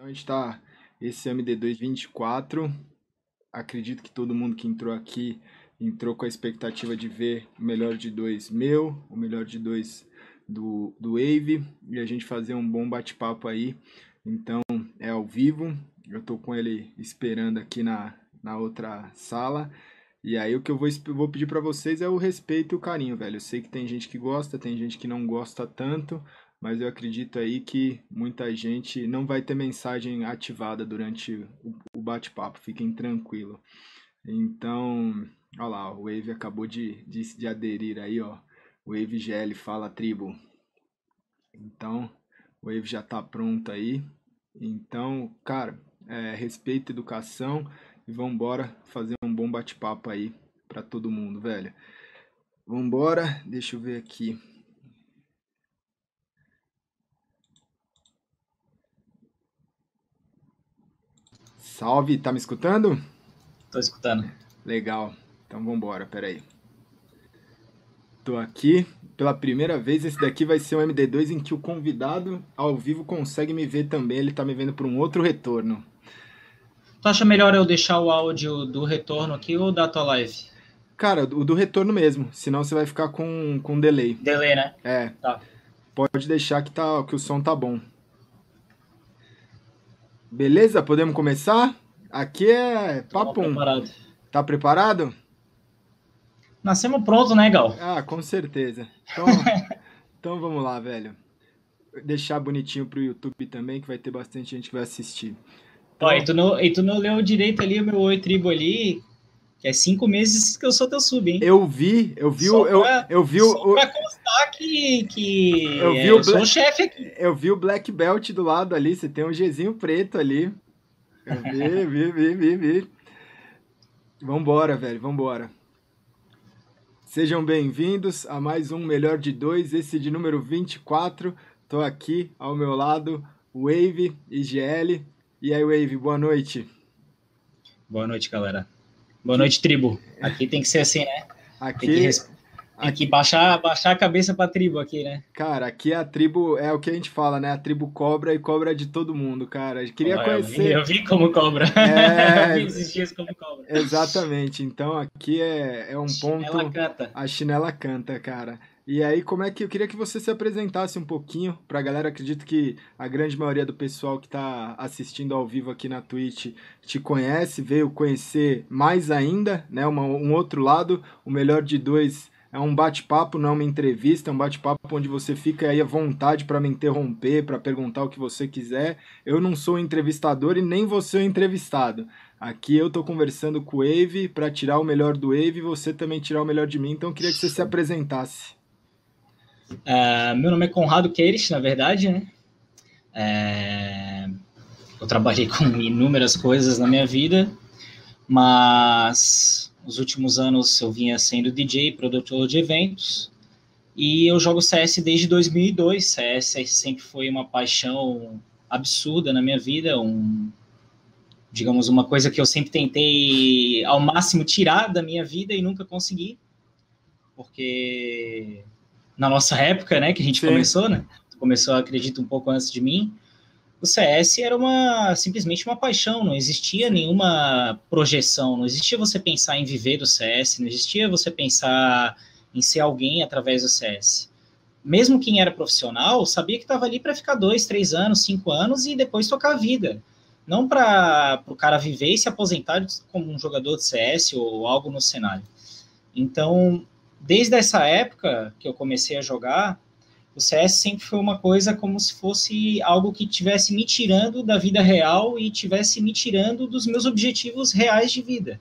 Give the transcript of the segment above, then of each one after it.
Então a gente está esse MD2 24. Acredito que todo mundo que entrou aqui entrou com a expectativa de ver o melhor de dois meu, o melhor de dois do, do Wave e a gente fazer um bom bate-papo aí. Então é ao vivo. Eu tô com ele esperando aqui na, na outra sala. E aí o que eu vou, vou pedir para vocês é o respeito e o carinho, velho. Eu sei que tem gente que gosta, tem gente que não gosta tanto, mas eu acredito aí que muita gente não vai ter mensagem ativada durante o bate-papo, fiquem tranquilo. Então, olha lá, o Wave acabou de, de, de aderir aí, ó. Wave GL fala tribo. Então, o Wave já tá pronto aí. Então, cara, é, respeito, educação e vamos embora fazer um bom bate-papo aí para todo mundo, velho. Vambora, deixa eu ver aqui. Salve, tá me escutando? Tô escutando. Legal. Então vambora, peraí. Tô aqui pela primeira vez. Esse daqui vai ser um MD2 em que o convidado ao vivo consegue me ver também. Ele tá me vendo por um outro retorno. Tu acha melhor eu deixar o áudio do retorno aqui ou da tua live? Cara, o do retorno mesmo. Senão você vai ficar com, com delay. Delay, né? É. Tá. Pode deixar que, tá, que o som tá bom. Beleza? Podemos começar? Aqui é papo. preparado. Tá preparado? Nascemos pronto, né, Gal? Ah, com certeza. Então, então vamos lá, velho. Deixar bonitinho pro YouTube também, que vai ter bastante gente que vai assistir. Então... Ó, e, tu não, e tu não leu direito ali o meu Oi Tribo ali, que é cinco meses que eu sou teu sub, hein? Eu vi, eu vi o. Eu, eu vi o. Que, que eu, vi é, o eu sou o chefe aqui. Eu vi o Black Belt do lado ali, você tem um Gzinho preto ali. Eu vi, vi, vi, vi, vi. Vambora, velho, vambora. Sejam bem-vindos a mais um Melhor de Dois, esse de número 24. Tô aqui ao meu lado, Wave IGL. E aí, Wave, boa noite. Boa noite, galera. Boa noite, tribo. Aqui tem que ser assim, né? Aqui, que baixar, baixar a cabeça pra tribo aqui, né? Cara, aqui a tribo é o que a gente fala, né? A tribo cobra e cobra de todo mundo, cara. Eu queria conhecer. Eu vi, eu vi, como cobra. É... eu vi esses dias como cobra. Exatamente. Então aqui é, é um ponto. A chinela canta. A chinela canta, cara. E aí, como é que eu queria que você se apresentasse um pouquinho para a galera? Acredito que a grande maioria do pessoal que está assistindo ao vivo aqui na Twitch te conhece, veio conhecer mais ainda, né? Uma, um outro lado, o melhor de dois é um bate-papo, não é uma entrevista, é um bate-papo onde você fica aí à vontade para me interromper, para perguntar o que você quiser. Eu não sou entrevistador e nem você é entrevistado. Aqui eu estou conversando com o Wave para tirar o melhor do Wave e você também tirar o melhor de mim, então eu queria que você se apresentasse. Uh, meu nome é Conrado Queires, na verdade, né? É... Eu trabalhei com inúmeras coisas na minha vida, mas nos últimos anos eu vinha sendo DJ, produtor de eventos, e eu jogo CS desde 2002. CS sempre foi uma paixão absurda na minha vida, um, digamos, uma coisa que eu sempre tentei ao máximo tirar da minha vida e nunca consegui, porque na nossa época, né, que a gente Sim. começou, né? Começou, acredito, um pouco antes de mim. O CS era uma simplesmente uma paixão, não existia nenhuma projeção, não existia você pensar em viver do CS, não existia você pensar em ser alguém através do CS. Mesmo quem era profissional sabia que estava ali para ficar dois, três anos, cinco anos e depois tocar a vida. Não para o cara viver e se aposentar como um jogador de CS ou algo no cenário. Então, desde essa época que eu comecei a jogar, o CS sempre foi uma coisa como se fosse algo que tivesse me tirando da vida real e tivesse me tirando dos meus objetivos reais de vida,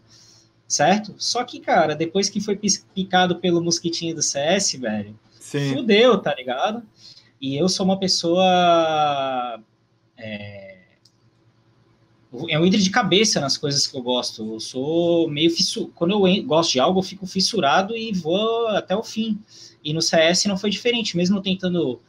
certo? Só que, cara, depois que foi picado pelo mosquitinho do CS, velho, Sim. fudeu, tá ligado? E eu sou uma pessoa é, eu entro de cabeça nas coisas que eu gosto. Eu sou meio fissurado. Quando eu gosto de algo, eu fico fissurado e vou até o fim. E no CS não foi diferente. Mesmo tentando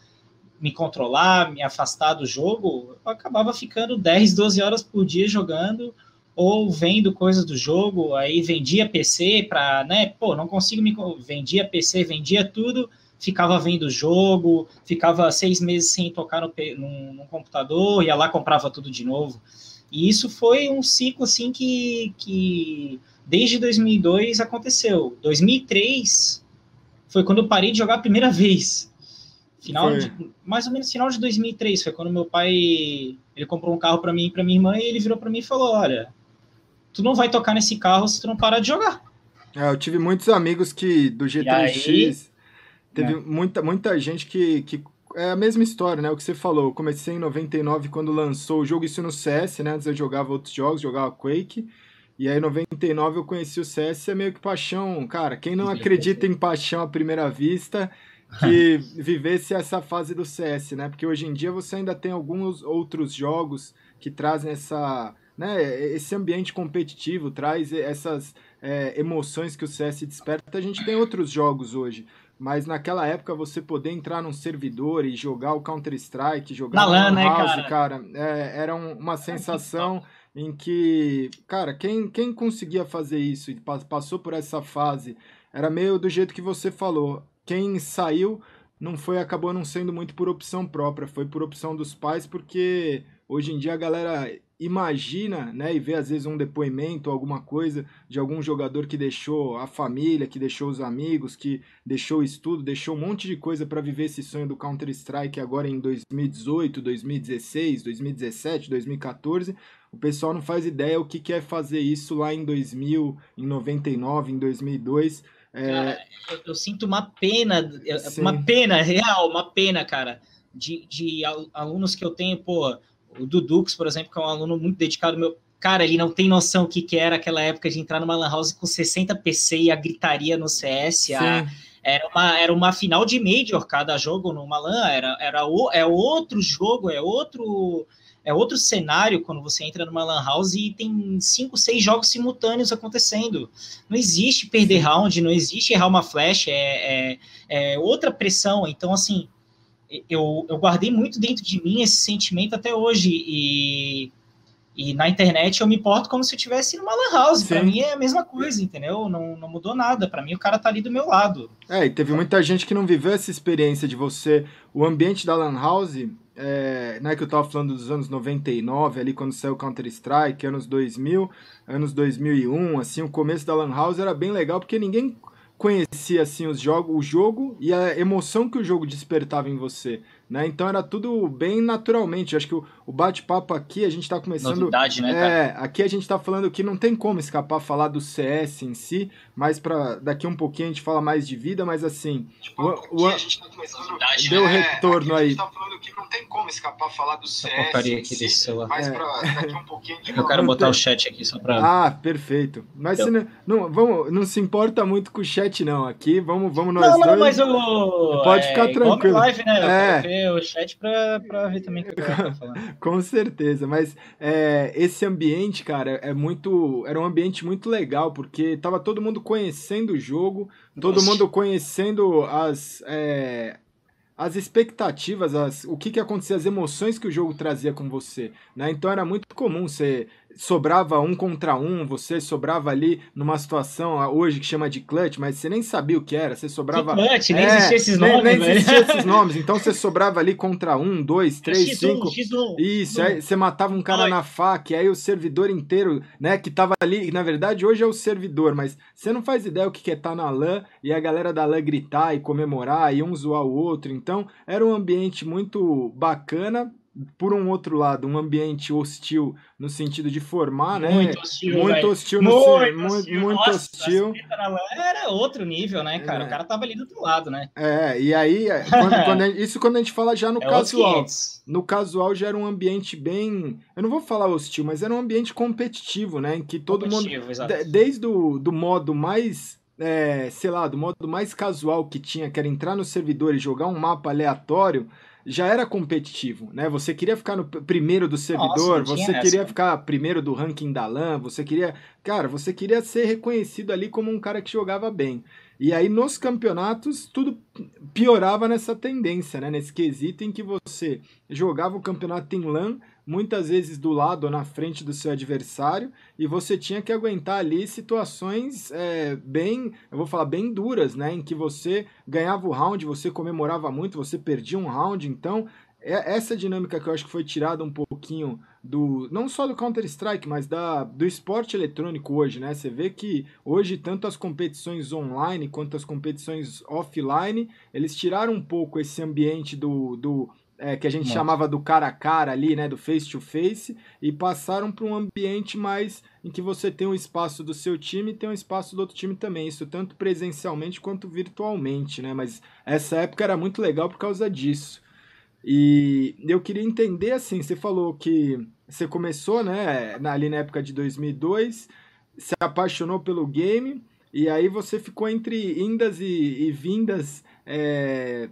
me controlar, me afastar do jogo, eu acabava ficando 10, 12 horas por dia jogando ou vendo coisas do jogo. Aí vendia PC para, né? Pô, não consigo me. Vendia PC, vendia tudo ficava vendo o jogo, ficava seis meses sem tocar no, computador, ia lá comprava tudo de novo. E isso foi um ciclo assim que, que desde 2002 aconteceu. 2003 foi quando eu parei de jogar a primeira vez. Final de, mais ou menos final de 2003 foi quando meu pai ele comprou um carro para mim e para minha irmã e ele virou para mim e falou: "Olha, tu não vai tocar nesse carro se tu não parar de jogar". É, eu tive muitos amigos que do G3X teve é. muita muita gente que, que é a mesma história, né? O que você falou. Eu comecei em 99 quando lançou o jogo, isso no CS, né? Antes eu jogava outros jogos, jogava Quake. E aí, em 99, eu conheci o CS, é meio que paixão. Cara, quem não acredita em paixão à primeira vista, que vivesse essa fase do CS, né? Porque hoje em dia você ainda tem alguns outros jogos que trazem essa, né, esse ambiente competitivo, traz essas é, emoções que o CS desperta. A gente tem outros jogos hoje. Mas naquela época você poder entrar num servidor e jogar o Counter-Strike, jogar o LAN, né, cara? cara é, era um, uma sensação em que, cara, quem, quem conseguia fazer isso e passou por essa fase, era meio do jeito que você falou. Quem saiu não foi, acabou não sendo muito por opção própria, foi por opção dos pais, porque hoje em dia a galera imagina, né, e vê às vezes um depoimento, alguma coisa de algum jogador que deixou a família, que deixou os amigos, que deixou o estudo, deixou um monte de coisa para viver esse sonho do Counter Strike agora em 2018, 2016, 2017, 2014. O pessoal não faz ideia o que quer fazer isso lá em 2000, em 99, em 2002. É... Cara, eu, eu, sinto uma pena, Sim. uma pena real, uma pena, cara, de, de alunos que eu tenho, pô, o Dudux, por exemplo, que é um aluno muito dedicado, meu, cara, ele não tem noção o que, que era aquela época de entrar numa lan house com 60 PC e a gritaria no CS, a, era, uma, era uma final de Major cada jogo numa LAN, era, era o, é outro jogo, é outro é outro cenário quando você entra numa lan house e tem cinco, seis jogos simultâneos acontecendo. Não existe perder round, não existe errar uma flash, é, é, é outra pressão. Então, assim, eu, eu guardei muito dentro de mim esse sentimento até hoje. E, e na internet eu me importo como se eu estivesse numa lan house. Para mim é a mesma coisa, entendeu? Não, não mudou nada. Para mim o cara tá ali do meu lado. É, e teve muita gente que não viveu essa experiência de você. O ambiente da lan house, é, né, que eu tava falando dos anos 99, ali quando saiu Counter-Strike, anos 2000, anos 2001, assim, o começo da lan house era bem legal porque ninguém conhecia assim os jogos, o jogo e a emoção que o jogo despertava em você. Né? Então era tudo bem naturalmente. acho que o, o bate-papo aqui, a gente está começando. Novidade, né, é, aqui a gente está falando que não tem como escapar falar do CS em si, mas para daqui um pouquinho a gente fala mais de vida, mas assim. Tipo, o, o, a gente tá começando. Novidade, deu né? retorno aí. A gente tá falando que não tem como escapar falar do CS. em si, mas é. pra daqui um pouquinho a gente Eu quero botar tem... o chat aqui só para. Ah, perfeito. Mas não, não, vamos, não se importa muito com o chat, não. Aqui vamos, vamos nós não, dois. Não, mas o. Pode ficar é, tranquilo. Live, né? É o chat para ver também o que tô falando. Com certeza, mas é, esse ambiente, cara, é muito. Era um ambiente muito legal, porque tava todo mundo conhecendo o jogo, todo Nossa. mundo conhecendo as. É, as expectativas, as, o que, que acontecia, as emoções que o jogo trazia com você. Né? Então era muito comum você sobrava um contra um, você sobrava ali numa situação ah, hoje que chama de clutch, mas você nem sabia o que era, você sobrava. Clutch, nem é, existia esses nomes. Nem, nem existia esses nomes, então você sobrava ali contra um, dois, três, X1, cinco. X1, Isso, aí você matava um cara Oi. na faca, e aí o servidor inteiro, né, que tava ali, na verdade hoje é o servidor, mas você não faz ideia o que é estar tá na LAN e a galera da LAN gritar e comemorar e um zoar o outro, então era um ambiente muito bacana por um outro lado, um ambiente hostil no sentido de formar, né? Muito hostil, muito hostil, no muito, muito hostil. Muito Nossa, hostil. Era outro nível, né, cara? É. O cara tava ali do outro lado, né? É, e aí, é, quando, quando isso quando a gente fala já no é casual. No casual já era um ambiente bem. Eu não vou falar hostil, mas era um ambiente competitivo, né? Em que todo mundo. Exato. Desde o do modo mais é, sei lá, do modo mais casual que tinha, que era entrar no servidor e jogar um mapa aleatório, já era competitivo, né? Você queria ficar no primeiro do servidor, Nossa, você queria essa. ficar primeiro do ranking da LAN, você queria, cara, você queria ser reconhecido ali como um cara que jogava bem. E aí nos campeonatos tudo piorava nessa tendência, né? Nesse quesito em que você jogava o campeonato em LAN, muitas vezes do lado ou na frente do seu adversário, e você tinha que aguentar ali situações é, bem, eu vou falar, bem duras, né? Em que você ganhava o round, você comemorava muito, você perdia um round, então é essa dinâmica que eu acho que foi tirada um pouquinho do não só do Counter Strike, mas da do esporte eletrônico hoje, né? Você vê que hoje tanto as competições online quanto as competições offline, eles tiraram um pouco esse ambiente do, do é, que a gente Nossa. chamava do cara a cara ali, né, do face to face, e passaram para um ambiente mais em que você tem um espaço do seu time e tem um espaço do outro time também, isso tanto presencialmente quanto virtualmente, né? Mas essa época era muito legal por causa disso. E eu queria entender assim, você falou que você começou, né, ali na época de 2002, se apaixonou pelo game e aí você ficou entre indas e, e vindas é,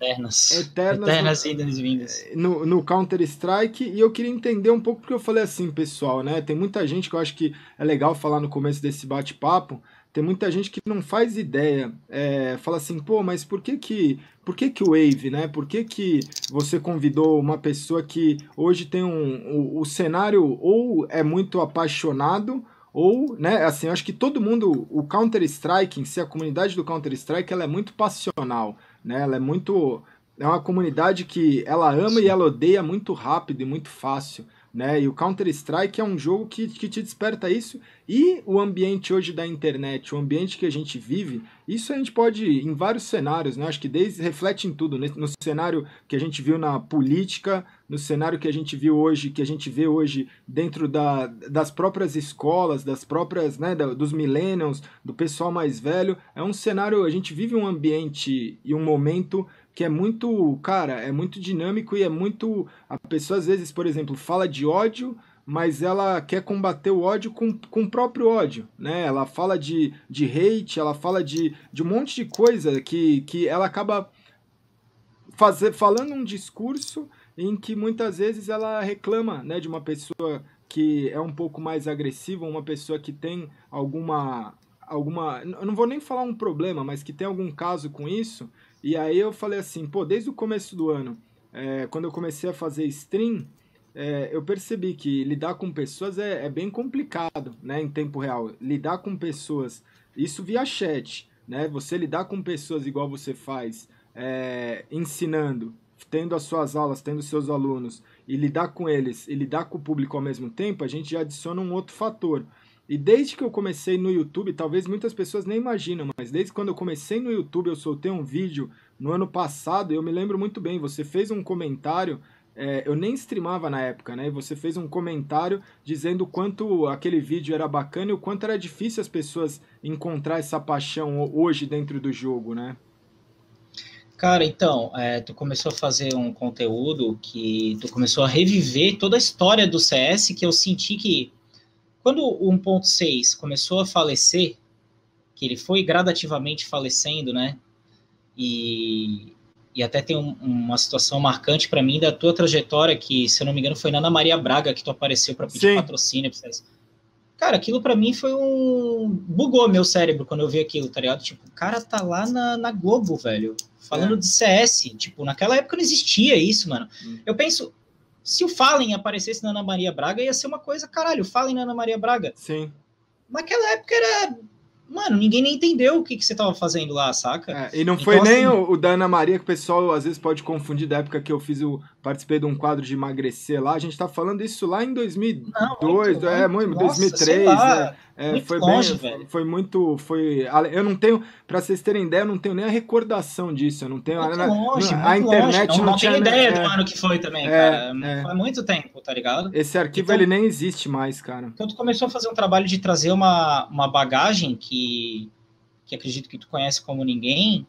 eternas, eternas, eternas no, indas e vindas. no, no Counter Strike e eu queria entender um pouco porque eu falei assim, pessoal, né, tem muita gente que eu acho que é legal falar no começo desse bate-papo tem muita gente que não faz ideia, é, fala assim, pô, mas por que que, por que que o Wave, né? Por que que você convidou uma pessoa que hoje tem um, o, o cenário ou é muito apaixonado ou, né, assim, eu acho que todo mundo, o Counter-Strike em si, a comunidade do Counter-Strike, ela é muito passional, né? Ela é muito, é uma comunidade que ela ama e ela odeia muito rápido e muito fácil né? E o Counter-Strike é um jogo que, que te desperta isso. E o ambiente hoje da internet, o ambiente que a gente vive, isso a gente pode em vários cenários, né? Acho que desde reflete em tudo, no cenário que a gente viu na política, no cenário que a gente viu hoje, que a gente vê hoje dentro da, das próprias escolas, das próprias, né, da, dos millennials, do pessoal mais velho, é um cenário, a gente vive um ambiente e um momento que é muito, cara, é muito dinâmico e é muito. A pessoa às vezes, por exemplo, fala de ódio, mas ela quer combater o ódio com, com o próprio ódio, né? Ela fala de, de hate, ela fala de, de um monte de coisa que, que ela acaba fazer, falando um discurso em que muitas vezes ela reclama, né, de uma pessoa que é um pouco mais agressiva, uma pessoa que tem alguma alguma, eu não vou nem falar um problema, mas que tem algum caso com isso, e aí eu falei assim, pô, desde o começo do ano, é, quando eu comecei a fazer stream, é, eu percebi que lidar com pessoas é, é, bem complicado, né, em tempo real. Lidar com pessoas, isso via chat, né, você lidar com pessoas igual você faz, é, ensinando, tendo as suas aulas, tendo seus alunos, e lidar com eles, e lidar com o público ao mesmo tempo, a gente já adiciona um outro fator. E desde que eu comecei no YouTube, talvez muitas pessoas nem imaginam, mas desde quando eu comecei no YouTube, eu soltei um vídeo no ano passado, eu me lembro muito bem, você fez um comentário, é, eu nem streamava na época, né? E você fez um comentário dizendo o quanto aquele vídeo era bacana e o quanto era difícil as pessoas encontrar essa paixão hoje dentro do jogo, né? Cara, então, é, tu começou a fazer um conteúdo que tu começou a reviver toda a história do CS que eu senti que quando o 1.6 começou a falecer, que ele foi gradativamente falecendo, né? E, e até tem um, uma situação marcante para mim da tua trajetória, que, se eu não me engano, foi na Ana Maria Braga que tu apareceu para pedir Sim. patrocínio. Cara, aquilo para mim foi um. bugou meu cérebro quando eu vi aquilo, tá ligado? Tipo, o cara tá lá na, na Globo, velho, falando é. de CS. Tipo, naquela época não existia isso, mano. Hum. Eu penso, se o Fallen aparecesse na Ana Maria Braga, ia ser uma coisa, caralho, o Fallen na Ana Maria Braga. Sim. Naquela época era mano, ninguém nem entendeu o que, que você tava fazendo lá, saca? É, e não foi então, nem assim, o, o, da Ana Maria que o pessoal às vezes pode confundir da época que eu fiz o. participei de um quadro de emagrecer lá. A gente tá falando isso lá em 2002, não, muito, é, muito, nossa, 2003. Lá, é, é, foi longe, bem, velho. Foi muito. Foi, eu não tenho, pra vocês terem ideia, eu não tenho nem a recordação disso. Eu não tenho. Muito a, longe, a, a internet longe. não, não, não tinha ideia do ano que foi também, é, cara. É. Foi muito tempo, tá ligado? Esse arquivo então, ele nem existe mais, cara. Então tu começou a fazer um trabalho de trazer uma, uma bagagem que que acredito que tu conhece como ninguém,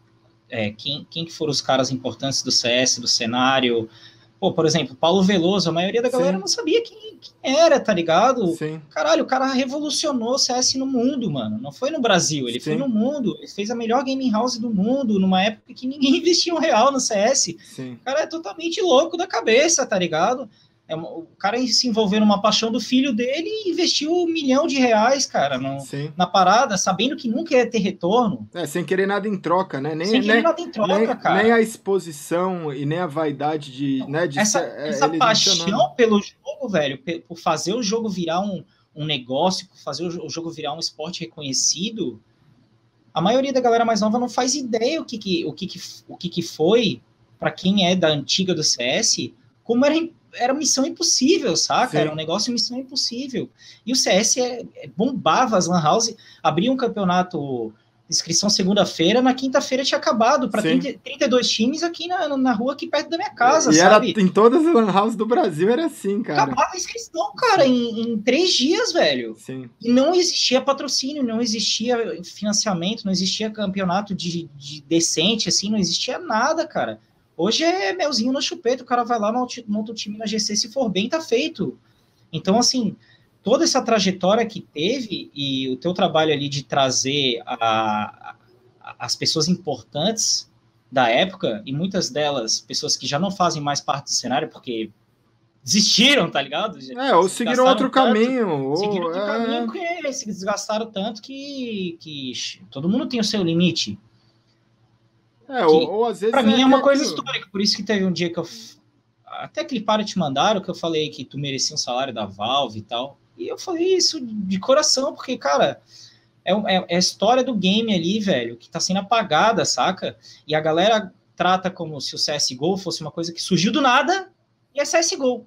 é, quem, quem que foram os caras importantes do CS, do cenário. Pô, por exemplo, Paulo Veloso, a maioria da galera Sim. não sabia quem, quem, era, tá ligado? Sim. Caralho, o cara revolucionou o CS no mundo, mano. Não foi no Brasil, ele Sim. foi no mundo. Ele fez a melhor gaming house do mundo, numa época que ninguém investia um real no CS. Sim. O cara é totalmente louco da cabeça, tá ligado? É, o cara se envolveu numa paixão do filho dele e investiu um milhão de reais, cara, no, na parada, sabendo que nunca ia ter retorno. É, sem querer nada em troca, né? Nem, sem querer nem, nada em troca, nem, cara. Nem a exposição e nem a vaidade de. Né, de essa ser, essa paixão pelo jogo, velho, por fazer o jogo virar um, um negócio, por fazer o jogo virar um esporte reconhecido, a maioria da galera mais nova não faz ideia o que, que, o que, que, o que, que foi, para quem é da antiga do CS, como era era missão impossível, saca? Sim. Era um negócio missão impossível. E o CS é, é, bombava as lan house, abria um campeonato inscrição segunda-feira, na quinta-feira tinha acabado para 32 times aqui na, na rua aqui perto da minha casa, e sabe? Era, em todas as lan houses do Brasil era assim, cara. Acabava a inscrição, cara, em, em, três dias, velho. Sim. E não existia patrocínio, não existia financiamento, não existia campeonato de, de decente, assim, não existia nada, cara. Hoje é melzinho no chupeta, o cara vai lá, monta o time na GC, se for bem, tá feito. Então, assim, toda essa trajetória que teve e o teu trabalho ali de trazer a, a, as pessoas importantes da época, e muitas delas, pessoas que já não fazem mais parte do cenário, porque desistiram, tá ligado? É, ou seguiram outro tanto, caminho. Ou, seguiram outro é... caminho que se desgastaram tanto que, que todo mundo tem o seu limite. É, ou, ou, às vezes. Pra mim é, é uma coisa histórica, por isso que teve um dia que eu. Até cliparam te mandaram, que eu falei que tu merecia um salário da Valve e tal. E eu falei isso de coração, porque, cara, é, é, é a história do game ali, velho, que tá sendo apagada, saca? E a galera trata como se o CSGO fosse uma coisa que surgiu do nada e é CSGO.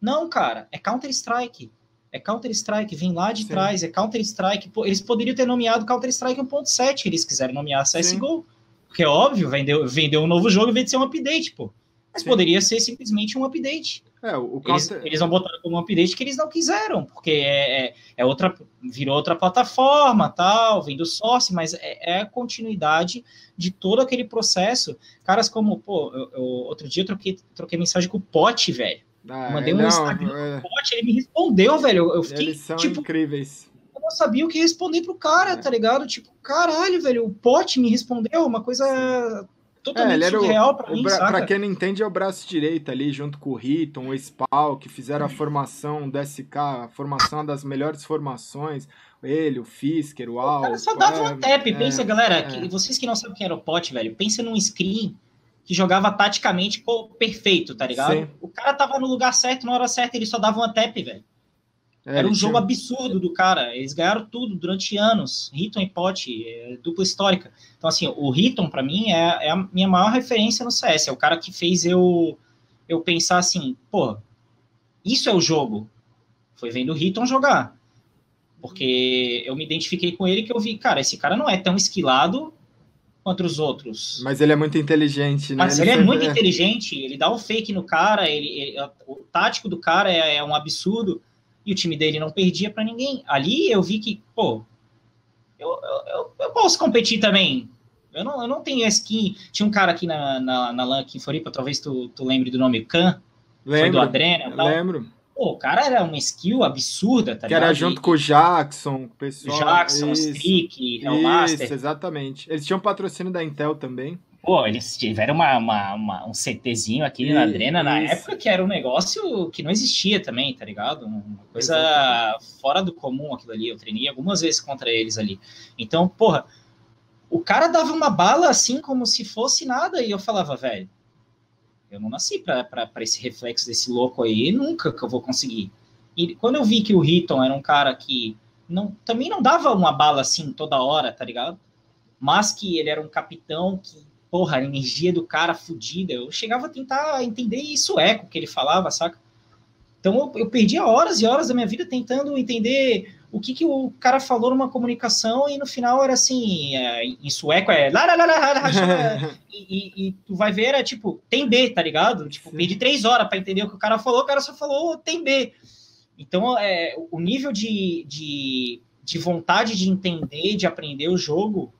Não, cara, é Counter-Strike. É Counter-Strike, vem lá de Sim. trás, é Counter-Strike. Eles poderiam ter nomeado Counter-Strike 1.7, eles quiserem nomear CSGO. Sim. Porque é óbvio, vendeu, vendeu um novo jogo em vez de ser um update, pô. Mas Sim. poderia ser simplesmente um update. É, o eles, eles vão botar como um update que eles não quiseram, porque é, é, é, outra, virou outra plataforma, tal, vem do Source, mas é, é, a continuidade de todo aquele processo. Caras como, pô, eu, eu, outro dia eu troquei, troquei mensagem com o Pote, velho. Ah, Mandei um não, Instagram é... Pote, ele me respondeu, velho. Eu fiquei, eles são tipo, incríveis eu não sabia o que responder pro cara, é. tá ligado? Tipo, caralho, velho, o pote me respondeu, uma coisa totalmente é, surreal pra mim, saca? Pra quem não entende, é o braço direito ali, junto com o Riton, o Spal, que fizeram a formação do SK, a formação das melhores formações. Ele, o Fisker, o Al. O cara só dava é, um tap, é, pensa, galera, é. que, vocês que não sabem quem era o pote, velho, pensa num screen que jogava taticamente pô, perfeito, tá ligado? Sim. O cara tava no lugar certo, na hora certa, ele só dava uma tap, velho. É, Era um jogo tinha... absurdo do cara. Eles ganharam tudo durante anos. Riton e Pote, é, dupla histórica. Então, assim, o Riton, para mim, é, é, a minha maior referência no CS. É o cara que fez eu, eu pensar assim, pô, isso é o jogo. Foi vendo o Riton jogar. Porque eu me identifiquei com ele que eu vi, cara, esse cara não é tão esquilado quanto os outros. Mas ele é muito inteligente, né? Mas ele, ele é muito inteligente, ele dá o um fake no cara, ele, ele, o tático do cara é, é um absurdo e o time dele não perdia para ninguém. Ali eu vi que, pô, eu, eu, eu, posso competir também. Eu não, eu não tenho skin. Tinha um cara aqui na, na, na LAN aqui em Floripa, talvez tu, tu lembre do nome Khan. Lembro, foi do Adrena tal. Lembro. Pô, o cara era uma skill absurda, tá Que ligado? era junto e, com o Jackson, o pessoal. Jackson, isso, Streak, Hellmaster. Isso, exatamente. Eles tinham patrocínio da Intel também. Pô, eles tiveram uma, uma, uma um CTzinho aqui e, na Adrena na época que era um negócio que não existia também, tá ligado? Uma coisa Exatamente. fora do comum aquilo ali. Eu treinei algumas vezes contra eles ali. Então, porra, o cara dava uma bala assim como se fosse nada e eu falava, velho, eu não nasci para esse reflexo desse louco aí, nunca que eu vou conseguir. E quando eu vi que o Riton era um cara que não, também não dava uma bala assim toda hora, tá ligado? Mas que ele era um capitão que porra, a energia do cara fodida. Eu chegava a tentar entender isso eco que ele falava, saca? Então eu, eu perdia horas e horas da minha vida tentando entender o que, que o cara falou numa comunicação e no final era assim, é, em sueco é lá, lá, lá, lá, e, e, e, tu vai ver, era tipo, tem B, tá ligado? Tipo, perdi três horas para entender o que o cara falou, o cara só falou tem B. Então, é, o nível de, de, de vontade de entender, de aprender o jogo,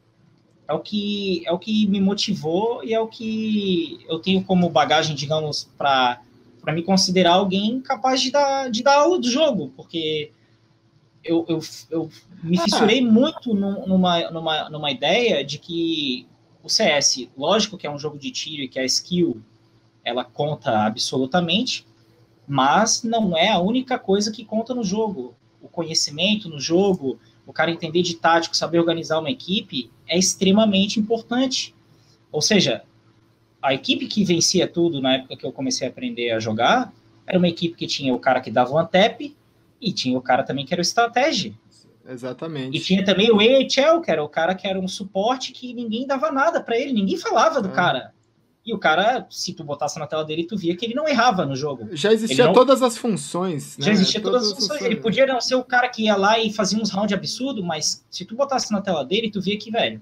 é o que é o que me motivou e é o que eu tenho como bagagem, digamos, para para me considerar alguém capaz de dar, de dar aula do jogo, porque eu, eu, eu me ah, fissurei muito numa, numa, numa ideia de que o CS, lógico que é um jogo de tiro e que a skill ela conta absolutamente, mas não é a única coisa que conta no jogo. O conhecimento no jogo, o cara entender de tático, saber organizar uma equipe é extremamente importante. Ou seja, a equipe que vencia tudo na época que eu comecei a aprender a jogar era uma equipe que tinha o cara que dava o antep e tinha o cara também que era o estratégia. Exatamente. E tinha também o AHL, que era o cara que era um suporte que ninguém dava nada para ele, ninguém falava do é. cara. E o cara, se tu botasse na tela dele, tu via que ele não errava no jogo. Já existia não... todas as funções. Né? Já existia todas, todas as funções. funções. Ele podia não ser o cara que ia lá e fazia uns rounds absurdo, mas se tu botasse na tela dele, tu via que, velho,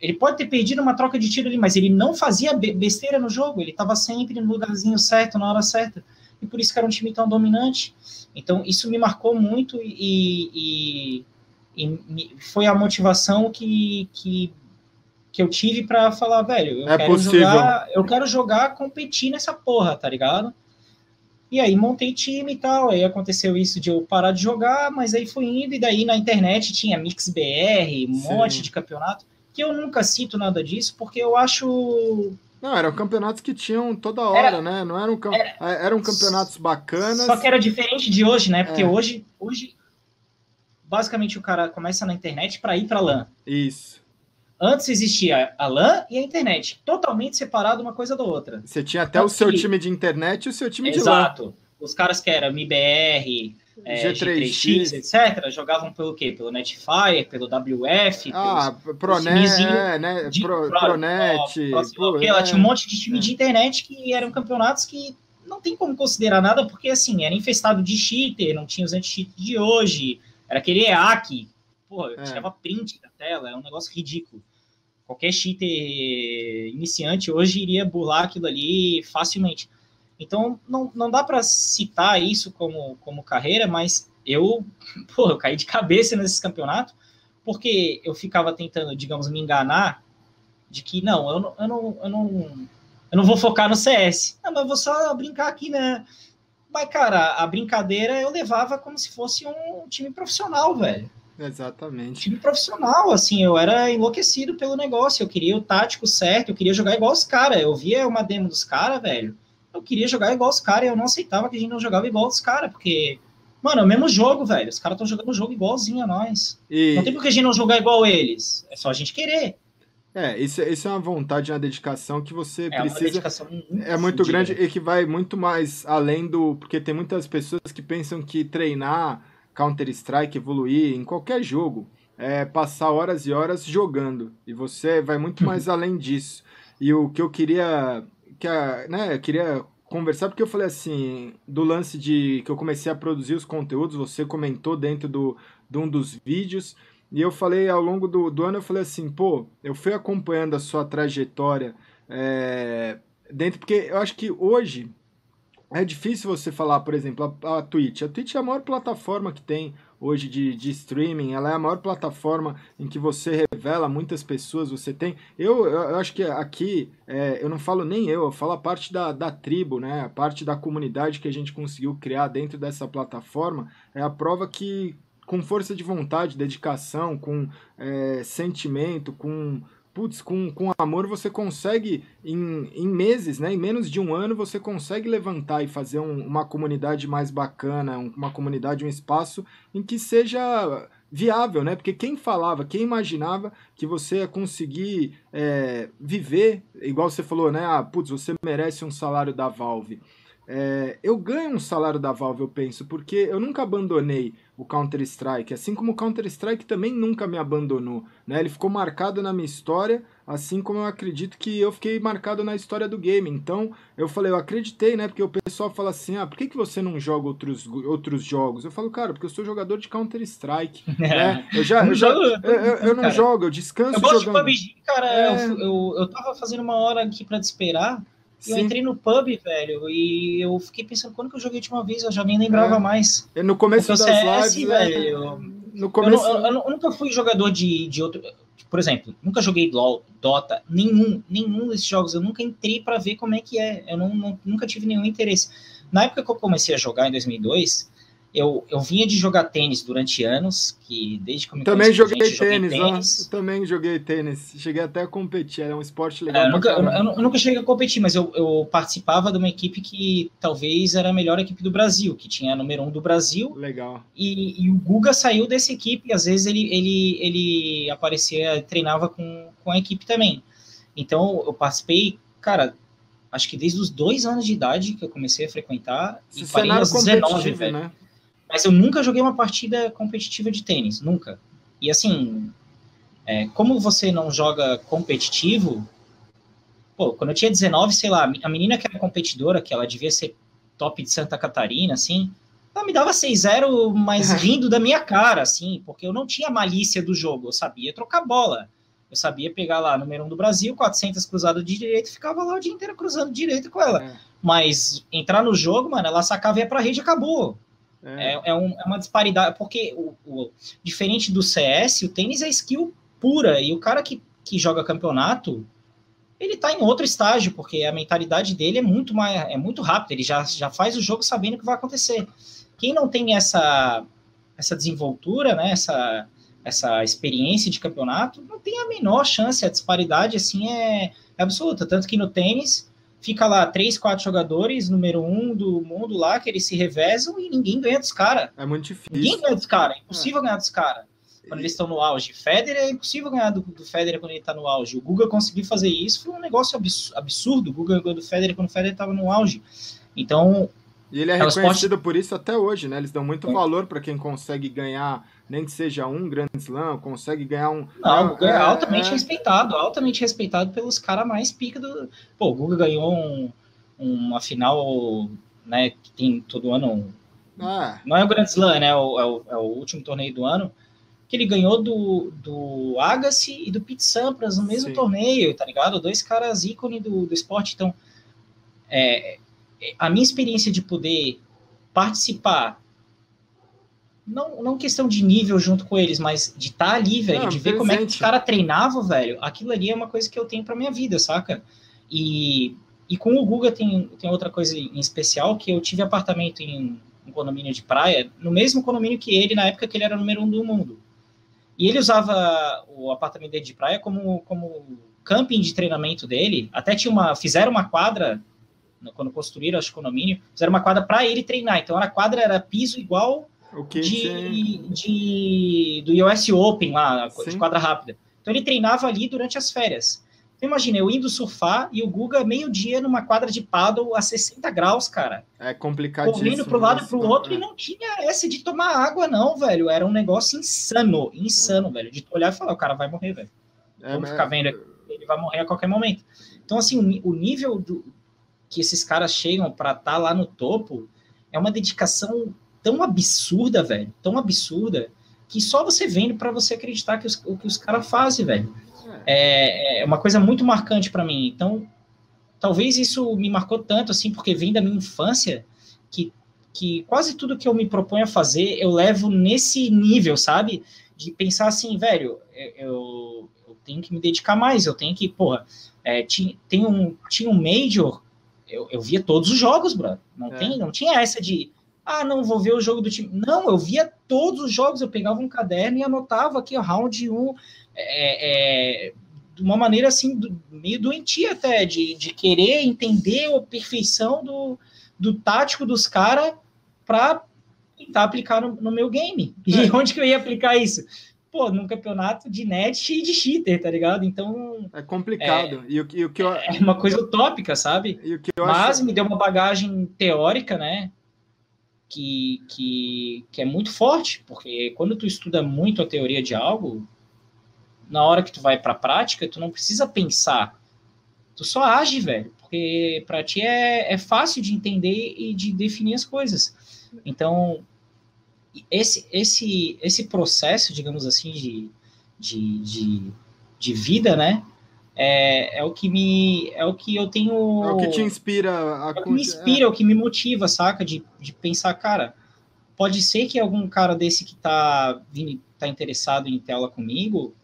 ele pode ter perdido uma troca de tiro ali, mas ele não fazia besteira no jogo, ele estava sempre no lugarzinho certo, na hora certa. E por isso que era um time tão dominante. Então, isso me marcou muito e, e, e foi a motivação que, que, que eu tive para falar, velho, eu, é quero possível. jogar, eu quero jogar, competir nessa porra, tá ligado? E aí montei time e tal, aí aconteceu isso de eu parar de jogar, mas aí foi indo, e daí na internet tinha Mix BR, um Sim. monte de campeonato que eu nunca cito nada disso, porque eu acho. Não, eram campeonatos que tinham toda hora, era, né? Não eram, era, é, eram campeonatos bacanas. Só que era diferente de hoje, né? Porque é. hoje, hoje, basicamente, o cara começa na internet para ir para LAN. Isso. Antes existia a LAN e a internet, totalmente separado uma coisa da outra. Você tinha até o seu time de internet e o seu time Exato. de LAN. Exato. Os caras que eram MIBR, é, G3X, etc., jogavam pelo quê? Pelo Netfire, pelo WF, ah, Pronet, é, né? De, Pro, Pro, Pronet, Pro, é. tinha um monte de time é. de internet que eram campeonatos que não tem como considerar nada, porque assim, era infestado de cheater, não tinha os anti-cheat de hoje, era aquele EAC, pô, eu é. tirava print da tela, é um negócio ridículo. Qualquer cheater iniciante hoje iria burlar aquilo ali facilmente. Então, não, não dá para citar isso como, como carreira, mas eu, pô, eu caí de cabeça nesse campeonato, porque eu ficava tentando, digamos, me enganar de que, não, eu não, eu não, eu não, eu não vou focar no CS. Não, mas vou só brincar aqui, né? Mas, cara, a brincadeira eu levava como se fosse um time profissional, velho. Exatamente. Time profissional, assim, eu era enlouquecido pelo negócio, eu queria o tático certo, eu queria jogar igual os caras. Eu via uma demo dos caras, velho eu queria jogar igual os caras e eu não aceitava que a gente não jogava igual os caras, porque, mano, é o mesmo jogo, velho. Os caras estão jogando o jogo igualzinho a nós. E... Não tem por que a gente não jogar igual eles. É só a gente querer. É, isso, isso é uma vontade, uma dedicação que você é precisa. Muito é muito grande e que vai muito mais além do. Porque tem muitas pessoas que pensam que treinar Counter-Strike, evoluir em qualquer jogo, é passar horas e horas jogando. E você vai muito mais além disso. E o que eu queria que a, né, eu queria conversar porque eu falei assim, do lance de que eu comecei a produzir os conteúdos, você comentou dentro do, de um dos vídeos, e eu falei ao longo do, do ano, eu falei assim, pô, eu fui acompanhando a sua trajetória é, dentro, porque eu acho que hoje é difícil você falar, por exemplo, a, a Twitch. A Twitch é a maior plataforma que tem hoje de, de streaming, ela é a maior plataforma em que você revela muitas pessoas, você tem... Eu, eu acho que aqui, é, eu não falo nem eu, eu falo a parte da, da tribo, né? A parte da comunidade que a gente conseguiu criar dentro dessa plataforma, é a prova que com força de vontade, dedicação, com é, sentimento, com putz, com, com amor você consegue, em, em meses, né, em menos de um ano, você consegue levantar e fazer um, uma comunidade mais bacana, uma comunidade, um espaço em que seja viável, né? Porque quem falava, quem imaginava que você ia conseguir é, viver, igual você falou, né? Ah, putz, você merece um salário da Valve. É, eu ganho um salário da Valve, eu penso, porque eu nunca abandonei o Counter-Strike, assim como o Counter-Strike também nunca me abandonou. Né? Ele ficou marcado na minha história, assim como eu acredito que eu fiquei marcado na história do game. Então, eu falei, eu acreditei, né? Porque o pessoal fala assim, ah, por que, que você não joga outros, outros jogos? Eu falo, cara, porque eu sou jogador de Counter-Strike. né? Eu já, eu, já eu, eu, eu não jogo, eu descanso eu gosto jogando. De PUBG, cara, é... eu, eu, eu tava fazendo uma hora aqui para te esperar, eu entrei no pub, velho, e eu fiquei pensando quando que eu joguei a última vez, eu já nem lembrava é. mais. É no começo Porque das CS, lives, é, velho. No começo... Eu, eu, eu, nunca fui jogador de, de outro. Por exemplo, nunca joguei LOL, Dota, nenhum, nenhum desses jogos. Eu nunca entrei para ver como é que é. Eu não, não, nunca tive nenhum interesse. Na época que eu comecei a jogar, em 2002, eu, eu vinha de jogar tênis durante anos, que desde que eu me Também joguei gente, tênis, joguei tênis. Eu também joguei tênis. Cheguei até a competir, era um esporte legal. É, eu, nunca, eu, eu, nunca cheguei a competir, mas eu, eu participava de uma equipe que talvez era a melhor equipe do Brasil, que tinha a número um do Brasil. Legal. E, e o Guga saiu dessa equipe, e às vezes ele, ele, ele aparecia, treinava com, com a equipe também. Então eu participei, cara, acho que desde os dois anos de idade que eu comecei a frequentar, Esse e parei aos 19, velho. Né? Mas eu nunca joguei uma partida competitiva de tênis, nunca. E assim, é, como você não joga competitivo, pô, quando eu tinha 19, sei lá, a menina que era competidora, que ela devia ser top de Santa Catarina, assim, ela me dava 6-0, mas rindo da minha cara, assim, porque eu não tinha malícia do jogo, eu sabia trocar bola. Eu sabia pegar lá número 1 um do Brasil, 400 cruzadas de direito, ficava lá o dia inteiro cruzando direito com ela. É. Mas entrar no jogo, mano, ela sacava e ia pra rede e acabou. É, é, é, um, é uma disparidade, porque o, o, diferente do CS, o tênis é skill pura, e o cara que, que joga campeonato, ele tá em outro estágio, porque a mentalidade dele é muito mais, é muito rápido, ele já, já faz o jogo sabendo o que vai acontecer. Quem não tem essa, essa desenvoltura, né, essa, essa experiência de campeonato, não tem a menor chance, a disparidade, assim, é, é absoluta, tanto que no tênis fica lá três, quatro jogadores, número um do mundo lá, que eles se revezam e ninguém ganha dos caras. É muito difícil. Ninguém ganha dos caras, é impossível é. ganhar dos caras. Quando e... eles estão no auge. Federer é impossível ganhar do, do Federer quando ele está no auge. O Guga conseguiu fazer isso, foi um negócio absurdo. O Guga ganhou do Federer quando o Federer estava no auge. Então. E ele é, é reconhecido por isso até hoje, né? Eles dão muito é. valor para quem consegue ganhar nem que seja um grande slam, consegue ganhar um. Não, o Guga é, é altamente é... respeitado, altamente respeitado pelos caras mais pica do. Pô, o Guga ganhou um, uma final, né, que tem todo ano. Ah. Não é o Grand Slam, né? É o, é, o, é o último torneio do ano. Que ele ganhou do, do Agassi e do Pete Sampras no mesmo Sim. torneio, tá ligado? Dois caras ícone do, do esporte. Então, é, a minha experiência de poder participar não, não questão de nível junto com eles, mas de estar tá ali, velho, de ver presente. como é que os caras treinavam, velho, aquilo ali é uma coisa que eu tenho pra minha vida, saca? E, e com o Guga tem, tem outra coisa em especial, que eu tive apartamento em um condomínio de praia, no mesmo condomínio que ele, na época que ele era o número um do mundo. E ele usava o apartamento dele de praia como, como camping de treinamento dele, até tinha uma, fizeram uma quadra, quando construíram o condomínio, fizeram uma quadra para ele treinar, então a quadra era piso igual de, de, do US Open lá, Sim. de quadra rápida. Então ele treinava ali durante as férias. Então imagina, eu indo surfar e o Guga meio-dia numa quadra de paddle a 60 graus, cara. É complicado. Correndo pro lado e pro outro é. e não tinha essa de tomar água, não, velho. Era um negócio insano, insano, é. velho. De olhar e falar, o cara vai morrer, velho. É, Vamos ficar vendo, ele vai morrer a qualquer momento. Então, assim, o, nível do, que esses caras chegam para estar tá lá no topo é uma dedicação tão absurda, velho, tão absurda, que só você vendo para você acreditar que os, o que os caras fazem, velho. É. é, é uma coisa muito marcante para mim. Então, talvez isso me marcou tanto, assim, porque vem da minha infância, que, que quase tudo que eu me proponho a fazer, eu levo nesse nível, sabe? De pensar assim, velho, eu, eu tenho que me dedicar mais, eu tenho que, porra, é, tinha, tem um, tinha um Major, eu, eu via todos os jogos, bro. Não, é. tem, não tinha essa de ah, não, vou ver o jogo do time. Não, eu via todos os jogos, eu pegava um caderno e anotava aqui, round 1, é, é, de uma maneira assim, do, meio doentia até, de, de querer entender a perfeição do, do tático dos caras para tentar aplicar no, no, meu game. E é. onde que eu ia aplicar isso? Pô, num campeonato de net e de cheater, tá ligado? Então. É complicado. É, e o, e o que eu... é uma coisa utópica, sabe? Mas acho... me deu uma bagagem teórica, né? que, que, que é muito forte, porque quando tu estuda muito a teoria de algo, na hora que tu vai para a prática, tu não precisa pensar, tu só age, velho, porque para ti é, é fácil de entender e de definir as coisas. Então, esse, esse, esse processo, digamos assim, de, de, de, de vida, né, é, é o que me é o que eu tenho é o que te inspira a é o que me inspira é. é o que me motiva saca de, de pensar cara pode ser que algum cara desse que tá vindo tá interessado em tela comigo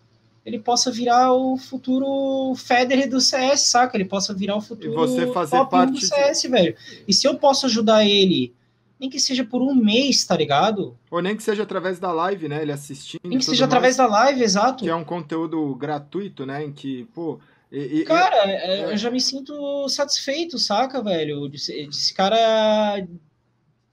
ele possa virar o futuro Federer do CS saca ele possa virar o futuro e você fazer parte do CS de... velho e se eu posso ajudar ele nem que seja por um mês, tá ligado? Ou nem que seja através da live, né? Ele assistindo. Nem que seja mais, através da live, exato. Que é um conteúdo gratuito, né? Em que, pô. E, cara, é, é, eu já me sinto satisfeito, saca, velho? Desse cara.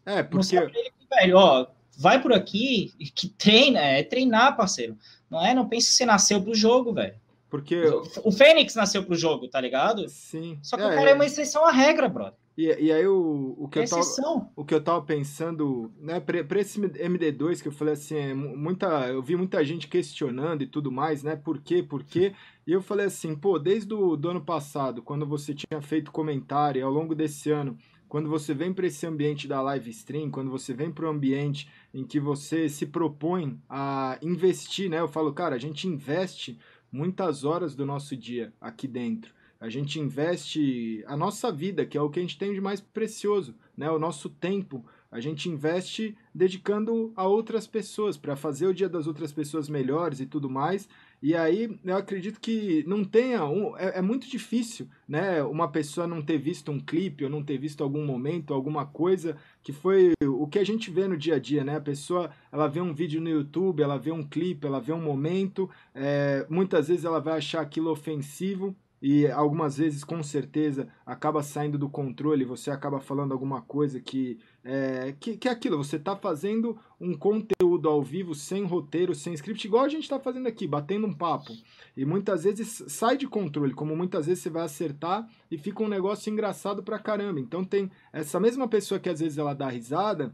É, porque. Ele, velho, ó, vai por aqui, que treina, é treinar, parceiro. Não é? Não pense que você nasceu pro jogo, velho. Porque. O Fênix nasceu pro jogo, tá ligado? Sim. Só que é, o cara é uma exceção à regra, brother. E, e aí o, o, que eu tava, o que eu tava pensando, né, pra, pra esse MD2 que eu falei assim, é muita, eu vi muita gente questionando e tudo mais, né, por quê, por quê, e eu falei assim, pô, desde o do ano passado, quando você tinha feito comentário, ao longo desse ano, quando você vem para esse ambiente da live stream, quando você vem para o ambiente em que você se propõe a investir, né, eu falo, cara, a gente investe muitas horas do nosso dia aqui dentro. A gente investe a nossa vida, que é o que a gente tem de mais precioso, né? O nosso tempo. A gente investe dedicando a outras pessoas, para fazer o dia das outras pessoas melhores e tudo mais. E aí eu acredito que não tenha. Um, é, é, muito difícil, né? Uma pessoa não ter visto um clipe ou não ter visto algum momento, alguma coisa que foi o que a gente vê no dia a dia, né? A pessoa ela vê um vídeo no YouTube, ela vê um clipe, ela vê um momento, é, muitas vezes ela vai achar aquilo ofensivo e algumas vezes com certeza acaba saindo do controle, você acaba falando alguma coisa que é, que, que é aquilo, você está fazendo um conteúdo ao vivo sem roteiro, sem script, igual a gente está fazendo aqui, batendo um papo. E muitas vezes sai de controle, como muitas vezes você vai acertar e fica um negócio engraçado pra caramba. Então tem essa mesma pessoa que às vezes ela dá risada,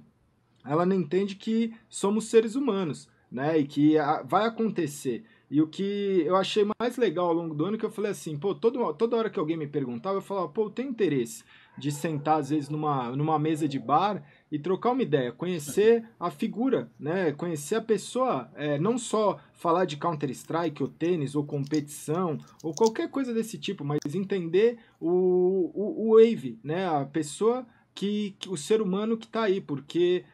ela não entende que somos seres humanos, né? E que vai acontecer. E o que eu achei mais legal ao longo do ano é que eu falei assim, pô, todo, toda hora que alguém me perguntava, eu falava, pô, eu tenho interesse de sentar às vezes numa, numa mesa de bar e trocar uma ideia, conhecer a figura, né? Conhecer a pessoa, é, não só falar de Counter-Strike ou tênis ou competição ou qualquer coisa desse tipo, mas entender o, o, o Wave, né? A pessoa que, que o ser humano que está aí, porque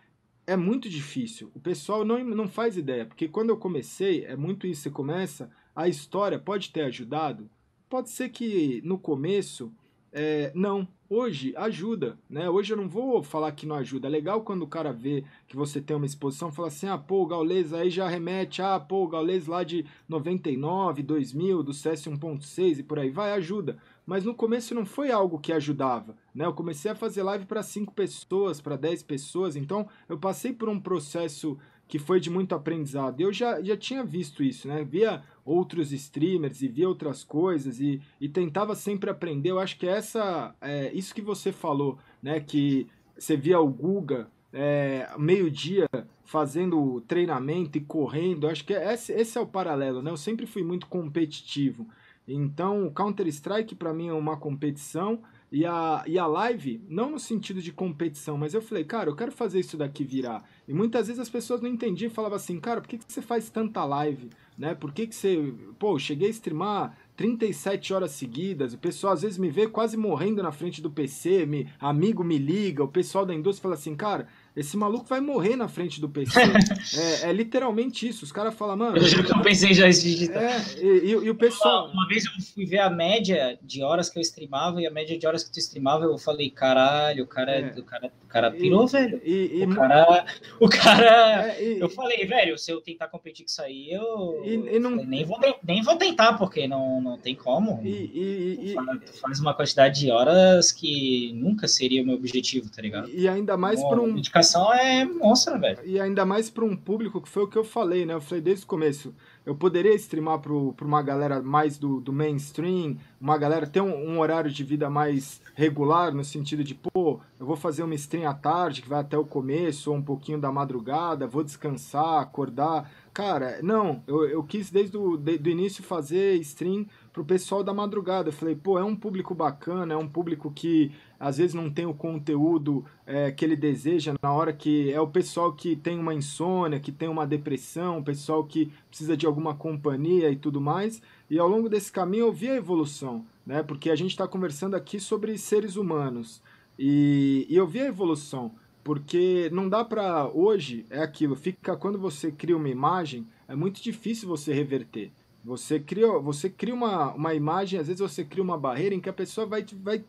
é muito difícil. O pessoal não, não faz ideia, porque quando eu comecei, é muito isso, você começa, a história pode ter ajudado? Pode ser que no começo, é, não, hoje ajuda, né? Hoje eu não vou falar que não ajuda. É legal quando o cara vê que você tem uma exposição, fala assim, ah, pô, o Gaules aí já remete, ah, pô, o Gaules lá de 99, 2000, do CS 1.6 e por aí vai, ajuda mas no começo não foi algo que ajudava, né? Eu comecei a fazer live para 5 pessoas, para 10 pessoas, então eu passei por um processo que foi de muito aprendizado. Eu já, já tinha visto isso, né? Via outros streamers e via outras coisas e, e tentava sempre aprender. Eu acho que essa é isso que você falou, né? Que você via o Guga é, meio-dia fazendo treinamento e correndo. Acho que esse, esse é o paralelo, né? Eu sempre fui muito competitivo. Então, o Counter-Strike para mim é uma competição e a, e a live, não no sentido de competição, mas eu falei, cara, eu quero fazer isso daqui virar. E muitas vezes as pessoas não entendiam e falavam assim, cara, por que, que você faz tanta live? Né? Por que, que você. Pô, cheguei a streamar 37 horas seguidas, o pessoal às vezes me vê quase morrendo na frente do PC, me, amigo me liga, o pessoal da indústria fala assim, cara, esse maluco vai morrer na frente do PC. é, é, literalmente isso. Os caras falam, mano. Eu, eu pensei já isso digital. É, e, e, o pessoal. Uma, uma, vez eu fui ver a média de horas que eu streamava e a média de horas que tu streamava, eu falei, caralho, o cara, é. o cara, o cara pirou, e, velho. E, o cara. O cara. É, eu falei, velho, se eu tentar competir com isso aí, eu. eu não... nem, vou, nem vou tentar, porque não, não tem como. E, tu faz uma quantidade de horas que nunca seria o meu objetivo, tá ligado? E ainda mais por um dedicação é monstra, velho. E ainda mais para um público que foi o que eu falei, né? Eu falei desde o começo. Eu poderia streamar para uma galera mais do, do mainstream, uma galera ter um, um, horário de vida mais regular, no sentido de, pô, eu vou fazer uma stream à tarde, que vai até o começo, ou um pouquinho da madrugada, vou descansar, acordar. Cara, não, eu, eu quis desde o de, do início fazer stream pro pessoal da madrugada. Eu falei, pô, é um público bacana, é um público que às vezes não tem o conteúdo é, que ele deseja na hora que é o pessoal que tem uma insônia, que tem uma depressão, o pessoal que precisa de alguma companhia e tudo mais. E ao longo desse caminho eu vi a evolução, né? Porque a gente está conversando aqui sobre seres humanos e, e eu vi a evolução. Porque não dá para hoje é aquilo, fica quando você cria uma imagem, é muito difícil você reverter. Você cria, você cria uma, uma imagem, às vezes você cria uma barreira em que a pessoa vai, vai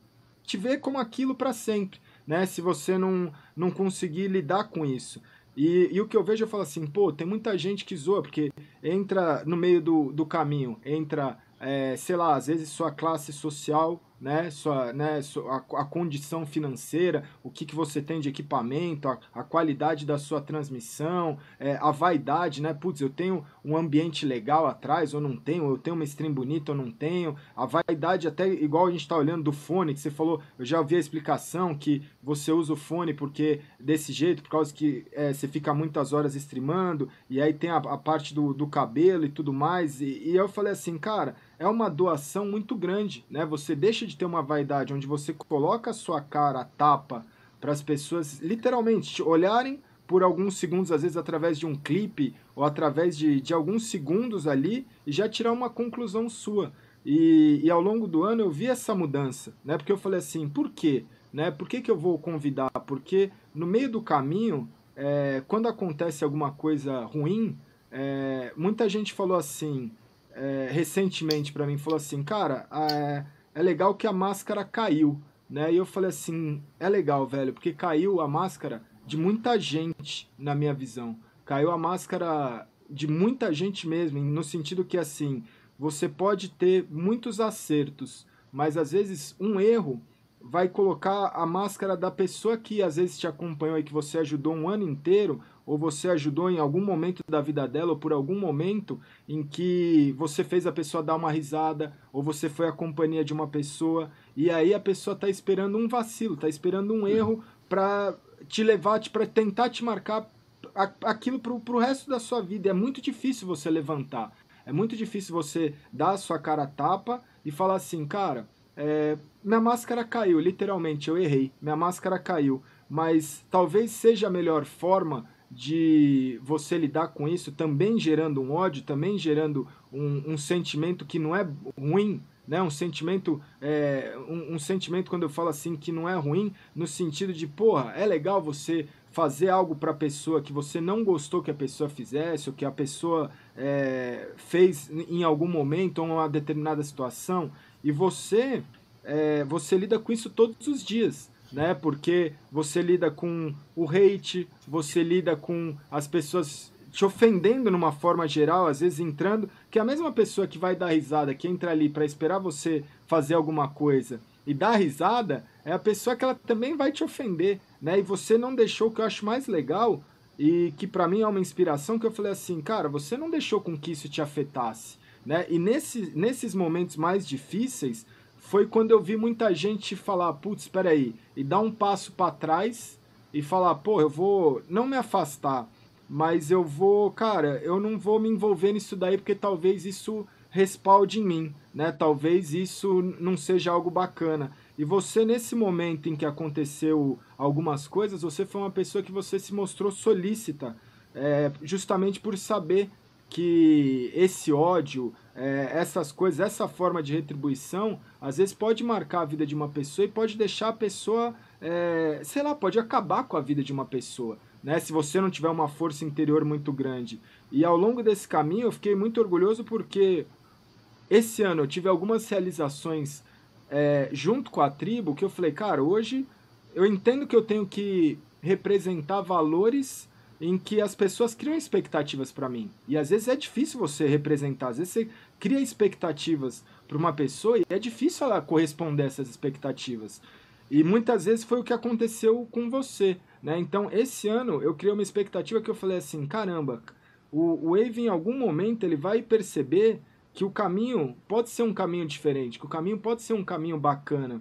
te ver como aquilo para sempre. né? Se você não, não conseguir lidar com isso. E, e, o que eu vejo, eu falo assim, pô, tem muita gente que zoa, porque entra no meio do, do caminho, entra, é, sei lá, às vezes sua classe social né, sua, né, sua, a, a, condição financeira, o que, que você tem de equipamento, a, a qualidade da sua transmissão, é, a vaidade, né? Putz, eu tenho um ambiente legal atrás ou não tenho, eu tenho uma stream bonita ou não tenho, a vaidade até igual a gente está olhando do fone, que você falou, eu já ouvi a explicação que você usa o fone porque desse jeito, por causa que é, você fica muitas horas streamando, e aí tem a, a parte do, do cabelo e tudo mais, e, e eu falei assim, cara, é uma doação muito grande, né? Você deixa de ter uma vaidade onde você coloca a sua cara a tapa para as pessoas literalmente te olharem por alguns segundos, às vezes através de um clipe ou através de, de alguns segundos ali e já tirar uma conclusão sua. E, e ao longo do ano eu vi essa mudança, né? Porque eu falei assim, por quê? Né? Por que, que eu vou convidar? Porque no meio do caminho, é, quando acontece alguma coisa ruim, é, muita gente falou assim, é, recentemente para mim, falou assim, cara, é, é legal que a máscara caiu, né? E eu falei assim, é legal, velho, porque caiu a máscara de muita gente, na minha visão. Caiu a máscara de muita gente mesmo, no sentido que assim, você pode ter muitos acertos, mas às vezes um erro vai colocar a máscara da pessoa que às vezes te acompanhou e que você ajudou um ano inteiro, ou você ajudou em algum momento da vida dela, ou por algum momento em que você fez a pessoa dar uma risada, ou você foi a companhia de uma pessoa, e aí a pessoa está esperando um vacilo, está esperando um erro para te levar, para tentar te marcar aquilo para o resto da sua vida. É muito difícil você levantar. É muito difícil você dar a sua cara a tapa e falar assim, cara, é, minha máscara caiu, literalmente, eu errei. Minha máscara caiu. Mas talvez seja a melhor forma de você lidar com isso, também gerando um ódio, também gerando um, um sentimento que não é ruim, né? Um sentimento, é, um, um, sentimento quando eu falo assim que não é ruim, no sentido de, porra, é legal você fazer algo para a pessoa que você não gostou que a pessoa fizesse, ou que a pessoa é, fez em algum momento ou uma determinada situação, e você, é, você lida com isso todos os dias, né? Porque você lida com o hate, você lida com as pessoas te ofendendo numa forma geral, às vezes entrando, que é a mesma pessoa que vai dar risada, que entra ali para esperar você fazer alguma coisa e dar risada, é a pessoa que ela também vai te ofender, né? E você não deixou o que eu acho mais legal e que para mim é uma inspiração que eu falei assim, cara, você não deixou com que isso te afetasse. Né? E nesse, nesses momentos mais difíceis foi quando eu vi muita gente falar, putz, espera aí, e dar um passo para trás e falar, pô, eu vou não me afastar, mas eu vou, cara, eu não vou me envolver nisso daí porque talvez isso respalde em mim, né? Talvez isso não seja algo bacana. E você nesse momento em que aconteceu algumas coisas, você foi uma pessoa que você se mostrou solícita, é, justamente por saber que esse ódio, é, essas coisas, essa forma de retribuição, às vezes pode marcar a vida de uma pessoa e pode deixar a pessoa, é, sei lá, pode acabar com a vida de uma pessoa, né? Se você não tiver uma força interior muito grande. E ao longo desse caminho eu fiquei muito orgulhoso porque esse ano eu tive algumas realizações é, junto com a tribo que eu falei, cara, hoje eu entendo que eu tenho que representar valores em que as pessoas criam expectativas para mim. E às vezes é difícil você representar, às vezes você cria expectativas para uma pessoa e é difícil ela corresponder a essas expectativas. E muitas vezes foi o que aconteceu com você, né? Então, esse ano eu criei uma expectativa que eu falei assim, caramba, o, Wave em algum momento ele vai perceber que o caminho pode ser um caminho diferente, que o caminho pode ser um caminho bacana.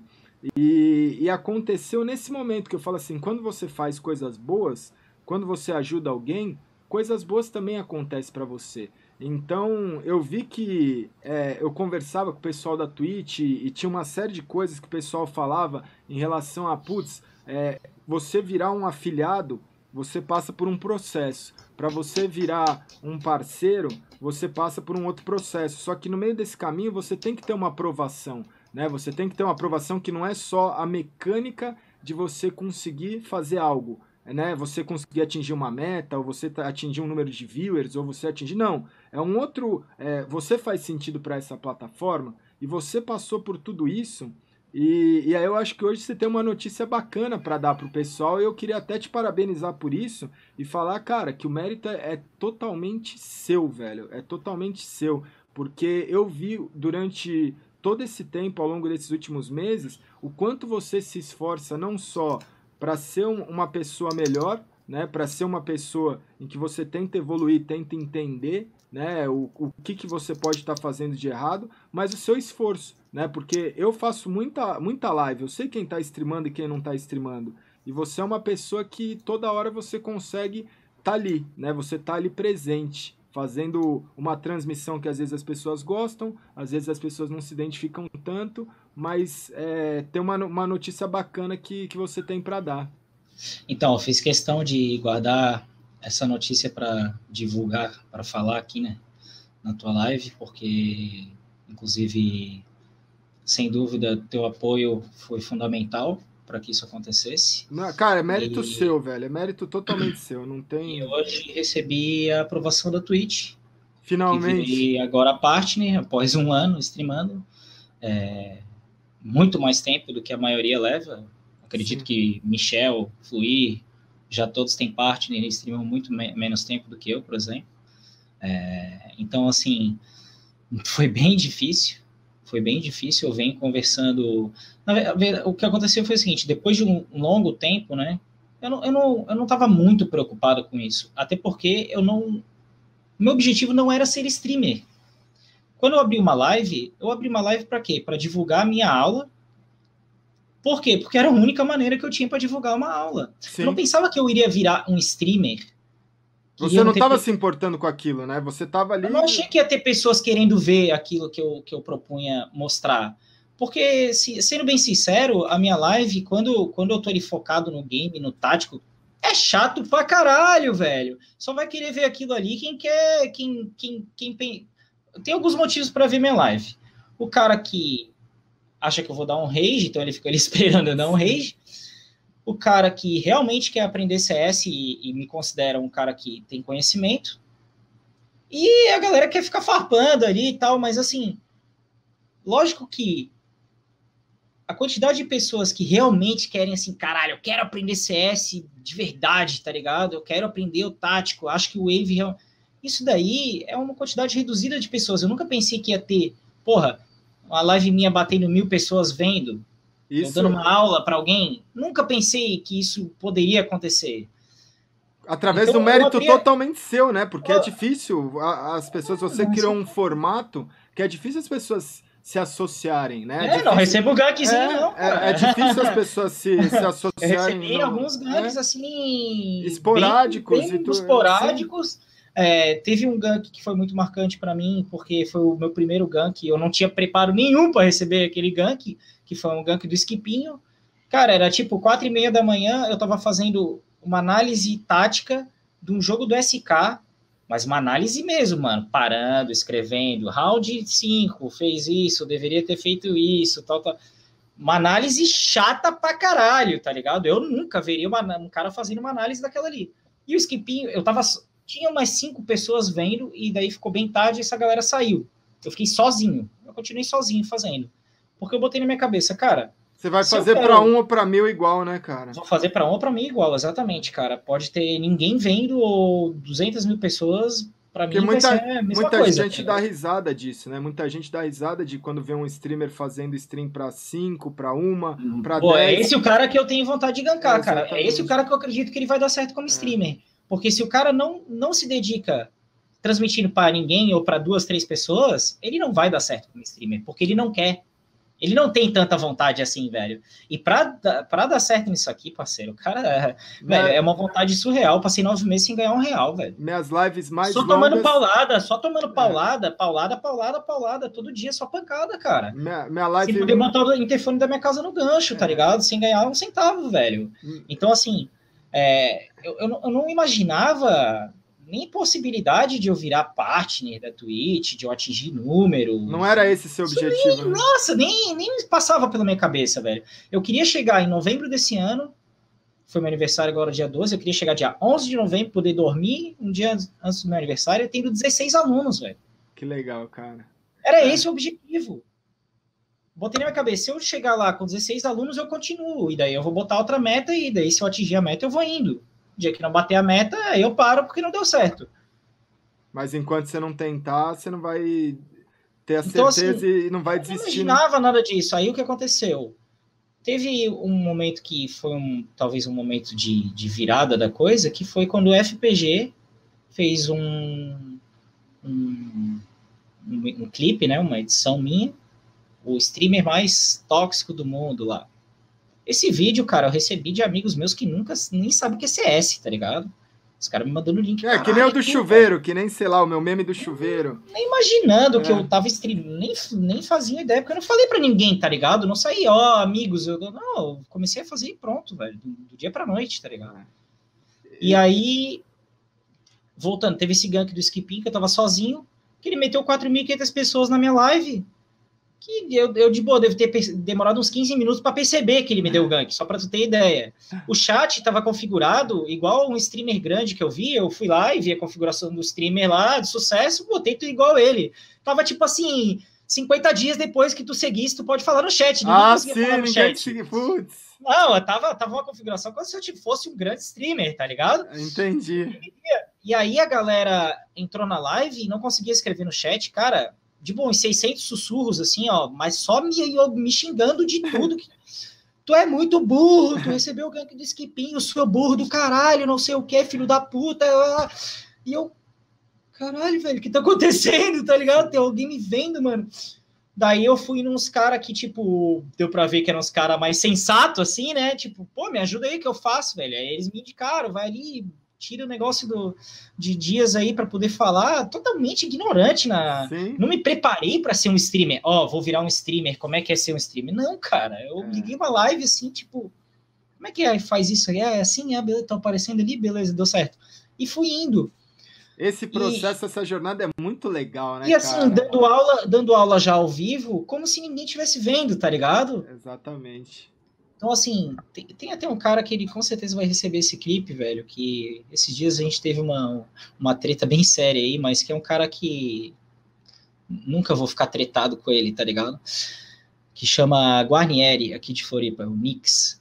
E, e aconteceu nesse momento que eu falo assim, quando você faz coisas boas, quando você ajuda alguém, coisas boas também acontecem para você. Então eu vi que é, eu conversava com o pessoal da Twitch e, e, tinha uma série de coisas que o pessoal falava em relação a, putz, é, você virar um afiliado, você passa por um processo. Para você virar um parceiro, você passa por um outro processo. Só que no meio desse caminho você tem que ter uma aprovação. Né? Você tem que ter uma aprovação que não é só a mecânica de você conseguir fazer algo, né, você conseguir atingir uma meta, ou você tá, atingir um número de viewers, ou você atingir. Não, é um outro. É, você faz sentido para essa plataforma e você passou por tudo isso E, e aí eu acho que hoje você tem uma notícia bacana para dar pro pessoal e eu queria até te parabenizar por isso e falar, cara, que o mérito é, é totalmente seu, velho. É totalmente seu. Porque eu vi durante todo esse tempo, ao longo desses últimos meses, o quanto você se esforça não só para ser uma pessoa melhor, né, para ser uma pessoa em que você tenta evoluir, tenta entender, né, o, o que, que você pode estar tá fazendo de errado, mas o seu esforço, né, porque eu faço muita, muita live, eu sei quem está streamando e quem não está streamando, e você é uma pessoa que toda hora você consegue tá ali, né, você está ali presente, fazendo uma transmissão que às vezes as pessoas gostam, às vezes as pessoas não se identificam tanto, mas é, tem uma, uma notícia bacana que, que você tem para dar. Então, eu fiz questão de guardar essa notícia para divulgar, para falar aqui, né, na tua live, porque, inclusive, sem dúvida, teu apoio foi fundamental para que isso acontecesse. Não, cara, é mérito e... seu, velho, é mérito totalmente seu, não tem... E hoje recebi a aprovação da Twitch. Finalmente. E agora partner, após um ano streamando, é, muito mais tempo do que a maioria leva, Acredito Sim. que Michel, Fluir, já todos têm parte, eles streamam muito me menos tempo do que eu, por exemplo. É, então, assim, foi bem difícil. Foi bem difícil. Eu venho conversando. O que aconteceu foi o seguinte: depois de um longo tempo, né? Eu não, eu não, eu não estava muito preocupado com isso. Até porque eu não. Meu objetivo não era ser streamer. Quando eu abri uma live, eu abri uma live para quê? Para divulgar a minha aula por quê? Porque era a única maneira que eu tinha para divulgar uma aula. Sim. Eu não pensava que eu iria virar um streamer. Você não estava ter... se importando com aquilo, né? Você estava ali. Eu não achei que ia ter pessoas querendo ver aquilo que eu, que eu propunha mostrar. Porque, se, sendo bem sincero, a minha live, quando, quando eu tô ali focado no game, no tático, é chato pra caralho, velho. Só vai querer ver aquilo ali quem quer. Quem, quem, quem, quem... Tem alguns motivos para ver minha live. O cara que acha que eu vou dar um rage, então ele fica ali esperando eu dar um rage. O cara que realmente quer aprender CS e, e me considera um cara que tem conhecimento. E a galera quer ficar farpando ali e tal, mas assim, lógico que a quantidade de pessoas que realmente querem assim, caralho, eu quero aprender CS de verdade, tá ligado? Eu quero aprender o tático, acho que o Wave isso daí é uma quantidade reduzida de pessoas. Eu nunca pensei que ia ter, porra, uma live minha batendo mil pessoas vendo, isso... dando uma aula para alguém. Nunca pensei que isso poderia acontecer. Através então, do mérito abri... totalmente seu, né? Porque é difícil as pessoas. Você criou um formato que é difícil as pessoas se associarem, né? É, é não recebo gankzinho, é, não. É, é, difícil as pessoas se, se associarem. Eu recebi não, alguns ganks, é? assim. Esporádicos. Bem, bem esporádicos. É, teve um gank que foi muito marcante para mim, porque foi o meu primeiro gank. Eu não tinha preparo nenhum para receber aquele gank, que foi um gank do Skipinho. Cara, era tipo quatro e meia da manhã, eu tava fazendo uma análise tática de um jogo do SK, mas uma análise mesmo, mano, parando, escrevendo, round 5, fez isso, deveria ter feito isso, tal, tal. Uma análise chata pra caralho, tá ligado? Eu nunca veria uma, um cara fazendo uma análise daquela ali. E o Skipinho, eu tava tinha mais cinco pessoas vendo, e daí ficou bem tarde e essa galera saiu. Eu fiquei sozinho. Eu continuei sozinho fazendo. Porque eu botei na minha cabeça, cara. Você vai fazer quero... para um ou para mil igual, né, cara? Vou fazer para um ou para mil igual, exatamente, cara. Pode ter ninguém vendo ou 200 mil pessoas. Para mim, muita, vai ser a mesma muita coisa, gente tá dá risada disso, né? Muita gente dá risada de quando vê um streamer fazendo stream para cinco, para uma, hum. para dez. É esse o cara que eu tenho vontade de gankar, é, cara. É esse o cara que eu acredito que ele vai dar certo como é. streamer. Porque se o cara não, não se dedica transmitindo para ninguém ou para duas, três pessoas, ele não vai dar certo como streamer, porque ele não quer. Ele não tem tanta vontade assim, velho. E pra, pra dar certo nisso aqui, parceiro, o cara, é, velho, é uma vontade surreal. Passei nove meses sem ganhar um real, velho. Minhas lives mais Só tomando longas... paulada, só tomando é. paulada, é. paulada, paulada, paulada, todo dia só pancada, cara. Minha, minha live... Sem poder botar o interfone da minha casa no gancho, tá é. ligado? Sem ganhar um centavo, velho. Hum. Então, assim, é, eu, eu, não, eu, não imaginava nem possibilidade de eu virar partner da Twitch, de eu atingir número. Não era esse seu objetivo. Nem, né? Nossa, nem, nem passava pela minha cabeça, velho. Eu queria chegar em novembro desse ano, foi meu aniversário agora dia 12, eu queria chegar dia 11 de novembro, poder dormir um dia antes do meu aniversário, tendo 16 alunos, velho. Que legal, cara. Era é. esse o objetivo. Botei na minha cabeça, se eu chegar lá com 16 alunos, eu continuo. E daí eu vou botar outra meta, e daí se eu atingir a meta, eu vou indo. O dia que não bater a meta, aí eu paro porque não deu certo. Mas enquanto você não tentar, você não vai ter a então, certeza assim, e não vai desistir. Eu não imaginava nada disso. Aí o que aconteceu? Teve um momento que foi um, talvez um momento de, de virada da coisa, que foi quando o FPG fez um, um, um, um clipe, né, uma edição minha, o streamer mais tóxico do mundo lá. Esse vídeo, cara, eu recebi de amigos meus que nunca nem sabem o que é CS, tá ligado? Os caras me mandando link. É, que nem o do chuveiro, que nem, sei lá, o meu meme do chuveiro. Nem imaginando é. que eu tava streamando, nem, nem fazia ideia, porque eu não falei pra ninguém, tá ligado? Não saí, ó, amigos, eu não, eu comecei a fazer e pronto, velho, do, do, dia pra noite, tá ligado? É. E aí, voltando, teve esse gank do Skipin, que eu tava sozinho, que ele meteu 4.500 pessoas na minha live, que eu, eu de boa, devo ter demorado uns 15 minutos para perceber que ele me deu o gank, só para tu ter ideia. O chat estava configurado igual um streamer grande que eu vi, eu fui lá e vi a configuração do streamer lá, de sucesso, botei tudo igual ele. Tava tipo assim, 50 dias depois que tu seguisse, tu pode falar no chat. Ah, sim, falar no chat. Putz. Não, tava, tava uma configuração como se eu tipo, fosse um grande streamer, tá ligado? Entendi. E, e aí a galera entrou na live e não conseguia escrever no chat, cara de bom, 600 sussurros, assim, ó, mas só me, me xingando de tudo. Que, tu é muito burro, tu recebeu o gank do Skipinho, seu burro do caralho, não sei o que, filho da puta. E eu, caralho, velho, o que tá acontecendo, tá ligado? Tem alguém me vendo, mano. Daí eu fui nos caras que, tipo, deu pra ver que eram uns caras mais sensatos, assim, né? Tipo, pô, me ajuda aí que eu faço, velho. Aí eles me indicaram, vai ali, tira o negócio do, de dias aí para poder falar, totalmente ignorante na. Sim. Não me preparei para ser um streamer. Ó, oh, vou virar um streamer. Como é que é ser um streamer? Não, cara. Eu é. liguei uma live assim, tipo, como é que é? faz isso aí? É assim, é, beleza, tá aparecendo ali, beleza, deu certo. E fui indo. Esse processo, e, essa jornada é muito legal, né? E assim, cara? dando aula, dando aula já ao vivo, como se ninguém estivesse vendo, tá ligado? Exatamente. Então, assim, tem, tem, até um cara que ele com certeza vai receber esse clipe, velho, que esses dias a gente teve uma, uma treta bem séria aí, mas que é um cara que nunca vou ficar tretado com ele, tá ligado? Que chama Guarnieri, aqui de Floripa, o Nix.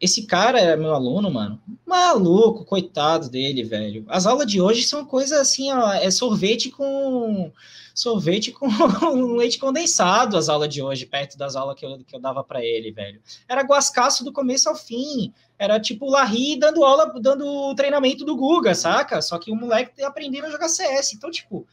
Esse cara é meu aluno, mano. Maluco, coitado dele, velho. As aulas de hoje são coisa assim, ó, é sorvete com sorvete com leite condensado as aulas de hoje, perto das aulas que eu, que eu dava para ele, velho. Era guascaço do começo ao fim. Era tipo Larry dando aula, dando treinamento do Guga, saca? Só que o moleque aprendendo a jogar CS. Então, tipo,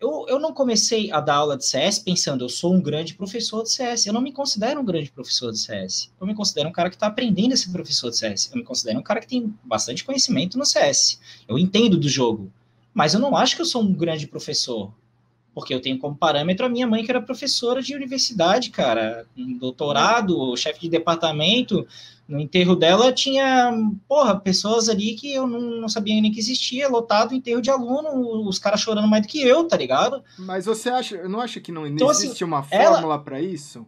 eu, eu não comecei a dar aula de CS pensando, eu sou um grande professor de CS. Eu não me considero um grande professor de CS. Eu me considero um cara que está aprendendo a ser professor de CS. Eu me considero um cara que tem bastante conhecimento no CS. Eu entendo do jogo. Mas eu não acho que eu sou um grande professor, porque eu tenho como parâmetro a minha mãe, que era professora de universidade, cara, um doutorado, chefe de departamento. No enterro dela tinha, porra, pessoas ali que eu não, não sabia nem que existia, lotado enterro de aluno, os caras chorando mais do que eu, tá ligado? Mas você acha, não acha que não, então, existe assim, uma fórmula ela... para isso?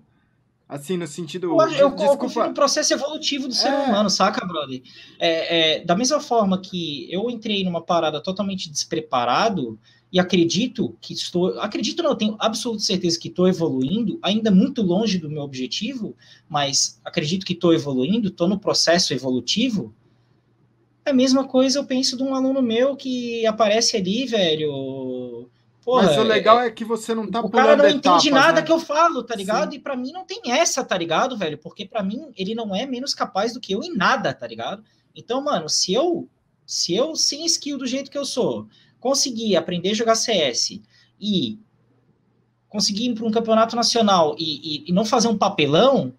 Assim, no sentido. Eu, eu, desculpa. eu confio no processo evolutivo do ser é. humano, saca, brother? É, é, da mesma forma que eu entrei numa parada totalmente despreparado e acredito que estou. Acredito, não, tenho absoluta certeza que estou evoluindo, ainda muito longe do meu objetivo, mas acredito que estou evoluindo, estou no processo evolutivo. É a mesma coisa eu penso de um aluno meu que aparece ali, velho Porra, Mas o legal é, é, que você não tá O cara não etapas, entende nada né? que eu falo, tá ligado? Sim. E para mim não tem essa, tá ligado, velho? Porque para mim ele não é menos capaz do que eu em nada, tá ligado? Então, mano, se eu se eu sem skill do jeito que eu sou, conseguir aprender a jogar CS e conseguir ir para um campeonato nacional e, e, e, não fazer um papelão,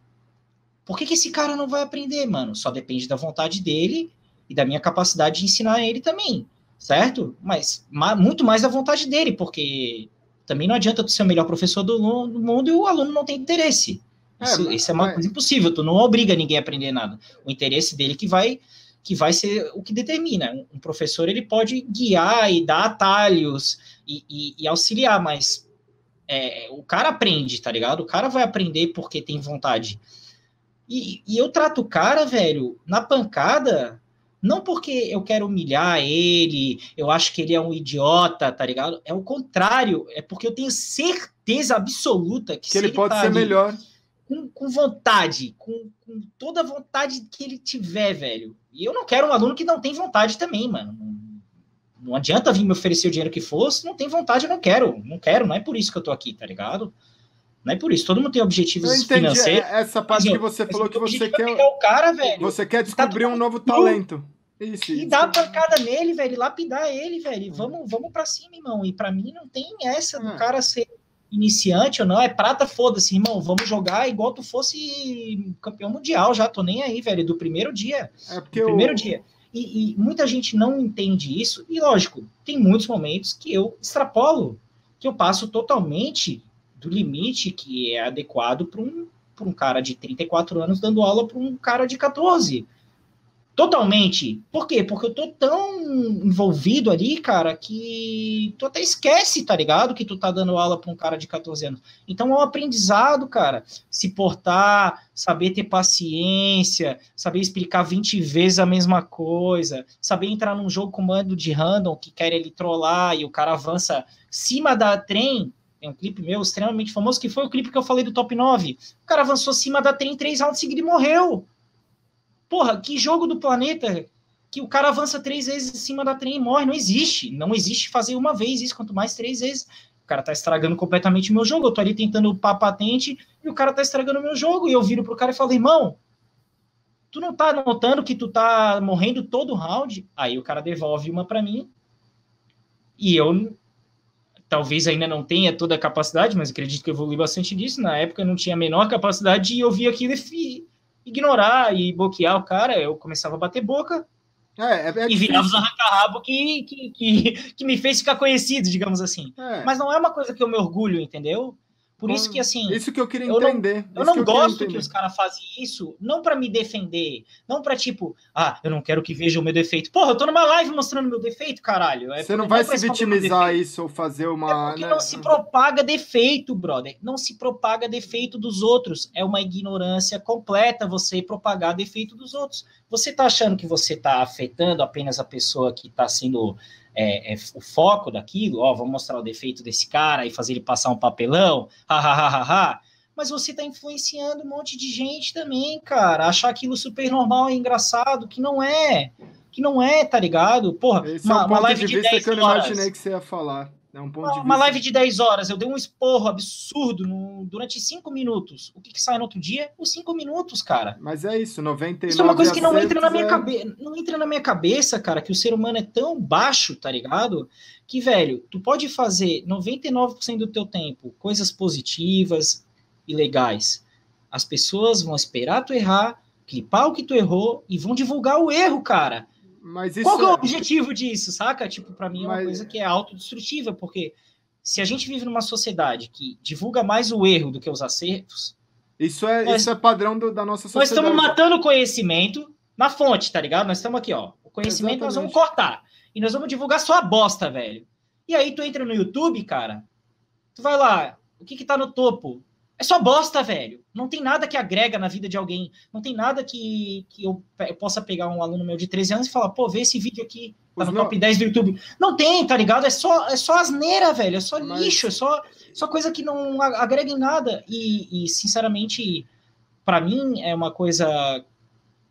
por que, que esse cara não vai aprender, mano? Só depende da vontade dele e da minha capacidade de ensinar ele também certo? Mas muito mais da vontade dele, porque também não adianta tu ser o melhor professor do, do mundo e o aluno não tem interesse. É, isso, mas, isso é uma mas... coisa impossível, tu não obriga ninguém a aprender nada. O interesse dele que vai que vai ser o que determina. Um professor ele pode guiar e dar atalhos e, e, e auxiliar, mas é, o cara aprende, tá ligado? O cara vai aprender porque tem vontade. E, e eu trato o cara, velho, na pancada, Não porque eu quero humilhar ele, eu acho que ele é um idiota, tá ligado? É o contrário, é porque eu tenho certeza absoluta que, que ele, ele pode tá ser melhor. Com, com vontade, com, com, toda a vontade que ele tiver, velho. E eu não quero um aluno que não tem vontade também, mano. Não, não adianta vir me oferecer o dinheiro que fosse, não tem vontade, eu não quero. Não quero, não é por isso que eu tô aqui, tá ligado? Não é por isso. Todo mundo tem objetivos financeiros. É, essa parte que você falou que você quer. É o cara, velho. Você quer descobrir tá um novo talento. Isso, e isso. dá pancada nele, velho, lapidar ele, velho. Vamos, vamos pra cima, irmão. E para mim não tem essa do ah. cara ser iniciante ou não. É prata, foda-se, irmão. Vamos jogar igual tu fosse campeão mundial já. Tô nem aí, velho, do primeiro dia. É porque do primeiro eu... dia. E, e, muita gente não entende isso. E lógico, tem muitos momentos que eu extrapolo, que eu passo totalmente do limite que é adequado para um, um cara de 34 anos dando aula para um cara de 14. Totalmente. Por quê? Porque eu tô tão envolvido ali, cara, que tu até esquece, tá ligado? Que tu tá dando aula para um cara de 14 anos. Então é um aprendizado, cara. Se portar, saber ter paciência, saber explicar 20 vezes a mesma coisa, saber entrar num jogo com mando de random que quer ele trollar e o cara avança cima da trem. Tem um clipe meu extremamente famoso que foi o clipe que eu falei do top 9. O cara avançou cima da trem três rounds seguidos e morreu. Porra, que jogo do planeta que o cara avança três vezes em cima da trem e morre? Não existe. Não existe fazer uma vez isso, quanto mais três vezes. O cara tá estragando completamente o meu jogo. Eu tô ali tentando upar patente e o cara tá estragando o meu jogo. E eu viro pro cara e falo, irmão, tu não tá notando que tu tá morrendo todo round? Aí o cara devolve uma para mim. E eu talvez ainda não tenha toda a capacidade, mas acredito que eu evolui bastante disso. Na época eu não tinha a menor capacidade e eu vi aquilo e ignorar e bloquear o cara, eu começava a bater boca. É, é, é e virava os arranca-rabo que, que, que, que, me fez ficar conhecido, digamos assim. É. Mas não é uma coisa que eu me orgulho, entendeu? Por isso que, assim. Isso que eu queria entender. Eu não, eu não que gosto que os caras fazem isso, não para me defender, não para tipo, ah, eu não quero que vejam o meu defeito. Porra, eu tô numa live mostrando meu defeito, caralho. É Você não vai se vitimizar isso ou fazer uma. É porque né? não se propaga defeito, brother. Não se propaga defeito dos outros. É uma ignorância completa você propagar defeito dos outros. Você tá achando que você tá afetando apenas a pessoa que tá sendo é, é, o foco daquilo, ó, vamos mostrar o defeito desse cara e fazer ele passar um papelão, ha, mas você está influenciando um monte de gente também, cara, achar aquilo super normal e engraçado, que não é, que não é, tá ligado? Porra, Esse uma, é um uma live de, de 10 que eu não imaginei que você ia falar. É um uma, uma live de 10 horas, eu dei um esporro absurdo no, durante 5 minutos. O que, que sai no outro dia? Os 5 minutos, cara. Mas é isso, 99 Isso é uma coisa que não entra na minha é... cabeça. Não entra na minha cabeça, cara, que o ser humano é tão baixo, tá ligado? Que, velho, tu pode fazer 99% do teu tempo coisas positivas e legais. As pessoas vão esperar tu errar, clipar o que tu errou e vão divulgar o erro, cara. Mas isso Qual que é o é- objetivo disso, saca? Tipo, para mim é uma Mas... coisa que é autodestrutiva, porque se a gente vive numa sociedade que divulga mais o erro do que os acertos. Isso é, nós, isso é padrão do, da nossa sociedade. Nós estamos matando o conhecimento na fonte, tá ligado? Nós estamos aqui, ó. O conhecimento Exatamente. nós vamos cortar. E nós vamos divulgar só a bosta, velho. E aí tu entra no YouTube, cara. Tu vai lá. O que que tá no topo? É só bosta, velho. Não tem nada que agrega na vida de alguém. Não tem nada que, que eu, eu possa pegar um aluno meu de 13 anos e falar, pô, vê esse vídeo aqui, tá no top 10 do YouTube. Não tem, tá ligado? É só, é só asneira, velho. É só Mas... lixo, é só, só coisa que não agrega em nada. E, e sinceramente, para mim é uma coisa.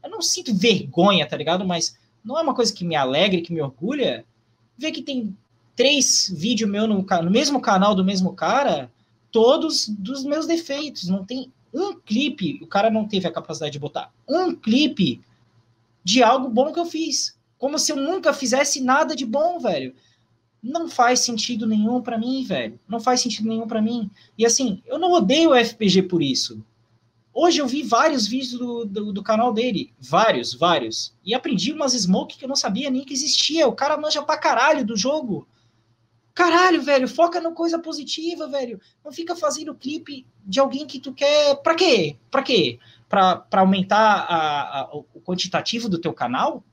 Eu não sinto vergonha, tá ligado? Mas não é uma coisa que me alegre, que me orgulha. Ver que tem três vídeos meus no, no mesmo canal do mesmo cara todos dos meus defeitos. Não tem um clipe, o cara não teve a capacidade de botar um clipe de algo bom que eu fiz. Como se eu nunca fizesse nada de bom, velho. Não faz sentido nenhum para mim, velho. Não faz sentido nenhum para mim. E assim, eu não odeio o FPG por isso. Hoje eu vi vários vídeos do, do, do, canal dele. Vários, vários. E aprendi umas smoke que eu não sabia nem que existia. O cara manja pra caralho do jogo. Caralho, velho, foca na coisa positiva, velho. Não fica fazendo clipe de alguém que tu quer. Pra quê? Pra quê? Pra, pra aumentar a, a, o quantitativo do teu canal?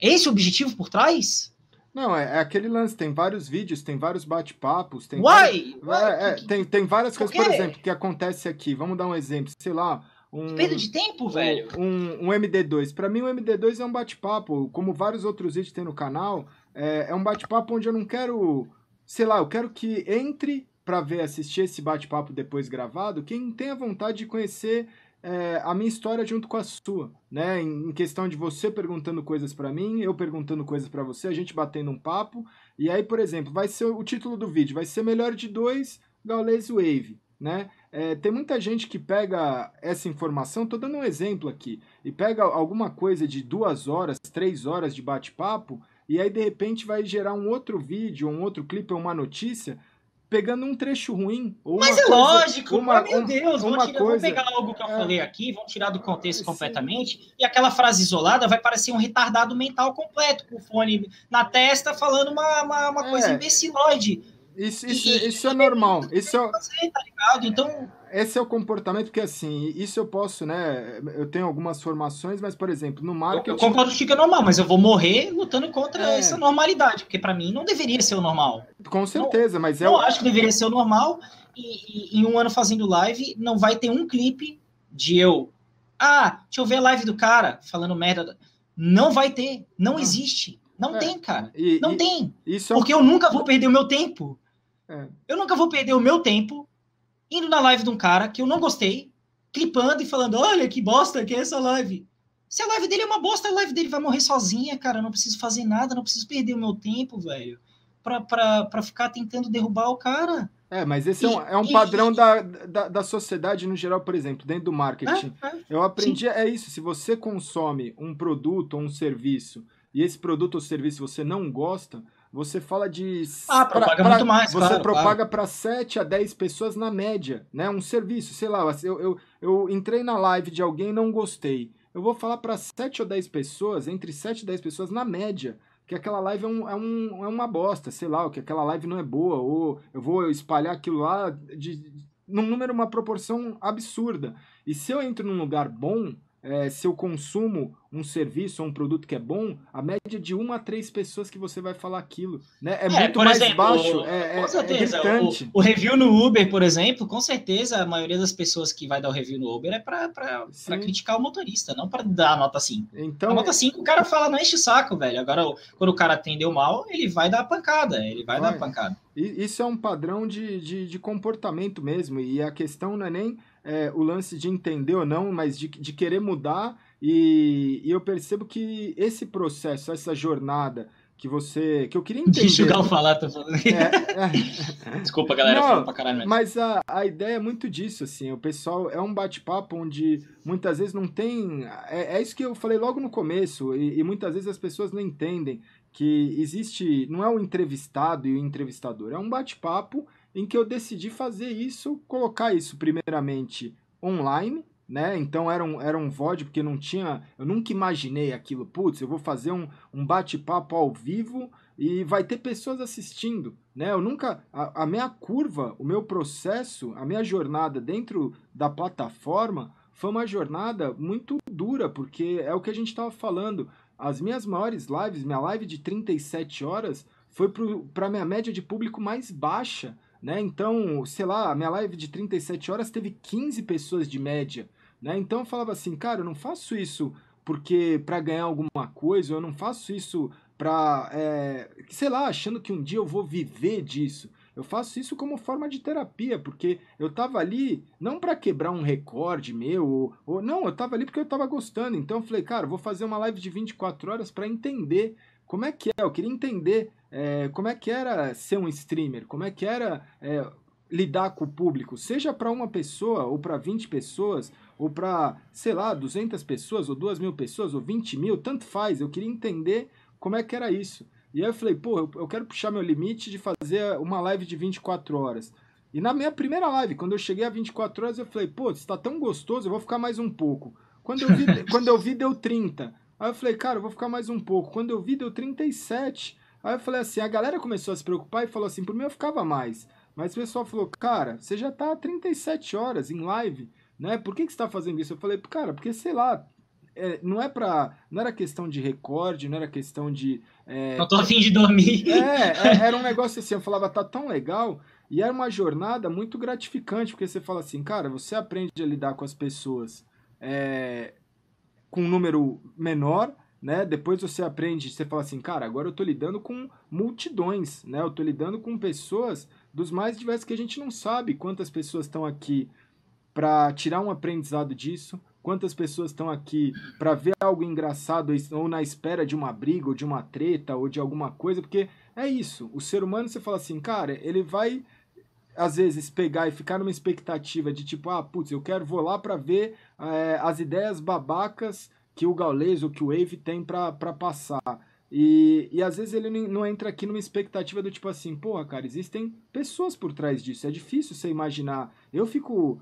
Esse é o objetivo por trás? Não, é, é, aquele lance, tem vários vídeos, tem vários bate-papos, tem, Why? Vários, é, é, tem, tem várias coisas, por exemplo, que acontece aqui. Vamos dar um exemplo, sei lá, um, Perda de tempo, velho. Um, um MD2. Para mim, o MD2 é um bate-papo, como vários outros vídeos tem no canal. É, é um bate-papo onde eu não quero, sei lá, eu quero que entre para ver, assistir esse bate-papo depois gravado, quem tenha vontade de conhecer é, a minha história junto com a sua, né? Em, em questão de você perguntando coisas para mim, eu perguntando coisas para você, a gente batendo um papo. E aí, por exemplo, vai ser o título do vídeo, vai ser melhor de dois Gaules Wave, né? É, tem muita gente que pega essa informação, tô dando um exemplo aqui, e pega alguma coisa de duas horas, três horas de bate-papo, e aí de repente vai gerar um outro vídeo, um outro clipe, uma notícia pegando um trecho ruim. Mas é coisa, lógico, uma, meu um, Deus, uma tirar, coisa, pegar algo que eu é, falei aqui, vão tirar do contexto é, completamente, e aquela frase isolada vai parecer um retardado mental completo, com o fone na testa, falando uma, uma, uma coisa é. imbecilóide. Isso, isso, e, isso é normal. Isso é... Fazer, tá ligado? Então esse é o comportamento que, assim, isso eu posso, né? Eu tenho algumas formações, mas, por exemplo, no marketing. Eu, eu concordo que é normal, mas eu vou morrer lutando contra é. essa normalidade, porque para mim não deveria ser o normal. Com certeza, não, mas é. Eu o... acho que deveria ser o normal, e, e, em um ano fazendo live, não vai ter um clipe de eu. Ah, deixa eu ver a live do cara falando merda. Não vai ter, não ah. existe. Não é. tem, cara. E, não e, tem. Isso é porque eu nunca vou perder o meu tempo. É. Eu nunca vou perder o meu tempo indo na live de um cara que eu não gostei, clipando e falando: olha que bosta que é essa live. Se a live dele é uma bosta, a live dele vai morrer sozinha, cara. Eu não preciso fazer nada, não preciso perder o meu tempo, velho, pra, pra, pra ficar tentando derrubar o cara. É, mas esse e, é um, é um padrão e, da, da, da, sociedade no geral, por exemplo, dentro do marketing. É, é, eu aprendi, sim. é isso, se você consome um produto ou um serviço, e esse produto ou serviço você não gosta, você fala de. Ah, propaga pra, muito mais. Você claro, propaga claro. para 7 a 10 pessoas na média, né? Um serviço, sei lá, eu, eu, eu entrei na live de alguém e não gostei. Eu vou falar para 7 ou 10 pessoas, entre 7 e 10 pessoas na média, que aquela live é, um, é, um, é uma bosta, sei lá, que aquela live não é boa, ou eu vou espalhar aquilo lá de, num número, uma proporção absurda. E se eu entro num lugar bom, é, se eu consumo um serviço ou um produto que é bom, a média de uma a três pessoas que você vai falar aquilo, né? É, é muito mais exemplo, baixo, é, com é, certeza. É o, o, review no Uber, por exemplo, com certeza a maioria das pessoas que vai dar o review no Uber é para criticar o motorista, não para dar a nota 5. Então, a nota 5 o cara fala, não enche o saco, velho. Agora, quando o cara atendeu mal, ele vai dar a pancada, ele vai, vai. dar a pancada. Isso é um padrão de, de, de comportamento mesmo, e a questão não é nem é, o lance de entender ou não, mas de, de querer mudar. E, e eu percebo que esse processo, essa jornada que você. que eu queria entender. Deixa o Gal falar, tô falando. É, é... Desculpa, galera, Não, pra caralho. Mas a, a ideia é muito disso, assim. O pessoal é um bate-papo onde muitas vezes não tem. É, é isso que eu falei logo no começo, e, e muitas vezes as pessoas não entendem que existe. Não é o entrevistado e o entrevistador, é um bate-papo em que eu decidi fazer isso, colocar isso primeiramente online, né? Então era um, era um VOD, porque não tinha. Eu nunca imaginei aquilo, putz, eu vou fazer um, um bate-papo ao vivo e vai ter pessoas assistindo, né? Eu nunca. A, a minha curva, o meu processo, a minha jornada dentro da plataforma foi uma jornada muito dura, porque é o que a gente estava falando. As minhas maiores lives, minha live de 37 horas, foi para a minha média de público mais baixa. Né? Então, sei lá, a minha live de 37 horas teve 15 pessoas de média. Né? Então eu falava assim, cara, eu não faço isso porque para ganhar alguma coisa, eu não faço isso para, é, sei lá, achando que um dia eu vou viver disso. Eu faço isso como forma de terapia, porque eu tava ali não para quebrar um recorde meu, ou, ou, não, eu tava ali porque eu tava gostando. Então eu falei, cara, eu vou fazer uma live de 24 horas para entender como é que é. Eu queria entender é, como é que era ser um streamer, como é que era é, lidar com o público, seja para uma pessoa, ou para 20 pessoas, ou para, sei lá, 200 pessoas, ou 2 mil pessoas, ou 20 mil, tanto faz. Eu queria entender como é que era isso. E aí eu falei, pô, eu, eu quero puxar meu limite de fazer uma live de 24 horas. E na minha primeira live, quando eu cheguei a 24 horas, eu falei, pô, está tão gostoso, eu vou ficar mais um pouco. Quando eu vi, quando eu vi deu 30. Aí eu falei, cara, eu vou ficar mais um pouco. Quando eu vi, deu 37. Aí eu falei assim, a galera começou a se preocupar e falou assim, por mim eu ficava mais. Mas o pessoal falou, cara, você já tá 37 horas em live, né? Por que, que você tá fazendo isso? Eu falei, cara, porque sei lá, é, não é pra. Não era questão de recorde, não era questão de. É, não tô afim de dormir. É, é, era um negócio assim, eu falava, tá tão legal. E era uma jornada muito gratificante, porque você fala assim, cara, você aprende a lidar com as pessoas é, com um número menor, né? Depois você aprende, você fala assim, cara, agora eu tô lidando com multidões, né? Eu tô lidando com pessoas dos mais diversos que a gente não sabe quantas pessoas estão aqui para tirar um aprendizado disso, quantas pessoas estão aqui para ver algo engraçado ou na espera de uma briga ou de uma treta ou de alguma coisa, porque é isso, o ser humano você fala assim, cara, ele vai às vezes pegar e ficar numa expectativa de tipo, ah, putz, eu quero vou lá para ver é, as ideias babacas que o Gaules ou que o Wave tem para passar. E, e às vezes ele não entra aqui numa expectativa do tipo assim, porra, cara, existem pessoas por trás disso. É difícil você imaginar. Eu fico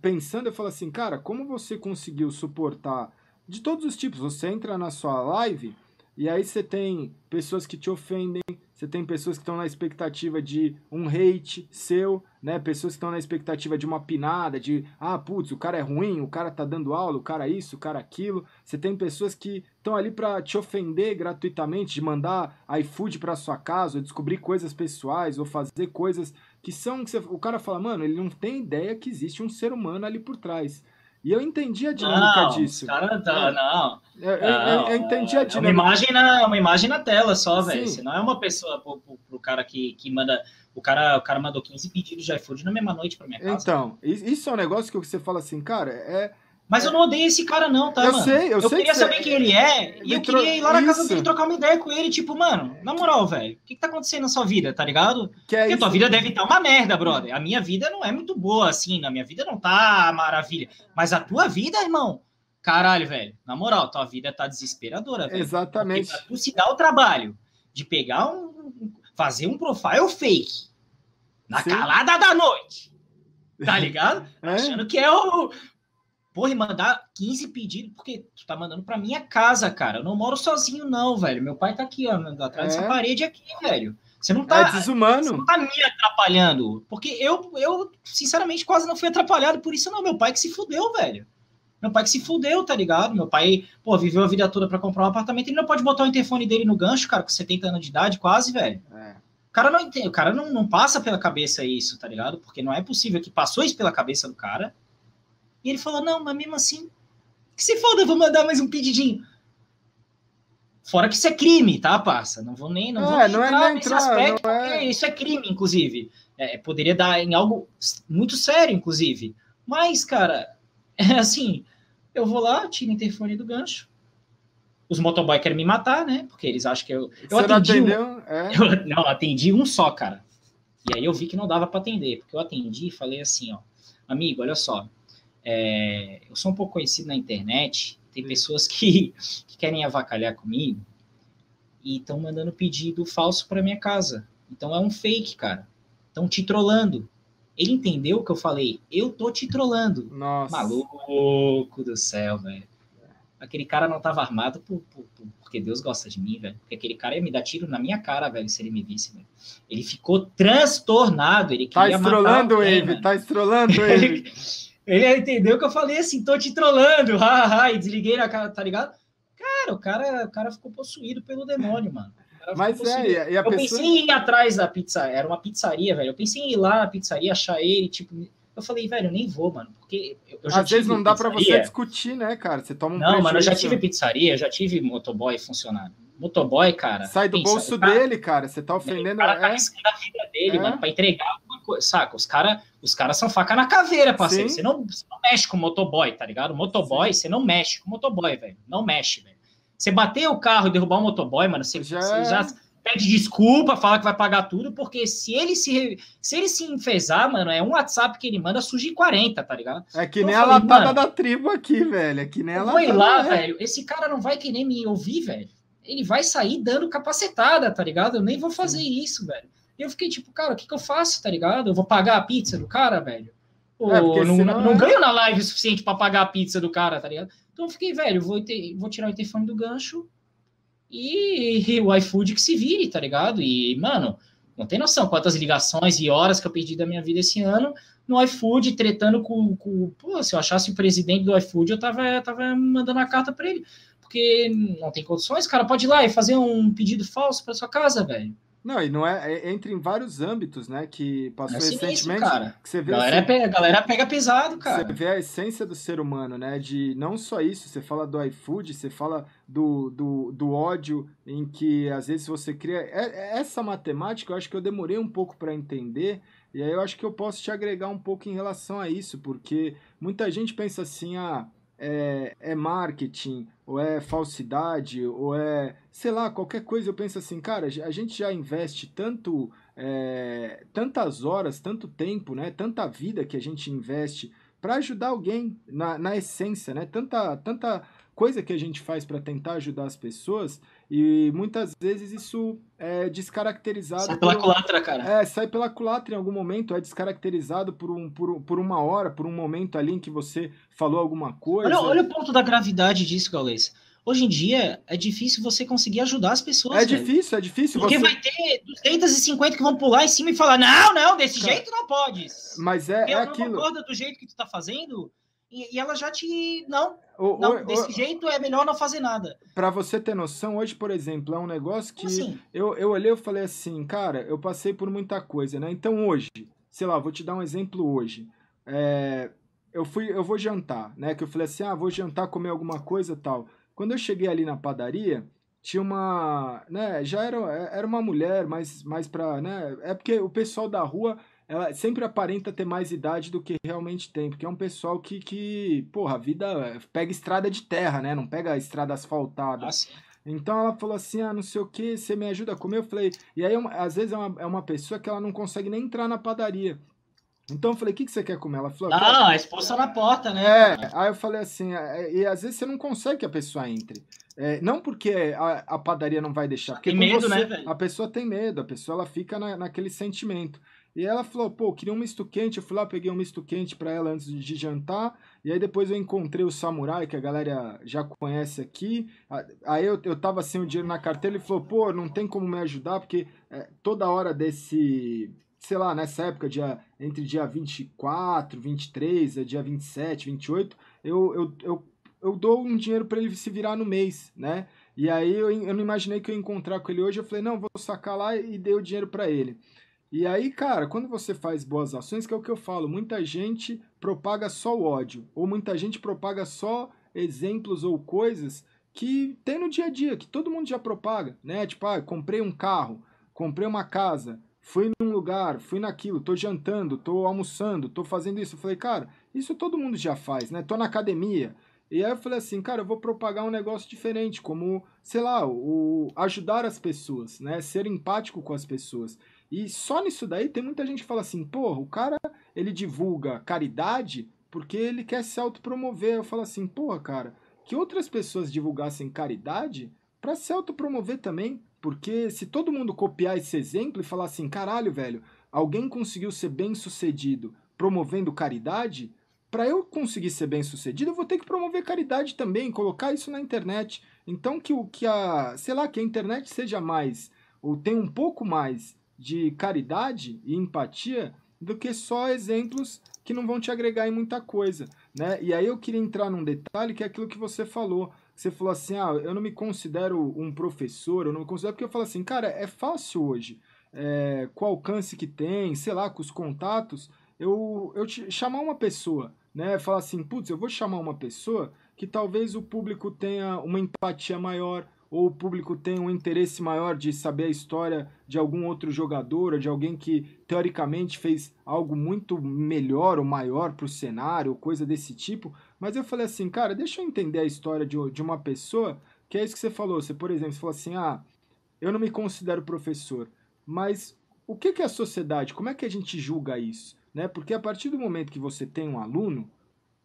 pensando, eu falo assim, cara, como você conseguiu suportar de todos os tipos? Você entra na sua live e aí você tem pessoas que te ofendem, você tem pessoas que estão na expectativa de um hate seu, né? Pessoas que estão na expectativa de uma pinada, de ah, putz, o cara é ruim, o cara tá dando aula, o cara isso, o cara aquilo. Você tem pessoas que estão ali para te ofender gratuitamente, de mandar iFood para sua casa, ou descobrir coisas pessoais, ou fazer coisas que são que você, o cara fala, mano, ele não tem ideia que existe um ser humano ali por trás. E eu entendi a dinâmica não, disso. Cara, tá, é. não. Eu, eu, eu, eu, entendi a dinâmica. É uma imagem na, uma imagem na tela só, velho. Você não é uma pessoa pro, pro, pro, cara que, que manda. O cara, o cara mandou 15 pedidos de iFood na mesma noite pra minha casa. Então, isso é um negócio que você fala assim, cara, é mas eu não odeio esse cara, não, tá, eu mano? Sei, eu, eu sei queria saber você... quem ele é e eu queria ir lá na casa dele trocar uma ideia com ele, tipo, mano, na moral, velho, o que, que tá acontecendo na sua vida, tá ligado? Que é Porque a tua vida deve estar tá uma merda, brother. A minha vida não é muito boa, assim, a minha vida não tá maravilha. Mas a tua vida, irmão, caralho, velho, na moral, tua vida tá desesperadora, velho. Exatamente. Porque pra tu se dar o trabalho de pegar um. fazer um profile fake na Sim. calada da noite. Tá ligado? É? Achando que é o, Porra, e mandar 15 pedidos, porque tu tá mandando pra minha casa, cara. Eu não moro sozinho, não, velho. Meu pai tá aqui, ó, atrás é. dessa parede aqui, velho. Você não tá. É desumano. Você não tá me atrapalhando. Porque eu, eu, sinceramente, quase não fui atrapalhado por isso, não. Meu pai que se fudeu, velho. Meu pai que se fudeu, tá ligado? Meu pai, pô, viveu a vida toda para comprar um apartamento. Ele não pode botar o interfone dele no gancho, cara, com 70 anos de idade, quase, velho. É. O cara, não, entende, o cara não, não passa pela cabeça isso, tá ligado? Porque não é possível que passou isso pela cabeça do cara e ele falou: não, mas mesmo assim, que se foda, eu vou mandar mais um pedidinho. Fora que isso é crime, tá, parça? Não vou nem, não é, vou nem não é entrar é nesse entrar, aspecto, é... isso é crime, inclusive. É, poderia dar em algo muito sério, inclusive. Mas, cara, é assim, eu vou lá, tiro o interfone do gancho. Os motoboy querem me matar, né? Porque eles acham que eu. Eu Você atendi. Não? Um, é. eu, não, atendi um só, cara. E aí eu vi que não dava para atender, porque eu atendi e falei assim, ó, amigo, olha só, é, eu sou um pouco conhecido na internet, tem pessoas que, que querem avacalhar comigo e estão mandando pedido falso para minha casa. Então é um fake, cara. Estão te trollando. Ele entendeu o que eu falei. Eu tô te trollando. Nossa. Maluco do céu, velho. Aquele cara não tava armado por, por, por, porque Deus gosta de mim, velho. Porque aquele cara ia me dar tiro na minha cara, velho, se ele me visse, velho. Ele ficou transtornado. Ele tá estrolando, Eve. Tá estrolando, Eve. Ele entendeu que eu falei assim, tô te trollando, haha, e desliguei na cara, tá ligado? Cara, o cara, o cara ficou possuído pelo demônio, mano. Mas é, e a eu pessoa... pensei em ir atrás da pizza, era uma pizzaria, velho. Eu pensei em ir lá na pizzaria, achar ele, tipo. Eu falei, velho, eu nem vou, mano, porque eu já Às vezes não dá para você discutir, né, cara? Você toma um Não, mano, eu já tive pizzaria, já tive motoboy funcionando. Motoboy, cara. Sai do pensa, bolso cara, dele, cara. Você tá ofendendo. O cara tá é... a vida dele, é? mano, pra entregar coisa. Saca? Os caras os cara são faca na caveira, parceiro. Você não, você não, mexe com motoboy, tá ligado? Motoboy, Sim. você não mexe com motoboy, velho. Não mexe, velho. Você bater o carro e derrubar um motoboy, mano, você já... você já pede desculpa, fala que vai pagar tudo, porque se ele se se ele se enfesar, mano, é um WhatsApp que ele manda surge 40, tá ligado? É que então, nem a latada da tribo aqui, velho. É que nem a latada. Foi lá, né? velho. Esse cara não vai querer me ouvir, velho ele vai sair dando capacetada, tá ligado? Eu nem vou fazer isso, velho. E eu fiquei tipo, cara, o que, que eu faço, tá ligado? Eu vou pagar a pizza do cara, velho? Ou é, não, não é... ganho na live o suficiente para pagar a pizza do cara, tá ligado? Então eu fiquei, velho, vou, ter, vou tirar o telefone do gancho e, e o iFood que se vire, tá ligado? E, mano, não tem noção quantas ligações e horas que eu perdi da minha vida esse ano no iFood, tretando com, com. Pô, se eu achasse o presidente do iFood, eu tava, tava mandando a carta para ele porque não tem condições, cara, pode ir lá e fazer um pedido falso para sua casa, velho. Não, e não é, é, entra em vários âmbitos, né? Que passou é sinistro, recentemente. Cara. Que você vê galera, assim, pega, galera pega pesado, cara. Você vê a essência do ser humano, né? De não só isso, você fala do iFood, você fala do, do, do ódio em que às vezes você cria. É, é essa matemática eu acho que eu demorei um pouco para entender. E aí eu acho que eu posso te agregar um pouco em relação a isso, porque muita gente pensa assim, ah é, é marketing, ou é falsidade, ou é, sei lá, qualquer coisa, eu penso assim, cara, a gente já investe tanto, é, tantas horas, tanto tempo, né, tanta vida que a gente investe para ajudar alguém na, na essência, né, tanta, tanta coisa que a gente faz para tentar ajudar as pessoas e muitas vezes isso é descaracterizado. Sai pela culatra, cara. É, sai pela culatra em algum momento, é descaracterizado por, um, por, por uma hora, por um momento ali em que você falou alguma coisa. Olha, olha o ponto da gravidade disso, Gaules. Hoje em dia é difícil você conseguir ajudar as pessoas. É velho. difícil, é difícil. Porque você... vai ter 250 que vão pular em cima e falar: não, não, desse cara, jeito não pode. Mas é, é aquilo. não concorda do jeito que tu tá fazendo, e, e ela já te. Não, o, não o, desse o, jeito é melhor não fazer nada. Para você ter noção, hoje, por exemplo, é um negócio que. Assim? Eu, eu olhei e falei assim, cara, eu passei por muita coisa, né? Então hoje, sei lá, vou te dar um exemplo hoje. É, eu fui, eu vou jantar, né? Que eu falei assim, ah, vou jantar, comer alguma coisa tal. Quando eu cheguei ali na padaria, tinha uma, né, já era, era uma mulher, mas mais pra, né, é porque o pessoal da rua ela sempre aparenta ter mais idade do que realmente tem, porque é um pessoal que, que porra, a vida pega estrada de terra, né? Não pega estrada asfaltada. Nossa. Então ela falou assim: ah, não sei o que, você me ajuda a comer? Eu falei, e aí às vezes é uma, é uma pessoa que ela não consegue nem entrar na padaria. Então eu falei, o que, que você quer comer? Ela falou, não, a esposa na porta, né? É, aí eu falei assim, é, e às vezes você não consegue que a pessoa entre. É, não porque a, a, padaria não vai deixar, porque tem medo, você, né, velho? A pessoa tem medo, a pessoa ela fica na, naquele sentimento. E ela falou, pô, queria um misto quente. Eu fui lá, peguei um misto quente para ela antes de jantar. E aí depois eu encontrei o samurai, que a galera já conhece aqui. Aí eu, eu tava sem o dinheiro na carteira. Ele falou, pô, não tem como me ajudar, porque é, toda hora desse. Sei lá, nessa época, dia, entre dia 24, 23, é dia 27, 28, eu, eu, eu, eu dou um dinheiro para ele se virar no mês, né? E aí eu, eu não imaginei que eu ia encontrar com ele hoje. Eu falei, não, vou sacar lá e dei o dinheiro para ele. E aí, cara, quando você faz boas ações, que é o que eu falo, muita gente propaga só o ódio, ou muita gente propaga só exemplos ou coisas que tem no dia a dia, que todo mundo já propaga, né? Tipo, ah, comprei um carro, comprei uma casa, fui num lugar, fui naquilo, tô jantando, tô almoçando, tô fazendo isso. Eu falei, cara, isso todo mundo já faz, né? Tô na academia. E aí eu falei assim, cara, eu vou propagar um negócio diferente, como, sei lá, o ajudar as pessoas, né? Ser empático com as pessoas. E só nisso daí tem muita gente que fala assim, porra, o cara ele divulga caridade porque ele quer se autopromover. Eu falo assim, porra, cara, que outras pessoas divulgassem caridade para se autopromover também. Porque se todo mundo copiar esse exemplo e falar assim, caralho, velho, alguém conseguiu ser bem sucedido promovendo caridade, para eu conseguir ser bem sucedido, eu vou ter que promover caridade também, colocar isso na internet. Então que o que a, sei lá, que a internet seja mais ou tenha um pouco mais de caridade e empatia do que só exemplos que não vão te agregar em muita coisa, né? E aí eu queria entrar num detalhe que é aquilo que você falou. Você falou assim, ah, eu não me considero um professor, eu não me considero porque eu falo assim, cara, é fácil hoje, é, com o alcance que tem, sei lá, com os contatos, eu, eu te, chamar uma pessoa, né? Falar assim, putz, eu vou chamar uma pessoa que talvez o público tenha uma empatia maior, ou o público tem um interesse maior de saber a história de algum outro jogador, ou de alguém que teoricamente fez algo muito melhor ou maior para o cenário, coisa desse tipo. Mas eu falei assim, cara, deixa eu entender a história de, de uma pessoa, que é isso que você falou. Você, por exemplo, você falou assim, ah, eu não me considero professor, mas o que, que é a sociedade? Como é que a gente julga isso? Né? Porque a partir do momento que você tem um aluno,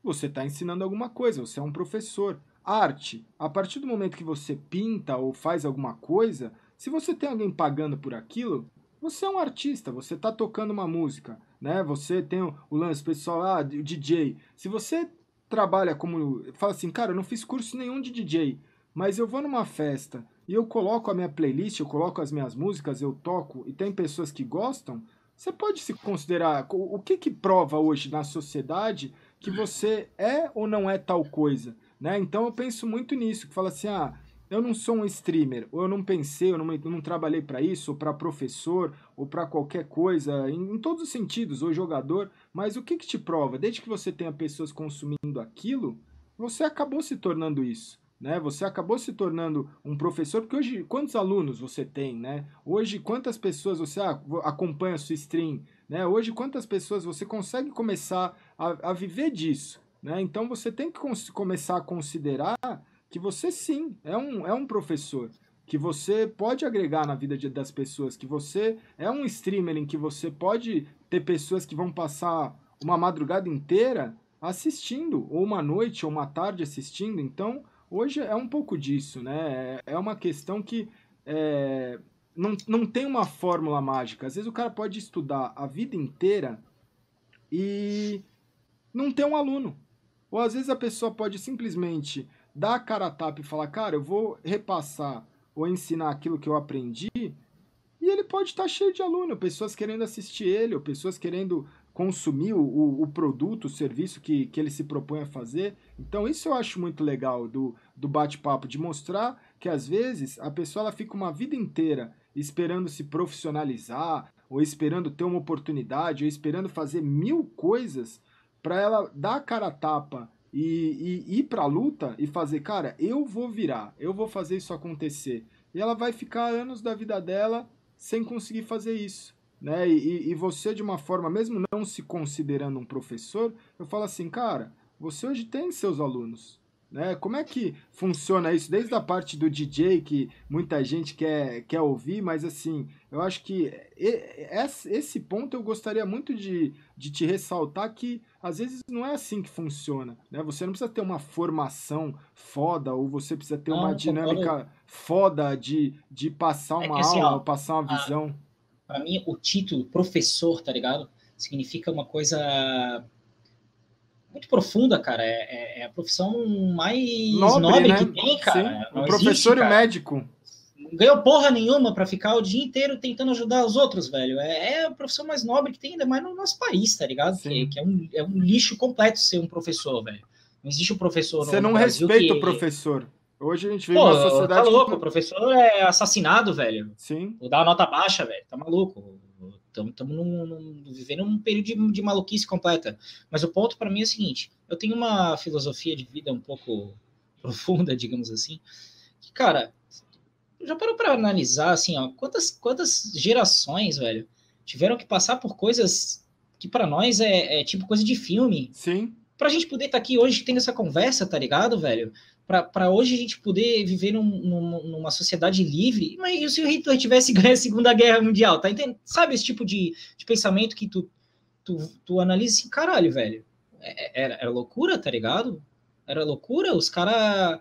você está ensinando alguma coisa, você é um professor. Arte, a partir do momento que você pinta ou faz alguma coisa, se você tem alguém pagando por aquilo, você é um artista, você está tocando uma música, né? Você tem o, lance pessoal, ah, o DJ. Se você trabalha como, fala assim, cara, eu não fiz curso nenhum de DJ, mas eu vou numa festa e eu coloco a minha playlist, eu coloco as minhas músicas, eu toco e tem pessoas que gostam, você pode se considerar o que que prova hoje na sociedade que você é ou não é tal coisa? Né? Então eu penso muito nisso, que fala assim, ah, eu não sou um streamer, ou eu não pensei, eu não, eu não trabalhei para isso, ou para professor, ou para qualquer coisa, em, em, todos os sentidos, ou jogador, mas o que, que te prova? Desde que você tenha pessoas consumindo aquilo, você acabou se tornando isso. Né? Você acabou se tornando um professor, porque hoje quantos alunos você tem, né? Hoje quantas pessoas você acompanha a sua stream, né? Hoje quantas pessoas você consegue começar a, a viver disso, né? Então você tem que começar a considerar que você sim é um, é um professor, que você pode agregar na vida de, das pessoas, que você é um streamer em que você pode ter pessoas que vão passar uma madrugada inteira assistindo, ou uma noite, ou uma tarde assistindo, então Hoje é um pouco disso, né? É, é uma questão que é, não, não tem uma fórmula mágica. Às vezes o cara pode estudar a vida inteira e não ter um aluno. Ou às vezes a pessoa pode simplesmente dar a cara a tapa e falar, cara, eu vou repassar ou ensinar aquilo que eu aprendi, e ele pode estar cheio de aluno, pessoas querendo assistir ele, ou pessoas querendo consumir o, o produto, o serviço que, que ele se propõe a fazer. Então, isso eu acho muito legal do, do bate-papo, de mostrar que às vezes a pessoa ela fica uma vida inteira esperando se profissionalizar, ou esperando ter uma oportunidade, ou esperando fazer mil coisas para ela dar a cara a tapa e, e ir para a luta e fazer, cara, eu vou virar, eu vou fazer isso acontecer. E ela vai ficar anos da vida dela sem conseguir fazer isso né? E, e você, de uma forma, mesmo não se considerando um professor, eu falo assim, cara, você hoje tem seus alunos. Né? Como é que funciona isso? Desde a parte do DJ, que muita gente quer, quer ouvir, mas assim, eu acho que esse ponto eu gostaria muito de, de te ressaltar que às vezes não é assim que funciona. Né? Você não precisa ter uma formação foda, ou você precisa ter não, uma dinâmica foda de, de passar é uma é assim, aula, ó, passar uma visão. Para mim, o título professor, tá ligado? Significa uma coisa muito profunda, cara. É, é, é a profissão mais nobre, nobre né? que tem, cara. o professor existe, e o médico. Ganhou porra nenhuma para ficar o dia inteiro tentando ajudar os outros, velho. É, é, a profissão mais nobre que tem, ainda mais no nosso país, tá ligado? Que, que, é, um, é um lixo completo ser um professor, velho. Não existe um professor Você não Brasil respeita que... o professor. Hoje a gente vive Pô, uma sociedade. Tá louco, que... o professor é assassinado, velho. Sim. Dar uma nota baixa, velho. Tá maluco. Estamos vivendo um período de, de, maluquice completa. Mas o ponto para mim é o seguinte: eu tenho uma filosofia de vida um pouco profunda, digamos assim, que, cara, já parou para analisar, assim, ó, quantas, quantas gerações, velho, tiveram que passar por coisas que para nós é, é, tipo coisa de filme. Sim. Pra gente poder estar tá aqui hoje tendo essa conversa, tá ligado, velho? para hoje a gente poder viver num, num, numa sociedade livre, mas se o Hitler tivesse ganho a Segunda Guerra Mundial, tá entendendo? Sabe esse tipo de, de pensamento que tu, tu, tu analisa assim, caralho, velho, é, é, era, era loucura, tá ligado? Era loucura, os caras...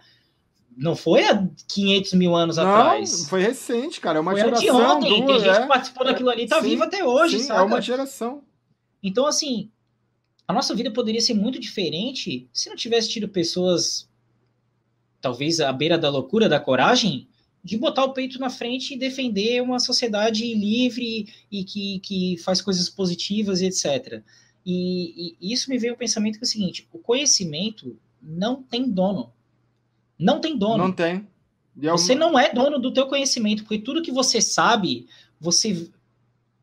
Não foi há 500 mil anos não, atrás. foi recente, cara. É uma foi geração. Ontem. Duas, Tem gente é, que participou daquilo ali, tá sim, vivo até hoje, sim, sabe? É uma geração. Então, assim, a nossa vida poderia ser muito diferente se não tivesse tido pessoas talvez à beira da loucura, da coragem, de botar o peito na frente e defender uma sociedade livre e que, que faz coisas positivas e etc. E, e isso me veio o pensamento que é o seguinte: o conhecimento não tem dono. Não tem dono. Não tem. Você não é dono do teu conhecimento, porque tudo que você sabe, você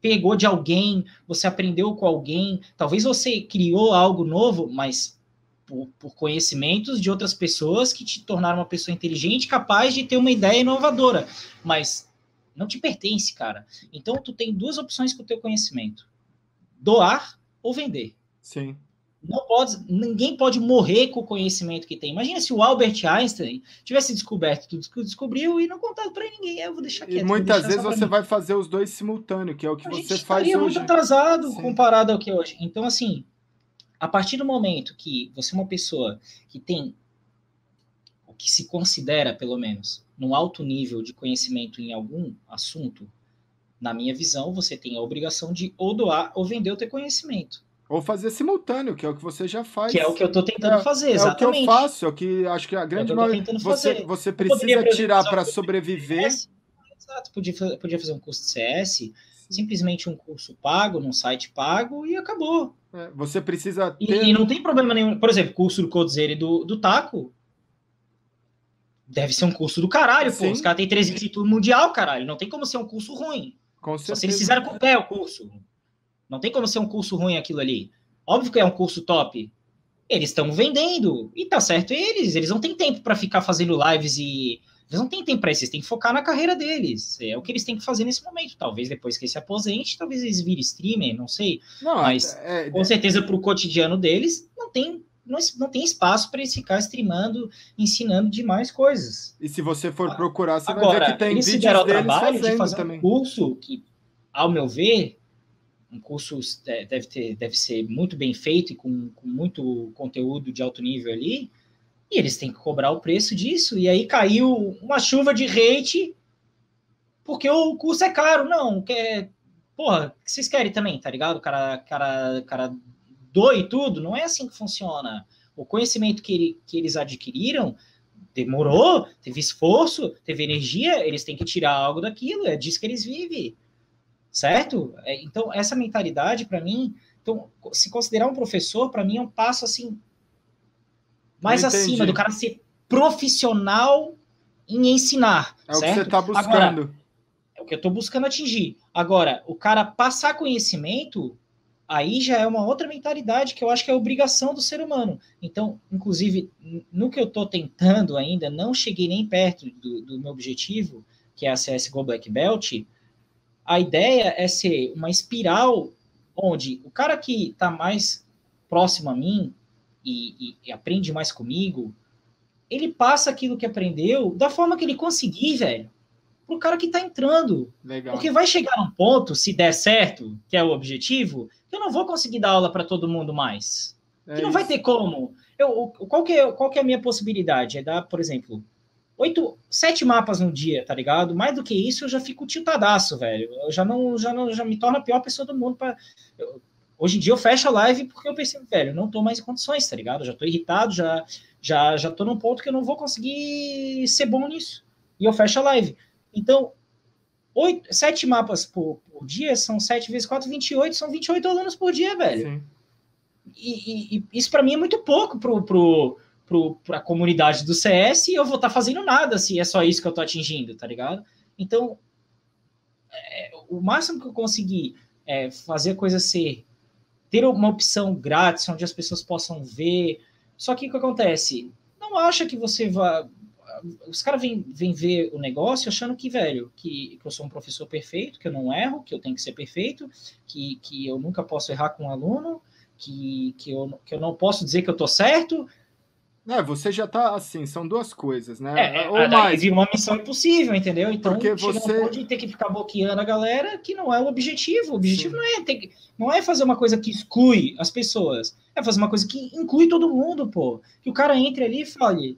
pegou de alguém, você aprendeu com alguém, talvez você criou algo novo, mas por, por, conhecimentos de outras pessoas que te tornaram uma pessoa inteligente, capaz de ter uma ideia inovadora, mas não te pertence, cara. Então tu tem duas opções com o teu conhecimento: doar ou vender. Sim. Não pode, ninguém pode morrer com o conhecimento que tem. Imagina se o Albert Einstein tivesse descoberto tudo que descobriu e não contado para ninguém. Eu vou deixar quieto. E muitas vezes você mim. vai fazer os dois simultâneo, que é o que A você faz hoje. muito atrasado Sim. comparado ao que é hoje. Então assim, a partir do momento que você é uma pessoa que tem o que se considera, pelo menos, num alto nível de conhecimento em algum assunto, na minha visão, você tem a obrigação de ou doar ou vender o teu conhecimento. Ou fazer simultâneo, que é o que você já faz. Que é o que eu estou tentando é, fazer, exatamente. É o que eu faço, é o que acho que a grande maioria. Você, você precisa tirar para sobreviver. Exato, podia, podia fazer um curso de CS, simplesmente um curso pago, num site pago e acabou. É, você precisa ter... e, e, não tem problema nenhum. Por exemplo, curso do Codezera e do, do Taco. deve ser um curso do caralho, Sim. pô. Os caras têm 13 títulos mundial, caralho. Não tem como ser um curso ruim. Com certeza. Só se eles fizeram com o pé o curso. Não tem como ser um curso ruim aquilo ali. Óbvio que é um curso top. Eles estão vendendo. E tá certo eles. Eles não têm tempo para ficar fazendo lives e. Eles não têm tempo para isso. Eles têm que focar na carreira deles. É o que eles têm que fazer nesse momento. Talvez depois que ele se aposente, talvez eles virem streamer, não sei. Não, Mas é, é, com certeza para o cotidiano deles, não tem não, não tem espaço para eles ficar streamando, ensinando demais coisas. E se você for procurar, você Agora, vai ver que tem eles vídeos deles trabalho de fazer também. um curso que, ao meu ver, um curso deve, ter, deve ser muito bem feito e com, com muito conteúdo de alto nível ali, e eles têm que cobrar o preço disso. E aí caiu uma chuva de hate porque o curso é caro. Não, que é, porra, que vocês querem também, tá ligado? O cara, cara, cara doe tudo, não é assim que funciona. O conhecimento que, ele, que eles adquiriram demorou, teve esforço, teve energia, eles têm que tirar algo daquilo, é disso que eles vivem, certo? É, então, essa mentalidade, para mim, então, se considerar um professor, para mim é um passo assim, mais acima do cara ser profissional em ensinar. É certo? o que você está buscando. Agora, é o que eu estou buscando atingir. Agora, o cara passar conhecimento aí já é uma outra mentalidade que eu acho que é obrigação do ser humano. Então, inclusive, no que eu estou tentando ainda, não cheguei nem perto do, do meu objetivo, que é a CSGO Black Belt, a ideia é ser uma espiral onde o cara que está mais próximo a mim e, e, e, aprende mais comigo, ele passa aquilo que aprendeu da forma que ele conseguir, velho pro cara que tá entrando. Legal. Porque vai chegar um ponto, se der certo, que é o objetivo, que eu não vou conseguir dar aula para todo mundo mais. É que não isso. vai ter como. Eu, qual, que é, qual que é a minha possibilidade? É dar, por exemplo, oito, sete mapas no dia, tá ligado? Mais do que isso, eu já fico tiltadaço, velho. Eu já não, já não, já me torno a pior pessoa do mundo para Hoje em dia eu fecho a live porque eu pensei, velho, não tô mais em condições, tá ligado? Eu já tô irritado, já, já, já tô num ponto que eu não vou conseguir ser bom nisso. E eu fecho a live. Então, oito, sete mapas por, por, dia são 7 vezes 4, 28, são 28 alunos por dia, velho. E, e, e, isso para mim é muito pouco pro, pro, pro, pra comunidade do CS e eu vou estar tá fazendo nada se é só isso que eu tô atingindo, tá ligado? Então, é, o máximo que eu conseguir é fazer a coisa ser ter uma opção grátis onde as pessoas possam ver. Só que o que acontece? Não acha que você vai os caras vêm, vêm ver o negócio achando que, velho, que, que, eu sou um professor perfeito, que eu não erro, que eu tenho que ser perfeito, que, que eu nunca posso errar com um aluno, que, que, eu, que eu não posso dizer que eu tô certo. É, você já tá assim, são duas coisas, né? É, Ou mais. uma missão impossível, entendeu? Então, Porque você pode ter que ficar bloqueando a galera, que não é o objetivo. O objetivo não é, ter, não é fazer uma coisa que exclui as pessoas, é fazer uma coisa que inclui todo mundo, pô. Que o cara entre ali e fale,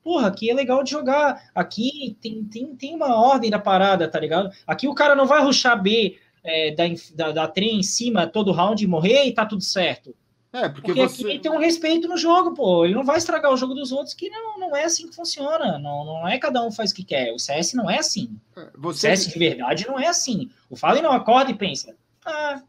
porra, aqui é legal de jogar, aqui tem, tem, tem uma ordem da parada, tá ligado? Aqui o cara não vai ruxar B é, da, da, da trem em cima todo round e morrer e tá tudo certo. É, porque, porque você... aqui tem um respeito no jogo, pô. Ele não vai estragar o jogo dos outros, que não, não é assim que funciona. Não, não é cada um faz o que quer. O CS não é assim. É, você... O CS de verdade não é assim. O Fallen não acorda e pensa, ah,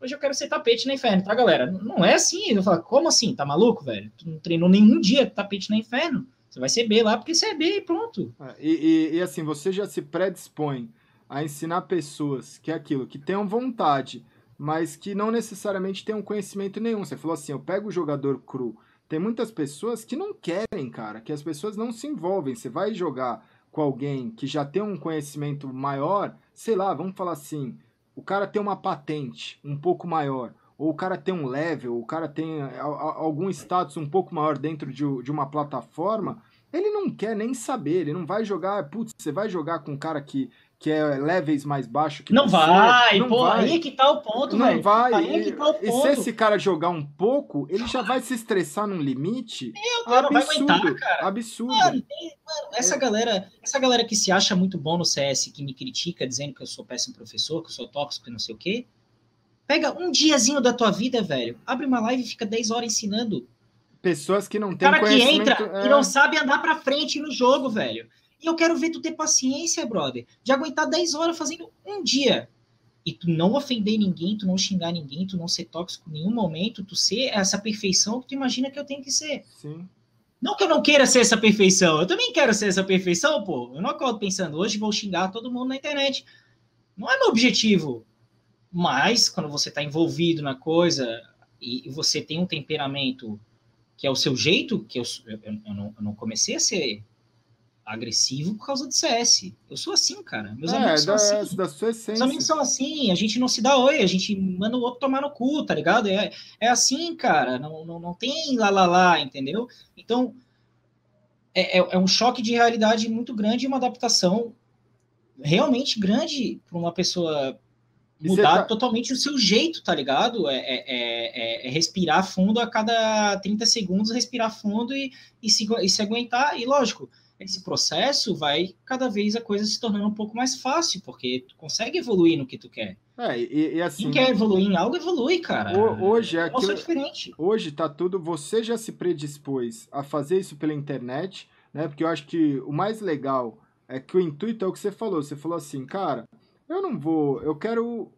hoje eu quero ser tapete no inferno, tá, galera? Não é assim. Eu falo, como assim? Tá maluco, velho? Tu não treinou nenhum dia tapete no inferno. Você vai ser B lá porque você é B e pronto. É, e, e, e, assim, você já se predispõe a ensinar pessoas que é aquilo, que tenham vontade, mas que não necessariamente tenham conhecimento nenhum. Você falou assim, eu pego o jogador cru. Tem muitas pessoas que não querem, cara, que as pessoas não se envolvem. Você vai jogar com alguém que já tem um conhecimento maior, sei lá, vamos falar assim, o cara tem uma patente um pouco maior ou o cara tem um level, o cara tem algum status um pouco maior dentro de, de uma plataforma, ele não quer nem saber, ele não vai jogar, putz, você vai jogar com um cara que, que é levels mais baixo que Não você, vai, não pô, vai. aí é que tá o ponto, Não velho. vai. Aí é que tá o ponto. E se esse cara jogar um pouco, ele já vai se estressar num limite Meu, cara, absurdo, vai aguentar, cara. absurdo. Mano, mano, essa é. galera, essa galera que se acha muito bom no CS, que me critica dizendo que eu sou péssimo professor, que eu sou tóxico e não sei o quê, Pega um diazinho da tua vida, velho. Abre uma live e fica 10 horas ensinando. Pessoas que não têm cara que entra é... e não sabe andar pra frente no jogo, velho. E eu quero ver tu ter paciência, brother, de aguentar 10 horas fazendo um dia. E tu não ofender ninguém, tu não xingar ninguém, tu não ser tóxico em nenhum momento, tu ser essa perfeição que tu imagina que eu tenho que ser. Sim. Não que eu não queira ser essa perfeição, eu também quero ser essa perfeição, pô. Eu não acordo pensando, hoje vou xingar todo mundo na internet. Não é meu objetivo. Mas, quando você está envolvido na coisa e, você tem um temperamento que é o seu jeito, que eu, eu, eu, não, eu não comecei a ser agressivo por causa do CS. Eu sou assim, cara. Meus é, amigos da, são assim. Da sua essência. Meus amigos são assim. A gente não se dá oi, a gente manda o outro tomar no cu, tá ligado? É, é assim, cara. Não, não, não tem lá, lá, lá, entendeu? Então, é, é, é um choque de realidade muito grande e uma adaptação realmente grande para uma pessoa mudar tá... totalmente o seu jeito, tá ligado? É, é, é, é, respirar fundo a cada 30 segundos, respirar fundo e, e, se, e se aguentar. E lógico, esse processo vai cada vez a coisa se tornando um pouco mais fácil, porque tu consegue evoluir no que tu quer. É, e, e assim. Quem quer evoluir em algo, evolui, cara. Hoje é aquilo, diferente. Hoje tá tudo. Você já se predispôs a fazer isso pela internet, né? Porque eu acho que o mais legal é que o intuito é o que você falou. Você falou assim, cara, eu não vou. Eu quero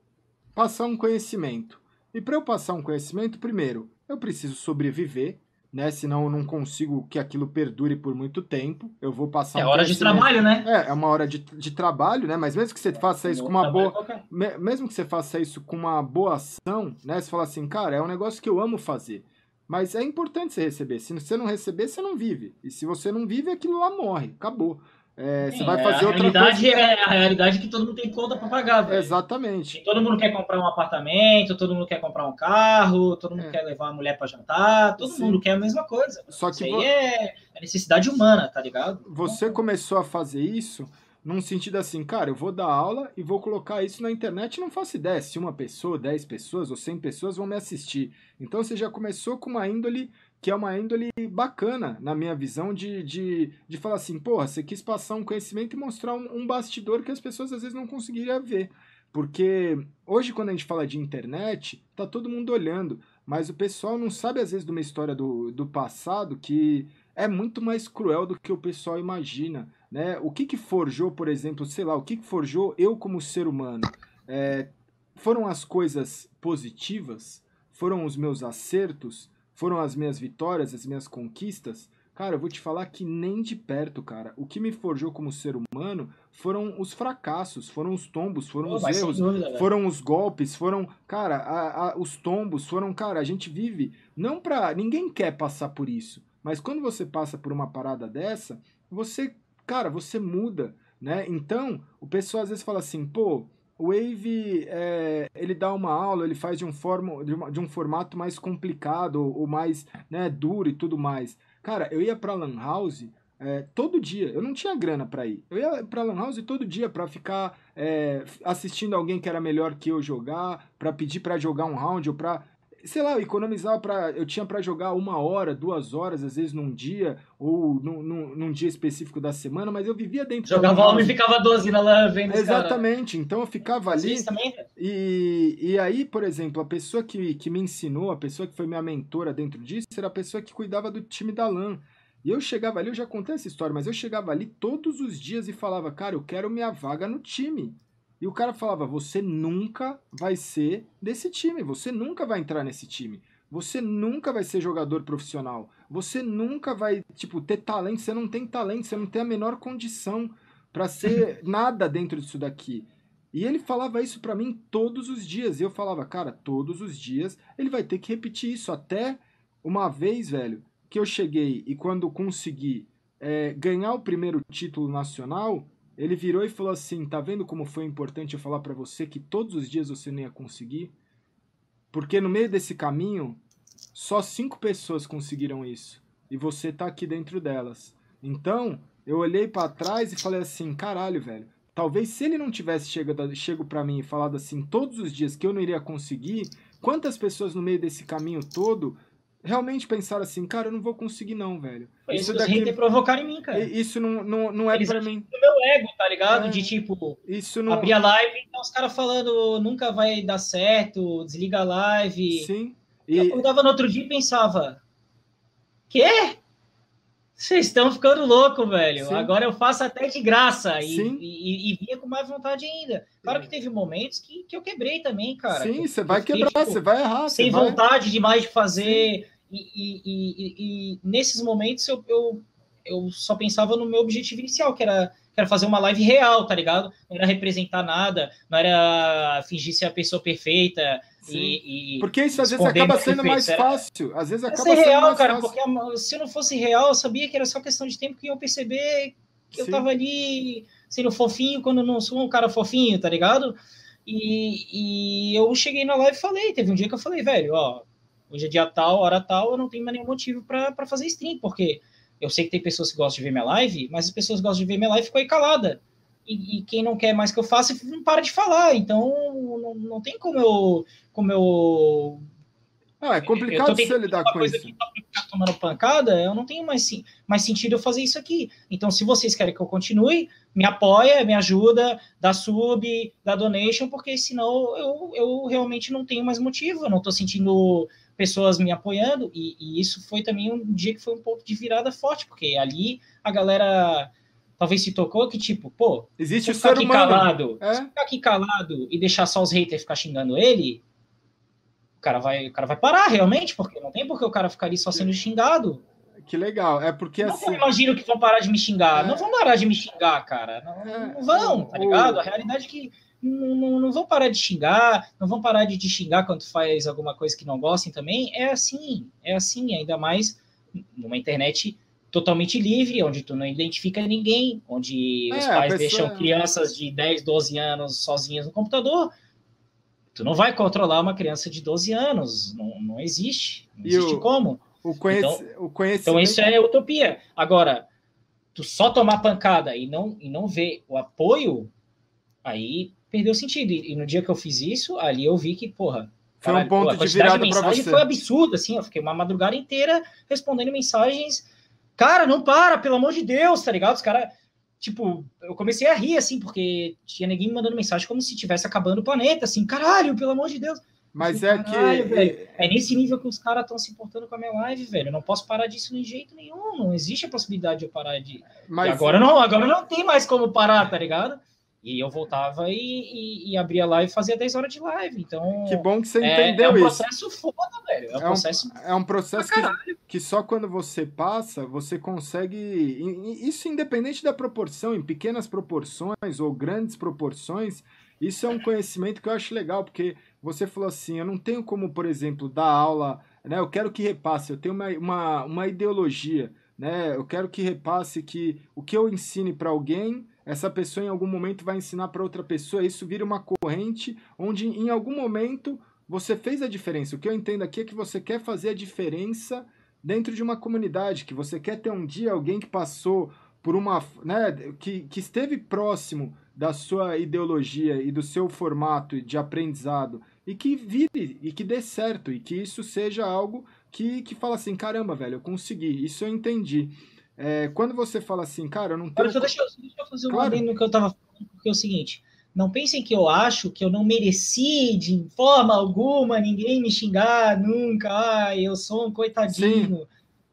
passar um conhecimento. E para eu passar um conhecimento, primeiro, eu preciso sobreviver né? Senão eu não consigo que aquilo perdure por muito tempo. Eu vou passar. É um hora de trabalho, né? É, é uma hora de, de trabalho, né? Mas mesmo que você faça isso com uma boa. Me, mesmo que você faça isso com uma boa ação, né? Você fala assim, cara, é um negócio que eu amo fazer. Mas é importante você receber. Se você não receber, você não vive. E se você não vive, aquilo lá morre. Acabou. É, você vai fazer a outra realidade coisa. É a realidade que todo mundo tem conta para pagar. Velho. Exatamente. todo mundo quer comprar um apartamento, todo mundo quer comprar um carro, todo mundo é. quer levar a mulher para jantar, todo Sim. mundo quer a mesma coisa. Só que isso aí é, é necessidade humana, tá ligado? Você começou a fazer isso num sentido assim, cara, eu vou dar aula e vou colocar isso na internet não faço ideia se uma pessoa, dez pessoas ou cem pessoas vão me assistir. Então você já começou com uma índole que é uma índole bacana, na minha visão, de, de, de falar assim, porra, você quis passar um conhecimento e mostrar um, um bastidor que as pessoas às vezes não conseguiriam ver. Porque hoje, quando a gente fala de internet, tá todo mundo olhando, mas o pessoal não sabe, às vezes, de uma história do, do passado que é muito mais cruel do que o pessoal imagina. Né? O que, que forjou, por exemplo, sei lá, o que, que forjou eu como ser humano? É, foram as coisas positivas? Foram os meus acertos? Foram as minhas vitórias, as minhas conquistas, cara, eu vou te falar que nem de perto, cara. O que me forjou como ser humano foram os fracassos, foram os tombos, foram oh, os erros, dúvida, foram os golpes, foram, cara, a, a, os tombos, foram, cara, a gente vive não pra. Ninguém quer passar por isso, mas quando você passa por uma parada dessa, você, cara, você muda, né? Então, o pessoal às vezes fala assim, pô o Wave, é, ele dá uma aula, ele faz de um, de, uma, de um formato mais complicado, ou mais né, duro e tudo mais. Cara, eu ia pra Lan House é, todo dia, eu não tinha grana para ir. Eu ia pra Lan House todo dia para ficar é, assistindo alguém que era melhor que eu jogar, para pedir para jogar um round ou pra sei lá, eu economizava para eu tinha para jogar uma hora, duas horas, às vezes num dia, ou num, num, num dia específico da semana, mas eu vivia dentro Jogava homem e ficava 12 na lan vendo Exatamente, então eu ficava ali. Também? E, e aí, por exemplo, a pessoa que, que me ensinou, a pessoa que foi minha mentora dentro disso, era a pessoa que cuidava do time da LAN. E eu chegava ali, eu já contei essa história, mas eu chegava ali todos os dias e falava, cara, eu quero minha vaga no time. E o cara falava: você nunca vai ser desse time, você nunca vai entrar nesse time. Você nunca vai ser jogador profissional. Você nunca vai, tipo, ter talento. Você não tem talento, você não tem a menor condição para ser nada dentro disso daqui. E ele falava isso para mim todos os dias. E eu falava, cara, todos os dias ele vai ter que repetir isso. Até uma vez, velho, que eu cheguei e quando consegui é, ganhar o primeiro título nacional, ele virou e falou assim: "Tá vendo como foi importante eu falar para você que todos os dias você não ia conseguir? Porque no meio desse caminho, só cinco pessoas conseguiram isso e você tá aqui dentro delas. Então, eu olhei para trás e falei assim: "Caralho, velho, Talvez se ele não tivesse chegado, chego para mim e falado assim todos os dias que eu não iria conseguir, quantas pessoas no meio desse caminho todo realmente pensaram assim, cara, eu não vou conseguir não, velho. Foi isso daqui provocaram em mim, cara. Isso não, não, não é para mim. O meu ego, tá ligado? É, de tipo, isso não... abrir a live, então os caras falando, nunca vai dar certo, desliga a live. Sim. E... Eu acordava no outro dia e pensava, quê? Vocês estão ficando louco, velho. Sim. Agora eu faço até de graça. E, e, e, vinha com mais vontade ainda. Claro que teve momentos que, que eu quebrei também, cara. Sim, você vai quebrar, tipo, você vai errar. Sem vontade demais de fazer. E, e, nesses momentos eu, eu, eu só pensava no meu objetivo inicial, que era Quero fazer uma live real, tá ligado? Não era representar nada, não era fingir ser a pessoa perfeita. E, e, porque isso às vezes acaba sendo mais fácil. Às vezes acaba ser sendo real, mais cara, fácil. porque se eu não fosse real, eu sabia que era só questão de tempo que eu perceber que Sim. eu tava ali sendo fofinho quando não sou um cara fofinho, tá ligado? E, e eu cheguei na live e falei, teve um dia que eu falei, velho, ó, hoje é dia tal, hora tal, eu não tenho mais nenhum motivo para fazer stream, porque eu sei que tem pessoas que gostam de ver minha live, mas as pessoas que gostam de ver minha live ficou aí calada. E, e, quem não quer mais que eu faça, não para de falar. Então, não, não tem como eu. Como eu ah, é complicado você lidar com isso. Que tá tomando pancada, eu não tenho mais, sim, mais sentido eu fazer isso aqui. Então, se vocês querem que eu continue, me apoia, me ajuda, dá sub, dá donation, porque senão eu, eu realmente não tenho mais motivo, eu não estou sentindo pessoas me apoiando, e, e, isso foi também um dia que foi um ponto de virada forte, porque ali a galera talvez se tocou que, tipo, pô, existe o ser aqui humano. calado, é? ficar aqui calado e deixar só os haters ficar xingando ele, o cara vai, o cara vai parar realmente, porque não tem porque o cara ficar ali só sendo xingado. Que legal, é porque não assim. Não imagino que vão parar de me xingar, é... não vão parar de me xingar, cara, não, é... não vão, tá ligado? A realidade é que não, não, não, vão parar de xingar, não vão parar de te xingar quando faz alguma coisa que não gostem também. É assim, é assim, ainda mais numa internet totalmente livre, onde tu não identifica ninguém, onde é, os pais pessoa... deixam crianças de 10, 12 anos sozinhas no computador. Tu não vai controlar uma criança de 12 anos, não, não existe. Não existe o, como. O, conhec... então, o conhecimento... então isso é utopia. Agora, tu só tomar pancada e não, e não ver o apoio, aí perdeu sentido. E, e, no dia que eu fiz isso, ali eu vi que, porra. Foi um ponto pô, de virada para você. Foi absurdo, assim. Eu fiquei uma madrugada inteira respondendo mensagens. Cara, não para, pelo amor de Deus, tá ligado? Os caras. Tipo, eu comecei a rir, assim, porque tinha ninguém me mandando mensagem como se estivesse acabando o planeta, assim, caralho, pelo amor de Deus. Mas é que. Velho, é nesse nível que os caras estão se importando com a minha live, velho. Eu não posso parar disso de jeito nenhum. Não existe a possibilidade de eu parar de. Mas... E agora não, agora não tem mais como parar, tá ligado? E eu voltava e, e, e, abria live e fazia 10 horas de live. Então. Que bom que você é, entendeu isso. É um processo isso. foda, velho. É um, é um processo. É um processo que, que só quando você passa, você consegue. Isso independente da proporção, em pequenas proporções ou grandes proporções, isso é um conhecimento que eu acho legal, porque você falou assim: eu não tenho como, por exemplo, dar aula. Né, eu quero que repasse, eu tenho uma, uma, uma ideologia. Né, eu quero que repasse que o que eu ensine para alguém essa pessoa em algum momento vai ensinar para outra pessoa, isso vira uma corrente onde em algum momento você fez a diferença. O que eu entendo aqui é que você quer fazer a diferença dentro de uma comunidade, que você quer ter um dia alguém que passou por uma, né, que, que esteve próximo da sua ideologia e do seu formato de aprendizado e que vire e que dê certo e que isso seja algo que, que fala assim, caramba, velho, eu consegui, isso eu entendi. É, quando você fala assim, cara, eu não tenho. Deixa, deixa, deixa eu fazer um claro. adendo que eu tava falando, porque é o seguinte. Não pensem que eu acho que eu não mereci de forma alguma ninguém me xingar nunca. Ai, eu sou um coitadinho.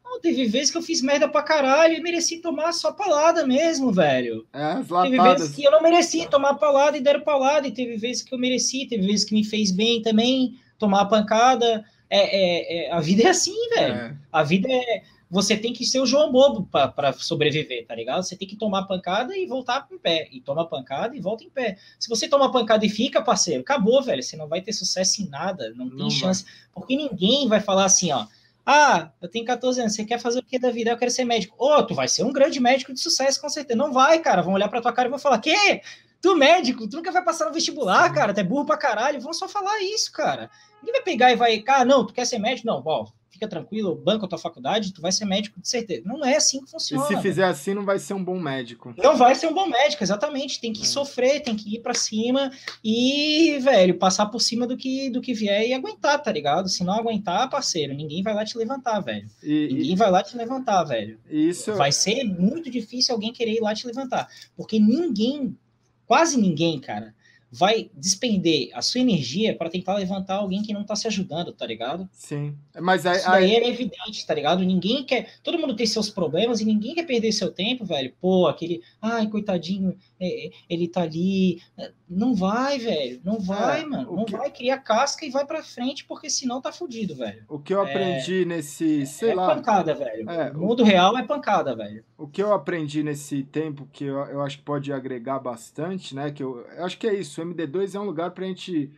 Não, teve vezes que eu fiz merda pra caralho e mereci tomar só palada mesmo, velho. É, teve vezes que eu não mereci tomar palada e deram palada, e teve vezes que eu mereci, teve vezes que me fez bem também tomar pancada. É, é, é a vida é assim, velho. É. A vida é você tem que ser o João Bobo para sobreviver, tá ligado? Você tem que tomar pancada e voltar em pé. E toma pancada e volta em pé. Se você toma pancada e fica, parceiro, acabou, velho. Você não vai ter sucesso em nada. Não tem não chance. Vai. Porque ninguém vai falar assim, ó. Ah, eu tenho 14 anos, você quer fazer o que da vida? Eu quero ser médico. Ô, oh, tu vai ser um grande médico de sucesso, com certeza. Não vai, cara. Vão olhar pra tua cara e vão falar, quê? Tu médico, tu nunca vai passar no vestibular, cara, tu é burro pra caralho. Vão só falar isso, cara. Ninguém vai pegar e vai, cara, ah, não, tu quer ser médico? Não, ó, fica tranquilo, banca a tua faculdade, tu vai ser médico de certeza. Não é assim que funciona. E se fizer assim, não vai ser um bom médico. Não vai ser um bom médico, exatamente. Tem que é. sofrer, tem que ir para cima e, velho, passar por cima do que, do que vier e aguentar, tá ligado? Se não aguentar, parceiro, ninguém vai lá te levantar, velho. E, ninguém e... vai lá te levantar, velho. Isso. Vai ser muito difícil alguém querer ir lá te levantar. Porque ninguém, quase ninguém, cara, vai despender a sua energia para tentar levantar alguém que não tá se ajudando, tá ligado? Sim. Mas aí, Isso daí é evidente, tá ligado? Ninguém quer. Todo mundo tem seus problemas e ninguém quer perder seu tempo, velho. Pô, aquele. Ai, coitadinho, é, é ele tá ali. Não vai, velho. Não vai, é, mano. Não que... vai, cria casca e vai pra frente, porque senão tá fudido, velho. O que eu aprendi é... nesse. Sei é lá. É pancada, velho. É, o mundo real é pancada, velho. O que eu aprendi nesse tempo, que eu, eu acho que pode agregar bastante, né? Que eu, eu acho que é isso. O MD2 é um lugar pra gente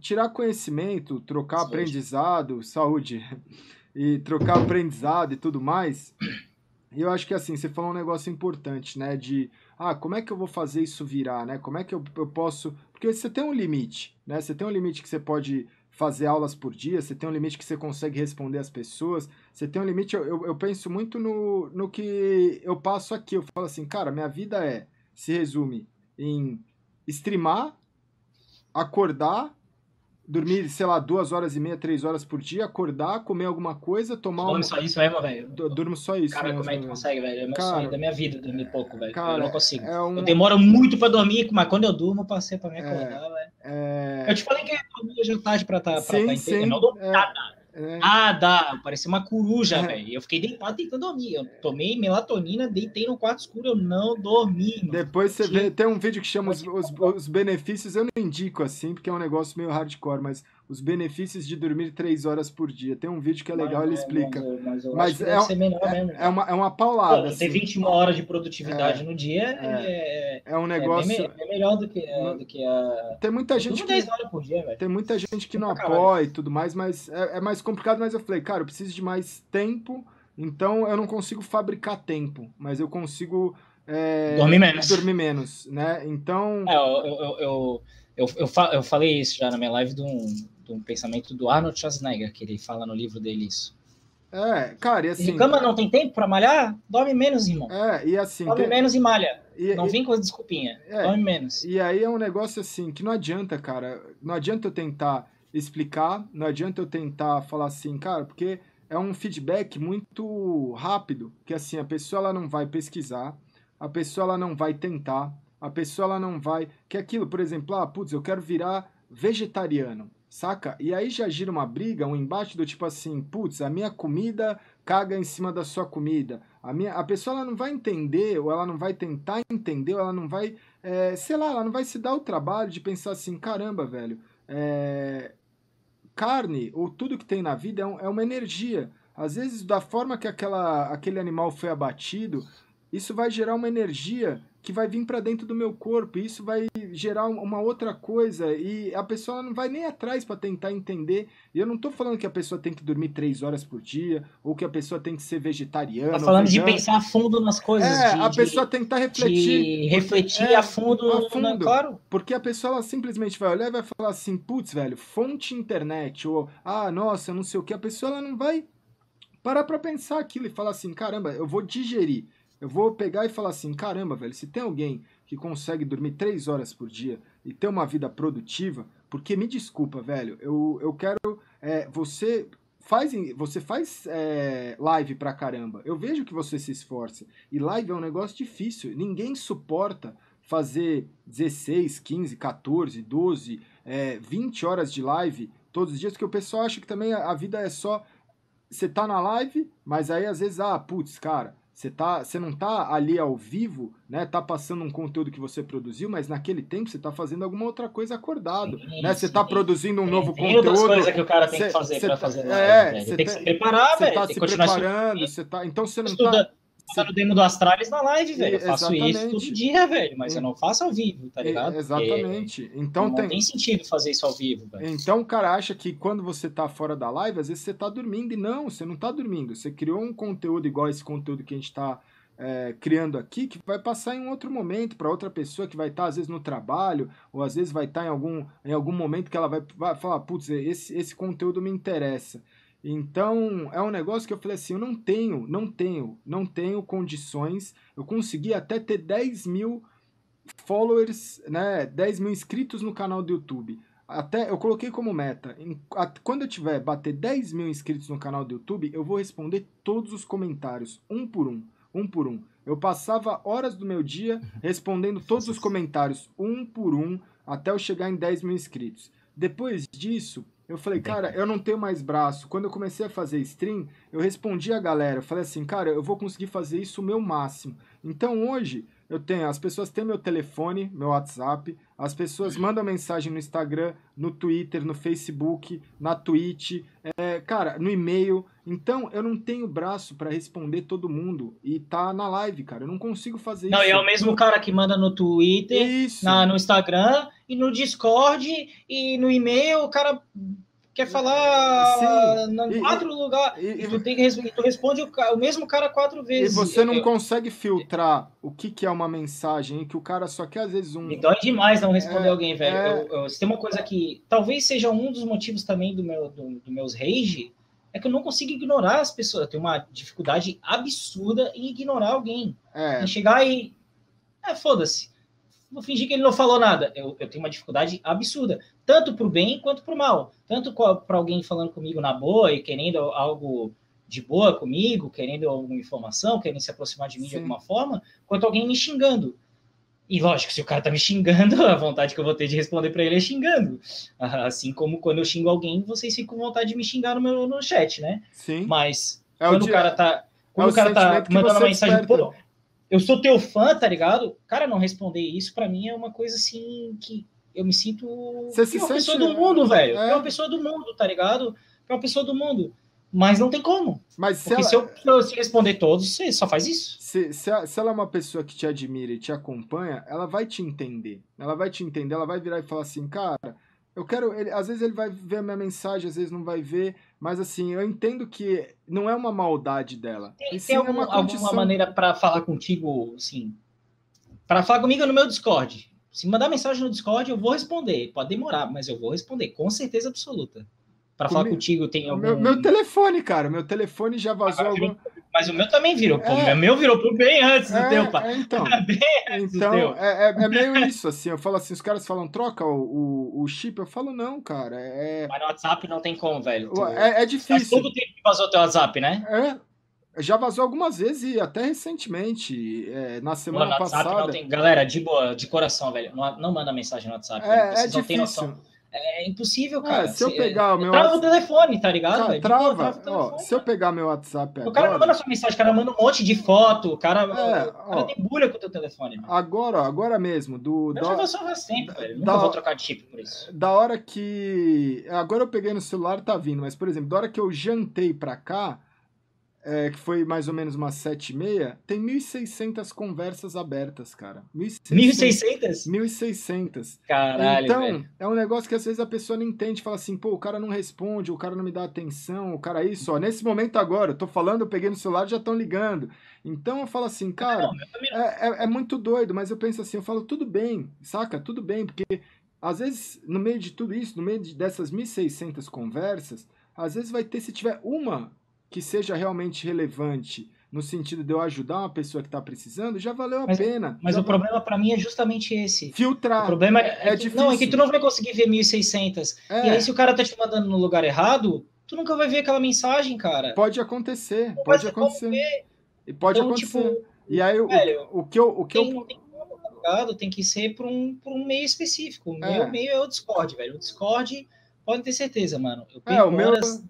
tirar conhecimento, trocar saúde. aprendizado, saúde, e trocar aprendizado e tudo mais. E eu acho que assim, você falou um negócio importante, né? De ah, como é que eu vou fazer isso virar, né? Como é que eu, eu posso. Porque você tem um limite, né? Você tem um limite que você pode fazer aulas por dia, você tem um limite que você consegue responder as pessoas, você tem um limite. Eu, eu, eu penso muito no, no que eu passo aqui. Eu falo assim, cara, minha vida é. Se resume em streamar, acordar, dormir, sei lá, duas horas e meia, três horas por dia, acordar, comer alguma coisa, tomar Dorme um... só isso mesmo, velho? Durmo só isso. Cara, mesmo, como é que consegue, velho? É meu cara, sonho da minha vida dormir pouco, velho. Cara, eu não consigo. É um... Eu demoro muito pra dormir, mas quando eu durmo, eu passei pra me acordar, é, velho. É... Eu te falei que eu dormi hoje tarde pra estar tá, sim, tá Eu não dormi é... nada. É. Ah, dá. Parecia uma coruja, é. velho. Eu fiquei deitado tentando dormir. Eu tomei melatonina, deitei no quarto escuro, eu não dormi. Mano. Depois você vê. Tem um vídeo que chama os, os, os, benefícios. Eu não indico assim, porque é um negócio meio hardcore, mas os benefícios de dormir três horas por dia. Tem um vídeo que é legal, mas, ele explica. Mas, mas, mas é, é, mesmo. é, uma, é uma paulada. Pô, assim. Ter 21 horas de produtividade é, no dia é, é, um negócio. É, bem, é melhor do que, do que a. Tem muita gente. Que, 10 horas por dia, velho. Tem muita gente que não apoia e tudo mais, mas é, é mais complicado. Mas eu falei, cara, eu preciso de mais tempo, então eu não consigo fabricar tempo, mas eu consigo. É, dormir menos. Dormir menos, né? Então. É, eu, eu, eu, eu, eu, eu falei isso já na minha live de um um pensamento do Arnold Schwarzenegger, que ele fala no livro dele isso. É, cara, e assim. cama não tem tempo para malhar? Dorme menos, irmão. É, e assim. Dorme tem... menos e malha. E, não e... vem com a desculpinha. É, Dorme menos. E aí é um negócio assim que não adianta, cara. Não adianta eu tentar explicar, não adianta eu tentar falar assim, cara, porque é um feedback muito rápido, que assim, a pessoa ela não vai pesquisar, a pessoa ela não vai tentar, a pessoa ela não vai. Que é aquilo, por exemplo, ah, putz, eu quero virar vegetariano. Saca? E aí já gira uma briga, um embate do tipo assim, putz, a minha comida caga em cima da sua comida. A, minha, a pessoa ela não vai entender, ou ela não vai tentar entender, ou ela não vai, é, sei lá, ela não vai se dar o trabalho de pensar assim, caramba, velho, é, carne, ou tudo que tem na vida é, um, é uma energia. Às vezes, da forma que aquela, aquele animal foi abatido, isso vai gerar uma energia que vai vir para dentro do meu corpo, e isso vai gerar uma outra coisa, e a pessoa não vai nem atrás para tentar entender. E eu não estou falando que a pessoa tem que dormir três horas por dia, ou que a pessoa tem que ser vegetariana. Tá falando de pensar a fundo nas coisas. É, de, a pessoa de, tentar refletir. De refletir é, a fundo, a fundo na, claro. Porque a pessoa ela simplesmente vai olhar e vai falar assim, putz, velho, fonte internet, ou, ah, nossa, não sei o que. A pessoa ela não vai parar para pensar aquilo e falar assim, caramba, eu vou digerir eu vou pegar e falar assim: caramba, velho, se tem alguém que consegue dormir três horas por dia e ter uma vida produtiva, porque me desculpa, velho, eu, eu quero. É, você faz, você faz é, live pra caramba. Eu vejo que você se esforça. E live é um negócio difícil. Ninguém suporta fazer 16, 15, 14, 12, é, 20 horas de live todos os dias, porque o pessoal acha que também a, a vida é só. Você tá na live, mas aí às vezes, ah, putz, cara, você, tá, você não tá ali ao vivo, né? Tá passando um conteúdo que você produziu, mas naquele tempo você tá fazendo alguma outra coisa acordado, sim, né? Você tá produzindo um tem, novo tem conteúdo. Tem coisas que o cara tem cê, que fazer para tá, fazer. É, você tem que se preparar, velho. Você tá se preparando, você tá. Então você não Estuda. Tá no demo do Astralis na live, velho. Eu faço Exatamente. isso todo dia, velho. Mas eu não faço ao vivo, tá ligado? Exatamente. Porque então não tem... tem sentido fazer isso ao vivo, velho. Então o cara acha que quando você tá fora da live, às vezes você tá dormindo. E não, você não tá dormindo. Você criou um conteúdo igual esse conteúdo que a gente tá é, criando aqui que vai passar em um outro momento para outra pessoa que vai estar tá, às vezes no trabalho ou às vezes vai estar tá em algum, em algum momento que ela vai, vai falar, putz, esse, esse conteúdo me interessa. Então, é um negócio que eu falei assim, eu não tenho, não tenho, não tenho condições, eu consegui até ter 10 mil followers, né, 10 mil inscritos no canal do YouTube. Até eu coloquei como meta, em, a, quando eu tiver bater 10 mil inscritos no canal do YouTube, eu vou responder todos os comentários, um por um um por um. Eu passava horas do meu dia respondendo todos os comentários, um por um, até eu chegar em 10 mil inscritos. Depois disso, eu falei, cara, eu não tenho mais braço. Quando eu comecei a fazer stream, eu respondi a galera. Eu falei assim, cara, eu vou conseguir fazer isso o meu máximo. Então hoje, eu tenho, as pessoas têm meu telefone, meu WhatsApp, as pessoas mandam mensagem no Instagram, no Twitter, no Facebook, na Twitch, é, cara, no e-mail. Então, eu não tenho braço para responder todo mundo e tá na live, cara. Eu não consigo fazer não, isso. Não, é o mesmo cara que manda no Twitter, na, no Instagram e no Discord e no e-mail, o cara quer falar em quatro lugares. E, tu, tem que, tu responde o, o, mesmo cara quatro vezes. E você não eu, consegue filtrar o que, que é uma mensagem, que o cara só quer às vezes um. Me dói demais não responder é, alguém, velho. É... Eu, eu, se tem uma coisa que talvez seja um dos motivos também do meu do, do meus rage, é que eu não consigo ignorar as pessoas. Eu tenho uma dificuldade absurda em ignorar alguém. É. Em chegar e. É, foda-se vou fingir que ele não falou nada. Eu, eu tenho uma dificuldade absurda, tanto para o bem quanto para o mal. Tanto para alguém falando comigo na boa e querendo algo de boa comigo, querendo alguma informação, querendo se aproximar de mim Sim. de alguma forma, quanto alguém me xingando. E lógico, se o cara tá me xingando, a vontade que eu vou ter de responder para ele é xingando. Assim como quando eu xingo alguém, vocês ficam com vontade de me xingar no meu no chat, né? Sim. Mas é quando o, dia... o cara tá quando é o, o cara tá mandando uma mensagem, pô, eu sou teu fã, tá ligado? Cara, não responder isso para mim é uma coisa assim que eu me sinto Você se uma pessoa do mundo, velho. É. uma pessoa do mundo, tá ligado? É uma pessoa do mundo. Mas não tem como. Mas Porque se, ela... se eu se responder todos, você só faz isso. Se, se, se, ela é uma pessoa que te admira e te acompanha, ela vai te entender. Ela vai te entender, ela vai virar e falar assim, cara, eu quero. Ele, às vezes ele vai ver a minha mensagem, às vezes não vai ver, mas assim, eu entendo que não é uma maldade dela. Tem, tem é algum, é alguma maneira para falar contigo, assim? Para falar comigo no meu Discord. Se mandar mensagem no Discord, eu vou responder. Pode demorar, mas eu vou responder, com certeza absoluta. Para falar contigo, tem algum. Meu, meu, telefone, cara. Meu telefone já vazou ah, algum. Mas o meu também virou. É, o meu virou pro bem antes é, do teu, pá. É, então, então. É, é, é, meio isso, assim. Eu falo assim, os caras falam, troca o, o, o chip. Eu falo, não, cara. É... Mas no WhatsApp não tem como, velho. Tu... É, é difícil. Faz todo tempo que vazou teu WhatsApp, né? É. Já vazou algumas vezes e até recentemente, é, na semana Pô, no WhatsApp passada. Tem... Galera, de boa, de coração, velho. Não, não manda mensagem no WhatsApp. É, é difícil. É impossível, cara. É, se eu pegar o meu Trava o telefone, tá ligado? Cara, trava. Ó, se eu pegar meu WhatsApp agora... O cara não manda sua mensagem, o cara manda um monte de foto, o cara, é, o cara ó, debulha com o teu telefone. Mano. Agora, agora mesmo. Do, eu da, já vou faz tempo, velho. Nunca vou trocar de chip por isso. Da hora que... Agora eu peguei no celular, tá vindo. Mas, por exemplo, da hora que eu jantei pra cá, é, que foi mais ou menos umas sete e meia, tem 1.600 conversas abertas, cara. 1.600? 1.600. Caralho, Então, velho. é um negócio que às vezes a pessoa não entende, fala assim, pô, o cara não responde, o cara não me dá atenção, o cara isso, ó, nesse momento agora, eu tô falando, eu peguei no celular, já estão ligando. Então eu falo assim, cara, não, não, é, é, é muito doido, mas eu penso assim, eu falo, tudo bem, saca? Tudo bem, porque às vezes, no meio de tudo isso, no meio dessas 1.600 conversas, às vezes vai ter, se tiver uma que seja realmente relevante no sentido de eu ajudar uma pessoa que está precisando, já valeu a mas, pena. Mas o problema para mim é justamente esse. Filtrar. O problema é, é, é que, difícil. Não, é que tu não vai conseguir ver 1.600. É. E aí, se o cara tá te mandando no lugar errado, tu nunca vai ver aquela mensagem, cara. Pode acontecer, não pode acontecer. E pode então, acontecer. Tipo, e aí, velho, o, o, que eu... O que tem, eu... Tem, tá tem que ser por um, por um meio específico. O meu meio é o Discord, velho. O Discord, pode ter certeza, mano. Eu é, o meu... Horas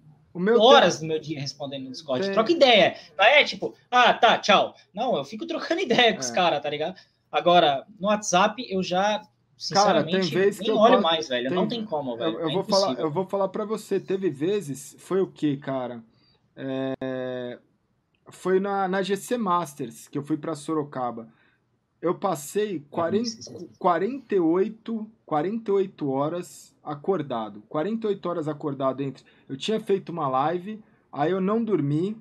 horas do meu dia respondendo no Discord. Tem... Troca ideia. Não é tipo, ah, tá, tchau. Não, eu fico trocando ideia com é. os caras, tá ligado? Agora, no WhatsApp, eu já, sinceramente, cara, tem vezes nem que olho mais, velho. Tem... Não tem como, velho. Eu, eu é vou falar, eu vou falar pra você. Teve vezes, foi o que, cara? É... Foi na, na GC Masters, que eu fui pra Sorocaba. Eu passei 40, 48, 48 horas acordado. 48 horas acordado entre. Eu tinha feito uma live, aí eu não dormi,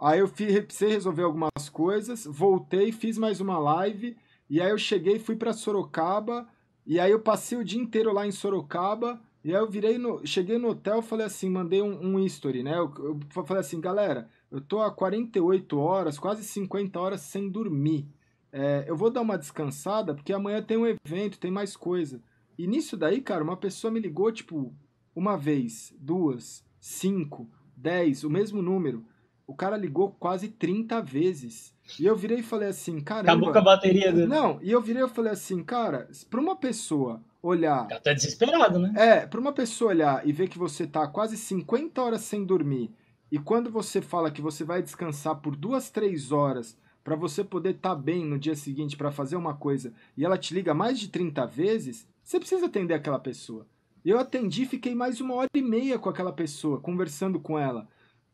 aí eu fiz, precisei resolver algumas coisas, voltei, fiz mais uma live, e aí eu cheguei, fui para Sorocaba, e aí eu passei o dia inteiro lá em Sorocaba, e aí eu virei no. Cheguei no hotel falei assim, mandei um, um history, né? Eu, eu falei assim, galera, eu tô há 48 horas, quase 50 horas sem dormir. É, eu vou dar uma descansada, porque amanhã tem um evento, tem mais coisa. E nisso daí, cara, uma pessoa me ligou, tipo, uma vez, duas, cinco, dez, o mesmo número. O cara ligou quase 30 vezes. E eu virei e falei assim, cara. Acabou com a bateria do. Não, e eu virei e falei assim, cara, pra uma pessoa olhar. Tá desesperado, né? É, para uma pessoa olhar e ver que você tá quase 50 horas sem dormir, e quando você fala que você vai descansar por duas, três horas para você poder estar tá bem no dia seguinte para fazer uma coisa, e ela te liga mais de 30 vezes, você precisa atender aquela pessoa. Eu atendi, fiquei mais uma hora e meia com aquela pessoa, conversando com ela.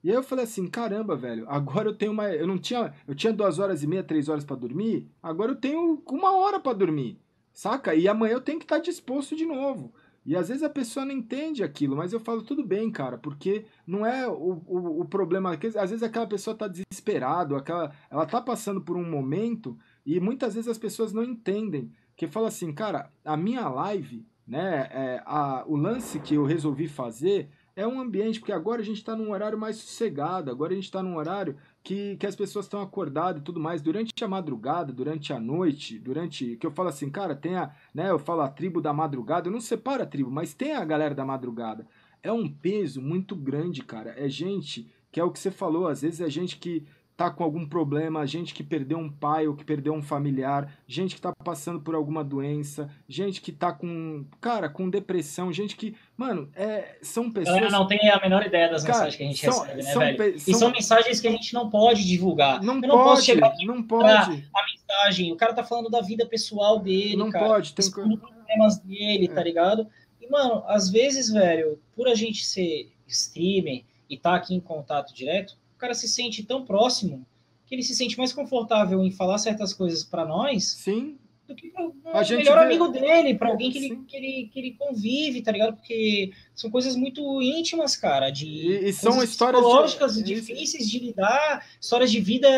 E aí eu falei assim, caramba, velho, agora eu tenho uma. Eu não tinha. Eu tinha duas horas e meia, três horas para dormir, agora eu tenho uma hora para dormir. Saca? E amanhã eu tenho que estar tá disposto de novo. E às vezes a pessoa não entende aquilo, mas eu falo, tudo bem, cara, porque não é o, o, o problema. Às vezes aquela pessoa tá desesperada, aquela, ela tá passando por um momento e muitas vezes as pessoas não entendem. Que fala assim, cara, a minha live, né, é, a, o lance que eu resolvi fazer é um ambiente, porque agora a gente está num horário mais sossegado, agora a gente está num horário que, que as pessoas estão acordadas e tudo mais. Durante a madrugada, durante a noite, durante. Que eu falo assim, cara, tem a. Né, eu falo a tribo da madrugada, eu não separo a tribo, mas tem a galera da madrugada. É um peso muito grande, cara. É gente, que é o que você falou, às vezes é gente que tá com algum problema, gente que perdeu um pai ou que perdeu um familiar, gente que tá passando por alguma doença, gente que tá com, cara, com depressão, gente que, mano, é, são pessoas... Eu não tem a menor ideia das cara, mensagens que a gente são, recebe, né, velho? Pe... E são... mensagens que a gente não pode divulgar. Não, Eu não pode, chegar aqui não pode. a mensagem, o cara tá falando da vida pessoal dele, não cara, pode, tem problemas dele, tá é. tá ligado? E, mano, às vezes, velho, por a gente ser streamer e tá aqui em contato direto, cara se sente tão próximo que ele se sente mais confortável em falar certas coisas para nós. Sim. Do que o melhor vê... amigo dele, para alguém que ele, que, ele, que ele convive, tá ligado? Porque são coisas muito íntimas, cara. De e, e são histórias psicológicas de... difíceis de lidar, histórias de vida.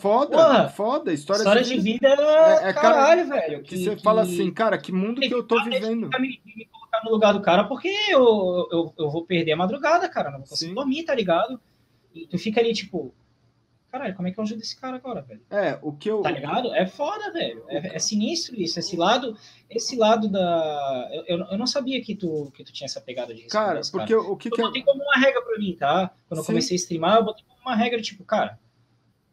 Foda, Porra, foda. Histórias, histórias de, vida, de vida é, é, caralho, cara, velho. Que, que você que... fala assim, cara, que mundo que eu tô vivendo. Me, me colocar no lugar do cara, porque eu, eu, eu vou perder a madrugada, cara. Não vou conseguir Sim. dormir, tá ligado? E tu fica ali, tipo, caralho, como é que eu ajudo esse cara agora, velho? É, o que eu. Tá ligado? É foda, velho. É, é sinistro isso. Esse lado, esse lado da. Eu, eu, eu, não sabia que tu, que tu tinha essa pegada de Cara, porque cara. o que. Eu que botei como uma regra pra mim, tá? Quando Sim. eu comecei a streamar, eu botei como uma regra, tipo, cara,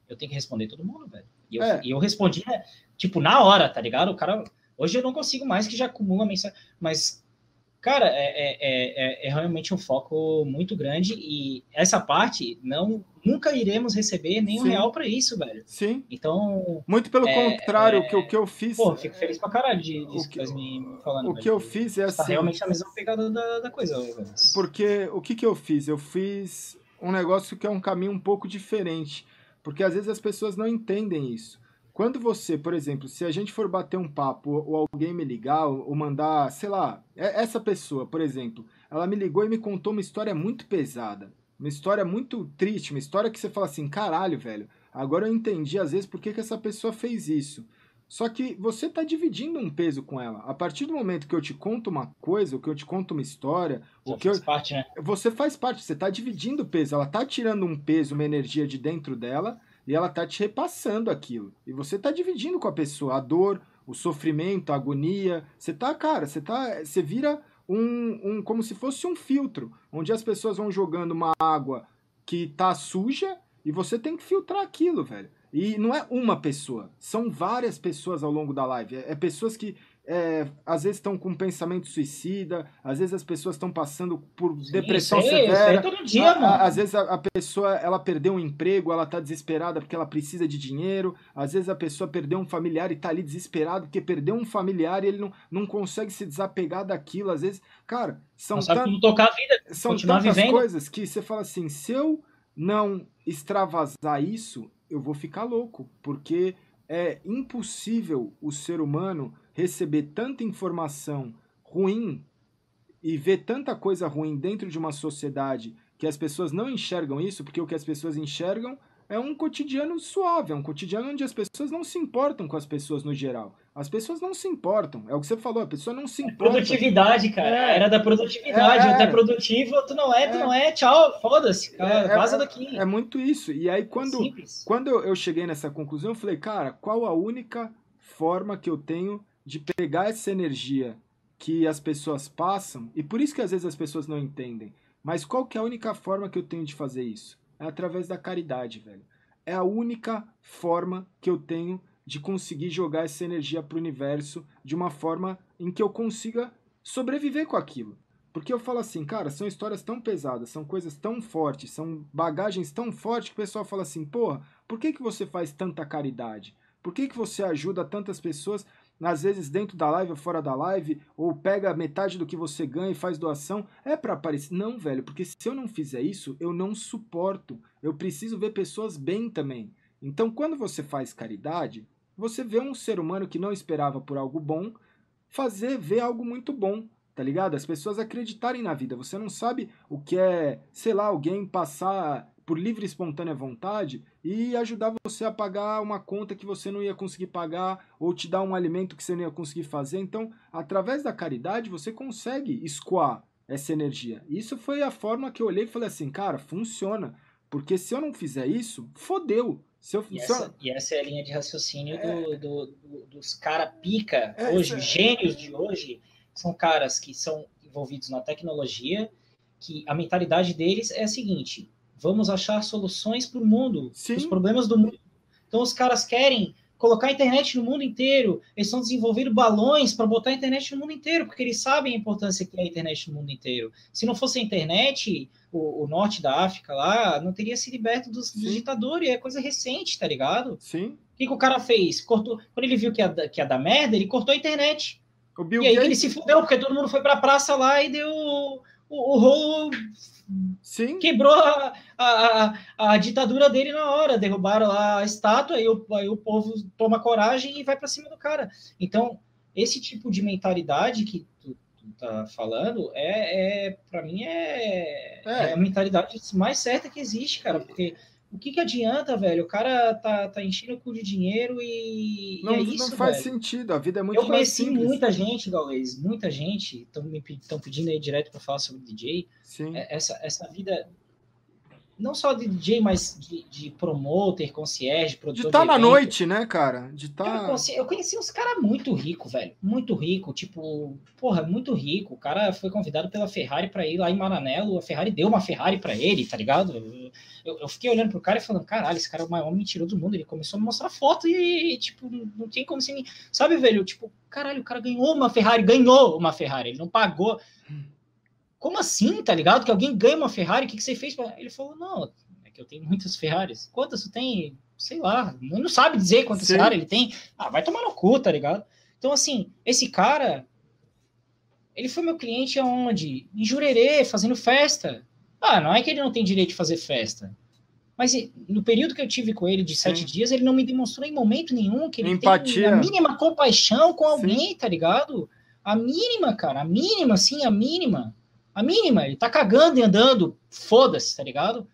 eu tenho que responder todo mundo, velho. E eu, é. e eu respondi, né, tipo, na hora, tá ligado? O cara. Hoje eu não consigo mais que já acumula mensagem. Mas Cara, é, é, é, é, realmente um foco muito grande e essa parte não nunca iremos receber nenhum Sim. real para isso, velho. Sim. Então. Muito pelo contrário, o que, o que eu fiz. Pô, fico feliz pra caralho de, disso que, que me falando. O velho. que eu fiz é assim. Tá realmente a mesma pegada da, da coisa, velho. Porque o que, que eu fiz? Eu fiz um negócio que é um caminho um pouco diferente. Porque às vezes as pessoas não entendem isso. Quando você, por exemplo, se a gente for bater um papo ou alguém me ligar ou mandar, sei lá, essa pessoa, por exemplo, ela me ligou e me contou uma história muito pesada, uma história muito triste, uma história que você fala assim, caralho, velho, agora eu entendi às vezes por que, que essa pessoa fez isso. Só que você está dividindo um peso com ela. A partir do momento que eu te conto uma coisa, ou que eu te conto uma história, Já o que faz eu... parte, né? você faz parte, você está dividindo o peso. Ela está tirando um peso, uma energia de dentro dela e ela tá te repassando aquilo. E você tá dividindo com a pessoa a dor, o sofrimento, a agonia. Você tá, cara, você tá, você vira um, um como se fosse um filtro, onde as pessoas vão jogando uma água que tá suja e você tem que filtrar aquilo, velho. E não é uma pessoa, são várias pessoas ao longo da live. É, é pessoas que é, às vezes estão com pensamento suicida, às vezes as pessoas estão passando por depressão sei, severa. todo dia, a, às vezes a, a, pessoa ela perdeu um emprego, ela está desesperada porque ela precisa de dinheiro. Às vezes a pessoa perdeu um familiar e está ali desesperado porque perdeu um familiar e ele não, não consegue se desapegar daquilo. Às vezes, cara, são, a vida, são tantas vivendo. coisas que você fala assim: se eu não extravasar isso, eu vou ficar louco, porque é impossível o ser humano receber tanta informação ruim e ver tanta coisa ruim dentro de uma sociedade que as pessoas não enxergam isso, porque o que as pessoas enxergam é um cotidiano suave, é um cotidiano onde as pessoas não se importam com as pessoas no geral. As pessoas não se importam. É o que você falou, a pessoa não se é importa. Produtividade, cara. É. Era da produtividade. É. Tu é produtivo, tu não é, tu é. não é. Tchau, foda-se. É, vaza é, daqui. É muito isso. E aí, quando, quando eu cheguei nessa conclusão, eu falei, cara, qual a única forma que eu tenho de pegar essa energia que as pessoas passam, e por isso que às vezes as pessoas não entendem, mas qual que é a única forma que eu tenho de fazer isso? É através da caridade, velho. É a única forma que eu tenho de conseguir jogar essa energia para o universo de uma forma em que eu consiga sobreviver com aquilo. Porque eu falo assim, cara, são histórias tão pesadas, são coisas tão fortes, são bagagens tão fortes que o pessoal fala assim, porra, por que, que você faz tanta caridade? Por que, que você ajuda tantas pessoas, às vezes dentro da live ou fora da live, ou pega metade do que você ganha e faz doação? É para aparecer. Não, velho, porque se eu não fizer isso, eu não suporto. Eu preciso ver pessoas bem também. Então, quando você faz caridade, você vê um ser humano que não esperava por algo bom fazer ver algo muito bom, tá ligado? As pessoas acreditarem na vida. Você não sabe o que é, sei lá, alguém passar por livre e espontânea vontade e ajudar você a pagar uma conta que você não ia conseguir pagar ou te dar um alimento que você não ia conseguir fazer. Então, através da caridade, você consegue escoar essa energia. Isso foi a forma que eu olhei e falei assim, cara, funciona. Porque se eu não fizer isso, fodeu. Eu, e, essa, eu... e, essa, é a linha de raciocínio é... do, do, do, dos cara pica é, hoje, os é... gênios de hoje, são caras que são envolvidos na tecnologia, que a mentalidade deles é a seguinte: vamos achar soluções para o mundo, os problemas do mundo. Então os caras querem colocar a internet no mundo inteiro. Eles estão desenvolvendo balões para botar a internet no mundo inteiro, porque eles sabem a importância que é a internet no mundo inteiro. Se não fosse a internet, o, o norte da África lá não teria se liberto dos, dos ditadores. É coisa recente, tá ligado? Sim. O que, que o cara fez? Cortou, quando ele viu que ia, que ia dar merda, ele cortou a internet. O e aí Gates... ele se fudeu, porque todo mundo foi pra praça lá e deu o, o rolo Sim. Quebrou a, a, a, ditadura dele na hora, derrubaram a estátua, aí o, aí o povo toma coragem e vai para cima do cara. Então, esse tipo de mentalidade que tu, tu tá falando é, é para mim, é, é. é a mentalidade mais certa que existe, cara, porque o que, que adianta, velho? O cara tá, tá enchendo o cu de dinheiro e, não, e é isso, Não faz velho. sentido, a vida é muito Eu conheci muita gente, Galês, muita gente, estão pedindo aí direto para falar sobre DJ. Sim. É, essa, essa vida não só de DJ, mas de, de promoter, concierge, produtor. De estar tá na noite, né, cara? De tá... eu, conheci, eu conheci uns caras muito ricos, velho. Muito rico, tipo, porra, muito rico. O cara foi convidado pela Ferrari para ir lá em Maranello. A Ferrari deu uma Ferrari para ele, tá ligado? Eu, eu, fiquei olhando pro cara e falando, caralho, esse cara é o maior mentiroso do mundo. Ele começou a me mostrar foto e, e tipo, não tem como se. Sabe, velho? Tipo, caralho, o cara ganhou uma Ferrari, ganhou uma Ferrari, ele não pagou. Como assim, tá ligado? Que alguém ganha uma Ferrari, o que, que você fez? Pra... Ele falou, não, é que eu tenho muitas Ferraris. Quantas você tem? Sei lá, não sabe dizer quantas Ferrari ele tem. Ah, vai tomar no cu, tá ligado? Então, assim, esse cara, ele foi meu cliente aonde? Em Jurerê, fazendo festa. Ah, não é que ele não tem direito de fazer festa. Mas no período que eu tive com ele de sete Sim. dias, ele não me demonstrou em momento nenhum que ele Empatia. tem a mínima compaixão com alguém, Sim. tá ligado? A mínima, cara, a mínima, sim, a mínima. A mínima, ele tá cagando e andando, foda-se, tá ligado?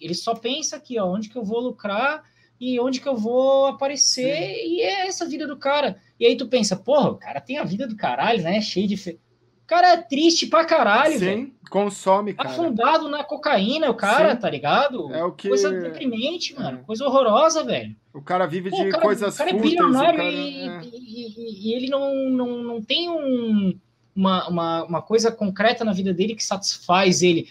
Ele só pensa aqui, ó, onde que eu vou lucrar e onde que eu vou aparecer, Sim. e é essa vida do cara. E aí tu pensa, porra, o cara tem a vida do caralho, né? Cheio de. Fe... O cara é triste pra caralho, Sim, véio. consome, cara. Afundado na cocaína, o cara, Sim. tá ligado? É o que... Coisa deprimente, mano. É. Coisa horrorosa, velho. O cara vive Pô, de cara, coisas O cara é bilionário. E, é. E, e, e, ele não, não, não tem um uma, uma, uma coisa concreta na vida dele que satisfaz ele.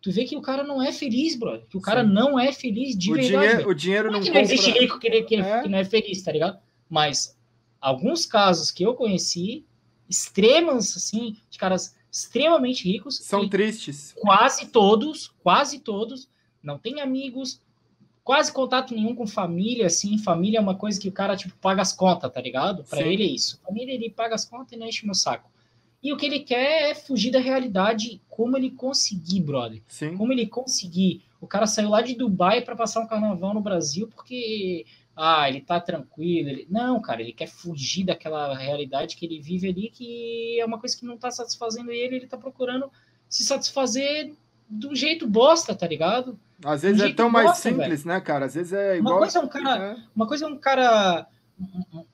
Tu vê que o cara não é feliz, bro. Que o cara Sim. não é feliz de o verdade. Dinheiro, o dinheiro não, não é que não existe rico que, que, é. que não é feliz, tá ligado? Mas alguns casos que eu conheci, extremos, assim, de caras extremamente ricos. São tristes. Quase todos, quase todos, não tem amigos, quase contato nenhum com família, assim. Família é uma coisa que o cara, tipo, paga as contas, tá ligado? Para ele é isso. Família, ele paga as contas e não enche meu saco. E o que ele quer é fugir da realidade, como ele conseguir, brother. Sim. Como ele conseguir. O cara saiu lá de Dubai para passar um carnaval no Brasil porque ah, ele tá tranquilo. Ele... Não, cara, ele quer fugir daquela realidade que ele vive ali, que é uma coisa que não tá satisfazendo ele, ele tá procurando se satisfazer do jeito bosta, tá ligado? Às vezes é tão bosta, mais simples, né, cara? Às vezes é igual. Uma coisa é um cara, é. uma coisa é um cara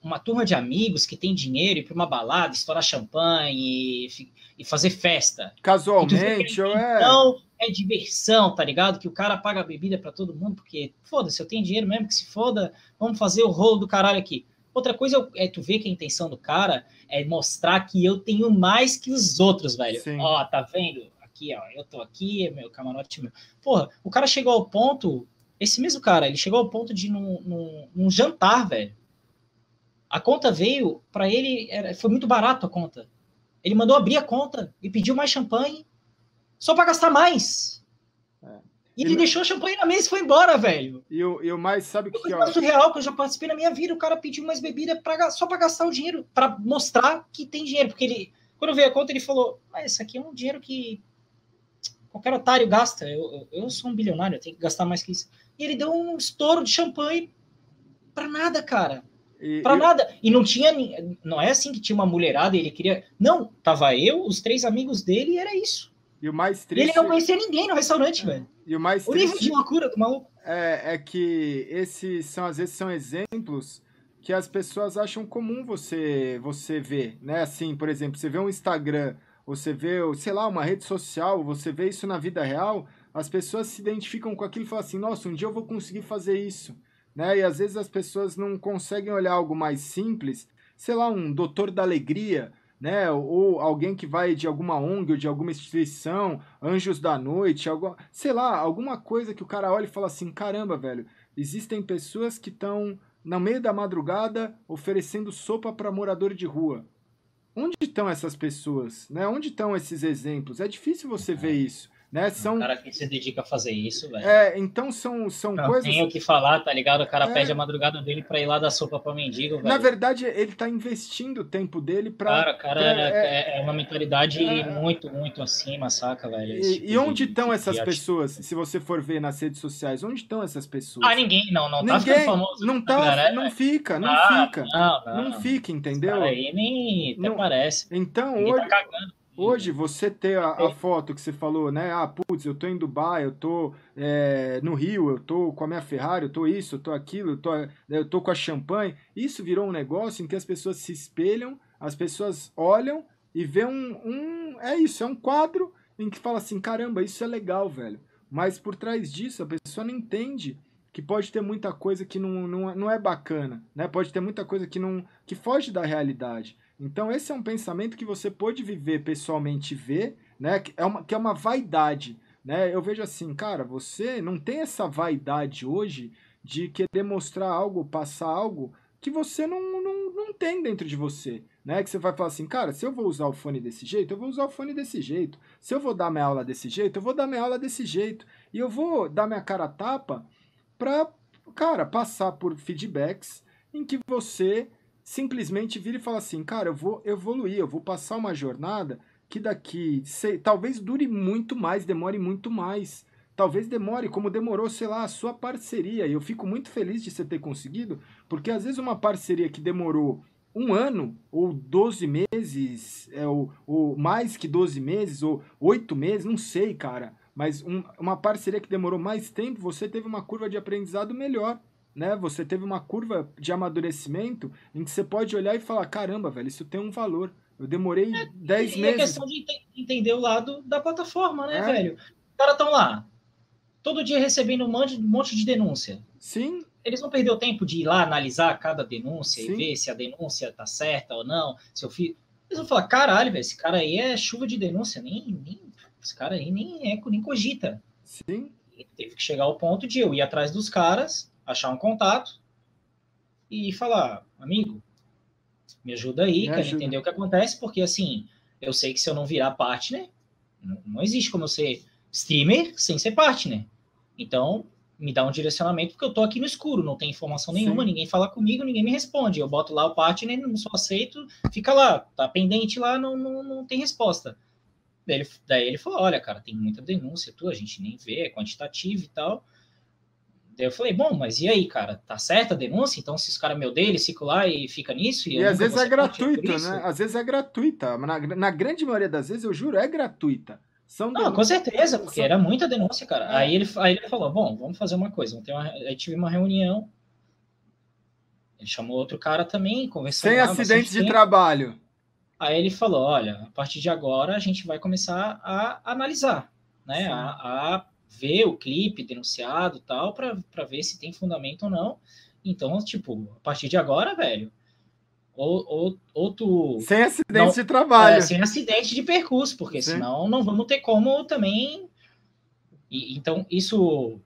uma turma de amigos que tem dinheiro ir para uma balada, estourar champanhe e, e fazer festa. Casualmente, ou é. Então, é diversão, tá ligado? Que o cara paga a bebida para todo mundo, porque, foda-se, eu tenho dinheiro mesmo, que se foda, vamos fazer o rolo do caralho aqui. Outra coisa é, é tu ver que a intenção do cara é mostrar que eu tenho mais que os outros, velho. Sim. Ó, tá vendo? Aqui, ó, eu tô aqui, é meu camarote meu. Porra, o cara chegou ao ponto, esse mesmo cara, ele chegou ao ponto de num, num, num jantar, velho A conta veio, para ele, era, foi muito barato a conta. Ele mandou abrir a conta e pediu mais champanhe só para gastar mais. É. E ele e deixou a champanhe na mesa e foi embora, velho. E o, e o mais, sabe o que, que é? surreal que eu já participei na minha vida. O cara pediu mais bebida pra, só para gastar o dinheiro, para mostrar que tem dinheiro. Porque ele, quando veio a conta, ele falou: ah, Isso aqui é um dinheiro que qualquer otário gasta. Eu, eu, eu sou um bilionário, eu tenho que gastar mais que isso. E ele deu um estouro de champanhe para nada, cara. E, pra eu... nada. E não tinha. Não é assim que tinha uma mulherada e ele queria. Não, tava eu, os três amigos dele e era isso. E o mais triste. Ele não conhecia ninguém no restaurante, é. velho. E o mais triste. O nível de loucura do maluco. É, é que esses são, às vezes, são exemplos que as pessoas acham comum você você ver, né? Assim, por exemplo, você vê um Instagram, você vê, sei lá, uma rede social, você vê isso na vida real, as pessoas se identificam com aquilo e falam assim, nossa, um dia eu vou conseguir fazer isso né? E às vezes as pessoas não conseguem olhar algo mais simples, sei lá, um doutor da alegria, né? Ou alguém que vai de alguma ONG ou de alguma instituição, Anjos da Noite, algo, sei lá, alguma coisa que o cara olha e fala assim: caramba, velho, existem pessoas que estão no meio da madrugada oferecendo sopa para morador de rua. Onde estão essas pessoas? Né? Onde estão esses exemplos? É difícil você ver isso. Né? São... O cara que se dedica a fazer isso, velho. É, então são, são não, coisas. Tem o que falar, tá ligado? O cara é... pede a madrugada dele pra ir lá dar sopa pra mendigo, velho. Na verdade, ele tá investindo o tempo dele pra. Cara, cara, pra... É, é, uma mentalidade é... muito, muito acima, saca, velho? E, tipo e, onde estão essas pessoas? Se você for ver nas redes sociais, onde estão essas pessoas? Ah, ninguém, não, não tá ninguém, tá famoso. Não, tá, né, não fica, não ah, fica. Não, não, não, fica, entendeu? Aí nem até não... parece. Então, tá hoje. Tá cagando Hoje, você ter a, a, é. foto que você falou, né? Ah, putz, eu tô em Dubai, eu tô é, no Rio, eu tô com a minha Ferrari, eu tô isso, eu tô aquilo, eu tô, eu tô com a champanhe. Isso virou um negócio em que as pessoas se espelham, as pessoas olham e vê um, um. É isso, é um quadro em que fala assim: caramba, isso é legal, velho. Mas por trás disso, a pessoa não entende que pode ter muita coisa que não, não, não é bacana, né? Pode ter muita coisa que não que foge da realidade. Então, esse é um pensamento que você pode viver pessoalmente ver, né? Que é uma, que é uma vaidade. Né? Eu vejo assim, cara, você não tem essa vaidade hoje de querer mostrar algo, passar algo que você não, não, não tem dentro de você. Né? Que você vai falar assim, cara, se eu vou usar o fone desse jeito, eu vou usar o fone desse jeito. Se eu vou dar minha aula desse jeito, eu vou dar minha aula desse jeito. E eu vou dar minha cara tapa para, cara, passar por feedbacks em que você simplesmente vira e fala assim, cara, eu vou evoluir, eu vou passar uma jornada que daqui, sei, talvez dure muito mais, demore muito mais. Talvez demore, como demorou, sei lá, a sua parceria. E eu fico muito feliz de você ter conseguido, porque às vezes uma parceria que demorou um ano, ou 12 meses, é, ou, ou mais que 12 meses, ou 8 meses, não sei, cara. Mas um, uma parceria que demorou mais tempo, você teve uma curva de aprendizado melhor né? Você teve uma curva de amadurecimento em que você pode olhar e falar: caramba, velho, isso tem um valor. Eu demorei é, 10 e meses. É questão de entender o lado da plataforma, né, é. velho? Os caras estão lá, todo dia recebendo um monte, um monte de denúncia. Sim. Eles não perderam tempo de ir lá analisar cada denúncia Sim. e ver se a denúncia tá certa ou não, se eu fiz. Eles vão falar, caralho, velho, esse cara aí é chuva de denúncia, nem, nem esse cara aí nem é, nem cogita. Sim. E teve que chegar ao ponto de eu ir atrás dos caras achar um contato e falar, amigo, me ajuda aí, me quero ajuda. entender o que acontece, porque assim, eu sei que se eu não virar partner, não, não existe como eu ser streamer sem ser partner. Então, me dá um direcionamento, porque eu tô aqui no escuro, não tem informação nenhuma, Sim. ninguém fala comigo, ninguém me responde. Eu boto lá o partner, não sou aceito, fica lá, tá pendente lá, não, não, não tem resposta. Daí ele, daí ele falou: olha, cara, tem muita denúncia tua, a gente nem vê, é quantitativo e tal. Daí eu falei, bom, mas e aí, cara? Tá certa a denúncia? Então, se os caras me odeiam, eles ficam lá e fica nisso? E, e às vezes é gratuita, né? Às vezes é gratuita. Na, na grande maioria das vezes, eu juro, é gratuita. São Não, com certeza, porque São... era muita denúncia, cara. É. Aí, ele, aí ele falou, bom, vamos fazer uma coisa. Vamos ter uma... Aí tive uma reunião. Ele chamou outro cara também, conversou. Sem acidentes de trabalho. Aí ele falou, olha, a partir de agora a gente vai começar a analisar, né? A, a ver o clipe denunciado tal, para ver se tem fundamento ou não. Então, tipo, a partir de agora, velho, ou, ou, ou tu. Sem acidente não, de trabalho. É, sem acidente de percurso, porque Sim. senão não vamos ter como também. E, então, isso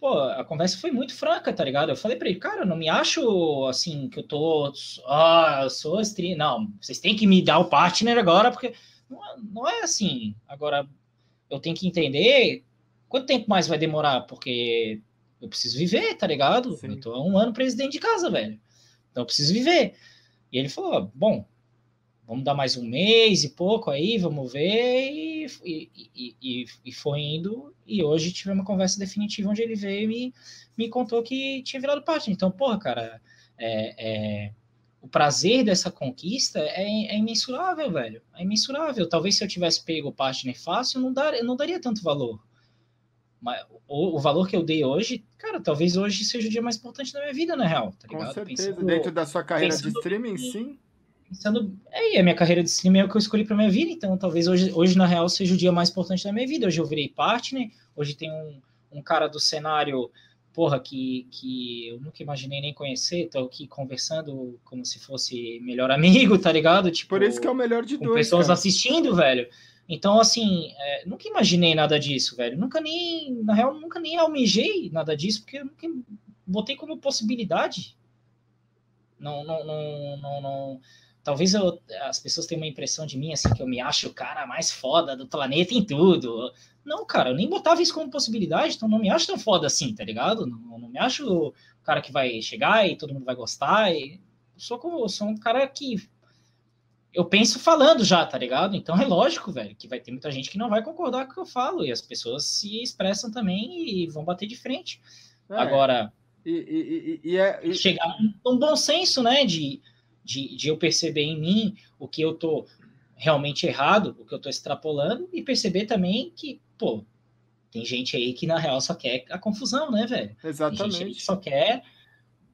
pô, a conversa foi muito franca, tá ligado? Eu falei pra ele, cara, não me acho assim, que eu tô. Ah, eu sou stream. Não, vocês têm que me dar o partner agora, porque não, é, não é assim. Agora, eu tenho que entender quanto tempo mais vai demorar, porque eu preciso viver, tá ligado? Sim. Eu tô há um ano presidente de casa, velho. Então eu preciso viver. E ele falou: bom, vamos dar mais um mês e pouco aí, vamos ver. E, e, e, e, foi indo. E hoje tive uma conversa definitiva onde ele veio e me, me contou que tinha virado parte. Então, porra, cara, é, é, o prazer dessa conquista é, é, imensurável, velho. É imensurável. Talvez se eu tivesse pego o partner fácil, não, dar, não daria tanto valor. Mas o, o, valor que eu dei hoje, cara, talvez hoje seja o dia mais importante da minha vida, na real, tá ligado? Com certeza, pensando, dentro da sua carreira de streaming, sim. Pensando, é, a minha carreira de streaming é o que eu escolhi para minha vida, então talvez hoje, hoje, na real, seja o dia mais importante da minha vida. Hoje eu virei partner, hoje tem um, um cara do cenário, porra, que, que eu nunca imaginei nem conhecer, tô aqui conversando como se fosse melhor amigo, tá ligado? Tipo, Por isso que é o melhor de dois. pessoas cara. assistindo, velho. Então, assim, é, nunca imaginei nada disso, velho. Nunca nem, na real, nunca nem almejei nada disso, porque eu nunca botei como possibilidade. Não, não, não, não, não. Talvez eu, as pessoas tenham uma impressão de mim, assim, que eu me acho o cara mais foda do planeta em tudo. Não, cara, eu nem botava isso como possibilidade, então não me acho tão foda assim, tá ligado? Não, não me acho o cara que vai chegar e todo mundo vai gostar. E... sou, como, sou um cara que eu penso falando já, tá ligado? Então é lógico, velho, que vai ter muita gente que não vai concordar com o que eu falo, e as pessoas se expressam também e vão bater de frente. É. Agora, e, e, e, é, e, chegar um bom senso, né, de, de, de eu perceber em mim o que eu tô realmente errado, o que eu tô extrapolando, e perceber também que, pô, tem gente aí que na real só quer a confusão, né, velho? Exatamente. Tem gente aí que só quer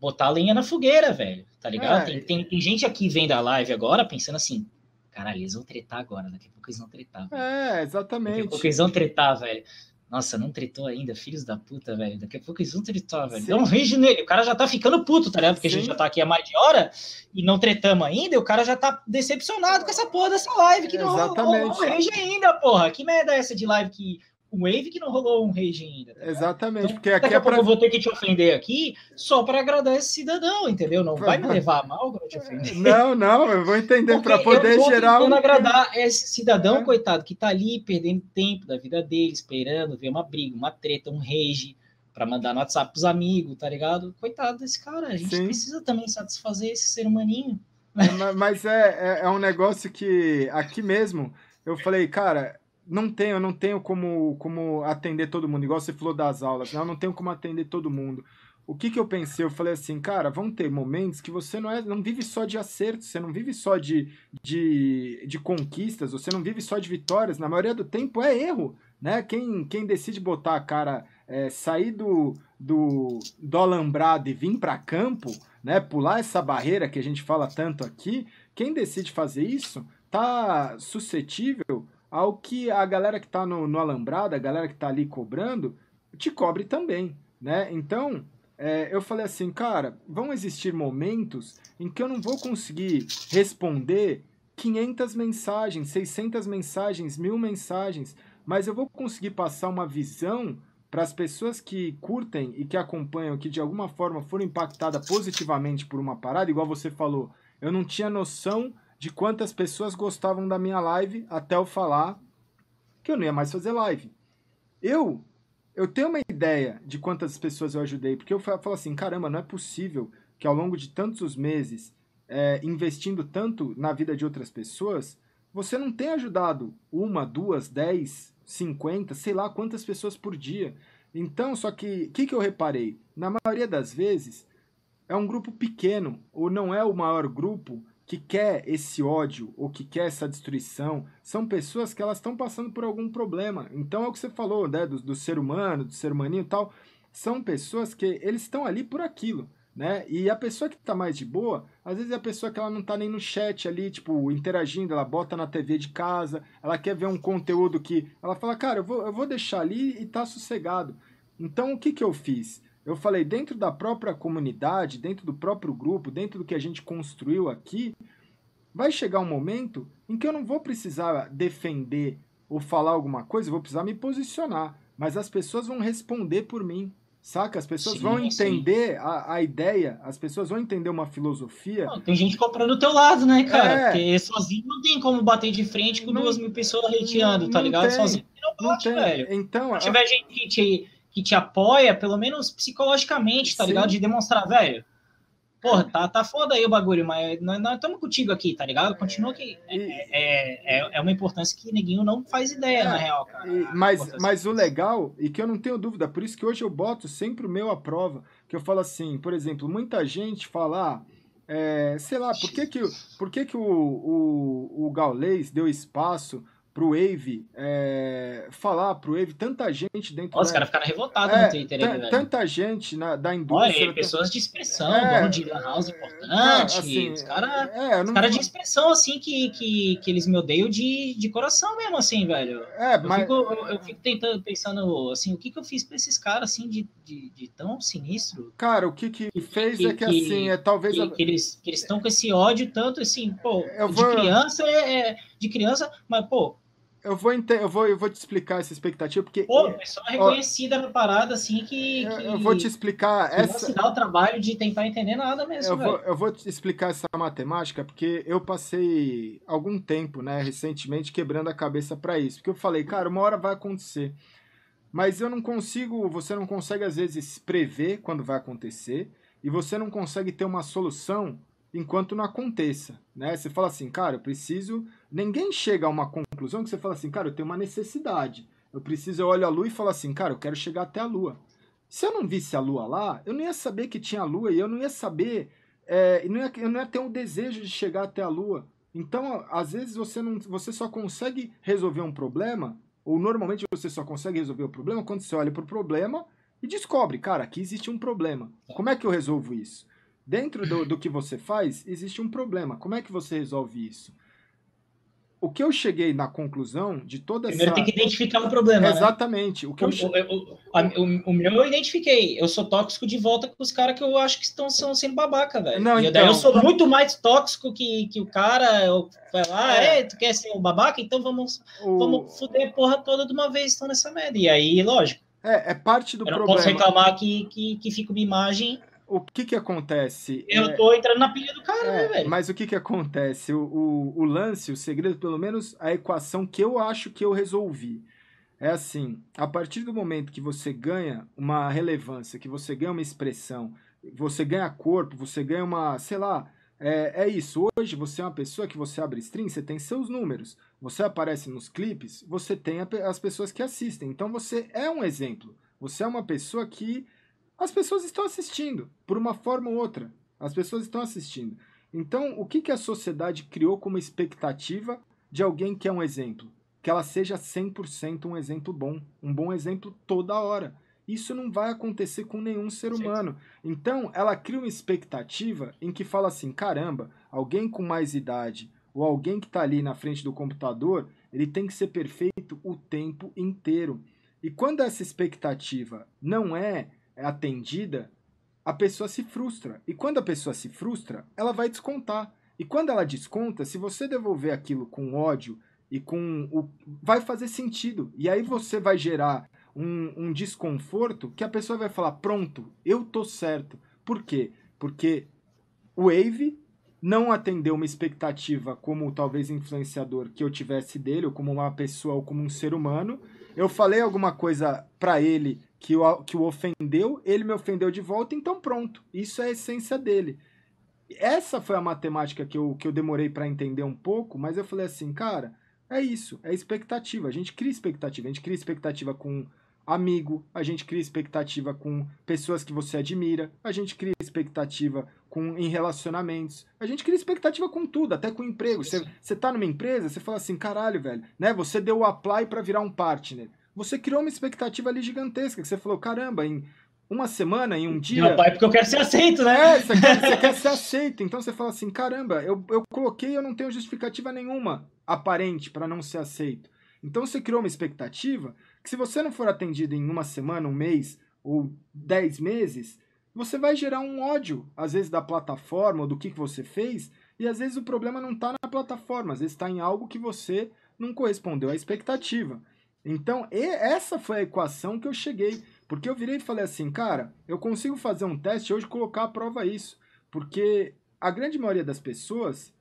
botar a lenha na fogueira, velho. Tá ligado? É. Tem, tem, tem, gente aqui vendo a live agora pensando assim: caralho, eles vão tretar agora, daqui a pouco eles vão tretar. Velho. É, exatamente. Daqui a pouco eles vão tretar, velho. Nossa, não tretou ainda, filhos da puta, velho. Daqui a pouco eles vão tretar, velho. Sim. Dá um rage nele. O cara já tá ficando puto, tá ligado? Porque Sim. a gente já tá aqui há mais de hora e não tretamos ainda. E o cara já tá decepcionado com essa porra dessa live que não rolou um rage ainda, porra. Que merda é essa de live que um Wave que não rolou um rage ainda. Tá Exatamente, então, porque aqui é pra... eu vou ter que te ofender aqui só para agradar esse cidadão, entendeu? Não vai me levar a mal quando eu te ofender. Não, não, eu vou entender para poder eu tô gerar um... agradar esse cidadão, é. coitado, que tá ali perdendo tempo da vida dele, esperando ver uma briga, uma treta, um rage para mandar no WhatsApp pros amigos, tá ligado? Coitado desse cara, a gente Sim. precisa também satisfazer esse ser humaninho. É, mas é, é, é um negócio que aqui mesmo eu falei, cara, não tenho, eu não tenho como, como atender todo mundo, igual você falou das aulas, né? eu não tenho como atender todo mundo. O que, que eu pensei? Eu falei assim, cara, vão ter momentos que você não, é, não vive só de acertos, você não vive só de, de, de conquistas, você não vive só de vitórias, na maioria do tempo é erro, né? Quem, quem decide botar a cara, é, sair do, do, do alambrado e vir para campo, né? Pular essa barreira que a gente fala tanto aqui, quem decide fazer isso tá suscetível ao que a galera que está no, no alambrado, a galera que está ali cobrando, te cobre também, né? Então, é, eu falei assim, cara, vão existir momentos em que eu não vou conseguir responder 500 mensagens, 600 mensagens, mil mensagens, mas eu vou conseguir passar uma visão para as pessoas que curtem e que acompanham, que de alguma forma foram impactadas positivamente por uma parada, igual você falou, eu não tinha noção de quantas pessoas gostavam da minha live até eu falar que eu não ia mais fazer live. Eu eu tenho uma ideia de quantas pessoas eu ajudei, porque eu falo assim, caramba, não é possível que ao longo de tantos meses, é, investindo tanto na vida de outras pessoas, você não tenha ajudado uma, duas, dez, cinquenta, sei lá quantas pessoas por dia. Então, só que o que, que eu reparei? Na maioria das vezes, é um grupo pequeno, ou não é o maior grupo, que quer esse ódio ou que quer essa destruição são pessoas que elas estão passando por algum problema. Então é o que você falou, né, do, do ser humano, do ser humaninho e tal. São pessoas que eles estão ali por aquilo, né? E a pessoa que está mais de boa, às vezes é a pessoa que ela não está nem no chat ali, tipo, interagindo, ela bota na TV de casa, ela quer ver um conteúdo que ela fala, cara, eu vou, eu vou deixar ali e tá sossegado. Então o que que eu fiz? Eu falei, dentro da própria comunidade, dentro do próprio grupo, dentro do que a gente construiu aqui, vai chegar um momento em que eu não vou precisar defender ou falar alguma coisa, eu vou precisar me posicionar. Mas as pessoas vão responder por mim, Saca? As pessoas sim, vão entender a, a ideia, as pessoas vão entender uma filosofia. Não, tem gente comprando do teu lado, né, cara? É. Porque sozinho não tem como bater de frente com não, duas mil pessoas hateando, tá ligado? Tem, sozinho não bate, não velho. Então, Se tiver a... gente que te, que apoia, pelo menos psicologicamente, tá sim. ligado? De demonstrar, velho porra, tá, tá foda aí o bagulho, mas nós estamos contigo aqui, tá ligado? Continua aqui. É, é, é, é, uma importância que neguinho não faz ideia, é, na real, cara. Mas, mas o legal, e que eu não tenho dúvida, por isso que hoje eu boto sempre o meu à prova, que eu falo assim, por exemplo, muita gente fala, é, sei lá, por que que, por que, que o, o, o Gaulês deu espaço pro Wave é, falar pro Wave, tanta gente dentro Nossa, da... os caras ficaram revoltados é, no Twitter aí, velho. Tanta gente na, da indústria. Olha, pessoas de expressão, é, dono de house importante, assim, os caras é, não... cara de expressão, assim, que, que, que eles me odeiam de, de coração mesmo, assim, velho. É, eu mas... Fico, eu, eu, fico tentando, pensando, assim, o que que eu fiz pra esses caras, assim, de, de, de tão sinistro? Cara, o que que fez que, é que, que, assim, é talvez... Que, que eles estão com esse ódio tanto, assim, pô, eu de criança é, é... De criança, mas, pô eu vou, eu, vou, eu vou te explicar essa expectativa, porque. Pô, pessoa reconhecida na parada, assim, que, que. Eu vou te explicar. essa... Não se dá o trabalho de tentar entender nada mesmo. Eu vou, eu vou te explicar essa matemática, porque eu passei algum tempo, né, recentemente, quebrando a cabeça para isso. Porque eu falei, cara, uma hora vai acontecer. Mas eu não consigo, você não consegue, às vezes, prever quando vai acontecer, e você não consegue ter uma solução enquanto não aconteça, né? Você fala assim, cara, eu preciso. Ninguém chega a uma conclusão que você fala assim, cara, eu tenho uma necessidade. Eu preciso, eu olho a lua e falo assim, cara, eu quero chegar até a lua. Se eu não visse a lua lá, eu não ia saber que tinha a lua e eu não ia saber, é, não ia, eu não ia ter um desejo de chegar até a lua. Então, às vezes você não, você só consegue resolver um problema, ou normalmente você só consegue resolver o problema quando você olha para o problema e descobre, cara, aqui existe um problema. Como é que eu resolvo isso? Dentro do, do que você faz, existe um problema. Como é que você resolve isso? O que eu cheguei na conclusão de toda Primeiro essa... tem que identificar o problema. Né? Exatamente. Né? O, que eu... O, o, o, meu eu identifiquei. Eu sou tóxico de volta com os caras que eu acho que estão sendo babaca, velho. Não, então... Daí eu sou muito mais tóxico que, que o cara. Eu vai lá, é. tu quer ser um babaca? Então vamos, o... vamos fuder a porra toda de uma vez, estão nessa merda. E aí, lógico. É, é parte do eu problema. Eu não posso reclamar que, que, que fica uma imagem o que que acontece? Eu é... tô entrando na pilha do cara, é, né, velho? Mas o que que acontece? O, o, o, lance, o segredo, pelo menos a equação que eu acho que eu resolvi. É assim, a partir do momento que você ganha uma relevância, que você ganha uma expressão, você ganha corpo, você ganha uma, sei lá, é, é isso. Hoje você é uma pessoa que você abre stream, você tem seus números. Você aparece nos clipes, você tem a, as pessoas que assistem. Então você é um exemplo. Você é uma pessoa que as pessoas estão assistindo, por uma forma ou outra. As pessoas estão assistindo. Então, o que, que a sociedade criou como expectativa de alguém que é um exemplo? Que ela seja 100% um exemplo bom, um bom exemplo toda hora. Isso não vai acontecer com nenhum ser humano. Então, ela cria uma expectativa em que fala assim: caramba, alguém com mais idade ou alguém que está ali na frente do computador, ele tem que ser perfeito o tempo inteiro. E quando essa expectativa não é é atendida, a pessoa se frustra. E quando a pessoa se frustra, ela vai descontar. E quando ela desconta, se você devolver aquilo com ódio e com o. vai fazer sentido. E aí você vai gerar um, um desconforto que a pessoa vai falar: pronto, eu tô certo. Por quê? Porque o Wave não atendeu uma expectativa como talvez influenciador que eu tivesse dele, ou como uma pessoa, ou como um ser humano. Eu falei alguma coisa para ele que o, que o ofendeu, ele me ofendeu de volta, então pronto. Isso é a essência dele. Essa foi a matemática que eu, que eu demorei para entender um pouco, mas eu falei assim, cara, é isso, é expectativa. A gente cria expectativa. A gente cria expectativa com amigo, a gente cria expectativa com pessoas que você admira, a gente cria expectativa com em relacionamentos, a gente cria expectativa com tudo, até com emprego. Você, tá numa empresa, você fala assim, caralho, velho, né? Você deu o apply para virar um partner você criou uma expectativa ali gigantesca, que você falou, caramba, em uma semana, em um dia... Meu pai, porque eu quero ser aceito, né? É, você quer, você quer ser aceito. Então você fala assim, caramba, eu, eu coloquei eu não tenho justificativa nenhuma aparente para não ser aceito. Então você criou uma expectativa que se você não for atendido em uma semana, um mês ou dez meses, você vai gerar um ódio, às vezes, da plataforma ou do que, que você fez, e às vezes o problema não está na plataforma, às vezes está em algo que você não correspondeu à expectativa. Então, essa foi a equação que eu cheguei. Porque eu virei e falei assim, cara, eu consigo fazer um teste hoje colocar à prova isso. Porque a grande maioria das pessoas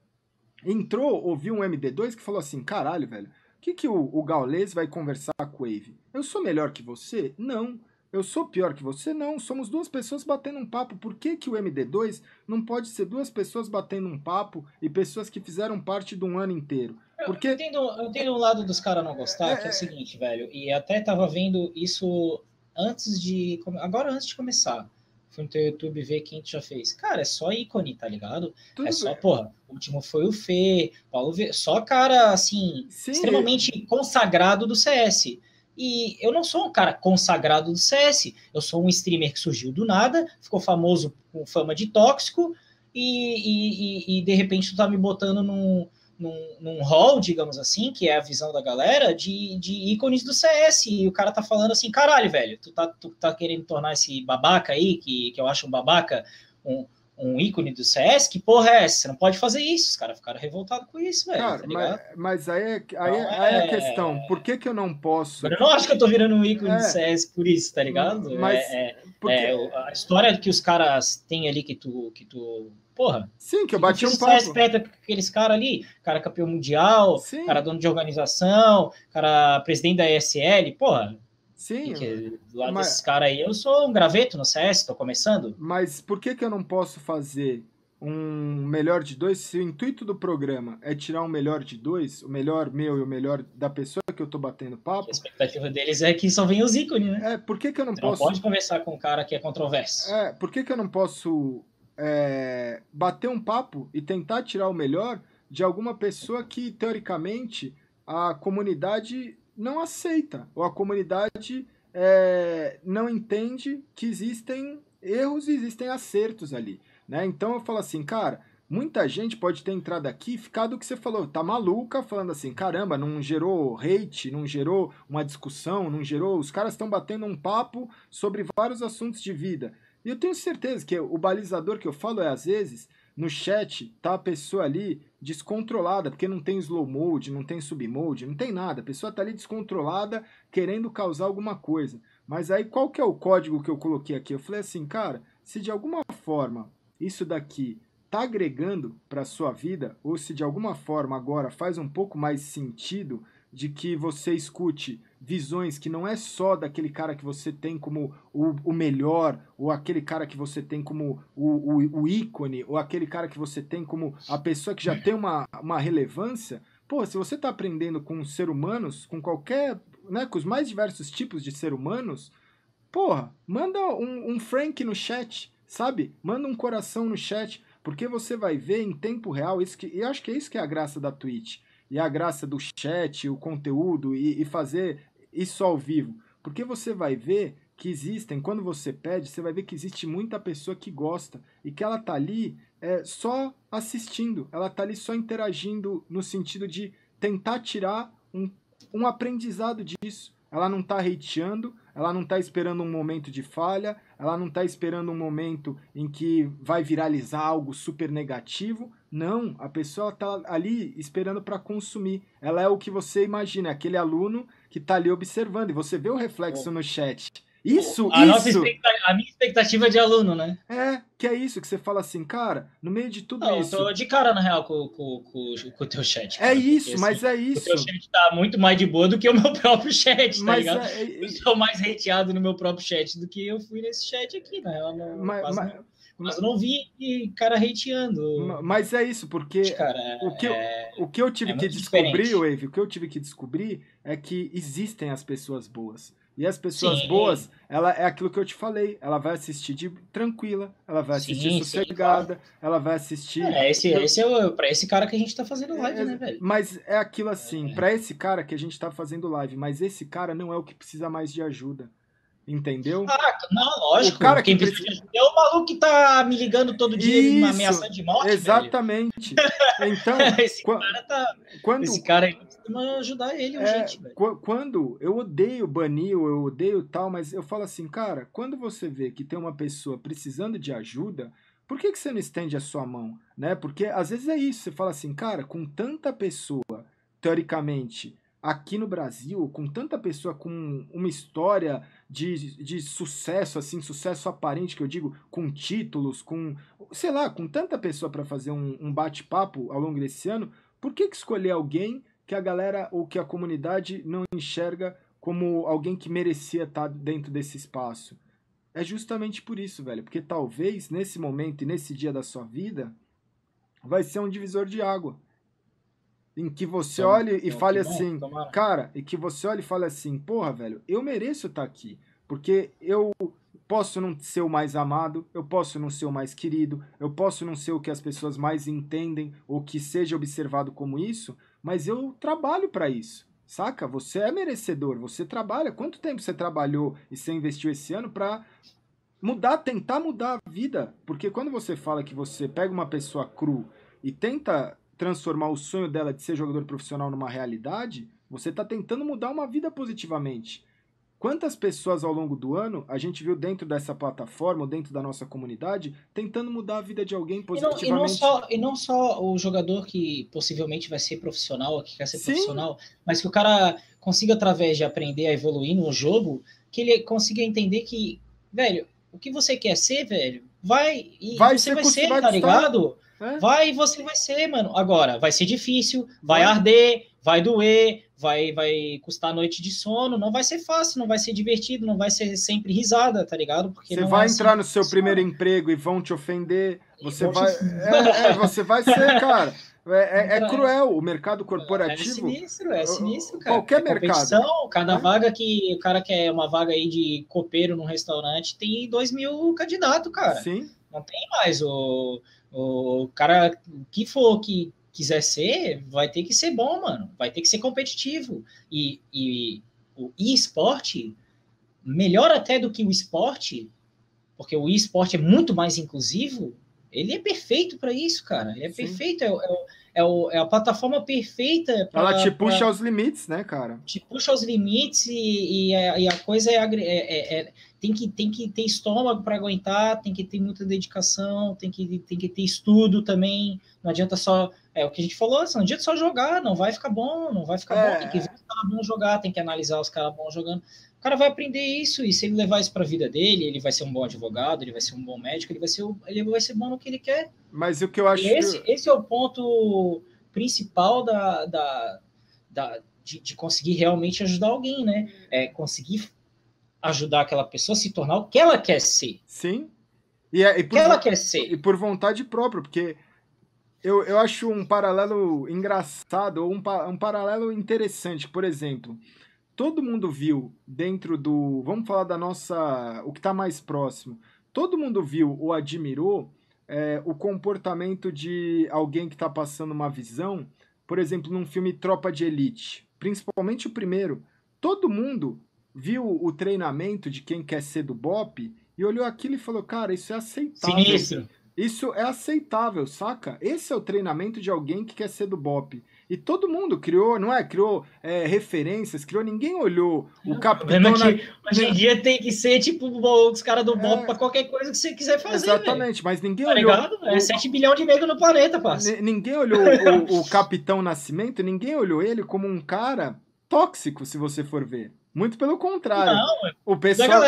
entrou, ouviu um MD2 que falou assim, caralho, velho, o que, que o, o Gaules vai conversar com o Wave? Eu sou melhor que você? Não. Eu sou pior que você? Não. Somos duas pessoas batendo um papo. Por que, que o MD2 não pode ser duas pessoas batendo um papo e pessoas que fizeram parte de um ano inteiro? Porque... Eu, entendo, eu entendo o lado dos caras não gostar, é... que é o seguinte, velho, e até tava vendo isso antes de. Agora antes de começar. Fui no teu YouTube ver quem tu já fez. Cara, é só ícone, tá ligado? Tudo é só, bem. porra, o último foi o Fê, Paulo. Só cara, assim, Sim, extremamente consagrado do CS. E eu não sou um cara consagrado do CS. Eu sou um streamer que surgiu do nada, ficou famoso com fama de tóxico, e, e, e, e de repente tu tá me botando num, num, num hall, digamos assim, que é a visão da galera, de, de ícones do CS. E o cara tá falando assim, caralho, velho, tu tá, tu tá querendo tornar esse babaca aí, que, que eu acho um babaca, um, um ícone do CS, que porra é essa? Você não pode fazer isso. Os caras ficaram revoltados com isso, velho. Cara, tá mas, mas, aí, é, aí, então, aí é... a é questão, por que que eu não posso... Eu não acho que eu tô virando um ícone é, do CS por isso, tá ligado? Mas, é, é, porque... é, a história que os caras têm ali que tu, que tu Porra. Sim, que eu bati um papo. com aqueles caras ali, cara campeão mundial, Sim. cara dono de organização, cara presidente da ESL, porra. Sim. Que, do lado mas... desses caras aí, eu sou um graveto no CS, tô começando. Mas por que que eu não posso fazer um melhor de dois se o intuito do programa é tirar um melhor de dois, o melhor meu e o melhor da pessoa que eu tô batendo papo? A expectativa deles é que só venha os ícones, né? É, por que que eu não posso... não pode conversar com um cara que é controverso. É, por que que eu não posso é, bater um papo e tentar tirar o melhor de alguma pessoa que, teoricamente, a comunidade não aceita, ou a comunidade é, não entende que existem erros e existem acertos ali. Né? Então eu falo assim, cara, muita gente pode ter entrado aqui e ficado o que você falou, tá maluca, falando assim, caramba, não gerou hate, não gerou uma discussão, não gerou. Os caras estão batendo um papo sobre vários assuntos de vida. E eu tenho certeza que o balizador que eu falo é, às vezes, no chat, tá a pessoa ali descontrolada, porque não tem slow mode, não tem sub mode, não tem nada. A pessoa tá ali descontrolada, querendo causar alguma coisa. Mas aí qual que é o código que eu coloquei aqui? Eu falei assim, cara, se de alguma forma isso daqui tá agregando para sua vida, ou se de alguma forma agora faz um pouco mais sentido de que você escute visões que não é só daquele cara que você tem como o, o melhor, ou aquele cara que você tem como o, o, o, ícone, ou aquele cara que você tem como a pessoa que já tem uma, uma relevância. Pô, se você está aprendendo com ser humanos, com qualquer. Né, com os mais diversos tipos de ser humanos, porra, manda um, um Frank no chat, sabe? Manda um coração no chat, porque você vai ver em tempo real isso que. E acho que é isso que é a graça da Twitch e a graça do chat, o conteúdo e, e fazer isso ao vivo. Porque você vai ver que existem, quando você pede, você vai ver que existe muita pessoa que gosta e que ela tá ali é, só assistindo, ela tá ali só interagindo no sentido de tentar tirar um, um aprendizado disso. Ela não tá hateando, ela não tá esperando um momento de falha, ela não tá esperando um momento em que vai viralizar algo super negativo, não, a pessoa está ali esperando para consumir. Ela é o que você imagina, é aquele aluno que está ali observando e você vê o reflexo no chat. Isso, a isso. a minha expectativa de aluno, né? É, que é isso, que você fala assim, cara, no meio de tudo Não, isso. Eu tô de cara, na real, com, com, com, com o teu chat. Cara, é isso, porque, mas assim, é isso. O teu chat tá muito mais de boa do que o meu próprio chat, tá mas ligado? É, é, eu sou mais hateado no meu próprio chat do que eu fui nesse chat aqui, na real. Não, mas, mas, mas eu não vi cara hateando. Mas é isso, porque cara, o, que eu, é, o que eu tive é que descobrir, diferente. Wave, o que eu tive que descobrir é que existem as pessoas boas. E as pessoas sim. boas, ela é aquilo que eu te falei, ela vai assistir de tranquila, ela vai assistir sim, sossegada, sim, claro. ela vai assistir. É, esse, esse é o, pra esse cara que a gente tá fazendo live, é, né, velho? Mas é aquilo assim, é. para esse cara que a gente tá fazendo live, mas esse cara não é o que precisa mais de ajuda. Entendeu? Ah, não, lógico. O cara que Quem precisa é o maluco que tá me ligando todo dia Isso, me ameaçando de morte. Exatamente. Velho. Então, esse cara tá. Quando, esse cara aí ajudar ele, é, gente, velho. Quando eu odeio banil, eu odeio tal, mas eu falo assim, cara, quando você vê que tem uma pessoa precisando de ajuda, por que, que você não estende a sua mão? Né? Porque às vezes é isso, você fala assim, cara, com tanta pessoa, teoricamente, aqui no Brasil, com tanta pessoa com uma história de, de sucesso, assim, sucesso aparente, que eu digo, com títulos, com, sei lá, com tanta pessoa para fazer um, um bate-papo ao longo desse ano, por que, que escolher alguém que a galera ou que a comunidade não enxerga como alguém que merecia estar dentro desse espaço? É justamente por isso, velho, porque talvez nesse momento e nesse dia da sua vida vai ser um divisor de água em que você então, olhe e então, fale assim, bom, cara, e que você olhe e fale assim, porra, velho, eu mereço estar aqui, porque eu posso não ser o mais amado, eu posso não ser o mais querido, eu posso não ser o que as pessoas mais entendem ou que seja observado como isso, mas eu trabalho para isso. Saca? Você é merecedor, você trabalha. Quanto tempo você trabalhou e você investiu esse ano para mudar, tentar mudar a vida? Porque quando você fala que você pega uma pessoa cru e tenta transformar o sonho dela de ser jogador profissional numa realidade, você está tentando mudar uma vida positivamente. Quantas pessoas ao longo do ano a gente viu dentro dessa plataforma, ou dentro da nossa comunidade, tentando mudar a vida de alguém positivamente? E não, e não, só, e não só o jogador que possivelmente vai ser profissional, que quer ser Sim. profissional, mas que o cara consiga, através de aprender a evoluir no jogo, que ele consiga entender que, velho, o que você quer ser, velho, vai e vai você vai ser, tá ligado? É? Vai e você vai ser, mano. Agora, vai ser difícil, vai, vai arder, vai doer, vai, vai custar noite de sono, não vai ser fácil, não vai ser divertido, não vai ser sempre risada, tá ligado? Porque você vai é entrar assim, no seu primeiro emprego e vão te ofender, você vai. Te... É, é, você vai ser, cara. É, é, é, cruel o mercado corporativo. É sinistro, é sinistro, cara. Qualquer mercado. Cada é. vaga que o cara quer uma vaga aí de copeiro num restaurante tem dois mil candidatos, cara. Sim. Não tem mais. O, o cara que for que quiser ser, vai ter que ser bom, mano. Vai ter que ser competitivo. E, e o e-esporte, melhor até do que o esporte, porque o e-esporte é muito mais inclusivo, ele é perfeito para isso, cara. Ele é Sim. perfeito. É, é, é, é, a plataforma perfeita. Pra, Ela te puxa pra, aos limites, né, cara? Te puxa aos limites e, e, a, e a, coisa é, é, é tem que, tem que ter estômago para aguentar, tem que ter muita dedicação, tem que, tem que ter estudo também. Não adianta só. É o que a gente falou, assim, não adianta só jogar, não vai ficar bom, não vai ficar é. bom. Tem que ver os caras bons jogar, tem que analisar os caras bons jogando. O cara vai aprender isso, e se ele levar isso para a vida dele, ele vai ser um bom advogado, ele vai ser um bom médico, ele vai ser, ele vai ser bom no que ele quer. Mas o que eu acho. Esse, que... esse é o ponto principal da, da, da de, de, conseguir realmente ajudar alguém, né? É conseguir ajudar aquela pessoa a se tornar o que ela quer ser. Sim. E, é, e por, que ela quer ser. E por vontade própria, porque eu, eu acho um paralelo engraçado, ou um, um paralelo interessante. Por exemplo, todo mundo viu dentro do. Vamos falar da nossa. O que está mais próximo. Todo mundo viu ou admirou é, o comportamento de alguém que está passando uma visão, por exemplo, num filme Tropa de Elite, principalmente o primeiro. Todo mundo viu o treinamento de quem quer ser do BOP e olhou aquilo e falou: Cara, isso é aceitável. Sinistro. Isso é aceitável, saca? Esse é o treinamento de alguém que quer ser do BOP. E todo mundo criou, não é? Criou é, referências, criou, ninguém olhou o capitão. Na... Hoje em dia tem que ser tipo os caras do BOP é... para qualquer coisa que você quiser fazer. Exatamente, véio. mas ninguém tá olhou. Ligado? É 7 bilhões de negros no planeta, parça. Ninguém olhou o, o Capitão Nascimento, ninguém olhou ele como um cara tóxico, se você for ver. Muito pelo contrário. Não, o pessoal,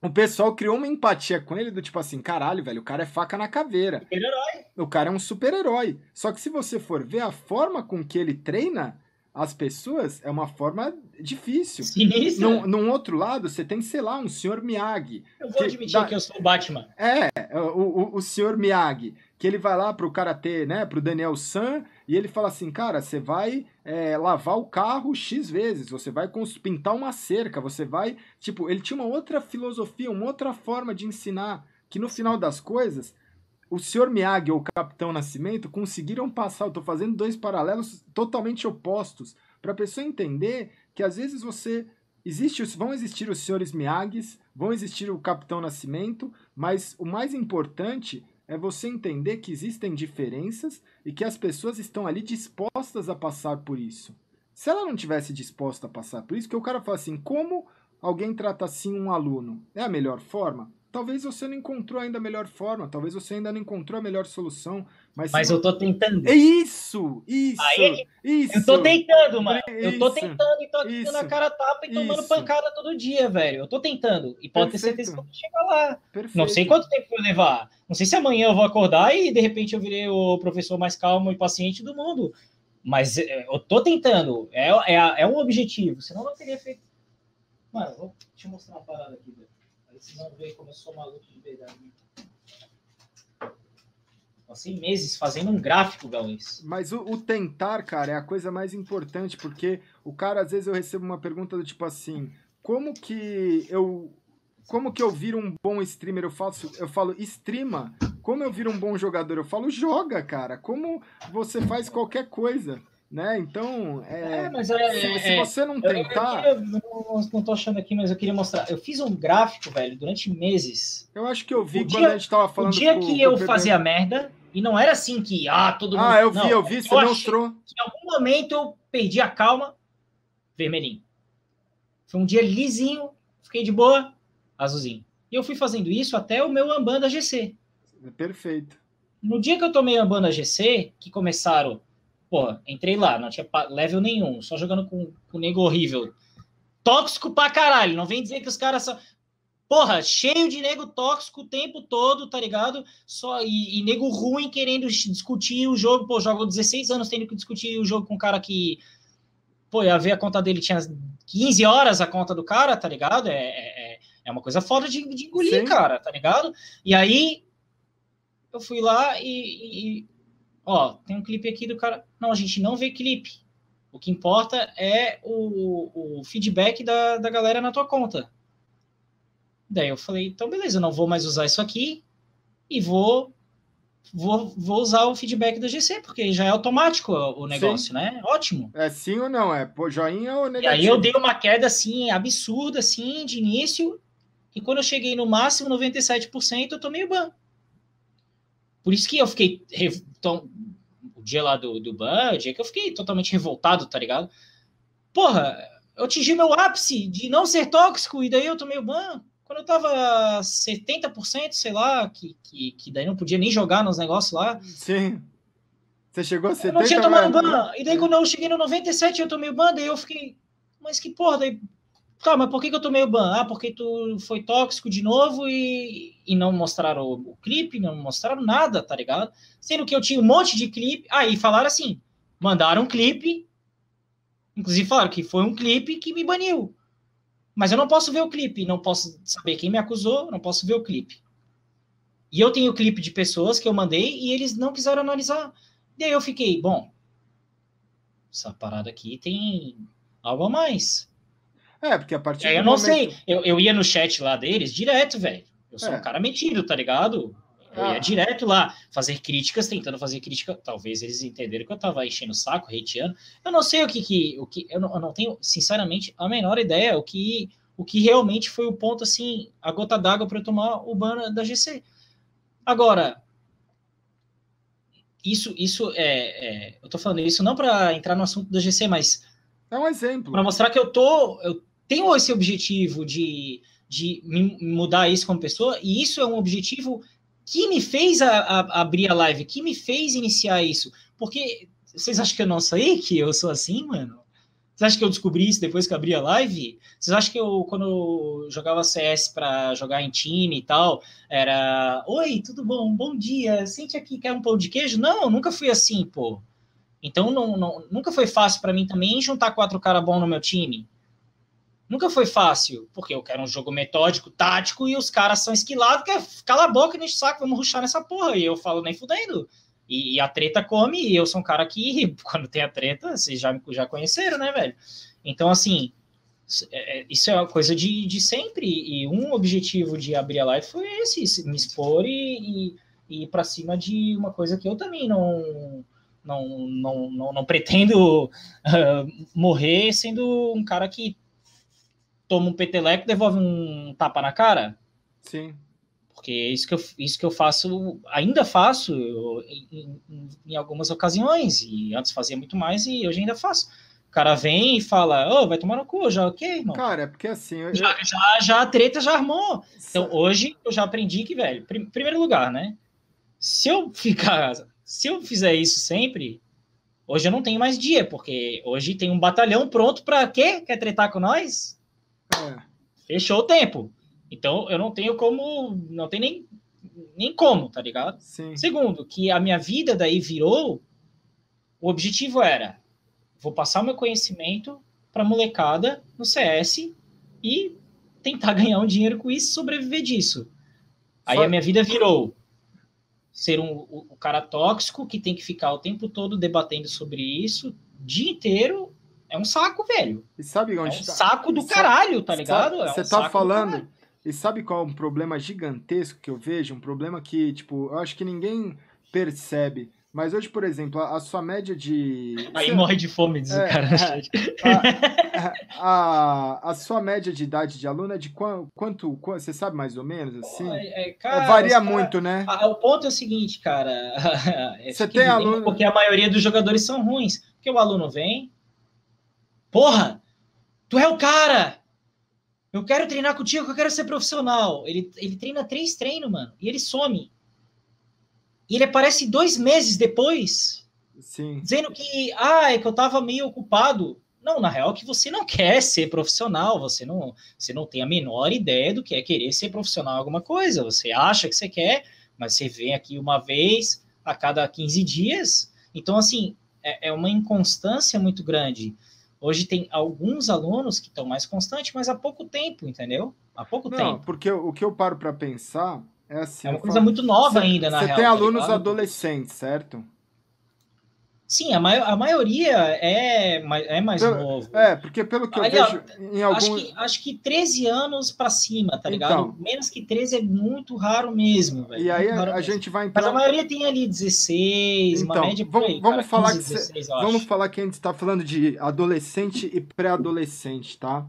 o pessoal criou uma empatia com ele do tipo assim, caralho, velho, o cara é faca na caveira. Super-herói. O cara é um super-herói. Só que se você for ver a forma com que ele treina as pessoas, é uma forma difícil. Sinistra. Num, num outro lado, você tem, sei lá, um senhor Miyagi. Eu vou que admitir dá... que eu sou o Batman. É, o, o, o senhor Miyagi, que ele vai lá pro karatê, né, pro Daniel San, e ele fala assim, cara, você vai é, lavar o carro X vezes, você vai pintar uma cerca, você vai. Tipo, ele tinha uma outra filosofia, uma outra forma de ensinar, que no final das coisas, o Sr. Miyagi ou o Capitão Nascimento conseguiram passar. Eu tô fazendo dois paralelos totalmente opostos, para a pessoa entender que às vezes você. Existe, vão existir os senhores Miyagis, vão existir o Capitão Nascimento, mas o mais importante é você entender que existem diferenças e que as pessoas estão ali dispostas a passar por isso. Se ela não tivesse disposta a passar por isso, que o cara fala assim, como alguém trata assim um aluno? É a melhor forma? Talvez você não encontrou ainda a melhor forma, talvez você ainda não encontrou a melhor solução, mas... Mas eu tô tentando. É isso, isso, Aí, isso. Eu tô tentando, mano. Isso, eu tô tentando e tô aqui na cara tapa e tomando isso. pancada todo dia, velho. Eu tô tentando. E pode Perfeito. ter certeza que eu vou chegar lá. Perfeito. Não sei quanto tempo vai levar. Não sei se amanhã eu vou acordar e de repente eu virei o professor mais calmo e paciente do mundo. Mas é, eu tô tentando. É, é, é um objetivo. Senão eu não teria feito. Mano, vou, deixa eu mostrar uma parada aqui, velho. Vão ver como eu sou maluco de verdade. Passei meses fazendo um gráfico, Gaules. Mas o, o, tentar, cara, é a coisa mais importante, porque o cara, às vezes, eu recebo uma pergunta do tipo assim: como que eu. Como que eu viro um bom streamer? Eu faço, eu falo, streama. Como eu viro um bom jogador? Eu falo, joga, cara. Como você faz qualquer coisa né? Então, é, é, mas é, se, se, é, você não tentar. Eu, eu, não, não tô achando aqui, mas eu queria mostrar. Eu fiz um gráfico, velho, durante meses. Eu acho que eu vi o quando dia, a gente tava falando. O dia que eu fazia merda, e não era assim que, ah, todo mundo. Ah, eu vi, não, eu vi, você eu mostrou. Em algum momento eu perdi a calma, vermelhinho. Foi um dia lisinho, fiquei de boa, azulzinho. E eu fui fazendo isso até o meu Ambanda GC. Perfeito. No dia que eu tomei Ambanda GC, que começaram Pô, entrei lá, não tinha level nenhum, só jogando com, com nego horrível. Tóxico pra caralho, não vem dizer que os caras são. Porra, cheio de nego tóxico o tempo todo, tá ligado? Só e, e, nego ruim querendo discutir o jogo. Pô, jogo 16 anos tendo que discutir o jogo com um cara que. Pô, ia ver a conta dele tinha 15 horas a conta do cara, tá ligado? É, é, é uma coisa foda de, de engolir, Sim. cara, tá ligado? E aí eu fui lá e, e, Ó, tem um clipe aqui do cara. Não, a gente não vê clipe. O que importa é o, o feedback da, da galera na tua conta. Daí eu falei, então beleza, eu não vou mais usar isso aqui e vou vou, vou usar o feedback da GC, porque já é automático o negócio, sim. né? Ótimo. É sim ou não? É joinha ou negativo? E aí eu dei uma queda assim, absurda, assim, de início, e quando eu cheguei no máximo, 97%, eu tomei o ban. Por isso que eu fiquei. Então, o dia lá do, do ban, o dia que eu fiquei totalmente revoltado, tá ligado? Porra, eu atingi meu ápice de não ser tóxico e daí eu tomei o ban. Quando eu tava 70%, sei lá, que, que, que daí não podia nem jogar nos negócios lá. Sim. Você chegou a 70%. Eu não tinha tomado ban. E daí quando eu cheguei no 97, eu tomei o ban, daí eu fiquei. Mas que porra, daí Tá, mas por que, que eu tomei o ban? Ah, porque tu foi tóxico de novo e, e não mostraram o, o clipe, não mostraram nada, tá ligado? Sendo que eu tinha um monte de clipe. Aí ah, falaram assim: mandaram um clipe, inclusive falaram que foi um clipe que me baniu. Mas eu não posso ver o clipe, não posso saber quem me acusou, não posso ver o clipe. E eu tenho clipe de pessoas que eu mandei e eles não quiseram analisar. E aí eu fiquei, bom, essa parada aqui tem algo a mais. É, porque a partir é, Eu não momento... sei, eu, eu ia no chat lá deles direto, velho. Eu sou é. um cara metido, tá ligado? Eu ah. ia direto lá fazer críticas, tentando fazer crítica. Talvez eles entenderam que eu tava enchendo o saco, hateando. Eu não sei o que que. O que eu, não, eu não tenho, sinceramente, a menor ideia o que, o que realmente foi o ponto, assim, a gota d'água para eu tomar o ban da GC. Agora, isso, isso é, é, Eu tô falando isso não para entrar no assunto da GC, mas. É um exemplo. Para mostrar que eu tô. Eu tenho esse objetivo de, de mudar isso como pessoa, e isso é um objetivo que me fez a, a, abrir a live, que me fez iniciar isso. Porque vocês acham que eu não sei que eu sou assim, mano? Vocês acham que eu descobri isso depois que abri a live? Vocês acham que eu, quando eu jogava CS para jogar em time e tal, era Oi, tudo bom? Bom dia, sente aqui, quer um pão de queijo? Não, nunca fui assim, pô. Então não, não nunca foi fácil para mim também juntar quatro caras bons no meu time. Nunca foi fácil, porque eu quero um jogo metódico, tático, e os caras são esquilados, que é cala a boca e saco, vamos ruxar nessa porra. E eu falo nem fudendo. E, e, a treta come, e eu sou um cara que, quando tem a treta, vocês já, já conheceram, né, velho? Então, assim, é, é, isso é uma coisa de, de sempre. E um objetivo de abrir a live foi esse: me expor e, e, ir para cima de uma coisa que eu também não. Não, não, não, não pretendo uh, morrer sendo um cara que toma um peteleco, devolve um tapa na cara? Sim. Porque é isso que eu, isso que eu faço, ainda faço em, em, em, algumas ocasiões, e antes fazia muito mais, e hoje ainda faço. cara vem e fala, ô, oh, vai tomar no cu, já o quê, irmão? Cara, é porque assim. Eu... Já, já, já a treta já armou. Então, hoje eu já aprendi que, velho, prim primeiro lugar, né? Se eu ficar. Se eu fizer isso sempre, hoje eu não tenho mais dia, porque hoje tem um batalhão pronto para quê? Quer tretar com nós? É. Fechou o tempo. Então eu não tenho como. Não tem nem, nem como, tá ligado? Sim. Segundo, que a minha vida daí virou. O objetivo era vou passar meu conhecimento para molecada no CS e tentar ganhar um dinheiro com isso sobreviver disso. Aí a minha vida virou ser um, o, cara tóxico que tem que ficar o tempo todo debatendo sobre isso, o dia inteiro. É um saco, velho. E sabe onde é um tá? saco do caralho, tá ligado? Você é um tá falando. E sabe qual é um problema gigantesco que eu vejo? Um problema que, tipo, eu acho que ninguém percebe. Mas hoje, por exemplo, a, a sua média de. Aí Você... morre de fome, diz é, o cara. É, a, a, a, sua média de idade de aluno é de quanto, quanto você sabe mais ou menos, assim? É, é cara, Varia cara, muito, né? o ponto é o seguinte, cara. É Você tem aluno. Porque a maioria dos jogadores são ruins. Porque o aluno vem. Porra! Tu é o cara! Eu quero treinar contigo, eu quero ser profissional. Ele, ele treina três treinos, mano. E ele some. E ele aparece dois meses depois, Sim. dizendo que, ah, é que eu tava meio ocupado. Não, na real, que você não quer ser profissional, você não, você não tem a menor ideia do que é querer ser profissional em alguma coisa. Você acha que você quer, mas você vem aqui uma vez a cada 15 dias. Então, assim, é, é uma inconstância muito grande. Hoje tem alguns alunos que estão mais constantes, mas há pouco tempo, entendeu? Há pouco não, tempo. Porque o que eu paro para pensar é assim. É uma coisa falo, muito nova cê, ainda, na Você tem tá alunos adolescentes, certo? Sim, a, mai a maioria é, é mais pelo, novo. É, porque pelo que eu vejo em algum... Acho que, acho que 13 anos para cima, tá ligado? Então, Menos que 13 é muito raro mesmo, velho. E aí a, gente vai entrar... Mas a maioria tem ali 16, então, uma média vamos, aí, vamos cara, falar 15, que 16, cê, Vamos falar que a gente está falando de adolescente e pré-adolescente, tá?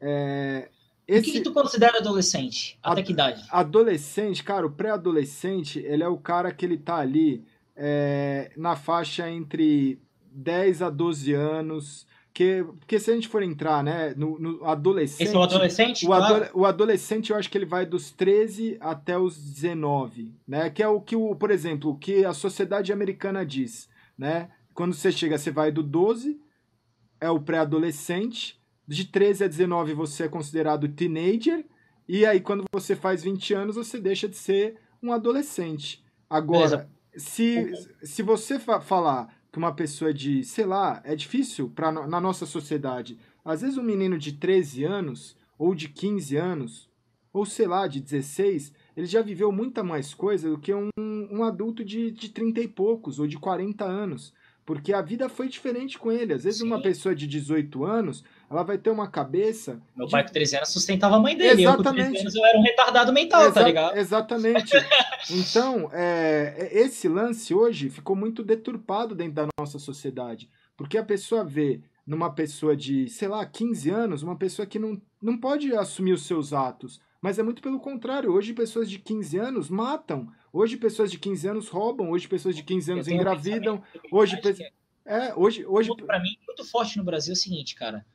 É, esse... O que, que, tu considera adolescente? Até que idade? Adolescente, cara, o pré-adolescente, ele é o cara que ele tá ali é, na faixa entre 10 a 12 anos. Que, porque se a gente for entrar, né, no, no adolescente... Esse é o adolescente? O, claro. o, adolescente, eu acho que ele vai dos 13 até os 19, né? Que é o que, o, por exemplo, o que a sociedade americana diz, né? Quando você chega, você vai do 12, é o pré-adolescente, de 13 a 19 você é considerado teenager, e aí quando você faz 20 anos você deixa de ser um adolescente. Agora, se, se você fa falar que uma pessoa de, sei lá, é difícil pra, na nossa sociedade. Às vezes um menino de 13 anos, ou de 15 anos, ou sei lá, de 16, ele já viveu muita mais coisa do que um, um adulto de, de 30 e poucos, ou de 40 anos. Porque a vida foi diferente com ele. Às vezes Sim. uma pessoa de 18 anos, ela vai ter uma cabeça. Meu de... pai com 13 anos sustentava a mãe dele. Exatamente. Eu com 13 anos eu era um retardado mental, tá Exa tá ligado? Exatamente. então, é, é, esse lance hoje ficou muito deturpado dentro da nossa sociedade. Porque a pessoa vê numa pessoa de, sei lá, 15 anos, uma pessoa que não, não pode assumir os seus atos. Mas é muito pelo contrário. Hoje, pessoas de 15 anos matam. Hoje, pessoas de 15 anos roubam. Hoje, pessoas de 15 anos engravidam. Hoje, pe... é, hoje, hoje... Para mim, muito forte no Brasil é o seguinte, cara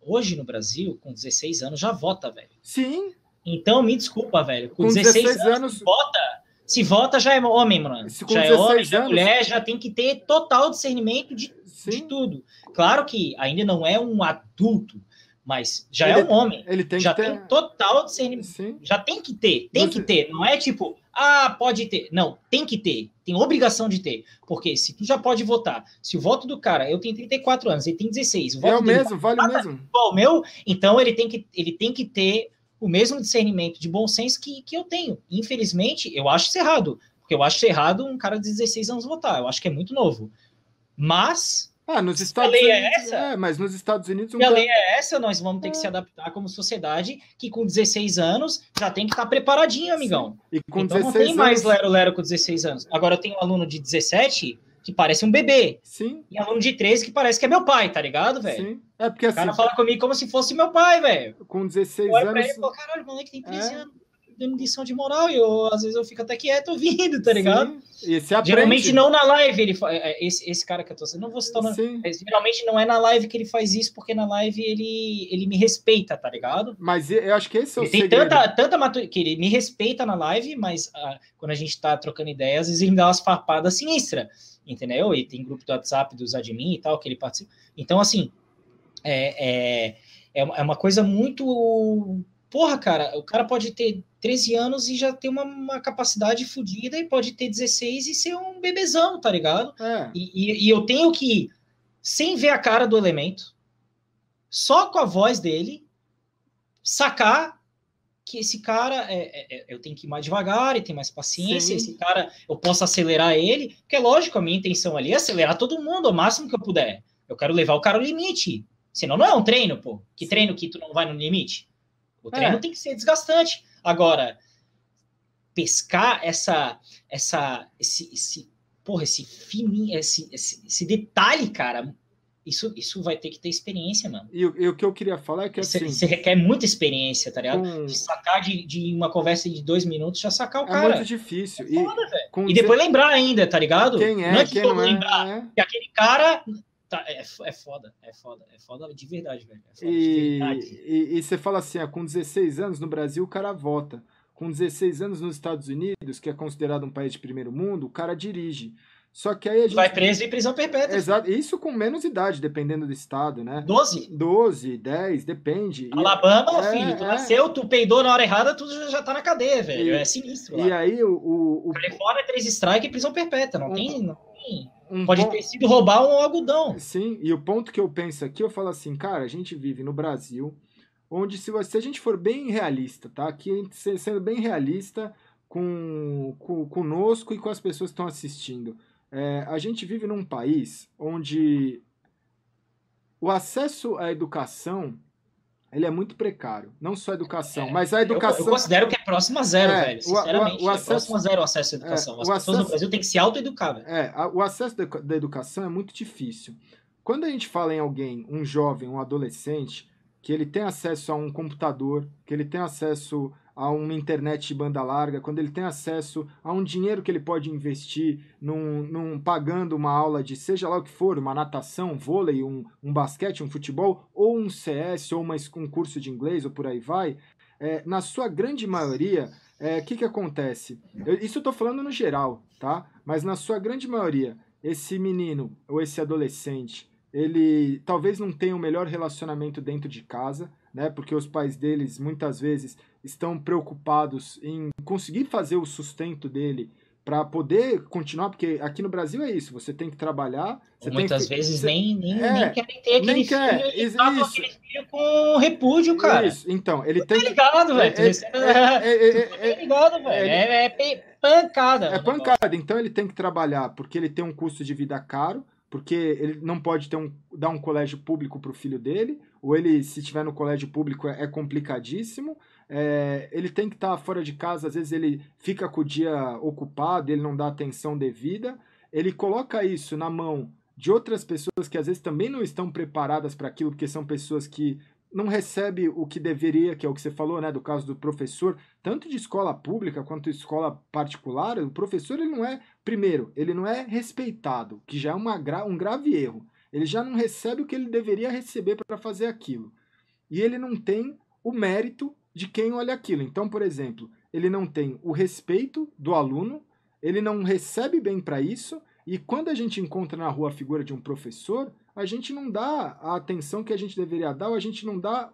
hoje no Brasil, com 16 anos, já vota, velho. Sim. Então, me desculpa, velho. Com, com 16, 16 anos, anos, vota. Se vota, já é homem, mano. Se já é homem, já é mulher, já tem que ter total discernimento de, de tudo. Claro que ainda não é um adulto, mas já é ele, é um homem. Ele tem já que tem total discernimento. Sim. Já tem que ter, tem Você... que ter. Não é tipo, ah, pode ter. Não, tem que ter. Tem obrigação de ter. Porque se tu já pode votar, se o voto do cara, eu tenho 34 anos, ele tem 16, o voto é o mesmo, vale o mesmo. O meu, então ele tem que ele tem que ter o mesmo discernimento de bom senso que, que eu tenho. Infelizmente, eu acho isso errado. Porque eu acho errado um cara de 16 anos votar. Eu acho que é muito novo. Mas ah, nos Estados a lei é Unidos, é essa? É, mas nos Estados Unidos... Um a lei é essa, nós vamos ter é. que se adaptar como sociedade, que com 16 anos já tem que estar tá preparadinho, amigão. Sim. E com então 16 não tem anos... mais lero-lero com 16 anos. Agora eu tenho um aluno de 17 que parece um bebê. Sim. E aluno de 13 que parece que é meu pai, tá ligado, velho? Sim. É porque assim... O cara fala comigo como se fosse meu pai, velho. Com 16 anos... Pra ele, pô, caralho, o moleque tem 13 é. anos. Dando lição de moral, e eu, às vezes eu fico até quieto ouvindo, tá ligado? Sim. E você geralmente não na live, ele é, esse, esse cara que eu tô não vou citar, geralmente não é na live que ele faz isso, porque na live ele, ele me respeita, tá ligado? Mas eu acho que esse é o ele tem tanta, tanta maturidade, que ele me respeita na live, mas uh, quando a gente tá trocando ideias, às vezes ele me dá umas farpadas sinistras, entendeu? E tem grupo do WhatsApp dos admin e tal, que ele participa. Então, assim, é, é, é uma coisa muito Porra, cara, o cara pode ter 13 anos e já ter uma, uma capacidade fodida e pode ter 16 e ser um bebezão, tá ligado? É. E, e, e, eu tenho que, sem ver a cara do elemento, só com a voz dele, sacar que esse cara é, é, é eu tenho que ir mais devagar e ter mais paciência. Sim. Esse cara eu posso acelerar ele, porque é lógico, a minha intenção ali é acelerar todo mundo ao máximo que eu puder. Eu quero levar o cara ao limite. Senão não é um treino, pô. Que treino que tu não vai no limite? O treino é. tem que ser desgastante. Agora, pescar essa, essa, esse, esse, porra, esse fininho, esse, esse, esse detalhe, cara, isso, isso vai ter que ter experiência, mano. E, e o que eu queria falar é que assim. Você requer muita experiência, tá ligado? Com... De sacar de, de uma conversa de dois minutos, já sacar o é cara. É muito difícil. É foda, e, e depois lembrar ainda, tá ligado? Quem é, não é que quem não é, lembrar. É. Que aquele cara Tá, é, é foda, é foda, é foda de verdade, velho. É foda e, de verdade. E, e, você fala assim, ah, com 16 anos no Brasil o cara vota. Com 16 anos nos Estados Unidos, que é considerado um país de primeiro mundo, o cara dirige. Só que aí a gente. Vai preso em prisão perpétua. Exato. Isso com menos idade, dependendo do estado, né? 12? 12, 10, depende. Alabama, é, filho, tu é... nasceu, tu peidou na hora errada, tu já tá na cadeia, velho. E, é sinistro. E lá. aí o. o, o... Califórnia é três strike e prisão perpétua. Não, um, tem, não tem. Um Pode ter sido roubar um algodão. Sim, e o ponto que eu penso aqui, eu falo assim, cara, a gente vive no Brasil, onde se, se a gente for bem realista, tá? Aqui sendo bem realista com, com conosco e com as pessoas que estão assistindo. É, a gente vive num país onde o acesso à educação ele é muito precário. Não só a educação, é, mas a educação. Eu, eu, considero que é próximo a zero, é, velho. Sinceramente, o, o, o acesso, é próximo a zero o acesso à é, educação. As pessoas acesso, no Brasil têm que se autoeducar, velho. É, a, o acesso da, da educação é muito difícil. Quando a gente fala em alguém, um jovem, um adolescente, que ele tem acesso a um computador, que ele tem acesso a uma internet de banda larga, quando ele tem acesso a um dinheiro que ele pode investir num, num pagando uma aula de seja lá o que for, uma natação, vôlei, um, um basquete, um futebol, ou um CS, ou uma, um curso de inglês, ou por aí vai, é, na sua grande maioria, o é, que, que acontece? Eu, isso eu estou falando no geral, tá? Mas na sua grande maioria, esse menino ou esse adolescente, ele talvez não tenha o melhor relacionamento dentro de casa, né? Porque os pais deles muitas vezes estão preocupados em conseguir fazer o sustento dele para poder continuar, porque aqui no Brasil é isso, você tem que trabalhar. muitas que, vezes você, nem, nem, é, nem querem ter aquele nem quer, filho, isso, aquele filho com repúdio, cara. Isso, então, ele tem. Tá ligado, velho. É, é, ligado, velho. É, é pancada. É pancada, então ele tem que trabalhar, porque ele tem um custo de vida caro, porque ele não pode ter um, dar um colégio público para o filho dele, ou ele, se estiver no colégio público, é, é complicadíssimo é, ele tem que estar tá fora de casa, às vezes ele fica com o dia ocupado, ele não dá atenção devida, ele coloca isso na mão de outras pessoas que às vezes também não estão preparadas para aquilo, porque são pessoas que não recebem o que deveria, que é o que você falou, né, do caso do professor, tanto de escola pública quanto de escola particular, o professor ele não é, primeiro, ele não é respeitado, que já é uma gra um grave erro. Ele já não recebe o que ele deveria receber para fazer aquilo. E ele não tem o mérito de quem olha aquilo. Então, por exemplo, ele não tem o respeito do aluno, ele não recebe bem para isso, e quando a gente encontra na rua a figura de um professor, a gente não dá a atenção que a gente deveria dar, ou a gente não dá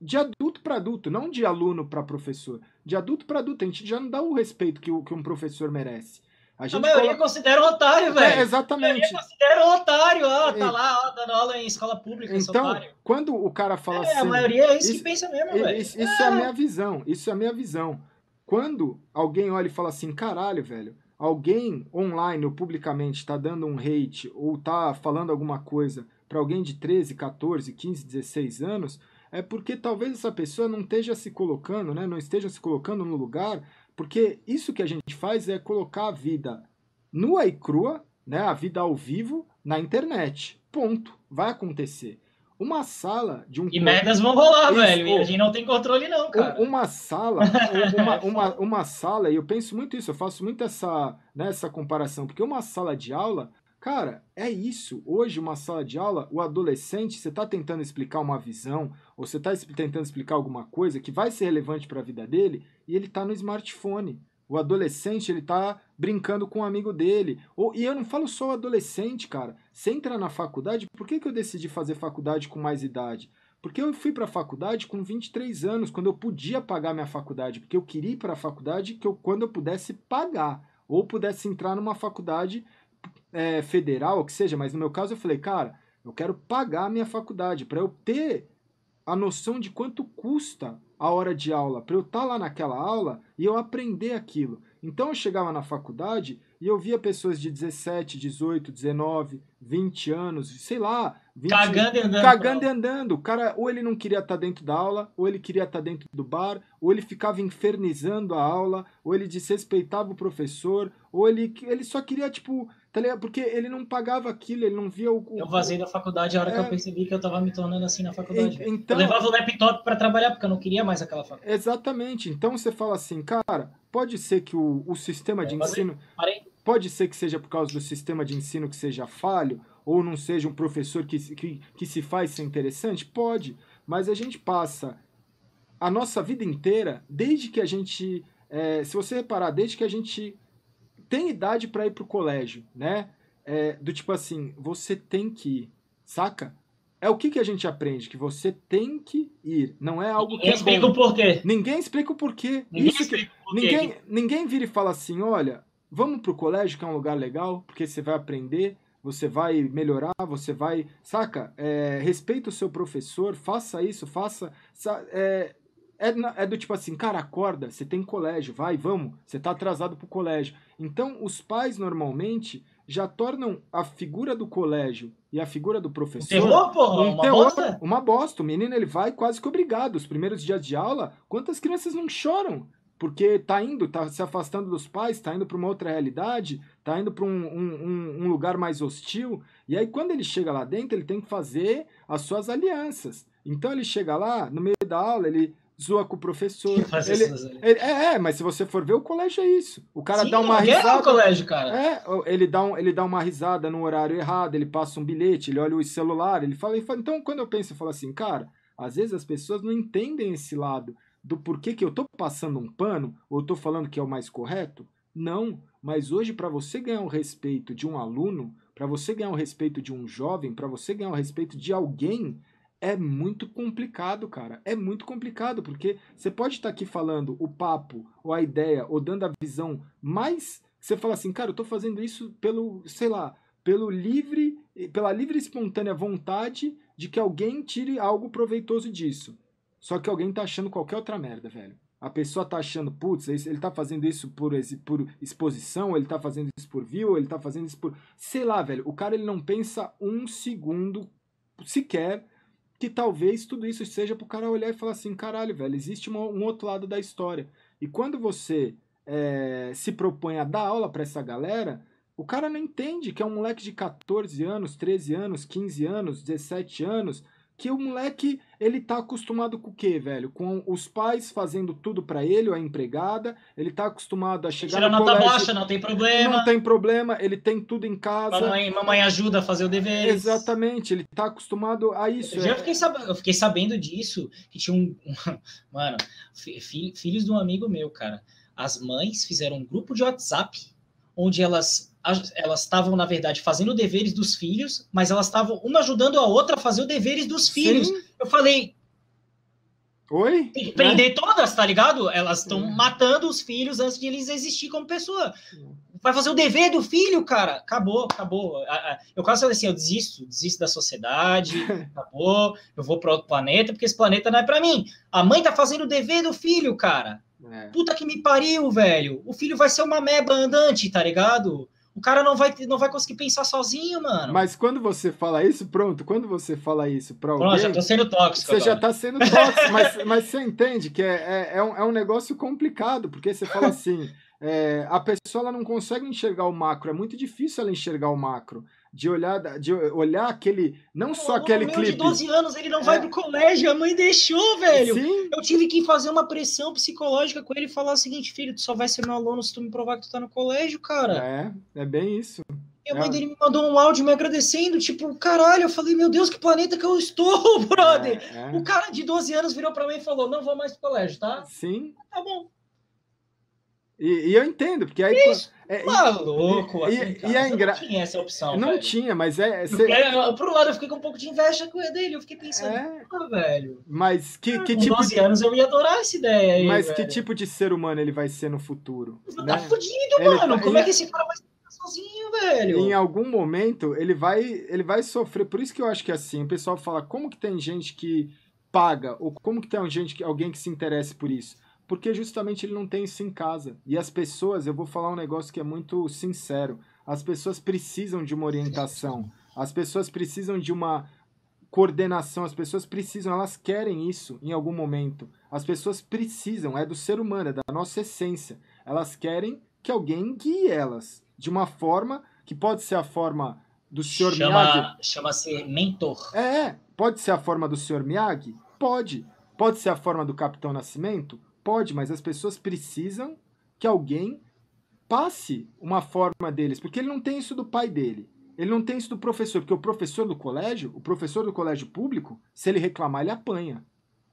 de adulto para adulto, não de aluno para professor. De adulto para adulto, a gente já não dá o respeito que, o, que um professor merece. A, a maioria coloca... considera um otário, é, velho. É, exatamente. A maioria considera um otário, ó, tá lá, ó, dando aula em escola pública, Então, quando o cara fala é, assim... a maioria é isso, isso que pensa mesmo, velho. Isso, isso é. é a minha visão, isso é a minha visão. Quando alguém olha e fala assim, caralho, velho, alguém online ou publicamente está dando um hate ou tá falando alguma coisa para alguém de 13, 14, 15, 16 anos, é porque talvez essa pessoa não esteja se colocando, né, não esteja se colocando no lugar porque isso que a gente faz é colocar a vida nua e crua, né, a vida ao vivo, na internet. Ponto. Vai acontecer. uma sala de um. E merdas vão rolar, Isso, velho. E a gente não tem controle, não, cara. Uma sala, uma, uma, uma sala, e eu penso muito isso, eu faço muito essa, né, essa comparação, porque uma sala de aula, cara, é isso. Hoje, uma sala de aula, o adolescente, você está tentando explicar uma visão, ou você está tentando explicar alguma coisa que vai ser relevante para a vida dele, e ele está no smartphone. O adolescente, ele tá brincando com um amigo dele. Ou, e eu não falo só o adolescente, cara. Você entra na faculdade, por que, que eu decidi fazer faculdade com mais idade? Porque eu fui para a faculdade com 23 anos, quando eu podia pagar minha faculdade, porque eu queria ir para a faculdade que eu, quando eu pudesse pagar, ou pudesse entrar numa faculdade é, federal, ou que seja, mas no meu caso eu falei, cara, eu quero pagar minha faculdade para eu ter a noção de quanto custa a hora de aula, para eu estar tá lá naquela aula e eu aprender aquilo. Então eu chegava na faculdade e eu via pessoas de 17, 18, 19, 20 anos, sei lá. 20, cagando e andando. Cagando e andando. O cara, ou ele não queria estar tá dentro da aula, ou ele queria estar tá dentro do bar, ou ele ficava infernizando a aula, ou ele desrespeitava o professor, ou ele, ele só queria, tipo, Tá? Porque ele não pagava aquilo, ele não via o. Eu vazei da faculdade a hora é... que eu é. percebi que eu tava me tornando assim na faculdade. Então... Eu levava o laptop para trabalhar, porque eu não queria mais aquela faculdade. Exatamente. Então você fala assim, cara, pode ser que o, o sistema de ensino. Parei. Pode ser que seja por causa do sistema de ensino que seja falho, ou não seja um professor que, que, que se faz ser interessante? Pode. Mas a gente passa a nossa vida inteira, desde que a gente. É, se você reparar, desde que a gente tem idade para ir pro colégio, né? É, do tipo assim, você tem que ir, saca? É o que, que a gente aprende, que você tem que ir, não é algo ninguém que explica bom. o porquê. Ninguém explica o porquê. Ninguém que, porquê. Ninguém, ninguém vira e fala assim, olha, vamos pro colégio, que é um lugar legal, porque você vai aprender, você vai melhorar, você vai, saca? É, respeita o seu professor, faça isso, faça... É, é, é, do tipo assim, cara, acorda, você tem colégio, vai, vamos, você tá atrasado pro colégio. Então, os pais normalmente já tornam a figura do colégio e a figura do professor. Terror, porra, um uma terror, bosta? Uma bosta. O menino ele vai quase que obrigado. Os primeiros dias de aula, quantas crianças não choram? Porque tá indo, tá se afastando dos pais, tá indo para uma outra realidade, tá indo para um, um, um lugar mais hostil. E aí, quando ele chega lá dentro, ele tem que fazer as suas alianças. Então ele chega lá, no meio da aula, ele zoa com o professor. Ele, ele, é, é, mas se você for ver, o colégio é isso. O cara Sim, dá uma risada. o colégio, cara. É, ele dá, um, ele dá uma risada no horário errado, ele passa um bilhete, ele olha o celular, ele fala, ele fala. Então, quando eu penso, eu falo assim, cara, às vezes as pessoas não entendem esse lado do porquê que eu tô passando um pano, ou eu tô falando que é o mais correto. Não, mas hoje, para você ganhar o respeito de um aluno, para você ganhar o respeito de um jovem, para você ganhar o respeito de alguém, é muito complicado, cara. É muito complicado, porque você pode estar aqui falando o papo, ou a ideia, ou dando a visão mais. Você fala assim, cara, eu tô fazendo isso pelo, sei lá, pelo livre, pela livre e espontânea vontade de que alguém tire algo proveitoso disso. Só que alguém tá achando qualquer outra merda, velho. A pessoa tá achando, putz, ele tá fazendo isso por, por exposição, ele tá fazendo isso por view, ele tá fazendo isso por. Sei lá, velho. O cara ele não pensa um segundo sequer que talvez tudo isso seja para o cara olhar e falar assim, caralho, velho, existe um, um outro lado da história. E quando você é, se propõe a dar aula para essa galera, o cara não entende que é um moleque de 14 anos, 13 anos, 15 anos, 17 anos, que o moleque, ele tá acostumado com o quê, velho? Com os pais fazendo tudo para ele, ou a empregada, ele tá acostumado a chegar Tira no nota colégio, baixa, não tem problema. Não tem problema, ele tem tudo em casa. Mamãe, mamãe ajuda a fazer o dever. Exatamente, ele tá acostumado a isso. Eu, é. fiquei, sabendo, eu fiquei sabendo disso, que tinha um... Mano, fi, filhos de um amigo meu, cara. As mães fizeram um grupo de WhatsApp onde elas elas estavam, na verdade, fazendo deveres dos filhos, mas elas estavam uma ajudando a outra a fazer os deveres dos filhos. Sim. Eu falei. Oi? Tem que prender é. todas, tá ligado? Elas estão é. matando os filhos antes de eles existir como pessoa. Vai fazer o dever do filho, cara. Acabou, acabou. Eu quase falei assim: eu desisto, desisto da sociedade, acabou. Eu vou para outro planeta, porque esse planeta não é para mim. A mãe tá fazendo o dever do filho, cara. É. Puta que me pariu, velho. O filho vai ser uma meba andante, tá ligado? O cara não vai, não vai conseguir pensar sozinho, mano. Mas quando você fala isso, pronto, quando você fala isso pra alguém... Pronto, já tô sendo tóxico Você agora. já tá sendo tóxico, mas, mas você entende que é, é, é, um, é um negócio complicado, porque você fala assim, é, a pessoa ela não consegue enxergar o macro, é muito difícil ela enxergar o macro. De olhar, de olhar aquele, não só aquele meu clipe. de 12 anos, ele não é. vai pro colégio, a mãe deixou, velho. Sim. Eu tive que fazer uma pressão psicológica com ele e falar o seguinte, filho, tu só vai ser meu aluno se tu me provar que tu tá no colégio, cara. É, é bem isso. E a mãe é. dele me mandou um áudio me agradecendo, tipo, caralho, eu falei, meu Deus, que planeta que eu estou, brother. É, é. O cara de 12 anos virou pra mim e falou, não vou mais pro colégio, tá? Sim. Tá bom. E, e, eu entendo, porque aí. Isso, é, maluco, e, assim, e, e é engra... Não tinha essa opção. Não velho. tinha, mas é. Cê... Por um lado, eu fiquei com um pouco de inveja com dele. Eu fiquei pensando, é... ah, velho. Mas que, que com tipo. 12 anos eu ia adorar essa ideia aí. Mas velho. que tipo de ser humano ele vai ser no futuro? Tá né? fudido, ele, mano. Como é que esse cara vai sozinho, velho? Em algum momento ele vai, ele vai sofrer. Por isso que eu acho que assim, o pessoal fala, como que tem gente que paga? Ou como que tem gente que, alguém que se interesse por isso? Porque justamente ele não tem isso em casa. E as pessoas, eu vou falar um negócio que é muito sincero, as pessoas precisam de uma orientação, as pessoas precisam de uma coordenação, as pessoas precisam, elas querem isso em algum momento. As pessoas precisam, é do ser humano, é da nossa essência. Elas querem que alguém guie elas de uma forma que pode ser a forma do Sr. Chama, Miyagi. Chama-se mentor. É, pode ser a forma do Sr. Miyagi? Pode. Pode ser a forma do Capitão Nascimento? Pode, mas as pessoas precisam que alguém passe uma forma deles, porque ele não tem isso do pai dele. Ele não tem isso do professor, porque o professor do colégio, o professor do colégio público, se ele reclamar, ele apanha.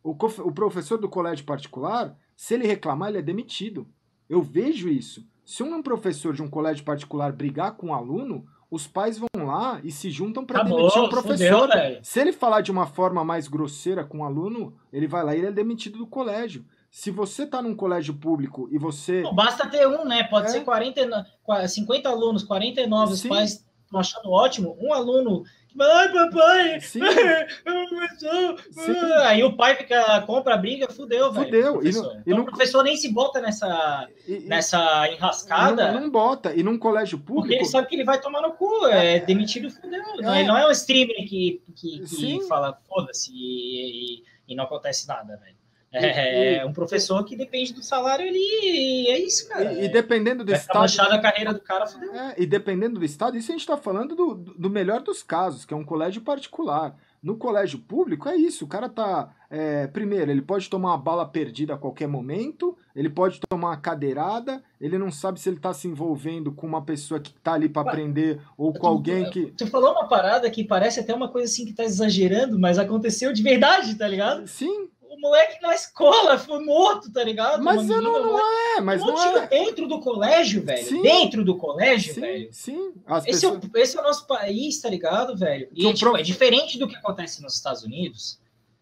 O, o professor do colégio particular, se ele reclamar, ele é demitido. Eu vejo isso. Se um professor de um colégio particular brigar com um aluno, os pais vão lá e se juntam para demitir o professor. Fudeu, se ele falar de uma forma mais grosseira com o aluno, ele vai lá e ele é demitido do colégio. Se você está num colégio público e você. Não, basta ter um, né? Pode é. ser 40, 50 alunos, 49, os pais estão achando ótimo. Um aluno Ai, papai! Sim. Sim. Aí o pai fica, compra briga, fudeu, velho. Fudeu. E, no, então, e no... o professor nem se bota nessa, e, nessa enrascada. Não, não, bota. E num colégio público. Porque ele sabe que ele vai tomar no cu. É demitido, fudeu. É. Ele não é um streamer que, que, que fala, foda-se, e, e, não acontece nada, velho. É, é, um professor que depende do salário ali, é isso, cara. E, e dependendo do estado. Vai a carreira do cara, fudeu. É, e dependendo do estado, isso a gente está falando do, do melhor dos casos, que é um colégio particular. No colégio público é isso, o cara tá. É, primeiro, ele pode tomar uma bala perdida a qualquer momento, ele pode tomar uma cadeirada, ele não sabe se ele tá se envolvendo com uma pessoa que tá ali para aprender ou com tu, alguém que. Tu falou uma parada que parece até uma coisa assim que tá exagerando, mas aconteceu de verdade, tá ligado? Sim moleque na escola foi morto, tá ligado? Mas não, não é, mas não é. Dentro do colégio, velho. Sim. Dentro do colégio, sim, velho. Sim, esse, pessoas... é o, esse é o nosso país, tá ligado, velho? E é, tipo, é diferente do que acontece nos Estados Unidos.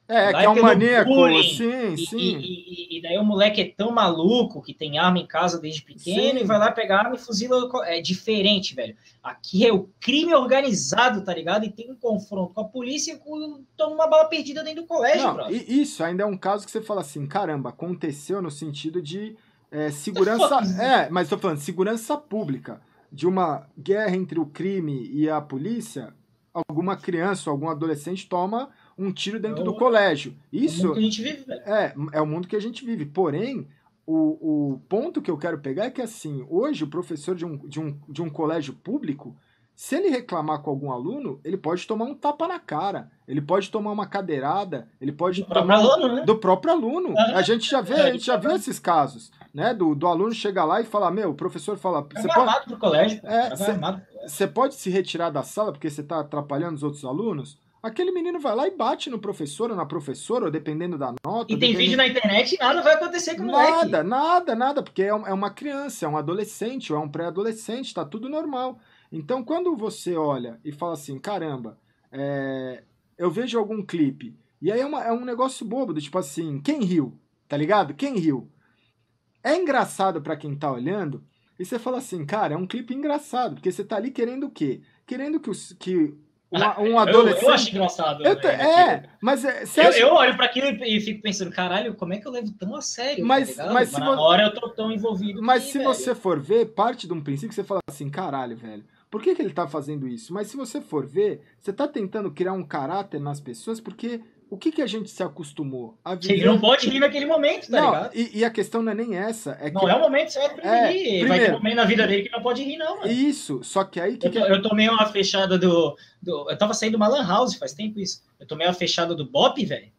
É, que é um maníaco, bullying, sim, e, sim. E, e, e, daí o moleque é tão maluco que tem arma em casa desde pequeno sim. e vai lá pegar arma e fuzila. É diferente, velho. Aqui é o crime organizado, tá ligado? E tem um confronto com a polícia e toma uma bala perdida dentro do colégio, Não. E isso ainda é um caso que você fala assim, caramba, aconteceu no sentido de é, segurança. é, mas tô falando, segurança pública. De uma guerra entre o crime e a polícia, alguma criança algum adolescente toma um tiro dentro é do colégio. Isso é o mundo que a gente vive, velho. É, é o mundo que a gente vive. Porém, o, o ponto que eu quero pegar é que, assim, hoje o professor de um, de, um, de um colégio público, se ele reclamar com algum aluno, ele pode tomar um tapa na cara, ele pode tomar uma cadeirada, ele pode do tomar próprio aluno, né? do próprio aluno. a gente já vê, é, a gente já viu esses casos, né? Do, do aluno chegar lá e falar, meu, o professor fala, você pode colégio, é, você pode se retirar da sala porque você está atrapalhando os outros alunos? Aquele menino vai lá e bate no professor ou na professora, ou dependendo da nota. E tem dependendo... vídeo na internet e nada vai acontecer com o moleque. Nada, nada, nada, porque é, é uma criança, é um adolescente, ou é um pré-adolescente, tá tudo normal. Então, quando você olha e fala assim, caramba, é... eu vejo algum clipe, e aí é, uma, é um negócio bobo, do tipo assim, quem riu? Tá ligado? Quem riu? É engraçado para quem tá olhando, e você fala assim, cara, é um clipe engraçado, porque você tá ali querendo o quê? Querendo que, os, que um, um adolescente. Eu, eu acho engraçado. Eu, né, é, mas é, eu, acha... eu, olho para aquilo e fico pensando, caralho, como é que eu levo tão a sério? Mas, tá mas na hora eu tô tão envolvido. Mas se velho. você for ver, parte de um princípio que você fala assim, caralho, velho. por que, que ele tá fazendo isso? Mas se você for ver, você tá tentando criar um caráter nas pessoas porque o que, que a gente se acostumou a viver? Ele não pode rir naquele momento, tá não, ligado? E, e, a questão não é nem essa. É não que... é o momento certo pra é, ele rir. Primeiro, Vai ter um momento na vida dele que não pode rir, não, mano. Isso, só que aí... Que eu, eu, tomei uma fechada do, do... Eu tava saindo uma lan house faz tempo isso. Eu tomei uma fechada do Bop, velho.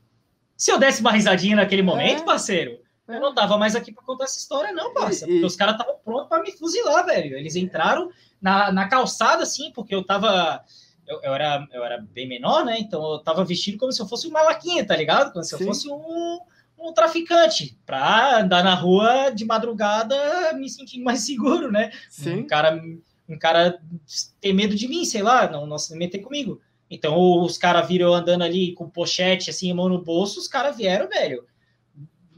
Se eu desse uma risadinha naquele momento, é. parceiro, é. eu não tava mais aqui pra contar essa história, não, parça. E, e... Porque os caras estavam prontos pra me fuzilar, velho. Eles entraram na, na calçada, assim, porque eu tava eu, eu, era, eu era bem menor, né? Então eu tava vestido como se eu fosse um malaquinha, tá ligado? Como se eu Sim. fosse um, um traficante, pra andar na rua de madrugada me sentindo mais seguro, né? Sim. Um cara, um cara ter medo de mim, sei lá, não, não se meter comigo. Então os caras viram andando ali com pochete, assim, mão no bolso, os caras vieram, velho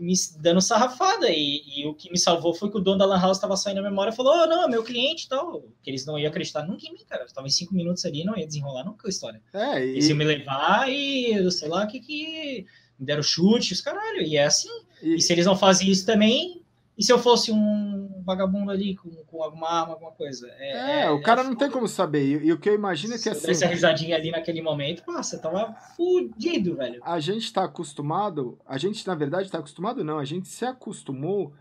me dando sarrafada. E, e, o que me salvou foi que o dono da Lan House estava saindo a memória e falou: oh, não, é meu cliente e tal. Que eles não iam acreditar nunca em mim, cara. estava em cinco minutos ali não ia desenrolar nunca a história. É, e... Eles iam me levar e sei lá o que que. Me deram chute, os caralho. E é assim. E... e se eles não fazem isso também, e se eu fosse um vagabundo ali com, com alguma arma, alguma coisa? É, é, é o cara não tem como saber. E, e, o que eu imagino é que assim. Essa risadinha ali naquele momento, você tava fudido, velho. A gente tá acostumado. A gente, na verdade, tá acostumado, não. A gente se acostumou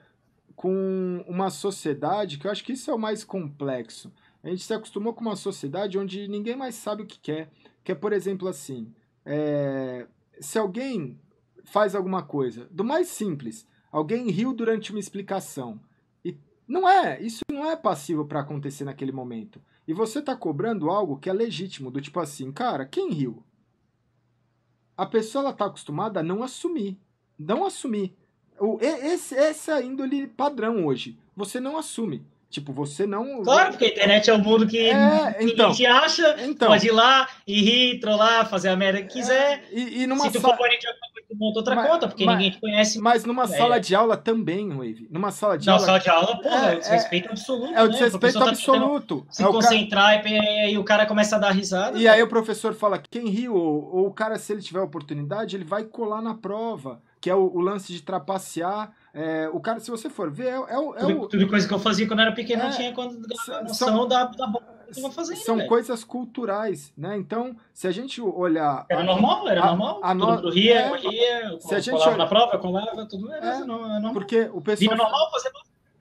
com uma sociedade que eu acho que isso é o mais complexo. A gente se acostumou com uma sociedade onde ninguém mais sabe o que quer. Que é, por exemplo, assim. É, se alguém faz alguma coisa, do mais simples Alguém riu durante uma explicação. E não é, isso não é passivo para acontecer naquele momento. E você tá cobrando algo que é legítimo, do tipo assim, cara, quem riu? A pessoa ela tá acostumada a não assumir. Não assumir. O, esse, essa é a índole padrão hoje. Você não assume. Tipo, você não. Claro, porque a internet é um mundo que é, então, ninguém acha, então, pode ir lá e rir, trollar, fazer a merda que quiser. É, e, e numa Se tu for parente, tu monta outra mas, conta, porque mas, ninguém te conhece. Mas numa é. sala de aula também, Wave. Numa sala de Não, aula. sala de aula, é, é desrespeito é, absoluto. É o né? desrespeito né? absoluto. Tá se concentrar cara... e, e, o cara começa a dar risada. E aí o professor fala: quem riu, ou, ou o cara, se ele tiver oportunidade, ele vai colar na prova. Que é o, o lance de trapacear é, o cara, se você for ver, é, é, é tudo, o. Tudo coisa que eu fazia quando era pequeno, é, não tinha quando, noção são, da, da que eu fazendo, São coisas culturais, né? Então, se a gente olhar. Era a, normal, era a, normal. A, a no... Tudo ria, é, ria, se a gente olha... na prova, colava, tudo era é, normal. Porque o pessoal. Normal fazer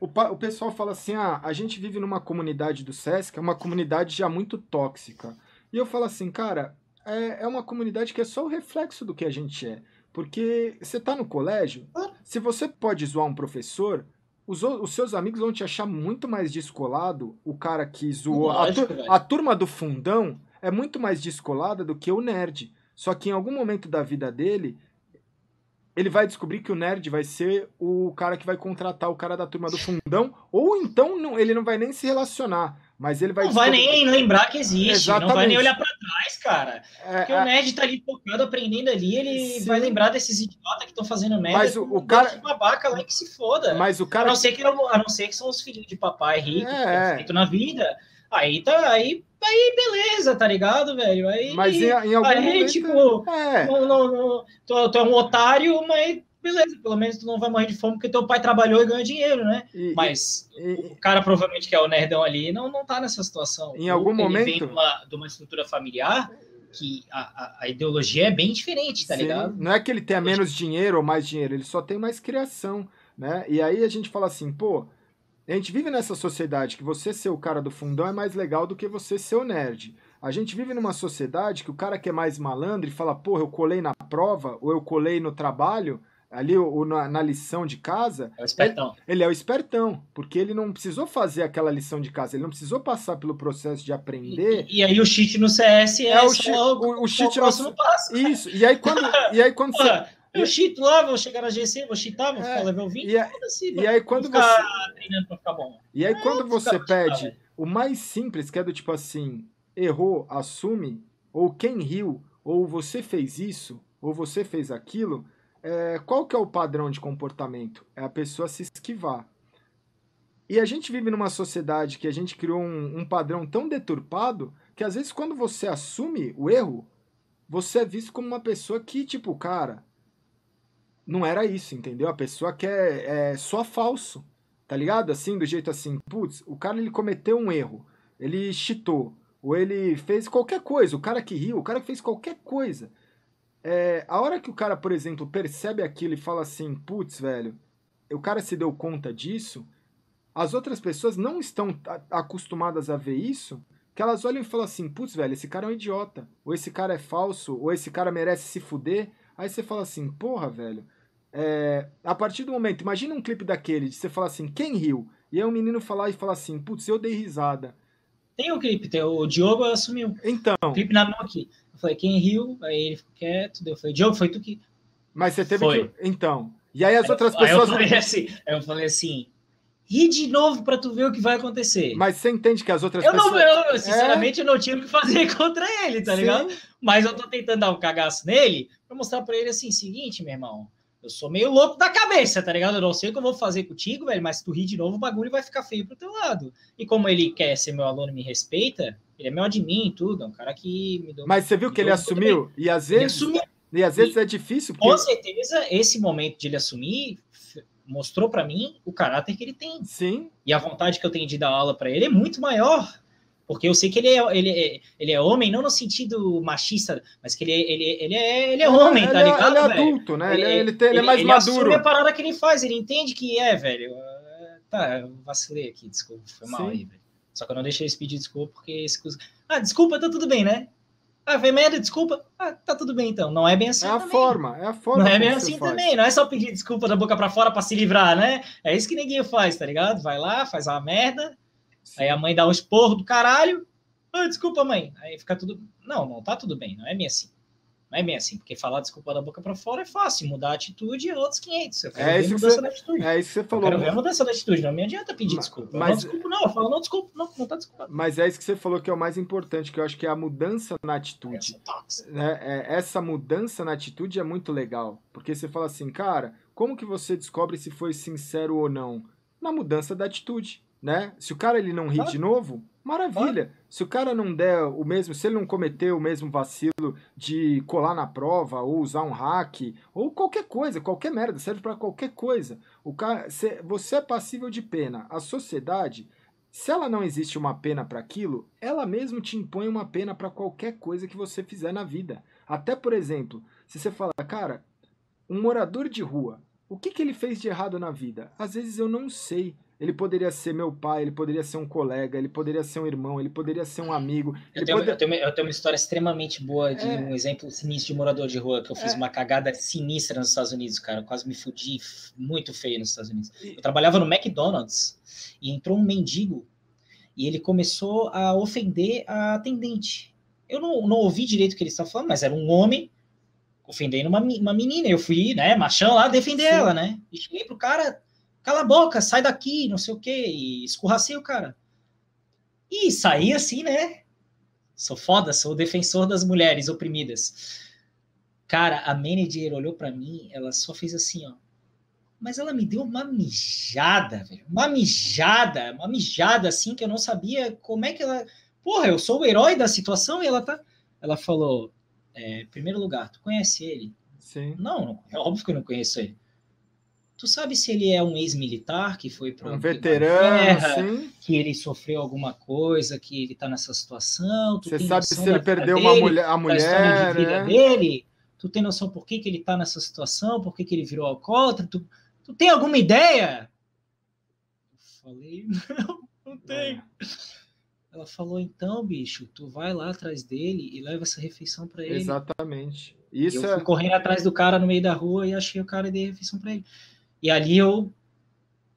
o, o pessoal fala assim: ah, a gente vive numa comunidade do SESC, é uma comunidade já muito tóxica. E eu falo assim, cara, é, é uma comunidade que é só o reflexo do que a gente é. Porque você tá no colégio, se você pode zoar um professor, os, os seus amigos vão te achar muito mais descolado. O cara que zoou. Lógico, a, a turma do fundão é muito mais descolada do que o nerd. Só que em algum momento da vida dele, ele vai descobrir que o nerd vai ser o cara que vai contratar o cara da turma do fundão, ou então não, ele não vai nem se relacionar. Mas ele vai. Não vai nem lembrar que existe, Exatamente. não vai nem olhar para trás, cara. É, Porque é... o nerd tá ali focado, aprendendo ali, ele Sim. vai lembrar desses idiotas que estão fazendo merda. Mas o, o cara. De babaca lá que se foda. Mas o cara. A não ser que, a não ser que são os filhos de papai rico, é. feito na vida. Aí tá. Aí, aí beleza, tá ligado, velho? Aí, mas em, em algum aí, momento, tipo, é. não, não, não, tu, tu é um otário, mas beleza, pelo menos tu não vai morrer de fome porque teu pai trabalhou e ganhou dinheiro, né? E, Mas e, o cara provavelmente que é o nerdão ali não, não tá nessa situação. Em algum ele momento. Ele vem de uma, de uma estrutura familiar que a, a, a, ideologia é bem diferente, tá Sim, ligado? Não é que ele tenha menos dinheiro ou mais dinheiro, ele só tem mais criação, né? E aí a gente fala assim, pô, a gente vive nessa sociedade que você ser o cara do fundão é mais legal do que você ser o nerd. A gente vive numa sociedade que o cara que é mais malandro e fala, porra, eu colei na prova ou eu colei no trabalho, ali o, na, na, lição de casa. É o espertão. Ele, ele, é o espertão, porque ele não precisou fazer aquela lição de casa, ele não precisou passar pelo processo de aprender. E, e aí o cheat no CS é, é o, cheat, o, o cheat no passo. Isso. E aí quando, e aí quando você eu cheat lá, vou chegar na GC, vou cheatar, vou é, ficar level 20, e, a, e aí quando você treinando pra ficar bom. E aí quando você pede o mais simples, que é do tipo assim, errou, assume, ou quem riu, ou você fez isso, ou você fez aquilo, é, qual que é o padrão de comportamento? É a pessoa se esquivar. E a gente vive numa sociedade que a gente criou um, um padrão tão deturpado que às vezes quando você assume o erro, você é visto como uma pessoa que, tipo, cara, não era isso, entendeu? A pessoa que é, é só falso, tá ligado? Assim, do jeito assim, putz, o cara ele cometeu um erro. ele chitou, ou ele fez qualquer coisa, o cara que riu, o cara que fez qualquer coisa. É, a hora que o cara, por exemplo, percebe aquilo e fala assim, putz, velho, o cara se deu conta disso, as outras pessoas não estão acostumadas a ver isso, que elas olham e falam assim, putz, velho, esse cara é um idiota, ou esse cara é falso, ou esse cara merece se fuder. Aí você fala assim, porra, velho, é, a partir do momento, imagina um clipe daquele, de você falar assim, quem riu? E aí o menino falar e falar assim, putz, eu dei risada. Tem o clipe, tem, o Diogo assumiu. Então. O clipe na mão aqui. Eu falei, quem riu? Aí ele ficou quieto, eu falei, Diogo, foi tu que. Mas você teve foi. que. Então. E aí as aí, outras pessoas. Aí eu falei assim, eu falei assim, ri de novo para tu ver o que vai acontecer. Mas você entende que as outras eu pessoas. Não, eu, sinceramente, é... eu não tinha o que fazer contra ele, tá Sim. ligado? Mas eu tô tentando dar um cagaço nele para mostrar para ele assim: seguinte, meu irmão, eu sou meio louco da cabeça, tá ligado? Eu não sei o que eu vou fazer contigo, velho, mas se tu rir de novo, o bagulho vai ficar feio pro teu lado. E como ele quer ser meu aluno e me respeita, ele é meu de mim e tudo, é um cara que me deu. Mas você viu que ele assumiu? E às vezes. Assumiu. E às vezes e, é difícil. Porque... Com certeza, esse momento de ele assumir mostrou para mim o caráter que ele tem. Sim. E a vontade que eu tenho de dar aula para ele é muito maior. Porque eu sei que ele é, ele, é, ele é homem, não no sentido machista, mas que ele, é, ele, ele, é, ele é homem, ele tá ligado? Ele é adulto, né? Ele, ele, tem, ele, é mais ele maduro. Ele a parada que ele faz, ele entende que é, velho. Tá, eu vacilei aqui, desculpa, foi mal Sim. aí, velho. Só que eu não deixei eles pedir desculpa, porque esse... Ah, desculpa, tá tudo bem, né? Ah, foi merda, desculpa. Ah, tá tudo bem então. Não é bem assim. É a também. forma, é a forma. Não é bem assim faz. também. Não é só pedir desculpa da boca para fora para se livrar, né? É isso que ninguém faz, tá ligado? Vai lá, faz uma merda. Sim. Aí a mãe dá um esporro do caralho. Ah, desculpa, mãe. Aí fica tudo. Não, não tá tudo bem. Não é bem assim. Não é bem assim, porque falar desculpa da boca para fora é fácil, mudar a atitude é outros 500. Eu quero é ver mudança você, da atitude. É isso que você falou. Eu quero ver a mudança da atitude, não me adianta pedir mas, desculpa. Mas, não desculpa, não. Eu falo, não, desculpa, não, não tá desculpado. Mas é isso que você falou que é o mais importante, que eu acho que é a mudança na atitude. Né? É, essa mudança na atitude é muito legal, porque você fala assim, cara, como que você descobre se foi sincero ou não? Na mudança da atitude, né? Se o cara ele não ri ah. de novo, Maravilha. Se o cara não der o mesmo, se ele não cometer o mesmo vacilo de colar na prova ou usar um hack ou qualquer coisa, qualquer merda, serve para qualquer coisa. O cara, você é passível de pena. A sociedade, se ela não existe uma pena para aquilo, ela mesmo te impõe uma pena para qualquer coisa que você fizer na vida. Até, por exemplo, se você fala, cara, um morador de rua, o que, que ele fez de errado na vida? Às vezes eu não sei. Ele poderia ser meu pai, ele poderia ser um colega, ele poderia ser um irmão, ele poderia ser um amigo. Eu, tenho, eu, tenho, eu tenho, uma história extremamente boa de é... um exemplo sinistro de morador de rua, que eu fiz é... uma cagada sinistra nos Estados Unidos, cara. Eu quase me fudi muito feio nos Estados Unidos. Eu trabalhava no McDonald's e entrou um mendigo e ele começou a ofender a atendente. Eu não, não ouvi direito o que ele estava falando, mas era um homem ofendendo uma, uma menina. Eu fui, né, machão lá, defender Sim. ela, né? E cheguei pro cara cala a boca, sai daqui, não sei o quê, e escorracei o cara. E saí assim, né? Sou foda, sou o defensor das mulheres oprimidas. Cara, a manager olhou para mim, ela só fez assim, ó. Mas ela me deu uma mijada, velho. Uma mijada, uma mijada assim que eu não sabia como é que ela. Porra, eu sou o herói da situação e ela tá. Ela falou: é, primeiro lugar, tu conhece ele? Sim. Não, não, é óbvio que eu não conheço ele. Tu sabe se ele é um ex-militar que foi para um veterano, guerra, sim. que ele sofreu alguma coisa, que ele está nessa situação? Você sabe se ele perdeu uma mulher, a mulher, de vida né? dele? Tu tem noção por que, que ele está nessa situação? Por que, que ele virou alcoólatra? Tu, tu tem alguma ideia? Eu falei, não, não tenho. É. Ela falou, então, bicho, tu vai lá atrás dele e leva essa refeição para ele. Exatamente. Isso eu fui é... correndo atrás do cara no meio da rua e achei o cara e dei refeição para ele. E ali eu.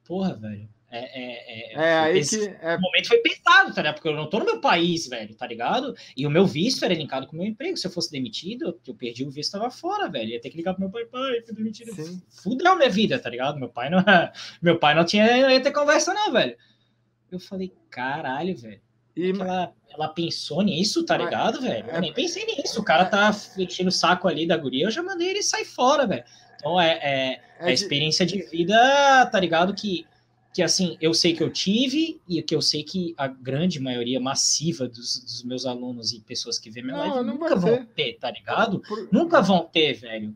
Porra, velho. É, é, é, é aí esse, que. É... Momento foi pensado, tá ligado? Porque eu não tô no meu país, velho, tá ligado? E o meu visto era linkado com o meu emprego. Se eu fosse demitido, eu perdi o visto, tava fora, velho. Ia ter que ligar pro meu pai, pai, fui demitido. Sim. Fudeu minha vida, tá ligado? Meu pai não, meu pai não tinha, não ia ter conversa, não, velho. Eu falei, caralho, velho. E... Ela, ela pensou nisso, tá ligado, velho? Eu é nem pensei nisso. O cara tá enchendo o saco ali da guria, eu já mandei ele sair fora, velho. Então é, é, é, é a experiência de vida, tá ligado? Que, que assim, eu sei que eu tive e que eu sei que a grande maioria massiva dos, dos meus alunos e pessoas que vêem minha não, live não nunca vão ter. ter, tá ligado? Por... Nunca vão ter, velho.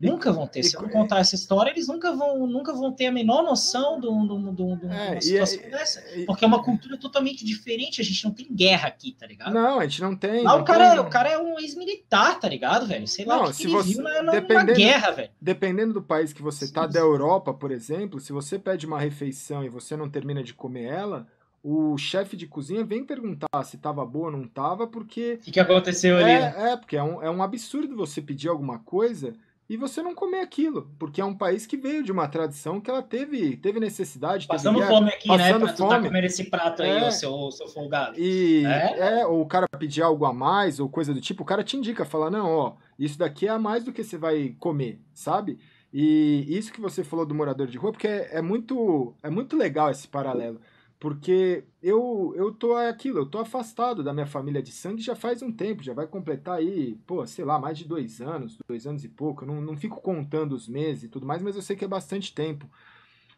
Nunca vão ter. Se eu não contar essa história, eles nunca vão, nunca vão ter a menor noção de uma é, situação e, dessa. porque é uma cultura totalmente diferente. A gente não tem guerra aqui, tá ligado? Não, a gente não tem. Lá não o, cara, tem... É, o cara é um ex-militar, tá ligado, velho? Sei lá não, o que, se que você, viu na, dependendo, guerra, velho. Dependendo do país que você tá, da Europa, por exemplo, se você pede uma refeição e você não termina de comer ela, o chefe de cozinha vem perguntar se estava boa ou não estava, porque. O que, que aconteceu é, ali? Né? É, porque é um, é um absurdo você pedir alguma coisa e você não comer aquilo, porque é um país que veio de uma tradição que ela teve, teve necessidade. Passando teve fome aqui, né? Pra fome. tu tá comendo esse prato aí, é, o seu, seu folgado. E é? é? ou o cara pedir algo a mais, ou coisa do tipo, o cara te indica, fala, não, ó, isso daqui é a mais do que você vai comer, sabe? E isso que você falou do morador de rua, porque é, é muito, é muito legal esse paralelo. Porque eu, eu tô aquilo, eu tô afastado da minha família de sangue já faz um tempo, já vai completar aí, pô, sei lá, mais de dois anos, dois anos e pouco. Eu não, não fico contando os meses e tudo mais, mas eu sei que é bastante tempo.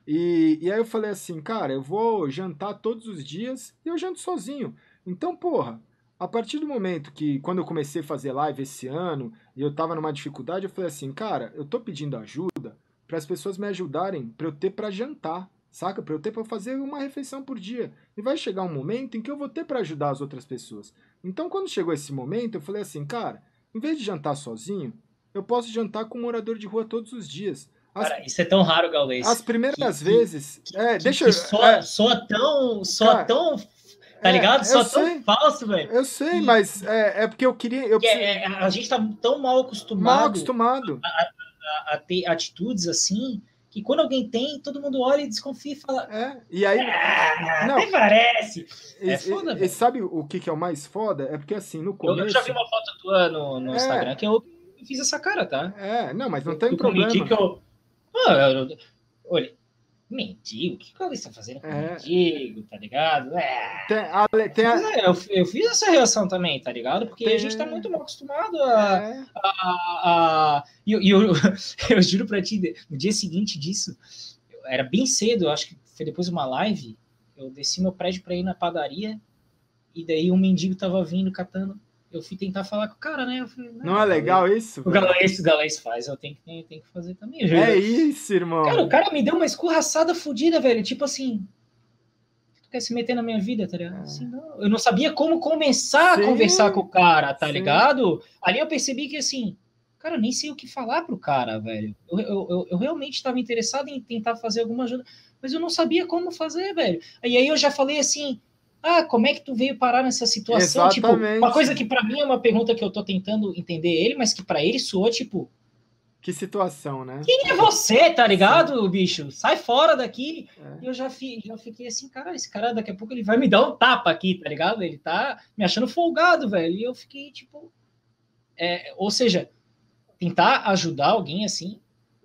E, e aí eu falei assim, cara, eu vou jantar todos os dias e eu janto sozinho. Então, porra, a partir do momento que, quando eu comecei a fazer live esse ano e eu tava numa dificuldade, eu falei assim, cara, eu tô pedindo ajuda para as pessoas me ajudarem para eu ter para jantar saca? Para eu ter para fazer uma refeição por dia. E vai chegar um momento em que eu vou ter para ajudar as outras pessoas. Então, quando chegou esse momento, eu falei assim, cara, em vez de jantar sozinho, eu posso jantar com um morador de rua todos os dias. As, cara, isso é tão raro, Gaules. As primeiras que, vezes. Que, é, que, deixa eu. Soa, é, soa tão. Soa cara, tão. Tá é, ligado? Soa tão sei, falso, velho. Eu sei, mas é, é porque eu queria. Eu é, a gente tá tão mal acostumado. Mal acostumado. A, a, a, a ter atitudes assim que quando alguém tem, todo mundo olha e desconfia e fala. É, e aí. Ah, não, até parece. E, é foda, e, e sabe o que, que é o mais foda? É porque assim, no começo. Eu, já vi uma foto tua no, no é. Instagram que eu fiz essa cara, tá? É, não, mas não tem eu, problema. Que eu, eu, olha, mendigo, o que, que está fazendo com é. mendigo, tá ligado? É. Tem a, tem a... É, eu, eu, fiz essa reação também, tá ligado? Porque tem... a gente tá muito mal acostumado a. É. a, a, a e eu, eu, eu, juro pra ti, no dia seguinte disso, era bem cedo, acho que foi depois de uma live, eu desci meu prédio pra ir na padaria, e daí um mendigo tava vindo catando eu fui tentar falar com o cara, né? Falei, não, não é legal isso? O galês, o galês faz, eu tenho que, tenho, tenho que fazer também. É isso, irmão. Cara, o cara me deu uma escorraçada fodida, velho. Tipo assim, tu quer se meter na minha vida, tá ligado? É. Assim, não. Eu não sabia como começar Sim. a conversar com o cara, tá Sim. ligado? Ali eu percebi que assim, cara, eu nem sei o que falar pro cara, velho. Eu, eu, eu, eu realmente estava interessado em tentar fazer alguma ajuda, mas eu não sabia como fazer, velho. E aí eu já falei assim ah, como é que tu veio parar nessa situação? Exatamente. Tipo, uma coisa que para mim é uma pergunta que eu tô tentando entender ele, mas que para ele soou tipo. Que situação, né? Quem é você, tá ligado, bicho? Sai fora daqui. É. E eu já, fi, já fiquei assim, cara, esse cara daqui a pouco ele vai me dar um tapa aqui, tá ligado? Ele tá me achando folgado, velho. E eu fiquei tipo. É, ou seja, tentar ajudar alguém assim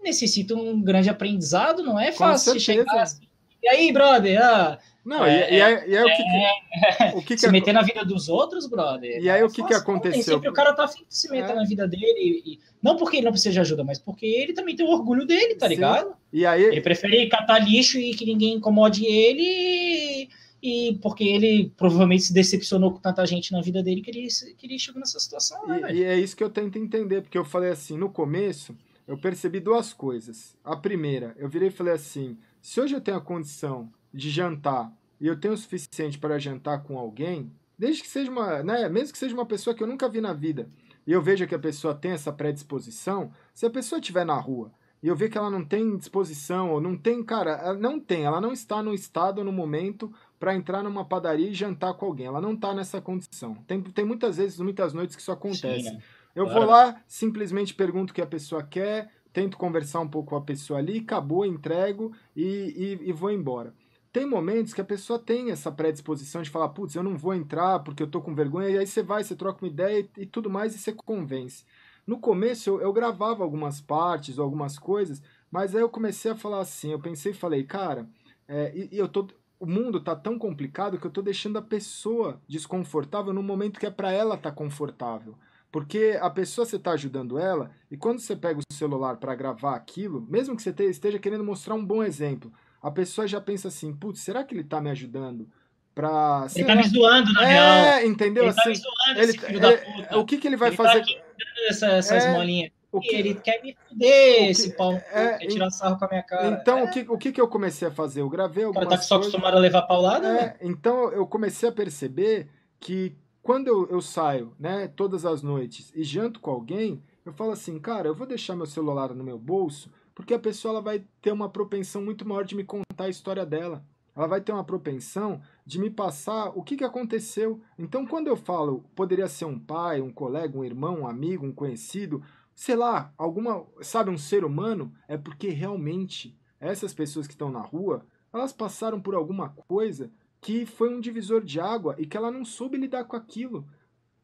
necessita um grande aprendizado, não é fácil chegar assim. E aí, brother? Ah, não, é, e, e, aí, e aí o que, que, é, o que, que se meter na vida dos outros, brother. E aí o que, que aconteceu? sempre o cara tá afim de se meter é. na vida dele. E, não porque ele não precisa de ajuda, mas porque ele também tem o orgulho dele, tá Sim. ligado? E aí... Ele prefere catar lixo e que ninguém incomode ele. E porque ele provavelmente se decepcionou com tanta gente na vida dele que ele, que ele chegou nessa situação. Né, e, e é isso que eu tento entender, porque eu falei assim, no começo, eu percebi duas coisas. A primeira, eu virei e falei assim: se hoje eu tenho a condição de jantar e eu tenho o suficiente para jantar com alguém, desde que seja uma, né, mesmo que seja uma pessoa que eu nunca vi na vida, e eu vejo que a pessoa tem essa predisposição, se a pessoa estiver na rua e eu ver que ela não tem disposição ou não tem, cara, ela não tem, ela não está no estado no momento para entrar numa padaria e jantar com alguém, ela não está nessa condição. Tem, tem muitas vezes, muitas noites que isso acontece. Sim, né? Eu claro. vou lá, simplesmente pergunto o que a pessoa quer, tento conversar um pouco com a pessoa ali, acabou, entrego e, e, e vou embora tem momentos que a pessoa tem essa predisposição de falar, putz, eu não vou entrar porque eu tô com vergonha, e aí você vai, você troca uma ideia e, e tudo mais e você convence. No começo eu, eu, gravava algumas partes, algumas coisas, mas aí eu comecei a falar assim, eu pensei e falei, cara, é, e, e eu tô, o mundo tá tão complicado que eu tô deixando a pessoa desconfortável no momento que é para ela estar tá confortável. Porque a pessoa você está ajudando ela, e quando você pega o celular para gravar aquilo, mesmo que você esteja querendo mostrar um bom exemplo, a pessoa já pensa assim, putz, será que ele tá me ajudando? Pra, ele tá lá, me zoando, na é, real. entendeu? Ele assim, tá me zoando, ele, ele, O que, que ele vai ele tá fazer? Tá essa, essas é, molinhas. o que, ele quer me fuder, que, esse pau é, quer tirar sarro com a minha cara. Então, é. o, que, o que, que eu comecei a fazer? Eu gravei algumas. O cara tá só acostumado a levar paulada, é, né? Então, eu comecei a perceber que quando eu, eu saio, né, todas as noites e janto com alguém, eu falo assim, cara, eu vou deixar meu celular no meu bolso, porque a pessoa ela vai ter uma propensão muito maior de me contar a história dela. Ela vai ter uma propensão de me passar o que, que aconteceu. Então, quando eu falo, poderia ser um pai, um colega, um irmão, um amigo, um conhecido, sei lá, alguma, sabe, um ser humano, é porque realmente essas pessoas que estão na rua, elas passaram por alguma coisa que foi um divisor de água e que ela não soube lidar com aquilo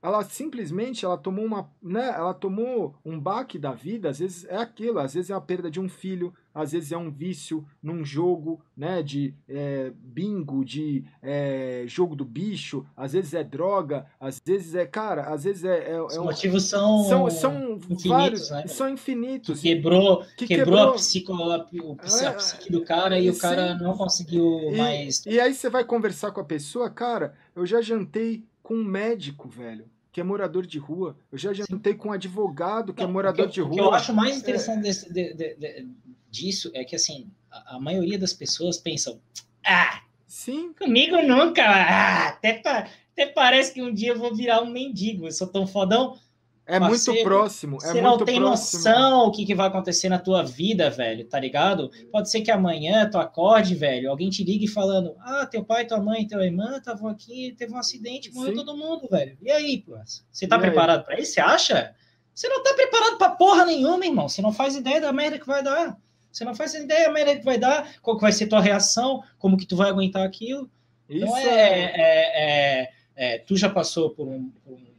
ela simplesmente ela tomou uma né ela tomou um baque da vida às vezes é aquilo às vezes é a perda de um filho às vezes é um vício num jogo né de é, bingo de é, jogo do bicho às vezes é droga às vezes é cara às vezes é, é os é motivos são são, são infinitos vários, né? são infinitos. Que quebrou que quebrou, quebrou, a, psico, a, a, a psique do cara e, e o cara sim, não conseguiu e, mais. e aí você vai conversar com a pessoa cara eu já jantei com um médico, velho, que é morador de rua. Eu já jantei com um advogado que é Não, é morador que, de rua. O que eu acho mais interessante é... desse, de, de, de, disso é que, assim, a, a, maioria das pessoas pensam, ah, Sim. comigo nunca, ah, até, pa, até parece que um dia eu vou virar um mendigo, eu sou tão fodão. É muito próximo. É você não tem próximo. noção o que, que vai acontecer na tua vida, velho, tá ligado? Pode ser que amanhã tu acorde, velho, alguém te ligue falando: Ah, teu pai, tua mãe, tua irmã estavam aqui, teve um acidente, morreu Sim. todo mundo, velho. E aí, pô? Você tá e preparado para isso? Você acha? Você não tá preparado pra porra nenhuma, irmão. Você não faz ideia da merda que vai dar. Você não faz ideia da merda que vai dar, qual que vai ser tua reação, como que tu vai aguentar aquilo. Então, isso então é, é... é, é, é tu já passou por um, por um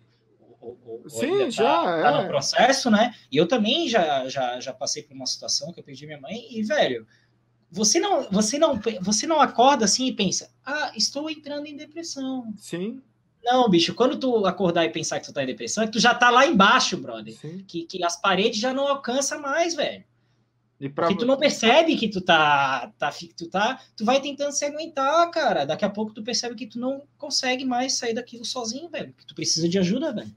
ou, Sim, já tá, é. tá no processo, né? E eu também já, já, já passei por uma situação que eu perdi minha mãe e, velho, você não, você não, você não acorda assim e pensa, ah, estou entrando em depressão. Sim. Não, bicho, quando tu acordar e pensar que tu tá em depressão, é que tu já tá lá embaixo, brother. Que, que as paredes já não alcançam mais, velho. E pra... Porque tu não percebe que tu tá, tá, tu tá, tu vai tentando se aguentar, cara. Daqui a pouco tu percebe que tu não consegue mais sair daquilo sozinho, velho. Que tu precisa de ajuda, velho.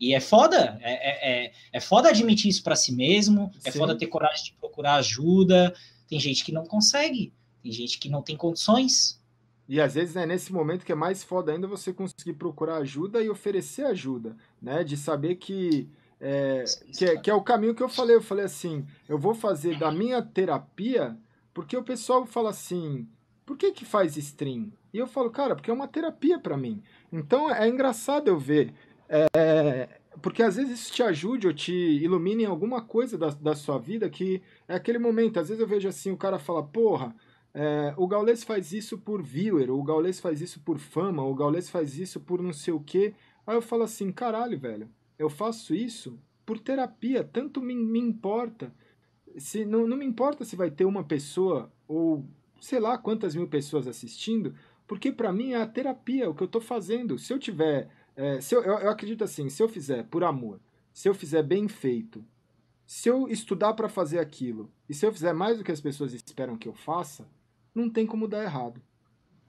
E é foda, é, é, é, é foda admitir isso para si mesmo, é Sim. foda ter coragem de procurar ajuda. Tem gente que não consegue, tem gente que não tem condições. E às vezes é nesse momento que é mais foda ainda você conseguir procurar ajuda e oferecer ajuda, né? De saber que é, que, é, que é o caminho que eu falei. Eu falei assim, eu vou fazer da minha terapia, porque o pessoal fala assim, por que que faz stream? E eu falo, cara, porque é uma terapia para mim. Então é engraçado eu ver é, porque às vezes isso te ajude ou te ilumine em alguma coisa da, da sua vida que é aquele momento. Às vezes eu vejo assim, o cara fala, porra, é, o Gaules faz isso por viewer, o Gaules faz isso por fama, o Gaules faz isso por não sei o quê. Aí eu falo assim, caralho, velho, eu faço isso por terapia, tanto me, me importa. Se, não, não me importa se vai ter uma pessoa ou sei lá quantas mil pessoas assistindo, porque para mim é a terapia, o que eu tô fazendo. Se eu tiver é, se eu, eu, eu acredito assim, se eu fizer por amor, se eu fizer bem feito, se eu estudar para fazer aquilo, e se eu fizer mais do que as pessoas esperam que eu faça, não tem como dar errado.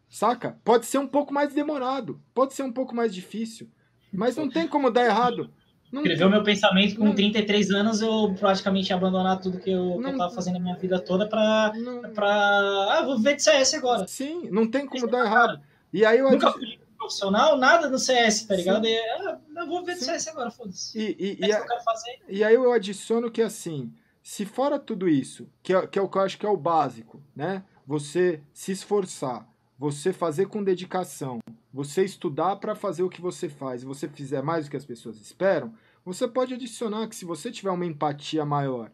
Saca? Pode ser um pouco mais demorado, pode ser um pouco mais difícil, mas não tem como dar errado. Não Escreveu meu pensamento com não, 33 anos, eu praticamente ia abandonar tudo que eu, não, que eu tava fazendo a minha vida toda pra, pra. Ah, vou ver de CS agora. Sim, não tem como dar errado. E aí eu Nunca fui profissional, nada no CS, tá ligado? E, ah, eu vou ver Sim. CS agora, foda-se. E, e, e, a, e aí eu adiciono que assim, se fora tudo isso, que é, que é o que eu acho que é o básico, né? Você se esforçar, você fazer com dedicação, você estudar para fazer o que você faz, e você fizer mais do que as pessoas esperam, você pode adicionar que se você tiver uma empatia maior,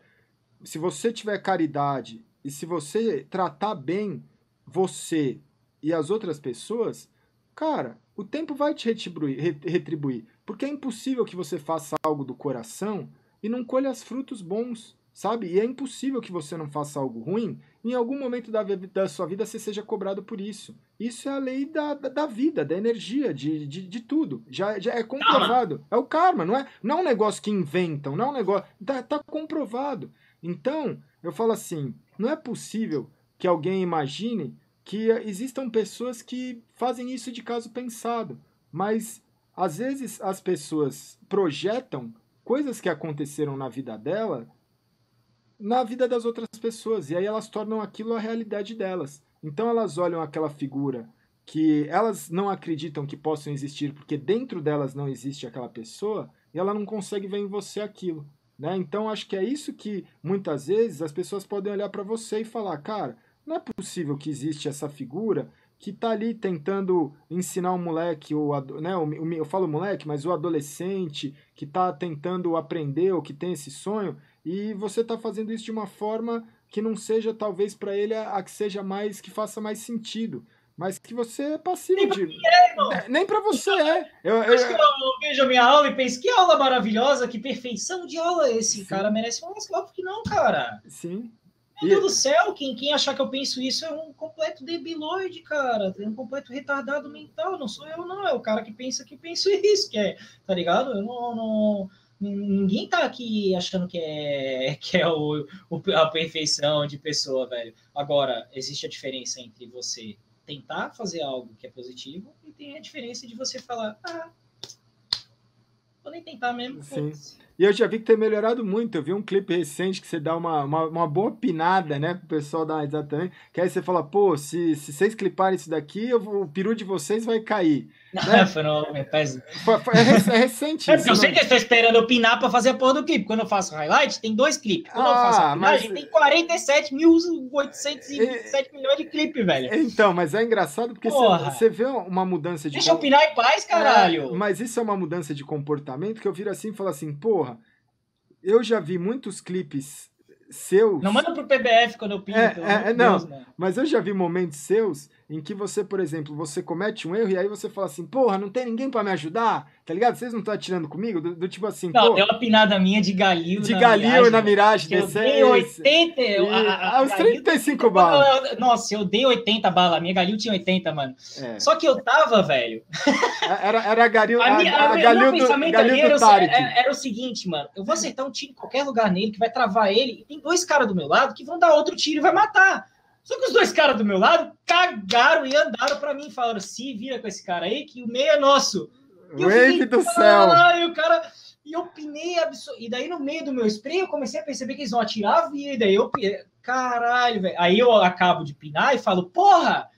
se você tiver caridade e se você tratar bem você e as outras pessoas, cara, o tempo vai te retribuir, retribuir, porque é impossível que você faça algo do coração e não colha os frutos bons, sabe? E é impossível que você não faça algo ruim em algum momento da, da sua vida você seja cobrado por isso. Isso é a lei da, da, da vida, da energia, de, de, de, tudo. Já, já é comprovado. É o karma, não é, não é um negócio que inventam, não é um negócio. Tá, tá comprovado. Então, eu falo assim: não é possível que alguém imagine que existam pessoas que fazem isso de caso pensado, mas às vezes as pessoas projetam coisas que aconteceram na vida dela na vida das outras pessoas. E aí elas tornam aquilo a realidade delas. Então elas olham aquela figura que elas não acreditam que possam existir porque dentro delas não existe aquela pessoa e ela não consegue ver em você aquilo. Né? Então acho que é isso que muitas vezes as pessoas podem olhar para você e falar, cara, não é possível que existe essa figura que está ali tentando ensinar um moleque, ou né, eu falo moleque, mas o adolescente que está tentando aprender ou que tem esse sonho, e você está fazendo isso de uma forma que não seja talvez para ele a, que seja mais que faça mais sentido mas que você é passivo de. É, nem para você é. Eu, eu, eu, eu, vejo a minha aula e penso que aula maravilhosa, que perfeição de aula esse Sim. cara merece um Oscar. Óbvio que não, cara. Sim. Meu Deus do céu, quem, quem achar que eu penso isso é um completo debiloide, cara. É um completo retardado mental. Não sou eu, não. É o cara que pensa que penso isso, que é, tá ligado? Eu não, não ninguém tá aqui achando que é, que é o, o, a perfeição de pessoa, velho. Agora, existe a diferença entre você tentar fazer algo que é positivo e tem a diferença de você falar, ah, vou nem tentar mesmo. Sim. E eu já vi que tem melhorado muito. Eu vi um clipe recente que você dá uma, uma, uma boa pinada, né? Pro pessoal dar exatamente. Que aí você fala, pô, se, se vocês cliparem isso daqui, eu, o peru de vocês vai cair. Né? foi no é, é, recente. É porque eu sei que eu estou esperando eu pinar para fazer a porra do clipe. Quando eu faço highlight, tem dois clipes. Quando ah, eu faço a pinagem, mas... tem 47.807 milhões de clipes, velho. Então, mas é engraçado porque você, você, vê uma mudança de. Deixa eu pinar em paz, caralho. É, mas isso é uma mudança de comportamento que eu viro assim e falo assim, porra, eu já vi muitos clipes seus. Não manda pro PBF quando eu pinto. É, é, não, Deus, mas eu já vi momentos seus em que você, por exemplo, você comete um erro e aí você fala assim, porra, não tem ninguém para me ajudar, tá ligado? Vocês não estão atirando comigo? Do, do, tipo assim, Não, deu uma pinada minha de galil De galil na miragem. Eu dei 80... E, a, a, os 35 balas. nossa, eu dei 80 balas, a minha galil tinha 80, mano. É. Só que eu tava, velho... É, era, era a galil, a, minha, a, a galil do, pensamento galil do era, era, era, o seguinte, mano, eu vou acertar um tiro em qualquer lugar nele que vai travar ele, e tem dois caras do meu lado que vão dar outro tiro e vai matar. Só que os dois caras do meu lado cagaram e andaram para mim e falaram: se vira com esse cara aí, que o meio é nosso. E Wave do céu! E o cara. E eu pinei absor... E daí, no meio do meu spray, eu comecei a perceber que eles vão atirar a vida. E eu. Caralho, velho. Aí eu acabo de pinar e falo: porra!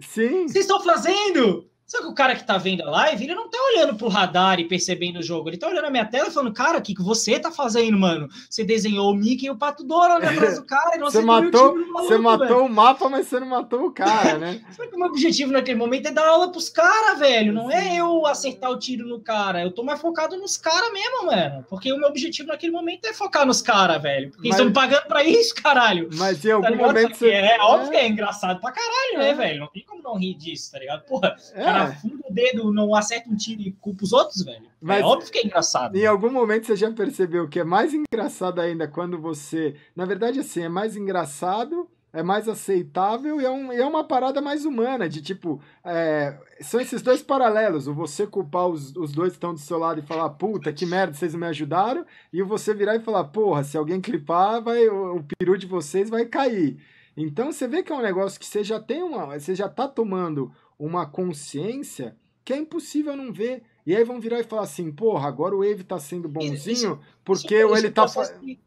Sim. Vocês estão fazendo? Só que o cara que tá vendo a live, ele não tá olhando pro radar e percebendo o jogo. Ele tá olhando a minha tela e falando, cara, o que, que você tá fazendo, mano? Você desenhou o Mickey e o Pato Donald atrás do cara e não você matou, maluco, Você matou velho. o mapa, mas você não matou o cara, né? Só que o meu objetivo naquele momento é dar aula pros caras, velho. Não é eu acertar o tiro no cara. Eu tô mais focado nos caras mesmo, mano. Porque o meu objetivo naquele momento é focar nos caras, velho. Porque mas... eles estão me pagando pra isso, caralho. Mas em algum tá momento você... É, é óbvio que é engraçado pra caralho, né, é. velho? Não tem como não rir disso, tá ligado? Porra, é. Cara afunda o dedo, não acerta um tiro e culpa os outros, velho. É Mas é óbvio que é engraçado. Em algum momento você já percebeu que é mais engraçado ainda quando você. Na verdade, assim, é mais engraçado é mais aceitável e é, um, é uma parada mais humana, de tipo, é, são esses dois paralelos, o você culpar os, os dois que estão do seu lado e falar, puta, que merda, vocês não me ajudaram, e o você virar e falar, porra, se alguém clipar, vai, o, o peru de vocês vai cair. Então você vê que é um negócio que você já tem uma. Você já tá tomando uma consciência que é impossível não ver. E aí vão virar e falar assim, porra, agora o Wave tá sendo bonzinho isso, porque isso, ele tá.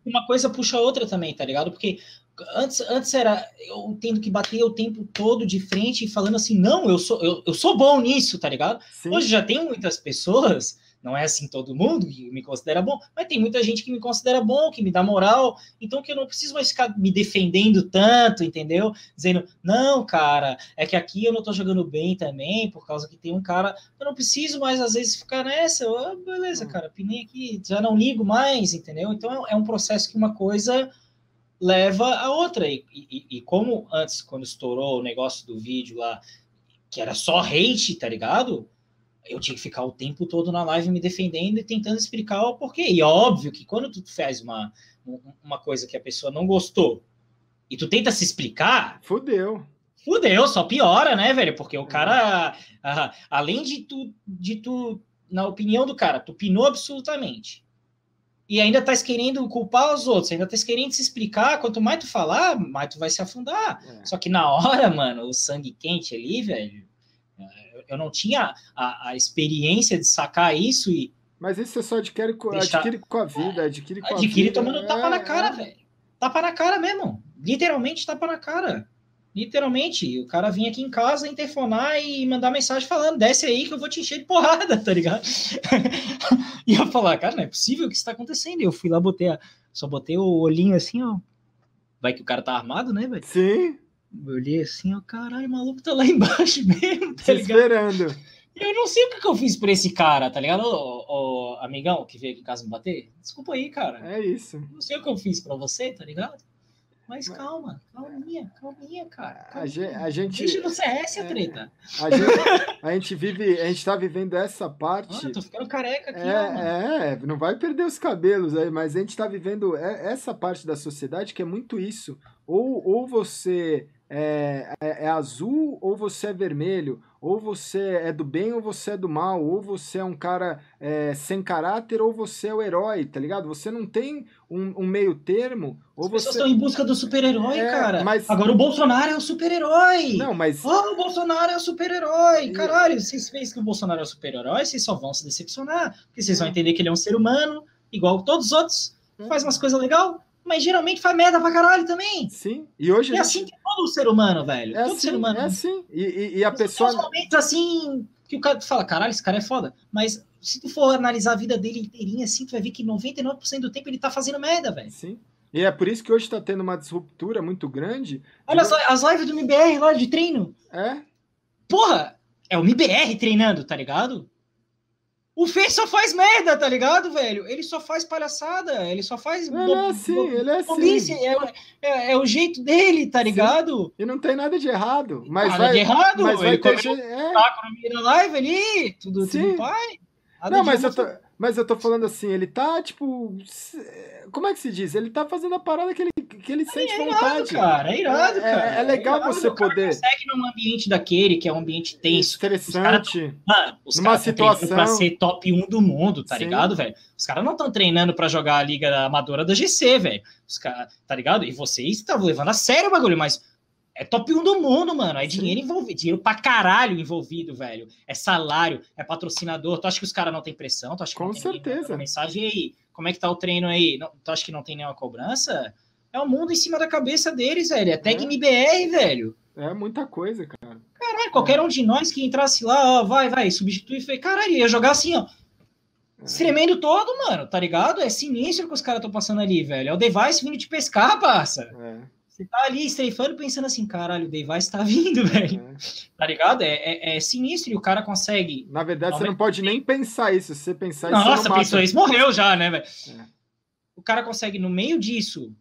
Uma coisa puxa a outra também, tá ligado? Porque antes, antes era eu tendo que bater o tempo todo de frente e falando assim, não, eu sou, eu, eu sou bom nisso, tá ligado? Sim. Hoje já tem muitas pessoas não é assim todo mundo que me considera bom, mas tem muita gente que me considera bom, que me dá moral, então que eu não preciso mais ficar me defendendo tanto, entendeu? Dizendo, não, cara, é que aqui eu não tô jogando bem também, por causa que tem um cara. Eu não preciso mais, às vezes, ficar nessa. Eu, ah, beleza, hum. cara, pinei aqui, já não ligo mais, entendeu? Então é um processo que uma coisa leva a outra. E, e, e como antes, quando estourou o negócio do vídeo lá, que era só hate, tá ligado? Eu tinha que ficar o tempo todo na live me defendendo e tentando explicar o porquê. E é óbvio que quando tu faz uma, uma coisa que a pessoa não gostou e tu tenta se explicar. Fudeu. Fudeu, só piora, né, velho? Porque o cara, a, além de tu, de tu, na opinião do cara, tu pinou absolutamente. E ainda tá querendo culpar os outros, ainda tá querendo se explicar. Quanto mais tu falar, mais tu vai se afundar. É. Só que na hora, mano, o sangue quente ali, velho, eu não tinha a, a experiência de sacar isso e Mas isso você só adquire, Deixa... adquire com a vida, adquire com adquire a vida. tomando é, tapa na cara, é... velho. Tapa na cara mesmo. Literalmente tapa na cara. Literalmente, o cara vinha aqui em casa interfonar e mandar mensagem falando: desce aí que eu vou te encher de porrada, tá ligado? e eu falar, cara, não é possível que isso tá acontecendo. E eu fui lá, botei a, só botei o olhinho assim, ó. Vai que o cara tá armado, né, velho? Sim. Eu olhei assim, ó, caralho, o maluco tá lá embaixo mesmo, tá ligado? esperando. Eu não sei o que, que eu fiz pra esse cara, tá ligado? Ô, ô, amigão que veio aqui em casa me bater. Desculpa aí, cara. É isso. Não sei o que eu fiz pra você, tá ligado? Mas calma, calminha, calminha, cara. Calminha. A, gente. Deixa no CS a é, treta. A gente, a gente vive, a gente tá vivendo essa parte. Ah, tô ficando careca aqui, é, ó, é, não vai perder os cabelos aí, mas a gente tá vivendo essa parte da sociedade que é muito isso. Ou, ou você é, é, é, azul ou você é vermelho, ou você é do bem ou você é do mal, ou você é um cara é, sem caráter ou você é o herói, tá ligado? Você não tem um, um meio termo. Ou As você... pessoas estão em busca do super-herói, é, cara. Mas... Agora o Bolsonaro é o super-herói. Não, mas. Oh, o Bolsonaro é o super-herói. Caralho, vocês pensam que o Bolsonaro é o super-herói, vocês só vão se decepcionar. Porque vocês vão entender que ele é um ser humano, igual todos os outros, faz umas coisas legais mas geralmente faz merda pra caralho também. Sim. E hoje. É assim que todo ser humano, velho. É todo assim, ser humano. É assim. E, e, e a pessoa. Tem momentos assim que o cara fala, caralho, esse cara é foda. Mas se tu for analisar a vida dele inteirinha, assim, tu vai ver que 99% do tempo ele tá fazendo merda, velho. Sim. E é por isso que hoje tá tendo uma disruptura muito grande. Olha só, as lives do MBR lá de treino. É? Porra! É o MBR treinando, tá ligado? O Fê só faz merda, tá ligado, velho? Ele só faz palhaçada, ele só faz. Ele é assim, ele é assim. É, é, é, o jeito dele, tá ligado? Sim. E não tem nada de errado. Mas nada vai, de errado, mas vai ele ter. Je... É. no live ali, tudo, Sim. tudo pai. Nada não, mas eu, tô, mas eu tô falando assim, ele tá, tipo. Como é que se diz? Ele tá fazendo a parada que ele, que ele sente é vontade. Irado, cara, é irado, é, cara. É, é legal é irado, você poder. Você consegue num ambiente daquele, que é um ambiente tenso. Interessante. mano, os numa situação. Pra ser top 1 do mundo, tá Sim. ligado, velho? Os caras não estão treinando pra jogar a liga amadora da GC, velho. Os caras, tá ligado? E vocês estavam levando a sério o bagulho, mas é top 1 do mundo, mano. É dinheiro envolvido, dinheiro pra caralho envolvido, velho. É salário, é patrocinador. Tu acha que os caras não têm pressão? Tu acha que Com não tem certeza. mensagem aí? Como é que tá o treino aí? Não, tu acha que não tem nenhuma cobrança? É o mundo em cima da cabeça deles, velho. É tag é. MBR, velho. É muita coisa, cara. Caralho, qualquer é. um de nós que entrasse lá, ó, vai, vai, substitui, foi, caralho, ia jogar assim, ó. É. Tremendo todo, mano, tá ligado? É sinistro que os caras estão passando ali, velho. É o device vindo te pescar, passa. É. Você tá ali estreifando pensando assim, caralho, o Device tá vindo, velho. É. Tá ligado? É, é, é, sinistro e o cara consegue. Na verdade, você não pode nem pensar isso. Se você pensar Nossa, isso. Nossa, pensou isso, morreu já, né, velho? É. O cara consegue, no meio disso,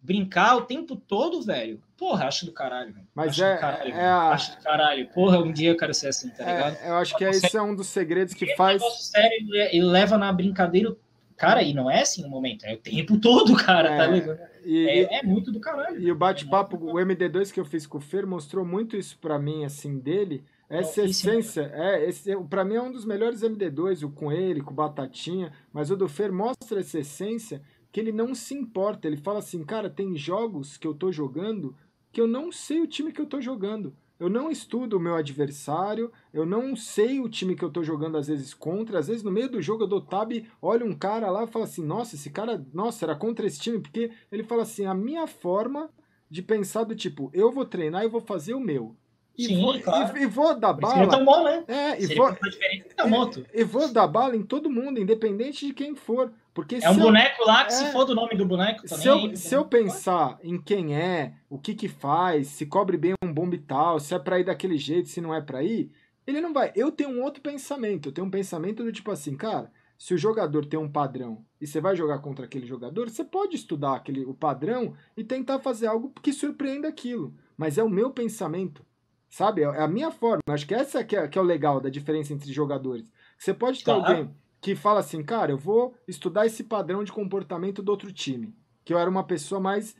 brincar o tempo todo, velho. Porra, acho do caralho, velho. Mas acho é. Do caralho, é a... Acho do caralho. Porra, um dia eu quero ser assim, tá é, ligado? eu acho que é, esse é um dos segredos que faz. Sério, e leva na brincadeira Cara, e não é assim um momento, é o tempo todo, cara, tá ligado? E, é, é, muito do caralho. E o bate-papo, o MD2 que eu fiz com o Fer mostrou muito isso para mim, assim, dele. Essa essência, é, esse, para mim é um dos melhores MD2, o com ele, com o Batatinha, mas o do Fer mostra essa essência que ele não se importa. Ele fala assim, cara, tem jogos que eu tô jogando que eu não sei o time que eu tô jogando. Eu não estudo o meu adversário, eu não sei o time que eu tô jogando às vezes contra, às vezes no meio do jogo eu dou tab, olho um cara lá e falo assim, nossa, esse cara, nossa, era contra esse time, porque ele fala assim, a minha forma de pensar do tipo, eu vou treinar e vou fazer o meu. E, Sim, vou, claro. e, e, vou dar bala. Tão bom, né? É, e vou, e, e, vou dar bala em todo mundo, independente de quem for. Porque é um eu, boneco lá que é, se for do nome do boneco também. Se eu, se eu pensar em quem é, o que que faz, se cobre bem um bombe tal, se é pra ir daquele jeito, se não é pra ir, ele não vai. Eu tenho um outro pensamento. Eu tenho um pensamento do tipo assim, cara, se o jogador tem um padrão e você vai jogar contra aquele jogador, você pode estudar aquele, o padrão e tentar fazer algo que surpreenda aquilo. Mas é o meu pensamento. Sabe? É a minha forma. Acho que essa que é, que é o legal da diferença entre jogadores. Você pode ter claro. alguém que fala assim, cara, eu vou estudar esse padrão de comportamento do outro time. Que eu era uma pessoa mais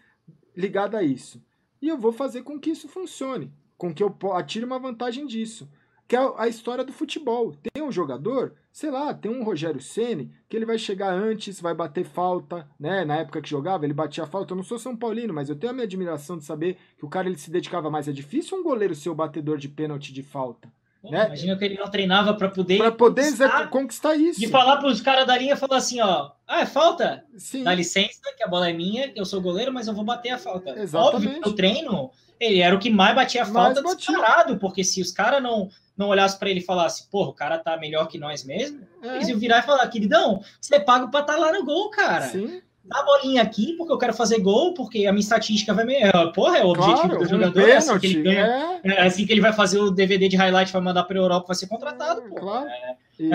ligada a isso. E eu vou fazer com que isso funcione. Com que eu atire uma vantagem disso. Que é a história do futebol. Tem um jogador, sei lá, tem um Rogério Ceni que ele vai chegar antes, vai bater falta, né? Na época que jogava, ele batia falta. Eu não sou São Paulino, mas eu tenho a minha admiração de saber que o cara ele se dedicava mais. É difícil um goleiro ser o batedor de pênalti de falta. Né? Imagina que ele não treinava para poder. Para poder conquistar, conquistar isso. De falar para os caras da linha falar assim: ó, ah, é falta? Sim. Dá licença, que a bola é minha, eu sou goleiro, mas eu vou bater a falta. Exatamente. Óbvio que o treino, ele era o que mais batia a falta mais disparado, porque se os caras não, não olhassem para ele e falassem, porra, o cara tá melhor que nós mesmo, é. eles iam virar e falar, queridão, você é paga para estar tá lá no gol, cara. Sim dá a bolinha aqui porque eu quero fazer gol, porque a minha estatística vai me. Porra, é o claro, objetivo do jogador. Um é, assim que ele ganha, é. é. assim que ele vai fazer o DVD de highlight, vai mandar para a Europa, vai ser contratado. É, claro. É. E,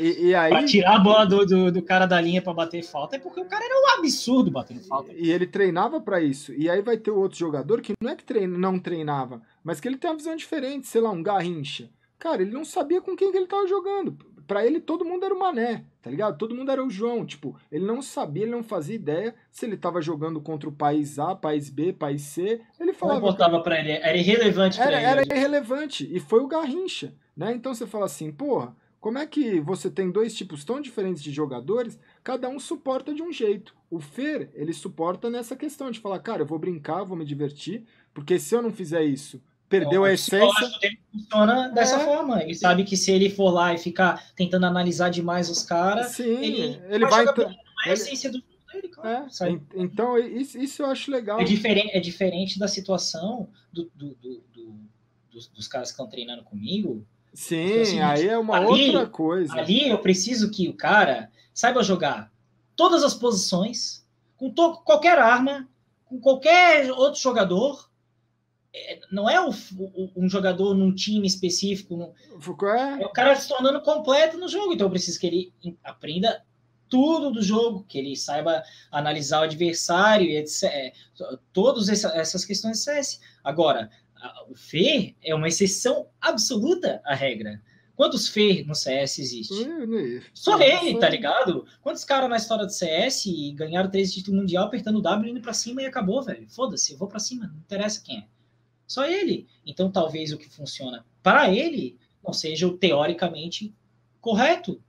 e, e aí... pra tirar a bola do, do, do, cara da linha para bater falta, é porque o cara era um absurdo batendo falta. E ele treinava para isso. E aí vai ter outro jogador que não é que treina, não treinava, mas que ele tem uma visão diferente, sei lá, um Garrincha. Cara, ele não sabia com quem que ele tava jogando para ele todo mundo era o Mané, tá ligado? Todo mundo era o João, tipo, ele não sabia, ele não fazia ideia se ele tava jogando contra o país A, país B, país C, ele falava... Não importava para ele, era irrelevante era, ele. Era irrelevante, e foi o Garrincha, né? Então você fala assim, porra, como é que você tem dois tipos tão diferentes de jogadores, cada um suporta de um jeito. O Fer, ele suporta nessa questão de falar, cara, eu vou brincar, vou me divertir, porque se eu não fizer isso, perdeu a essência. Dele funciona dessa é. forma. Ele sabe que se ele for lá e ficar tentando analisar demais os caras, ele, ele vai. Jogar ele... a essência do dele, claro, é. Então, isso, isso eu acho legal. É diferente, é diferente da situação do, do, do, do dos, dos, caras que estão treinando comigo. Sim, seguinte, aí é uma ali, outra coisa. Ali eu preciso que o cara saiba jogar todas as posições, com qualquer arma, com qualquer outro jogador é, não é o, o, um jogador num time específico. No, é. é o cara se tornando completo no jogo. Então eu preciso que ele aprenda tudo do jogo, que ele saiba analisar o adversário, etc. É, todas essa, essas questões de CS. Agora, o Fer é uma exceção absoluta à regra. Quantos Fer no CS existe? Só ele, tá ligado? Quantos caras na história do CS ganharam três títulos mundial apertando o W indo pra cima e acabou, velho? Foda-se, eu vou pra cima, não interessa quem é. Só ele. Então, talvez o que funciona para ele não seja o teoricamente correto.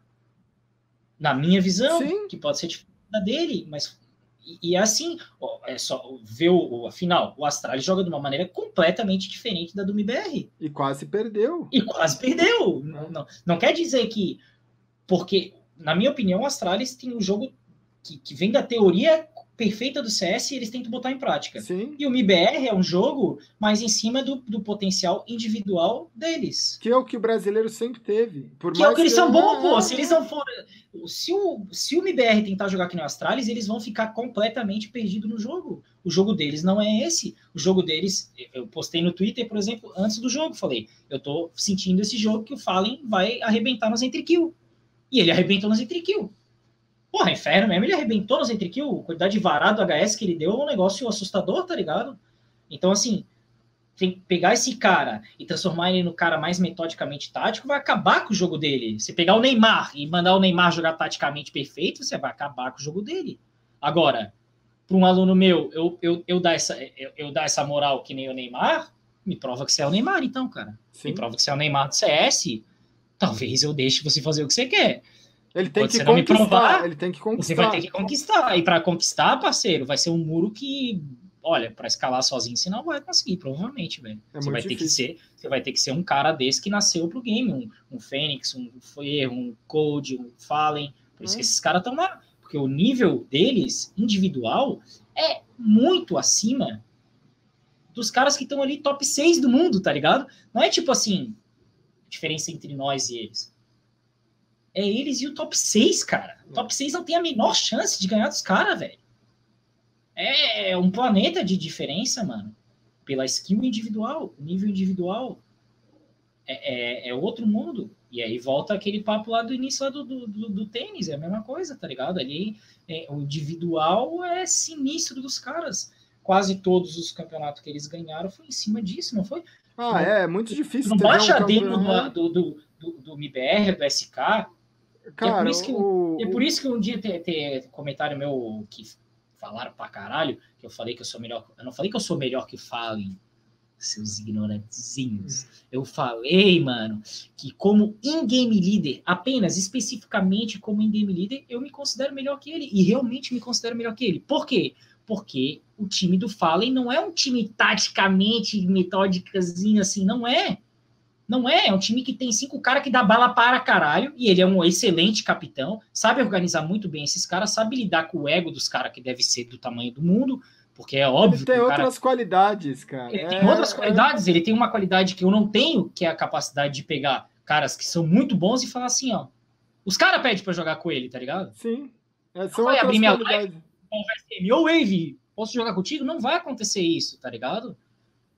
Na minha visão, Sim. que pode ser diferente da dele, mas. E, e é assim, ó, é só ver o, afinal, o Astralis joga de uma maneira completamente diferente da do MBR. E quase perdeu. E quase perdeu. Não, não, não quer dizer que. Porque, na minha opinião, o Astralis tem um jogo que, que vem da teoria perfeita do CS e eles tentam botar em prática. Sim. E o MIBR é um jogo mais em cima do, do potencial individual deles. Que é o que o brasileiro sempre teve. Por que é o que eles são bons, pô. Se eles não forem. Se o, se o MIBR tentar jogar aqui no Astralis, eles vão ficar completamente perdidos no jogo. O jogo deles não é esse. O jogo deles, eu postei no Twitter, por exemplo, antes do jogo, falei, eu tô sentindo esse jogo que o Fallen vai arrebentar nos entre kill. E ele arrebentou nos entre kill. Porra, inferno mesmo, ele arrebentou nos entre kill, a quantidade de varado HS que ele deu é um negócio assustador, tá ligado? Então, assim, tem que pegar esse cara e transformar ele no cara mais metodicamente tático, vai acabar com o jogo dele. Se pegar o Neymar e mandar o Neymar jogar taticamente perfeito, você vai acabar com o jogo dele. Agora, para um aluno meu, eu, eu, eu, dar essa, eu, eu dar essa moral que nem o Neymar, me prova que você é o Neymar, então, cara. Sim. Me prova que você é o Neymar do CS, talvez eu deixe você fazer o que você quer. Ele tem Pode que conquistar, provar, ele tem que conquistar. Você vai ter que conquistar. E para conquistar, parceiro, vai ser um muro que, olha, para escalar sozinho você não vai conseguir, provavelmente, velho. É você vai difícil. ter que ser, você vai ter que ser um cara desse que nasceu pro game, um, um Fênix, um Fer, um Code, um Fallen. Por isso que hum. esses caras estão lá, porque o nível deles individual é muito acima dos caras que estão ali top 6 do mundo, tá ligado? Não é tipo assim, diferença entre nós e eles é eles e o top 6, cara. O top 6 não tem a menor chance de ganhar dos caras, velho. É um planeta de diferença, mano. Pela skill individual, nível individual. É, é, é, outro mundo. E aí volta aquele papo lá do início lá do, do, do, do tênis, é a mesma coisa, tá ligado? Ali é, o individual é sinistro dos caras. Quase todos os campeonatos que eles ganharam foi em cima disso, não foi? Ah, é, é muito difícil. Não baixa um demo do, do, do, do MBR, do SK, Cara, é, por isso que, o... é por isso que um dia tem, tem comentário meu que falaram pra caralho, que eu falei que eu sou melhor. Eu não falei que eu sou melhor que falem, seus ignorantezinhos. Eu falei, mano, que como in-game leader, apenas especificamente como in-game leader, eu me considero melhor que ele. E realmente me considero melhor que ele. Por quê? Porque o time do Fallen não é um time taticamente metódicazinho assim, não é. Não é, é um time que tem cinco caras que dá bala para caralho, e ele é um excelente capitão, sabe organizar muito bem esses caras, sabe lidar com o ego dos caras que deve ser do tamanho do mundo, porque é óbvio. Ele tem outras cara... qualidades, cara. Ele é... tem outras qualidades, ele tem uma qualidade que eu não tenho, que é a capacidade de pegar caras que são muito bons e falar assim, ó. Os caras pedem para jogar com ele, tá ligado? Sim. É, são vai abrir minha live, ser meu wave, posso jogar contigo? Não vai acontecer isso, tá ligado?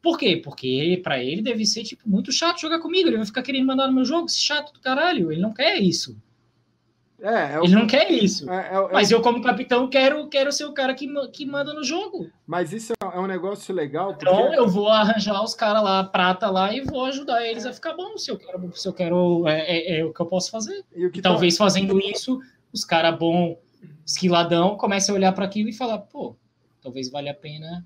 Por quê? Porque para ele deve ser tipo muito chato jogar comigo. Ele vai ficar querendo mandar no meu jogo, esse chato do caralho. Ele não quer isso. É, é ele não quer isso. É, é, é mas eu, como capitão, quero, quero ser o cara que, que manda no jogo. Mas isso é um negócio legal. Porque... Então eu vou arranjar os caras lá, prata lá, e vou ajudar eles a ficar bom. Se eu quero, se eu quero é, é o que eu posso fazer. E, e tá talvez tá... fazendo isso, os caras bom, esquiladão, comecem a olhar para aquilo e falar, pô, talvez valha a pena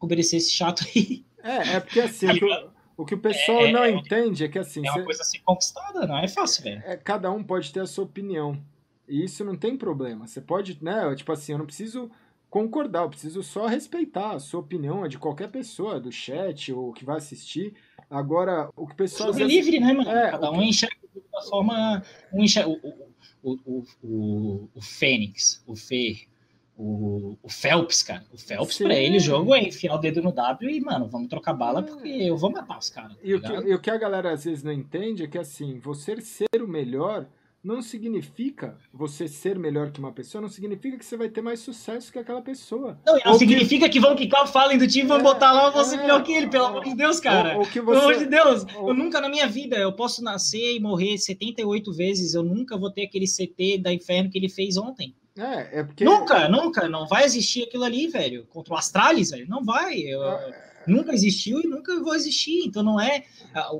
obedecer esse chato aí. É, é porque assim, o, o que o pessoal é, não é, entende é que assim. É uma coisa assim conquistada, não é fácil, velho. É, cada um pode ter a sua opinião. E isso não tem problema. Você pode, né? Tipo assim, eu não preciso concordar, eu preciso só respeitar a sua opinião, é de qualquer pessoa, do chat ou que vai assistir. Agora, o que o pessoal. É livre, né, mano? É, Cada um enxerga de uma forma. Um enxerga, o, o, o, o, o Fênix, o Fer, o, o Phelps, cara. O Phelps, Sim. pra ele, o jogo é enfiar o dedo no W e, mano, vamos trocar bala porque eu vou matar os caras. Tá e, o que, e o que a galera às vezes não entende é que, assim, você ser o melhor não significa você ser melhor que uma pessoa, não significa que você vai ter mais sucesso que aquela pessoa. Não, não significa que... que vão quicar o Fallen do time e vão é, botar lá você é, melhor que ele, pelo amor de Deus, cara. Ou, ou você... Pelo amor de Deus, ou... eu nunca na minha vida, eu posso nascer e morrer 78 vezes, eu nunca vou ter aquele CT da Inferno que ele fez ontem. É, é porque... Nunca, nunca, não vai existir aquilo ali, velho. Contra o Astralis, velho, não vai. Eu, é... Nunca existiu e nunca vai existir. Então não é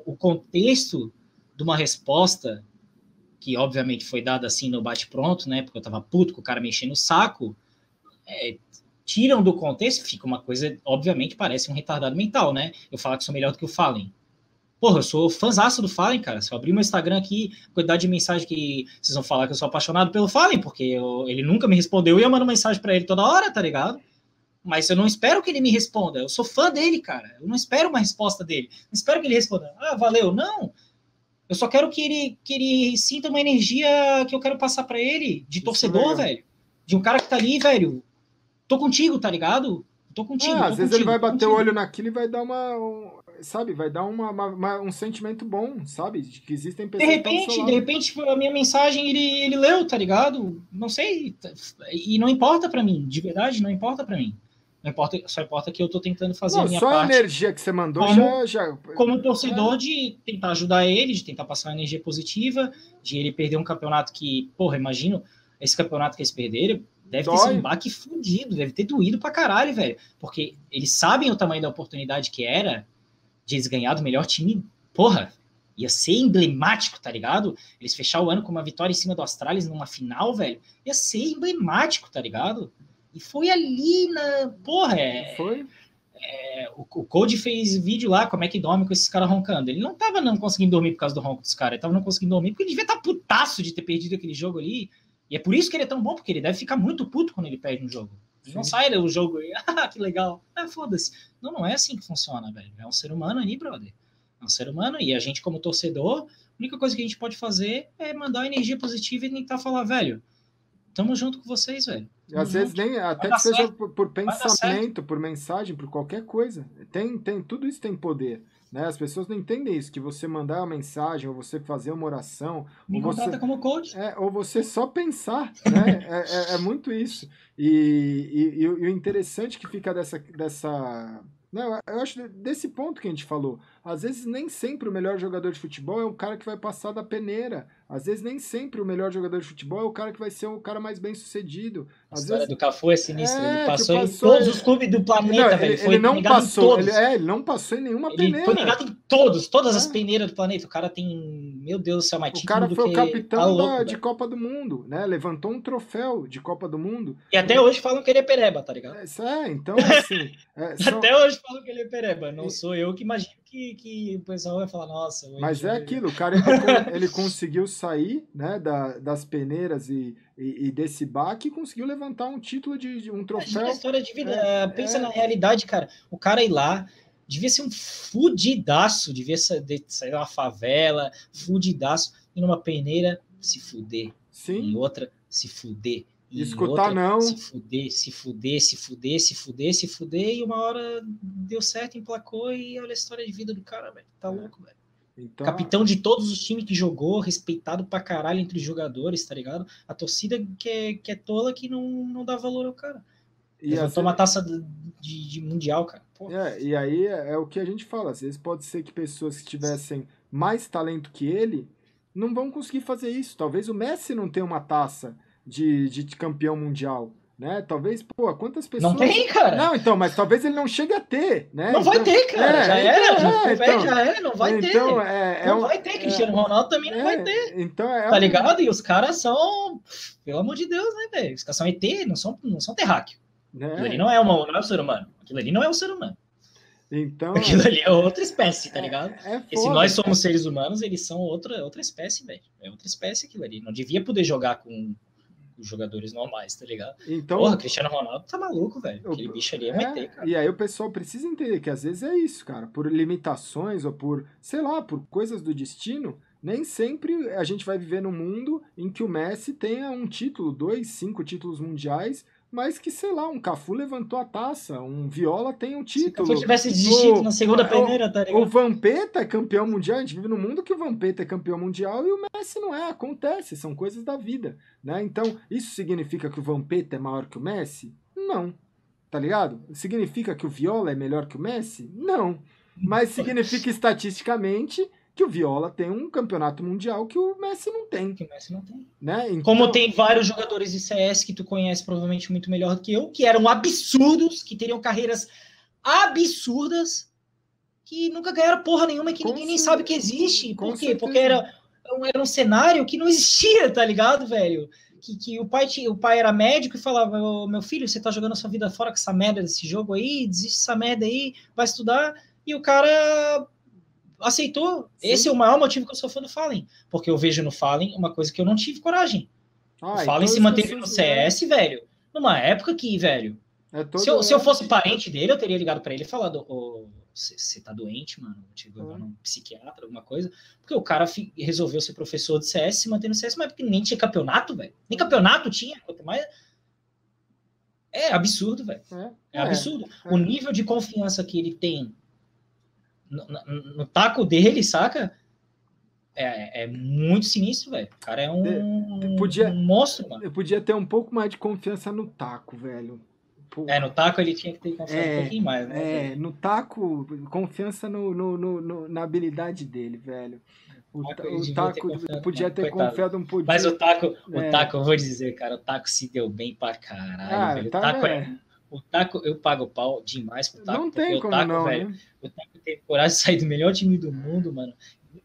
o contexto de uma resposta que obviamente foi dada assim no bate-pronto, né? Porque eu tava puto com o cara mexendo o saco. É, tiram do contexto, fica uma coisa, obviamente, parece um retardado mental, né? Eu falar que sou melhor do que o Fallen. Porra, eu sou fãzaço do Fallen, cara. Se eu abrir meu Instagram aqui, a quantidade de mensagem que vocês vão falar que eu sou apaixonado pelo Fallen, porque eu, ele nunca me respondeu e eu mando mensagem para ele toda hora, tá ligado? Mas eu não espero que ele me responda. Eu sou fã dele, cara. Eu não espero uma resposta dele. Não espero que ele responda. Ah, valeu. Não. Eu só quero que ele, que ele sinta uma energia que eu quero passar para ele, de torcedor, velho. De um cara que tá ali, velho. Tô contigo, tá ligado? Tô contigo. É, tô às vezes ele vai bater o olho naquilo e vai dar uma. Um, sabe, vai dar uma, uma, uma, um sentimento bom, sabe? De que existem pessoas. De repente, de repente, a minha mensagem ele, ele leu, tá ligado? Não sei. E não importa para mim, de verdade, não importa para mim. Não importa, só importa que eu tô tentando fazer não, a minha só parte. Só a energia que você mandou como, já, já. Como torcedor, é. de tentar ajudar ele, de tentar passar uma energia positiva, de ele perder um campeonato que, porra, imagino, esse campeonato que eles perderam, Deve Dói. ter sido um baque fudido, deve ter doído pra caralho, velho. Porque eles sabem o tamanho da oportunidade que era de eles ganhar do melhor time. Porra, ia ser emblemático, tá ligado? Eles fechar o ano com uma vitória em cima do Astralis numa final, velho. Ia ser emblemático, tá ligado? E foi ali na. Porra, é. Foi? É, o, o Code fez vídeo lá, como é que dorme com esses caras roncando. Ele não tava não conseguindo dormir por causa do ronco dos caras, ele tava não conseguindo dormir porque ele devia estar tá putaço de ter perdido aquele jogo ali. E é por isso que ele é tão bom, porque ele deve ficar muito puto quando ele perde um jogo. Ele não sai do jogo e, ah, que legal. Ah, foda-se. Não, não é assim que funciona, velho. É um ser humano ali, brother. É um ser humano e a gente, como torcedor, a única coisa que a gente pode fazer é mandar energia positiva e tentar falar, velho, tamo junto com vocês, velho. Tamo Às vezes nem, até que seja por, por pensamento, por mensagem, por qualquer coisa. Tem, tem, tudo isso tem poder. Né? As pessoas não entendem isso, que você mandar uma mensagem, ou você fazer uma oração. Me ou você, como coach. É, ou você só pensar, né? é, é, é, muito isso. E, e, e, o interessante que fica dessa, dessa não, eu acho desse ponto que a gente falou. Às vezes nem sempre o melhor jogador de futebol é o cara que vai passar da peneira. Às vezes nem sempre o melhor jogador de futebol é o cara que vai ser o cara mais bem sucedido. Às a história vezes... do Cafu é sinistra. É, ele passou, passou, em todos os clubes do planeta, não, velho. Ele, ele não passou. Ele, é, ele não passou em nenhuma ele peneira. Foi negado em todos, todas é. as peneiras do planeta. O cara tem, meu Deus do céu, mais O cara foi o capitão tá louco, da, de Copa do Mundo, né? Levantou um troféu de Copa do Mundo. E até hoje falam que ele é pereba, tá ligado? É, é então assim. É, são... Até hoje falam que ele é pereba. Não sou eu que imagino que, que o pessoal vai falar, nossa. Mas é aquilo, o cara ele, ele conseguiu sair né, da, das peneiras e, e, e, desse baque e conseguiu levantar um título de, de um troféu. É história de vida. É, Pensa é... na realidade, cara. O cara ir lá, devia ser um fudidaço, devia sair da favela, fudidaço, e numa peneira se fuder. Sim. Em outra, se fuder. E escutar outra, não. Se fuder, se fuder, se fuder, se fuder, se fuder, e uma hora deu certo, emplacou, e olha a história de vida do cara, velho. Tá é. louco, velho. Então... Capitão de todos os times que jogou, respeitado pra caralho entre os jogadores, tá ligado? A torcida que é, que é tola que não, não dá valor ao cara. E assim, uma taça de, de mundial, cara. É, e aí é, é, o que a gente fala. Às vezes pode ser que pessoas que tivessem mais talento que ele não vão conseguir fazer isso. Talvez o Messi não tenha uma taça de, de campeão mundial. Né? Talvez, pô, quantas pessoas. Não tem, cara. Não, então, mas talvez ele não chegue a ter, né? Não então, vai ter, cara. É, já então, era, é, então, já era, não vai então, ter. É, não vai ter, Cristiano Ronaldo também não vai é, ter. Então é tá ligado? E os caras são, pelo amor de Deus, né, velho? Os caras são ET, não são, não são terráqueo. Né? Aquilo ali não é, uma, não é um ser humano. Aquilo ali não é um ser humano. Então. Aquilo ali é outra espécie, tá ligado? É, é se nós somos seres humanos, eles são outra, outra espécie, velho. É outra espécie aquilo ali. Não devia poder jogar com os jogadores normais, tá ligado? Então, Porra, Cristiano Ronaldo tá maluco, velho. Aquele bicho ali é, um ET, cara. E aí o pessoal precisa entender que às vezes é isso, cara. Por limitações ou por, sei lá, por coisas do destino, nem sempre a gente vai viver num mundo em que o Messi tenha um título, dois, cinco títulos mundiais mas que, sei lá, um Cafu levantou a taça, um Viola tem um título. Se o tivesse desistido o, na segunda peneira, tá ligado? O Vampeta é campeão mundial, a gente vive num mundo que o Vampeta é campeão mundial e o Messi não é, acontece, são coisas da vida, né? Então, isso significa que o Vampeta é maior que o Messi? Não. Tá ligado? Significa que o Viola é melhor que o Messi? Não. Mas significa estatisticamente que o Viola tem um campeonato mundial que o Messi não tem. Que o Messi não tem. Né? Então... Como tem vários jogadores de CS que tu conhece provavelmente muito melhor do que eu, que eram absurdos, que teriam carreiras absurdas, que nunca ganharam porra nenhuma, que Com ninguém nem sabe que existe. Por quê? Certeza. Porque era, era um cenário que não existia, tá ligado, velho? Que, que o, pai tinha, o pai era médico e falava: Meu filho, você tá jogando a sua vida fora com essa merda desse jogo aí, desiste dessa merda aí, vai estudar. E o cara aceitou. Sim. Esse é o maior motivo que eu sou fã do Fallen. Porque eu vejo no Fallen uma coisa que eu não tive coragem. Ah, o Fallen se manteve no CS, velho, numa época que, velho. É se, eu, se eu fosse parente dele, eu teria ligado para ele e falado: você tá doente, mano, te levar num psiquiatra, alguma coisa. Porque o cara resolveu ser professor de CS, se manter no CS, mas porque nem tinha campeonato, velho. Nem campeonato tinha, quanto mais. É absurdo, velho. É, é, absurdo. É. O nível de confiança que ele tem no, no, taco dele, saca? É, é muito sinistro, velho. O cara é um, podia, um monstro, mano. Eu podia ter um pouco mais de confiança no taco, velho. Pô. É, no taco ele tinha que ter confiança é, um pouquinho mais, né? É, no taco, confiança no, no, no, na habilidade dele, velho. O, taco, o taco ter podia ter coitado. confiado um pouquinho. Mas o taco, é. o taco, eu vou dizer, cara, o taco se deu bem pra caralho, ah, velho. Tá, o taco é, é o Taco, eu pago pau demais pro Taco. Não tem como taco, não, velho, né? O Taco teve coragem de sair do melhor time do mundo, mano.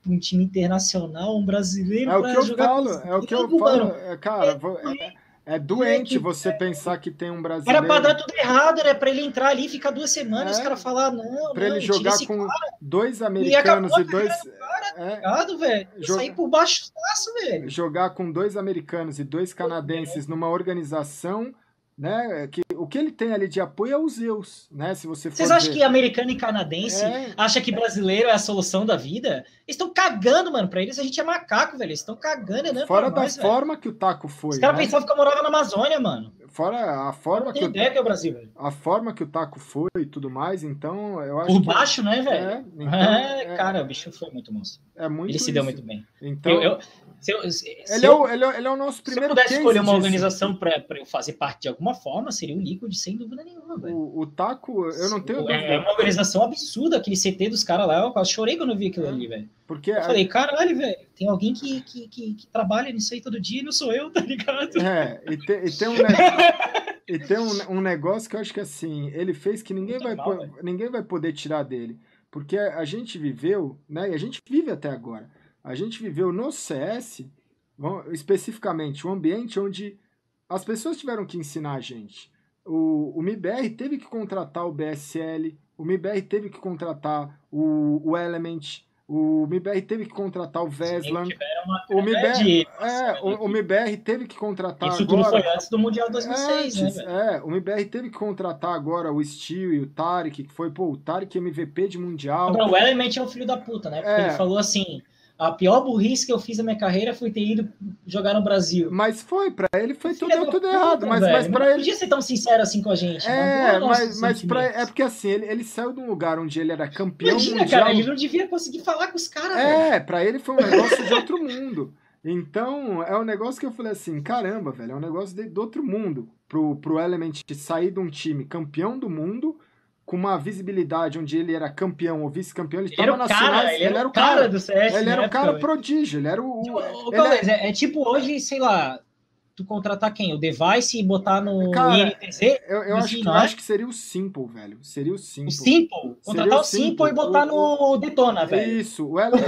Um time internacional, um brasileiro. É o que eu falo, é o que eu falo. É, cara, é, é, é doente você pensar que tem um brasileiro. Era pra dar tudo errado, era pra ele entrar ali ficar duas semanas, é, os caras falar, não. Pra não, ele jogar com cara. dois americanos e, e dois. Cara, é, ligado, velho? Joga... Sair por baixo do velho. Jogar com dois americanos e dois canadenses numa organização né? Que o que ele tem ali de apoio é o Zeus, né? Se você Vocês acham que americano e canadense é... acha que brasileiro é a solução da vida? Eles estão cagando, mano, para eles a gente é macaco, velho. Eles estão cagando, né? Fora da nós, forma velho. que o taco foi. Os caras né? pensavam que eu morava na Amazônia, mano. Fora a forma que, o, ideia que é o Brasil, velho. A forma que o taco foi e tudo mais, então eu acho Por que... baixo, né, velho? É, então, é, cara, o bicho foi muito monstro. É muito Ele isso. se deu muito bem. Então, eu, eu se eu, se ele, é o, ele, é, ele, é o nosso primeiro Se eu pudesse escolher uma organização para eu fazer parte de alguma forma, seria o Liquid, sem dúvida nenhuma. O, o, Taco, eu não tenho. É, é uma organização absurda, aquele CT dos caras lá. Eu quase chorei quando eu vi aquilo é. ali, velho. Porque eu falei, caralho, velho, tem alguém que, que, que, que, trabalha nisso aí todo dia e não sou eu, tá ligado? É, e, te, e tem um negócio. e tem um, um, negócio que eu acho que assim, ele fez que ninguém, vai, mal, ninguém vai poder tirar dele. Porque a gente viveu, né? E a gente vive até agora a gente viveu no CS, especificamente, um ambiente onde as pessoas tiveram que ensinar a gente. O, o MIBR teve que contratar o BSL, o MIBR teve que contratar o, o Element, O MBR teve que contratar o Veslan. O MBR, é, o, o MBR teve que contratar Isso agora. Isso tudo foi antes do Mundial 2006, antes, né? É, o MBR teve que contratar agora o Steel e o Tarek, que foi, pô, o Tarek MVP de Mundial. Agora, o Element é um filho da puta, né? Porque é. ele falou assim: a pior burrice que eu fiz na minha carreira foi ter ido jogar no Brasil. Mas foi, para ele foi tudo, tudo puta, errado. Mas, mas para ele. podia ser tão sincero assim com a gente. É, mas, mas pra... é porque assim, ele, ele saiu de um lugar onde ele era campeão Imagina, mundial. cara, ele não devia conseguir falar com os caras. É, para ele foi um negócio de outro mundo. Então, é um negócio que eu falei assim: caramba, velho, é um negócio de, de outro mundo. Pro, pro Element sair de um time campeão do mundo com uma visibilidade onde ele era campeão ou vice-campeão, ele estava nacional. Ele, ele, era o cara, cara do CS. Ele era o cara prodígio, ele era o. o, o ele é... é tipo hoje, sei lá, tu contratar quem? O Device e botar no Cara, INTZ? Eu, eu, acho, que, eu acho que seria o Simple, velho. Seria o Simple. O Simple? Contratar o Simple, Simple, e botar o, no Detona, velho. Isso, o Element.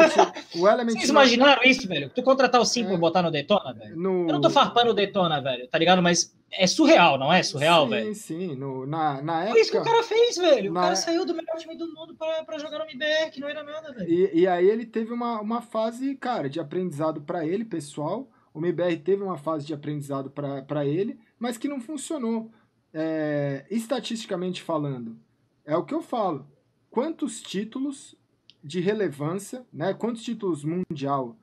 o Element Vocês imaginaram isso, velho? Tu contratar o Simple é, e botar no Detona, velho? No... Eu não tô farpando o Detona, velho, tá ligado? Mas é surreal, não é surreal, sim, velho? Sim, sim. Na, na época... Foi isso que o cara fez, velho. O cara saiu do melhor time do mundo pra, pra jogar no MBR, que não era nada, velho. E, e aí ele teve uma, uma fase, cara, de aprendizado para ele, pessoal o MBR teve uma fase de aprendizado para ele, mas que não funcionou. É, estatisticamente falando, é o que eu falo. Quantos títulos de relevância, né? Quantos títulos mundial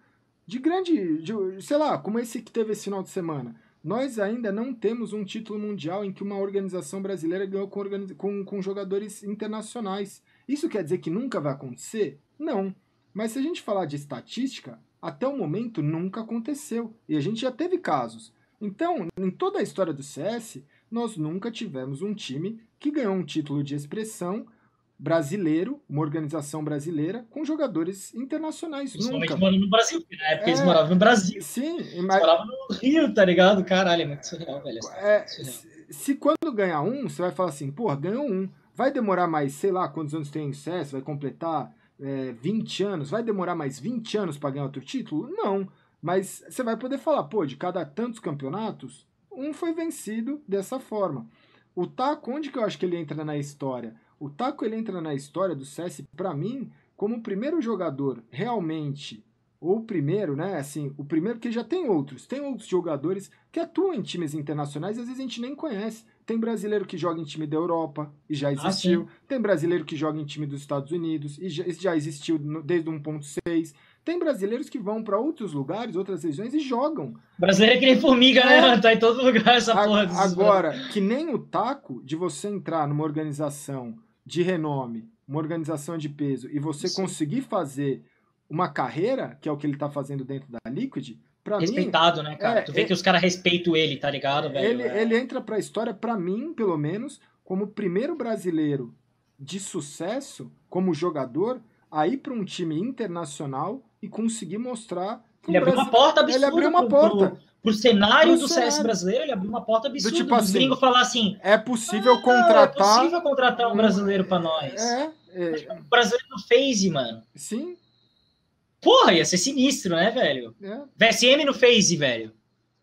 de grande, de, sei lá, como esse que teve esse final de semana. Nós ainda não temos um título mundial em que uma organização brasileira ganhou com, com, com jogadores internacionais. Isso quer dizer que nunca vai acontecer? Não. Mas se a gente falar de estatística, até o momento nunca aconteceu. E a gente já teve casos. Então, em toda a história do CS, nós nunca tivemos um time que ganhou um título de expressão brasileiro, uma organização brasileira, com jogadores internacionais. Principalmente morando no Brasil, porque na época é, eles moravam no Brasil. Sim, eles mas... moravam no Rio, tá ligado? Caralho, é muito surreal, velho. É, surreal. Se, se, quando ganhar um, você vai falar assim, pô, ganhou um. Vai demorar mais, sei lá, quantos anos tem o CS, vai completar é, 20 anos, vai demorar mais 20 anos para ganhar outro título? Não. Mas você vai poder falar, pô, de cada tantos campeonatos, um foi vencido dessa forma. O Taco, onde que eu acho que ele entra na história? O Taco ele entra na história do CS, para mim, como o primeiro jogador realmente, ou o primeiro, né? Assim, o primeiro, que já tem outros, tem outros jogadores que atuam em times internacionais, às vezes a gente nem conhece. Tem brasileiro que joga em time da Europa e já ah, existiu. Ah, tem brasileiro que joga em time dos Estados Unidos e já, já existiu desde 1.6. Tem brasileiros que vão para outros lugares, outras regiões e jogam. Brasileiro é que nem formiga, né? É. Tá em todo lugar essa a, porra. Agora, que nem o taco de você entrar numa organização de renome, uma organização de peso, e você Sim. conseguir fazer uma carreira, que é o que ele tá fazendo dentro da Liquid, Pra Respeitado, mim, né, cara? É, tu vê é, que os caras respeitam ele, tá ligado, velho? Ele, é. ele entra pra história, pra mim, pelo menos, como o primeiro brasileiro de sucesso como jogador a ir pra um time internacional e conseguir mostrar. Ele abriu uma porta absurda. Ele abriu uma porta. Pro, cenário pro do cenário. CS brasileiro, ele abriu uma porta absurda. Do tipo assim, gringos falar assim: é possível ah, contratar. É possível contratar um brasileiro pra nós. É. é... O brasileiro no Phase, mano. Sim. Porra, ia ser sinistro, né, velho? É. VSM no Phase, velho.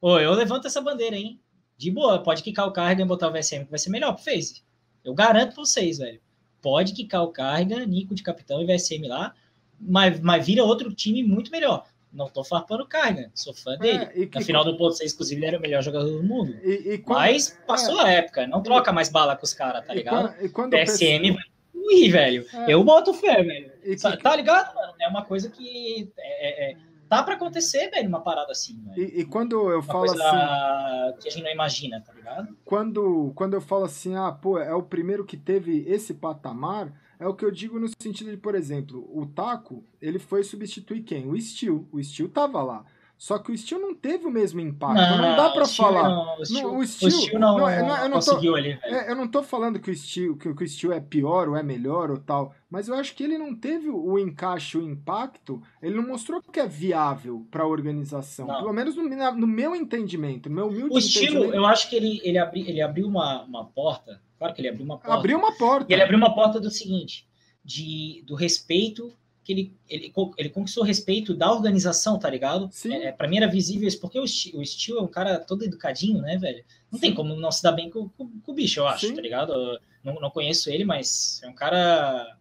Ô, eu levanto essa bandeira, hein? De boa, pode quicar o carga e botar o VSM, que vai ser melhor pro Phase. Eu garanto pra vocês, velho. Pode quicar o carga, Nico de capitão e VSM lá, mas, mas vira outro time muito melhor. Não tô farpando carga, sou fã dele. É, Na final do ponto 6, inclusive, ele era o melhor jogador do mundo. E, e quando, mas passou é, a época, não troca mais bala com os caras, tá ligado? E quando, VSM, ui, velho. É. Eu boto fé, velho. Que... Tá ligado, mano? É uma coisa que é, é, é tá para acontecer, velho, uma parada assim. E, e, quando eu uma falo assim. que a gente não imagina, tá ligado? Quando, quando eu falo assim, ah, pô, é o primeiro que teve esse patamar, é o que eu digo no sentido de, por exemplo, o Taco, ele foi substituir quem? O Steel. O Steel tava lá. Só que o Steel não teve o mesmo impacto. Não, não dá para falar. Não, o Steel, não, o Steel, o Steel não, não, é, não, eu não conseguiu tô, ali. É, eu não tô falando que o, Steel, que, que o Steel é pior ou é melhor ou tal, mas eu acho que ele não teve o encaixe, o impacto, ele não mostrou que é viável para a organização. Pelo menos no, no, meu entendimento, no meu humilde O Steel, eu acho que ele, ele, abri, ele abriu uma, uma porta. Claro que ele abriu uma porta. Abriu uma porta. E ele abriu uma porta do seguinte: de, do respeito que ele, ele, ele conquistou o respeito da organização, tá ligado? Sim. É, pra mim era visível isso, porque o Steel, o Steel é um cara todo educadinho, né, velho? Não Sim. tem como não se dar bem com, com, com o bicho, eu acho, Sim. tá ligado? Eu não, não conheço ele, mas é um cara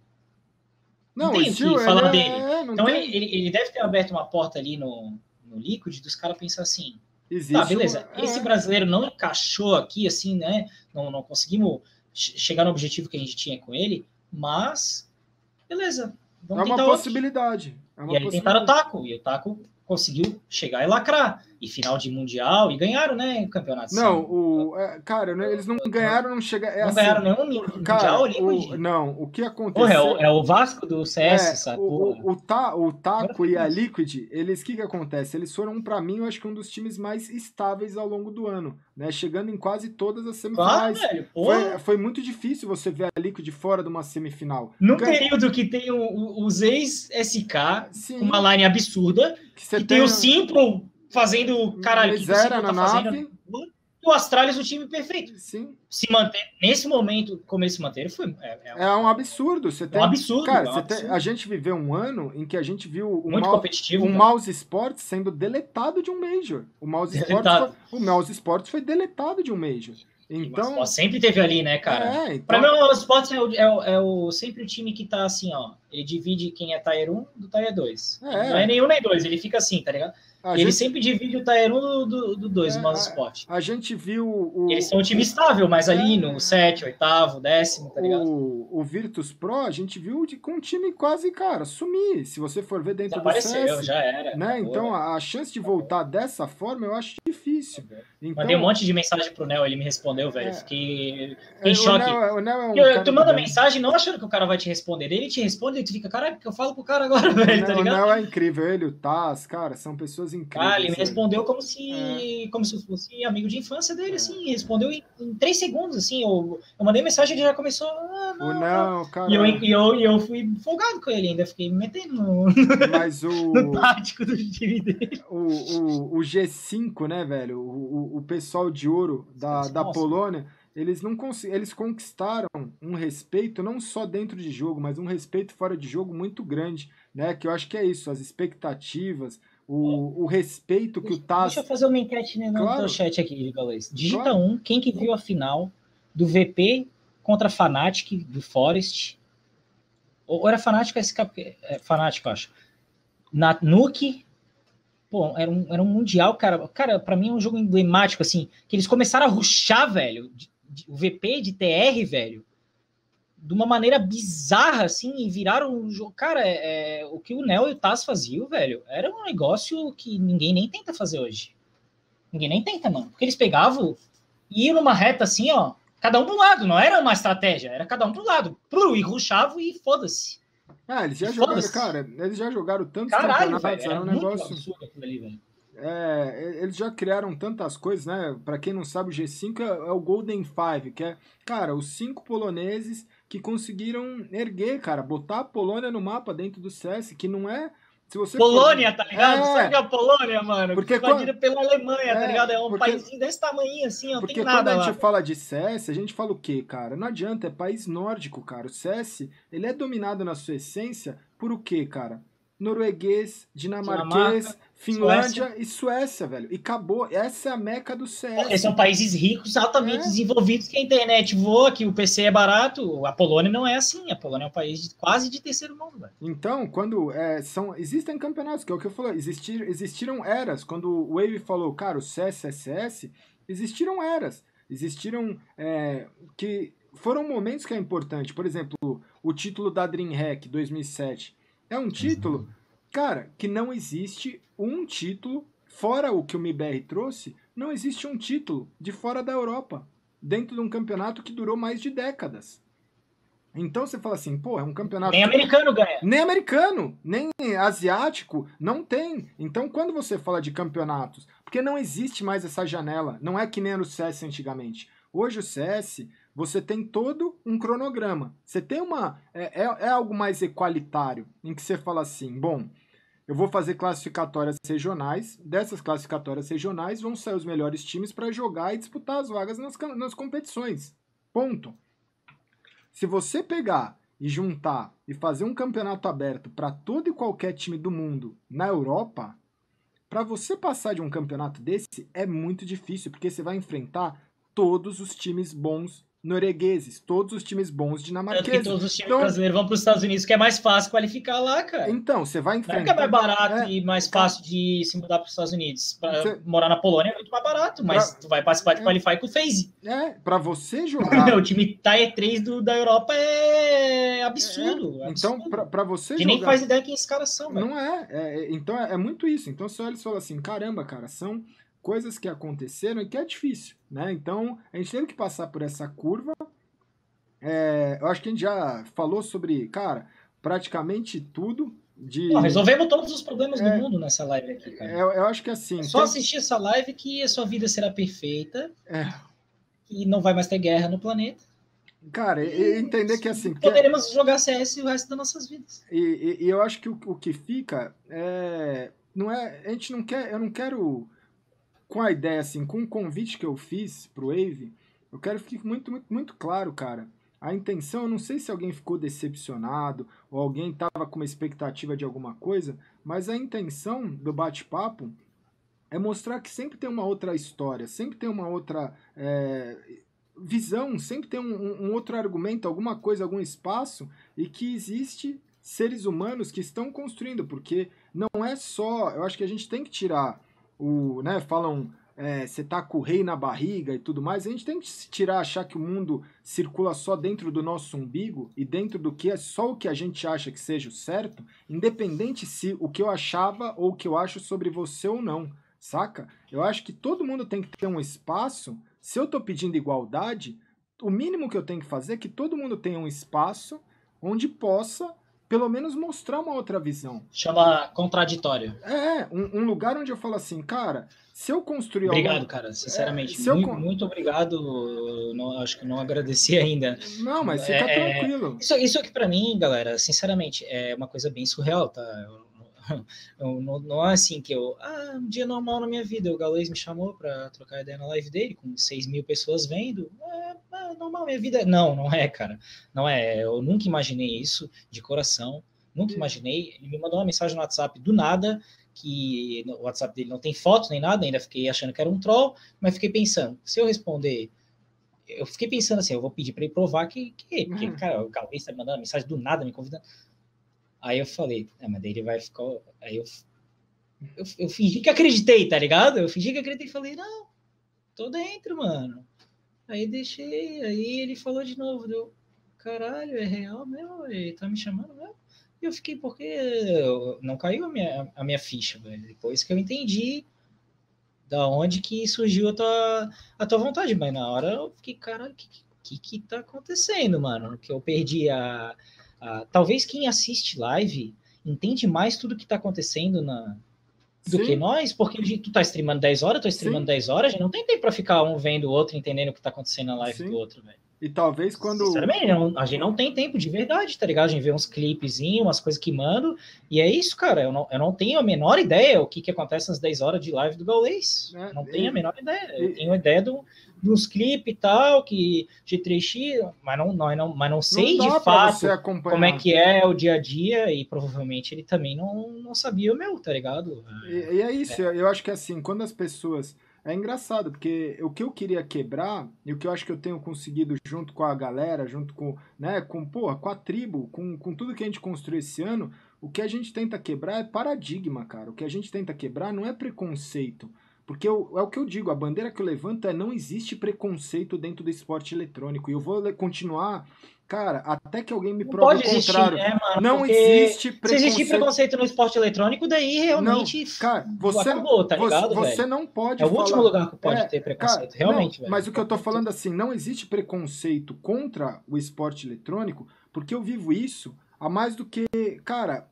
Não, não tem o que falar é, dele. É, então ele, ele, ele, deve ter aberto uma porta ali no, no Liquid dos caras pensar assim. Existe tá, beleza. Uma... Esse brasileiro não encaixou aqui, assim, né? Não, não conseguimos chegar no objetivo que a gente tinha com ele, mas beleza. Vamos é uma possibilidade. É uma e aí tentaram o taco, e o taco conseguiu chegar e lacrar. E final de Mundial, e ganharam, né, o campeonato. Não, o, é, cara, né, eles não ganharam, não chega. É não assim, ganharam nenhum cara, Mundial o, Não, o que aconteceu. é, o, é, o, Vasco do CS, é, sabe? O, o, ta, o Taco e a Liquid, eles, o que que acontece? Eles foram, para mim, eu acho que um dos times mais estáveis ao longo do ano, né? Chegando em quase todas as semifinais. Velho, foi, foi muito difícil você ver a Liquid fora de uma semifinal. No período que tem os ex-SK, uma line absurda, que, que tem, tem o Simple fazendo, caralho, que você tá na fazendo? Nave. o Astralis o time perfeito. Sim. Se manter nesse momento, como eles se manter, foi é, é, é, um absurdo. Você tem, é um absurdo. Cara, é um absurdo. Tem, a gente viveu um ano em que a gente viu o Muito competitivo, o Mouse Sports sendo deletado de um major. O Mouse Sports, foi, o Mouse foi deletado de um major. Então sempre teve ali, né, cara? É, então... Mim o Sports é o, é, o, é o, sempre o time que tá assim, ó. Ele divide quem é Tier 1 do Tier 2. É. Não é nenhum nem dois, ele fica assim, tá ligado? A ele gente... sempre divide o Tier 1 do 2, é, o modo esporte. A gente viu o. Eles são um time estável, mas ali é, no 7, 8, décimo, tá ligado? O, o Virtus Pro, a gente viu de, com um time quase, cara, sumir. Se você for ver dentro do CS. já era. Né? Então a, a, chance de voltar dessa forma eu acho difícil. Então... Mandei um monte de mensagem pro Nel, ele me respondeu, velho. É, Fiquei em é, choque. O Nel, o Nel é um eu, tu manda mensagem não achando que o cara vai te responder. Ele te responde e tu fica, que eu falo pro cara agora, velho, tá ligado? O Nel é incrível, ele, o Taz, cara, são pessoas incríveis. Ah, ele me respondeu como se, é. como se fosse amigo de infância dele, é. assim, respondeu em, em, três segundos, assim, eu, eu mandei mensagem e ele já começou, ah, não, o não, cara. E eu, e eu, e eu fui folgado com ele ainda, fiquei me metendo no, Mas o, no tático do time dele. O, o, o G5, né, velho, o, o, o pessoal de ouro da, da Polônia, eles não eles conquistaram um respeito não só dentro de jogo, mas um respeito fora de jogo muito grande, né? Que eu acho que é isso, as expectativas, o, o respeito que o Taz. Deixa eu fazer uma enquete no claro. teu chat aqui, Galês. Digita claro. um, quem que viu a final do VP contra Fnatic do Forest. Ou era Fnatic SK? É, Fnatic, acho. Na Nuke. Pô, era um, era um mundial, cara. Cara, pra mim é um jogo emblemático, assim. Que eles começaram a ruxar, velho. O VP de TR, velho de uma maneira bizarra, assim, e viraram um jogo. Cara, é, é, o que o Nel e o Taz faziam, velho, era um negócio que ninguém nem tenta fazer hoje. Ninguém nem tenta, mano. Porque eles pegavam e iam numa reta assim, ó, cada um pro lado, não era uma estratégia, era cada um pro lado. Plum, e ruxavam e foda-se. Ah, eles já jogaram, cara, eles já jogaram tantos Caralho, velho, era um negócio. Ali, velho. É, eles já criaram tantas coisas, né? Para quem não sabe, o G5 é, é o Golden Five, que é, cara, os cinco poloneses que conseguiram erguer, cara, botar a Polônia no mapa dentro do CS, que não é. Se você Polônia, for... tá ligado? É... Sabe a Polônia, mano? Porque invadida quando... pela Alemanha, tá é, tá ligado? É um porque... país desse tamanho assim, ó, porque tem nada quando a gente fala de CS, a gente fala o quê, cara? Não adianta, é país nórdico, cara. O CS, ele é dominado na sua essência por o quê, cara? Norueguês, dinamarquês, Dinamarca. Finlândia Suécia. e Suécia, velho. E acabou. Essa é a meca do CS. Esses são países ricos, altamente é. desenvolvidos, que a internet voa, que o PC é barato. A Polônia não é assim. A Polônia é um país de, quase de terceiro mundo, velho. Então, quando é, são. Existem campeonatos, que é o que eu falei. Existir, existiram eras. Quando o Wave falou, cara, o CS é CS, existiram eras. Existiram. É, que foram momentos que é importante. Por exemplo, o título da DreamHack 2007. É um título Cara, que não existe um título, fora o que o MIBR trouxe, não existe um título de fora da Europa, dentro de um campeonato que durou mais de décadas. Então você fala assim, pô, é um campeonato. Nem americano ganha. Nem americano, nem asiático, não tem. Então quando você fala de campeonatos, porque não existe mais essa janela, não é que nem era o CS antigamente. Hoje o CS você tem todo um cronograma. Você tem uma. É, é, é, algo mais equalitário, em que você fala assim: bom, eu vou fazer classificatórias regionais. Dessas classificatórias regionais vão sair os melhores times para jogar e disputar as vagas nas, nas competições. Ponto. Se você pegar e juntar e fazer um campeonato aberto para todo e qualquer time do mundo na Europa, para você passar de um campeonato desse é muito difícil, porque você vai enfrentar todos os times bons noruegueses, todos os times bons dinamarqueses. Tanto que todos os times então, brasileiros vão para os Estados Unidos, que é mais fácil qualificar lá, cara. Então, você vai enfrentar... Não é que é mais barato é, e mais fácil de se mudar para os Estados Unidos. Para você... morar na Polônia é muito mais barato, mas pra... tu vai participar de é. Qualify com o FaZe. É, para você jogar... o time Tier 3 do, da Europa é absurdo. É. Então, para você que jogar... nem faz ideia quem esses caras são, velho. Não é, é, então é, muito isso. Então, se olha e fala assim, caramba, cara, são coisas que aconteceram e que é difícil, né? Então, a gente teve que passar por essa curva. É, eu acho que a gente já falou sobre, cara, praticamente tudo. De... Não, resolvemos todos os problemas é, do mundo nessa live aqui, cara. Eu, eu acho que assim. É só tem... assistir essa live que a sua vida será perfeita. É. E não vai mais ter guerra no planeta. Cara, e, entender que assim. Poderemos que... jogar CS o resto das nossas vidas. E, e, e eu acho que o, o que fica é. Não é. A gente não quer. Eu não quero com a ideia, assim, com o convite que eu fiz pro Wave, eu quero que fique muito, muito, muito claro, cara. A intenção, eu não sei se alguém ficou decepcionado ou alguém tava com uma expectativa de alguma coisa, mas a intenção do bate-papo é mostrar que sempre tem uma outra história, sempre tem uma outra é, visão, sempre tem um, um, outro argumento, alguma coisa, algum espaço, e que existe seres humanos que estão construindo, porque não é só. Eu acho que a gente tem que tirar o, né, falam é, você tá com o rei na barriga e tudo mais, a gente tem que tirar, achar que o mundo circula só dentro do nosso umbigo e dentro do que é só o que a gente acha que seja o certo, independente se o que eu achava ou o que eu acho sobre você ou não, saca? Eu acho que todo mundo tem que ter um espaço. Se eu tô pedindo igualdade, o mínimo que eu tenho que fazer é que todo mundo tenha um espaço onde possa pelo menos mostrar uma outra visão. Chama contraditório. É, um, um lugar onde eu falo assim, cara, se eu construir Obrigado, cara, sinceramente. É, muito, eu... muito, obrigado. Não, acho que não agradeci ainda. Não, mas fica é, tranquilo. Isso, isso aqui para mim, galera, sinceramente, é uma coisa bem surreal, tá? Eu, eu, não, não, é assim que eu. Ah, um dia normal na minha vida. O Galês me chamou para trocar ideia na live dele, com 6 mil pessoas vendo. É, normal minha vida. Não, não é, cara. Não é. Eu nunca imaginei isso de coração. Nunca imaginei. Ele me mandou uma mensagem no WhatsApp do nada, que o WhatsApp dele não tem foto nem nada, ainda fiquei achando que era um troll, mas fiquei pensando, se eu responder eu fiquei pensando assim, eu vou pedir para ele provar que, que porque, uhum. cara, o Galvez está mandando mensagem do nada, me convidando. Aí eu falei, é, mas daí ele vai ficar. Aí eu, eu, eu fingi que acreditei, tá ligado? Eu fingi que acreditei e falei, não, tô dentro, mano. Aí deixei, aí ele falou de novo, deu, caralho, é real mesmo? Ele tá me chamando mesmo? E eu fiquei, porque não caiu a minha, a minha ficha, velho. Depois que eu entendi da onde que surgiu a tua, a tua vontade, mas na hora eu fiquei, caralho, o que, que que tá acontecendo, mano? Que eu perdi a, Uh, talvez quem assiste live entende mais tudo que está acontecendo na, do Sim. que nós, porque tu tá streamando 10 horas, eu tô streamando Sim. 10 horas, a gente não tem tempo para ficar um vendo o outro, entendendo o que tá acontecendo na live Sim. do outro, velho. E talvez quando. Sinceramente, a gente não tem tempo de verdade, tá ligado? A gente vê uns clipezinhos, umas coisas que mando, e é isso, cara. Eu não, eu não tenho a menor ideia o que, que acontece nas 10 horas de live do Gaulês. É, não tenho a menor ideia. Eu tenho ideia do, dos clipes e tal, que de 3x, mas não, não, não, mas não sei não de fato como é que é o dia a dia, e provavelmente ele também não, não sabia o meu, tá ligado? E, e é isso, é. eu acho que assim, quando as pessoas. É engraçado, porque o que eu queria quebrar, e o que eu acho que eu tenho conseguido junto com a galera, junto com, né, com, porra, com a tribo, com, com tudo que a gente construiu esse ano, o que a gente tenta quebrar é paradigma, cara. O que a gente tenta quebrar não é preconceito. Porque eu, é o que eu digo, a bandeira que eu levanto é não existe preconceito dentro do esporte eletrônico. E eu vou continuar, cara, até que alguém me prove o contrário. Existir, né, mano? Não existe preconceito. Se existir preconceito no esporte eletrônico, daí realmente não, cara, você, acabou, tá ligado? Você, você não pode. É o falar, último lugar que pode é, ter preconceito, cara, realmente. Não, velho. Mas o que eu tô falando assim, não existe preconceito contra o esporte eletrônico, porque eu vivo isso há mais do que, cara,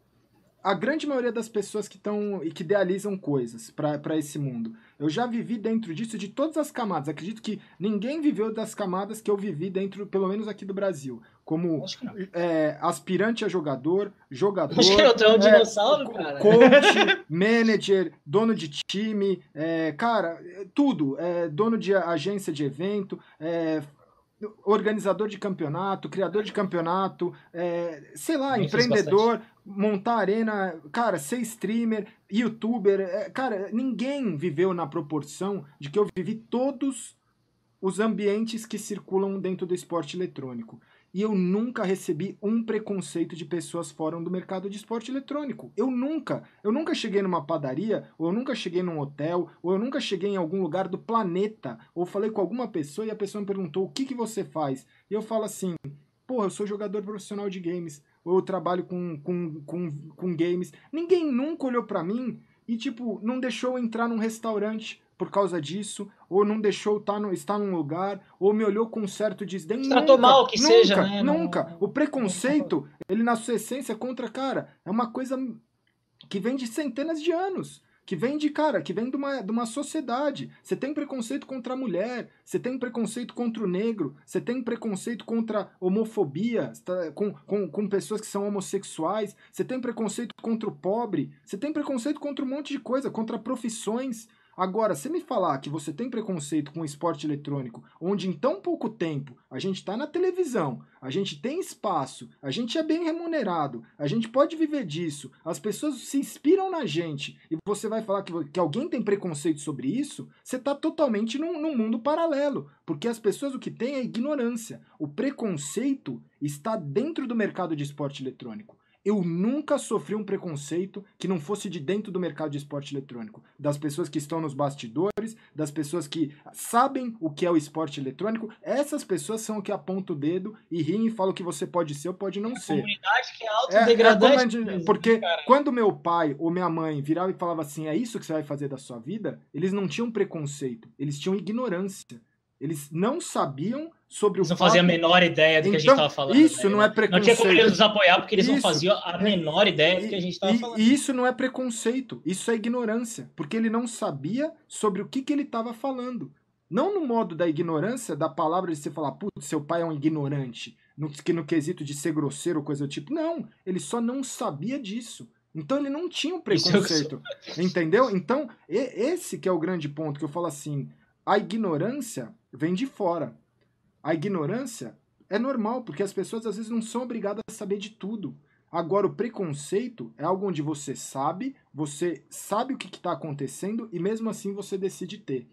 a grande maioria das pessoas que estão e que idealizam coisas para esse mundo. Eu já vivi dentro disso de todas as camadas. Acredito que ninguém viveu das camadas que eu vivi dentro, pelo menos aqui do Brasil. Como é, aspirante a jogador, jogador. Acho que eu um é, dinossauro, cara. Coach, manager, dono de time, é, cara, tudo. É, dono de agência de evento, é, organizador de campeonato, criador de campeonato, é, sei lá, empreendedor, montar arena, cara, ser streamer, youtuber, é, cara, ninguém viveu na proporção de que eu vivi todos os ambientes que circulam dentro do esporte eletrônico. E eu nunca recebi um preconceito de pessoas fora do mercado de esporte eletrônico. Eu nunca. Eu nunca cheguei numa padaria, ou eu nunca cheguei num hotel, ou eu nunca cheguei em algum lugar do planeta, ou falei com alguma pessoa e a pessoa me perguntou o que, que você faz. E eu falo assim, porra, eu sou jogador profissional de games, ou eu trabalho com, com, com, com games. Ninguém nunca olhou para mim e, tipo, não deixou eu entrar num restaurante por causa disso, ou não deixou estar, tá no, estar num lugar, ou me olhou com um certo desdém. Tratou nunca, mal que nunca, seja, né? Nunca. O preconceito, ele na sua essência é contra, cara, é uma coisa que vem de centenas de anos. Que vem de, cara, que vem de uma, de uma sociedade. Você tem preconceito contra a mulher, você tem preconceito contra o negro, você tem preconceito contra homofobia, tá, com, com, com pessoas que são homossexuais, você tem preconceito contra o pobre, você tem preconceito contra um monte de coisa, contra profissões. Agora, se me falar que você tem preconceito com o esporte eletrônico, onde em tão pouco tempo a gente está na televisão, a gente tem espaço, a gente é bem remunerado, a gente pode viver disso, as pessoas se inspiram na gente, e você vai falar que, que alguém tem preconceito sobre isso, você está totalmente num, num mundo paralelo, porque as pessoas o que têm é ignorância. O preconceito está dentro do mercado de esporte eletrônico eu nunca sofri um preconceito que não fosse de dentro do mercado de esporte eletrônico. Das pessoas que estão nos bastidores, das pessoas que sabem o que é o esporte eletrônico. Essas pessoas são o que apontam o dedo e riem e falam que você pode ser ou pode não a ser. comunidade que é autodegradante. É, é porque quando meu pai ou minha mãe virava e falava assim, é isso que você vai fazer da sua vida, eles não tinham preconceito, eles tinham ignorância. Eles não sabiam sobre eles o não faziam a menor ideia do então, que a gente estava então, falando. Isso né? não é preconceito. Não tinha como eles nos apoiar porque eles isso, não faziam a menor ideia do que a gente estava falando. E isso não é preconceito, isso é ignorância, porque ele não sabia sobre o que, que ele estava falando. Não no modo da ignorância, da palavra de você falar, putz, seu pai é um ignorante, no, que no quesito de ser grosseiro ou coisa do tipo. Não, ele só não sabia disso. Então ele não tinha um preconceito. Entendeu? Então, esse que é o grande ponto que eu falo assim, a ignorância vem de fora. A ignorância é normal, porque as pessoas às vezes não são obrigadas a saber de tudo. Agora, o preconceito é algo onde você sabe, você sabe o que está acontecendo e mesmo assim você decide ter.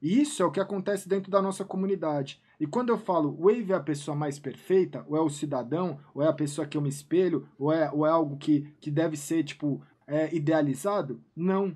E isso é o que acontece dentro da nossa comunidade. E quando eu falo Wave é a pessoa mais perfeita, ou é o cidadão, ou é a pessoa que eu me espelho, ou é, ou é algo que, que deve ser, tipo, é, idealizado, não.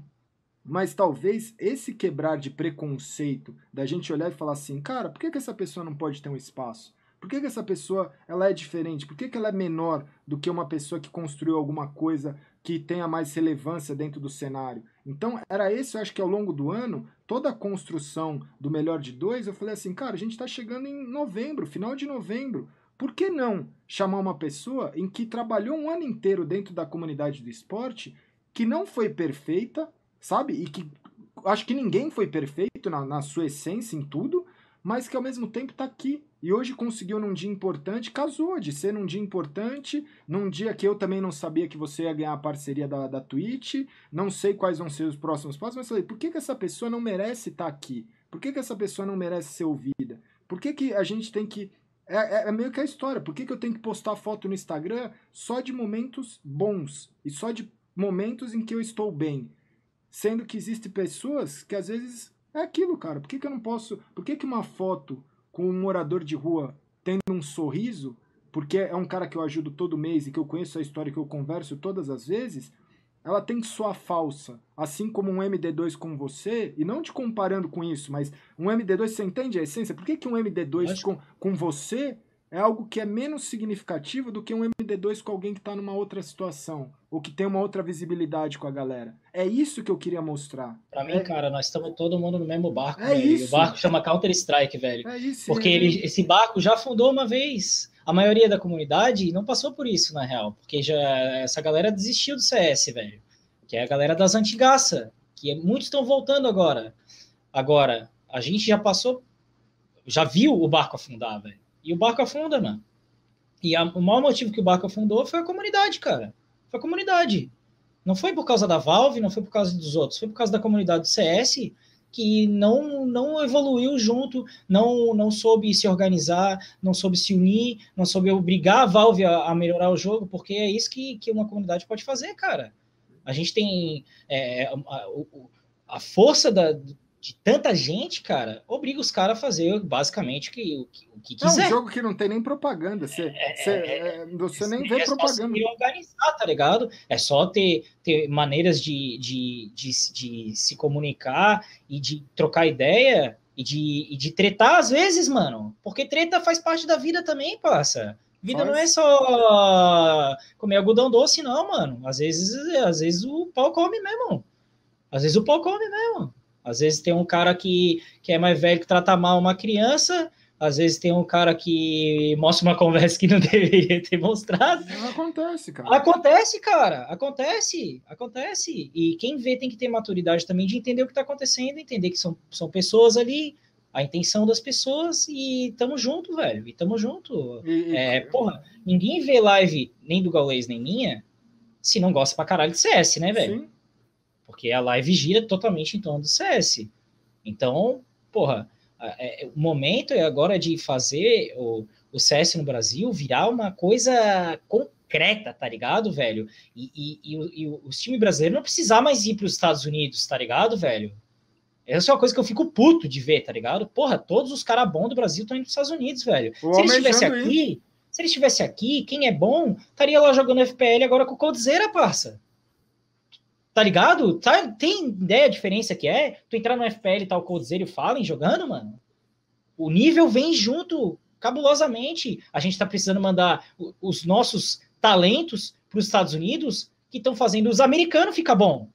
Mas talvez esse quebrar de preconceito, da gente olhar e falar assim, cara, por que, que essa pessoa não pode ter um espaço? Por que, que essa pessoa ela é diferente? Por que, que ela é menor do que uma pessoa que construiu alguma coisa que tenha mais relevância dentro do cenário? Então, era esse, eu acho que ao longo do ano, toda a construção do melhor de dois, eu falei assim, cara, a gente está chegando em novembro, final de novembro. Por que não chamar uma pessoa em que trabalhou um ano inteiro dentro da comunidade do esporte, que não foi perfeita, sabe? E que acho que ninguém foi perfeito na, na sua essência em tudo, mas que ao mesmo tempo está aqui. E hoje conseguiu num dia importante, casou de ser num dia importante, num dia que eu também não sabia que você ia ganhar a parceria da, da Twitch, não sei quais vão ser os próximos passos, mas falei, por que, que essa pessoa não merece estar tá aqui? Por que, que essa pessoa não merece ser ouvida? Por que, que a gente tem que. É, é, é meio que a história. Por que, que eu tenho que postar foto no Instagram só de momentos bons e só de momentos em que eu estou bem? Sendo que existem pessoas que às vezes é aquilo, cara. Por que, que eu não posso. Por que, que uma foto com um morador de rua tendo um sorriso, porque é um cara que eu ajudo todo mês e que eu conheço a história que eu converso todas as vezes, ela tem que soar falsa. Assim como um MD2 com você, e não te comparando com isso, mas um MD2, você entende a essência? Por que, que um MD2 com, com você é algo que é menos significativo do que um MD2 com alguém que está numa outra situação, ou que tem uma outra visibilidade com a galera. É isso que eu queria mostrar. Para mim, é... cara, nós estamos todo mundo no mesmo barco, é velho. Isso. O barco chama Counter Strike, velho. É isso. Porque ele, esse barco já fundou uma vez. A maioria da comunidade não passou por isso, na real, porque já essa galera desistiu do CS, velho. Que é a galera das antigaça, que é, muitos estão voltando agora. Agora, a gente já passou, já viu o barco afundar, velho. E o barco afunda, mano. E a, o maior motivo que o barco afundou foi a comunidade, cara. Foi a comunidade. Não foi por causa da Valve, não foi por causa dos outros, foi por causa da comunidade do CS que não, não evoluiu junto, não, não soube se organizar, não soube se unir, não soube obrigar a Valve a, a melhorar o jogo, porque é isso que, que uma comunidade pode fazer, cara. A gente tem é, a, a, a força da, de tanta gente, cara, obriga os caras a fazer basicamente o que, o que, o que quiser. É um jogo que não tem nem propaganda. Você, é, você, é, é você nem vê propaganda. É organizar, tá ligado? É só ter, ter maneiras de, de, de, de se comunicar e de trocar ideia e de, e de tretar às vezes, mano. Porque treta faz parte da vida também, passa. Vida não é só comer algodão doce, não, mano. Às vezes, às vezes o pau come mesmo. Às vezes o pau come mesmo. Às vezes tem um cara que, que é mais velho que trata mal uma criança, às vezes tem um cara que mostra uma conversa que não deveria ter mostrado. Acontece, cara. Acontece, cara. Acontece. Acontece. E quem vê tem que ter maturidade também de entender o que está acontecendo, entender que são, são pessoas ali, a intenção das pessoas e tamo junto, velho. E tamo junto. E, é, porra, ninguém vê live nem do Gaules nem minha se não gosta pra caralho de CS, né, velho? Sim porque a live gira totalmente em torno do CS. Então, porra, é, o momento é agora de fazer o, o CS no Brasil virar uma coisa concreta, tá ligado, velho? E, e, e, e os times brasileiros não precisar mais ir para os Estados Unidos, tá ligado, velho? Essa é uma coisa que eu fico puto de ver, tá ligado? Porra, todos os caras bons do Brasil estão indo para os Estados Unidos, velho. O se eles estivessem aqui, se eles estivesse aqui, quem é bom, estaria lá jogando FPL agora com o Coldzera, parça. Tá ligado? Tá, tem ideia a diferença que é? Tu entrar no FPL e tal, o e o Fallen jogando, mano? O nível vem junto, cabulosamente. A gente tá precisando mandar os nossos talentos para os Estados Unidos que estão fazendo os americanos ficar bom.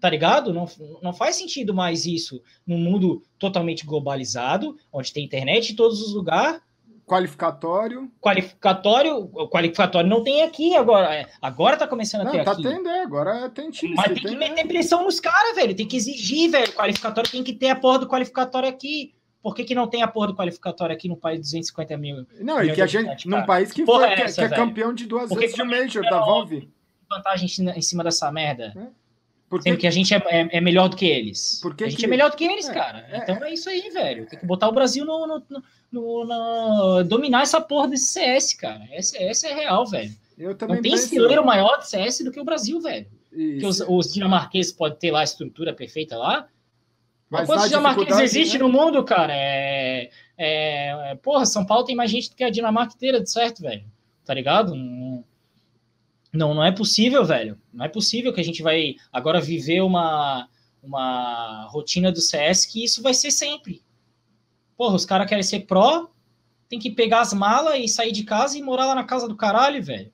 Tá ligado? Não, não faz sentido mais isso num mundo totalmente globalizado, onde tem internet em todos os lugares, Qualificatório. Qualificatório, o qualificatório não tem aqui agora. É, agora tá começando a não, ter tá aqui. Tendo, é, agora tem time. Mas tem, tem que meter pressão nos caras, velho. Tem que exigir, velho. Qualificatório tem que ter a porra do qualificatório aqui. Por que, que não tem a porra do qualificatório aqui no país de 250 mil? Não, e que a gente. Num país que, foi, é essa, que, é, campeão de duas vezes de Major da Valve. Vantagem em cima dessa merda. É. Porque... Que a gente é, é, é, melhor do que eles. Porque a gente que... é melhor do que eles, é, cara. É, então é isso aí, velho. Tem que botar o Brasil no, no, no, no, dominar essa porra desse CS, cara. Essa, essa é real, velho. Eu também Não tem penso... celeiro maior de CS do que o Brasil, velho. Que os, os, dinamarqueses podem ter lá a estrutura perfeita lá. Mas quantos dinamarqueses existem né? no mundo, cara? É, é, porra, São Paulo tem mais gente do que a Dinamarca inteira, certo, velho? Tá ligado? Não, não, não é possível, velho. Não é possível que a gente vai agora viver uma, uma rotina do CS que isso vai ser sempre. Porra, os caras querem ser pró, tem que pegar as malas e sair de casa e morar lá na casa do caralho, velho.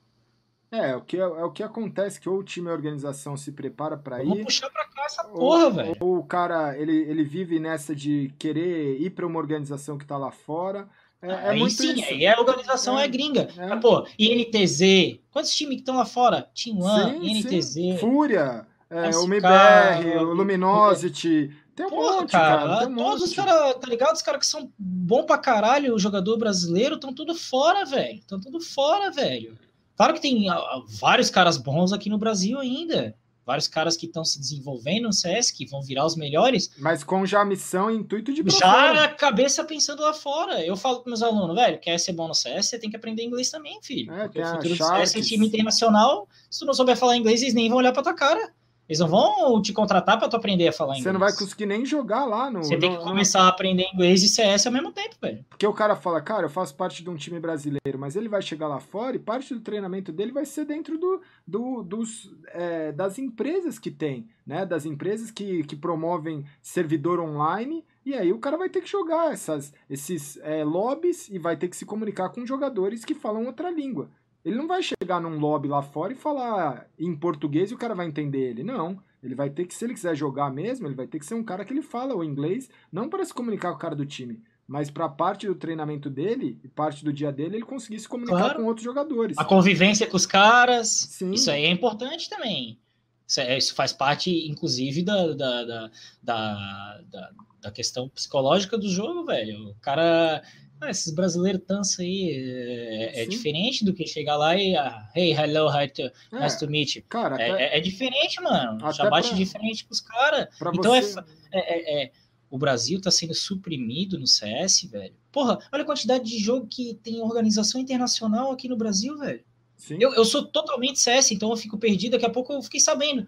É, é o que, é, o que acontece que ou o time e a organização se prepara para ir. Vamos puxar pra cá essa porra, ou, velho. Ou o cara, ele, ele vive nessa de querer ir para uma organização que tá lá fora é, é aí sim, isso. aí a organização é, é gringa. É. Mas, pô, INTZ, quantos times que estão lá fora? Team One, INTZ. Sim. Fúria, é, o MBR, o Luminosity. Tem um Porra, monte, cara. cara um todos os caras, tá ligado? Os caras que são bom pra caralho, o jogador brasileiro, estão tudo fora, velho. Estão tudo fora, velho. Claro que tem uh, vários caras bons aqui no Brasil ainda vários caras que estão se desenvolvendo no CS, que vão virar os melhores. Mas com já a missão e intuito de Já a cabeça pensando lá fora. Eu falo para meus alunos, velho, quer ser bom no CS, você tem que aprender inglês também, filho. É, Porque o futuro do CS é time internacional, se tu não souber falar inglês, eles nem vão olhar para tua cara. Eles não vão te contratar para tu aprender a falar inglês. Você não vai conseguir nem jogar lá no. Você tem que começar no... a aprender inglês e CS ao mesmo tempo, velho. Porque o cara fala, cara, eu faço parte de um time brasileiro, mas ele vai chegar lá fora e parte do treinamento dele vai ser dentro do, do dos, é, das empresas que tem, né? Das empresas que, que promovem servidor online. E aí o cara vai ter que jogar essas, esses é, lobbies e vai ter que se comunicar com jogadores que falam outra língua. Ele não vai chegar num lobby lá fora e falar em português e o cara vai entender ele. Não. Ele vai ter que, se ele quiser jogar mesmo, ele vai ter que ser um cara que ele fala o inglês, não para se comunicar com o cara do time, mas para parte do treinamento dele e parte do dia dele ele conseguir se comunicar claro. com outros jogadores. A convivência com os caras, Sim. isso aí é importante também. Isso, é, isso faz parte, inclusive, da, da, da, da, da questão psicológica do jogo, velho. O cara ah, esses brasileiros tanso aí é, é diferente do que chegar lá e ah, hey, hello, hi to, é, nice to meet you. Cara, é, até... é, diferente, mano. Já bate pra... diferente com os caras. Então você... é, é, o Brasil tá sendo suprimido no CS, velho. Porra, olha a quantidade de jogo que tem organização internacional aqui no Brasil, velho. Eu, eu sou totalmente CS, então eu fico perdido. Daqui a pouco eu fiquei sabendo.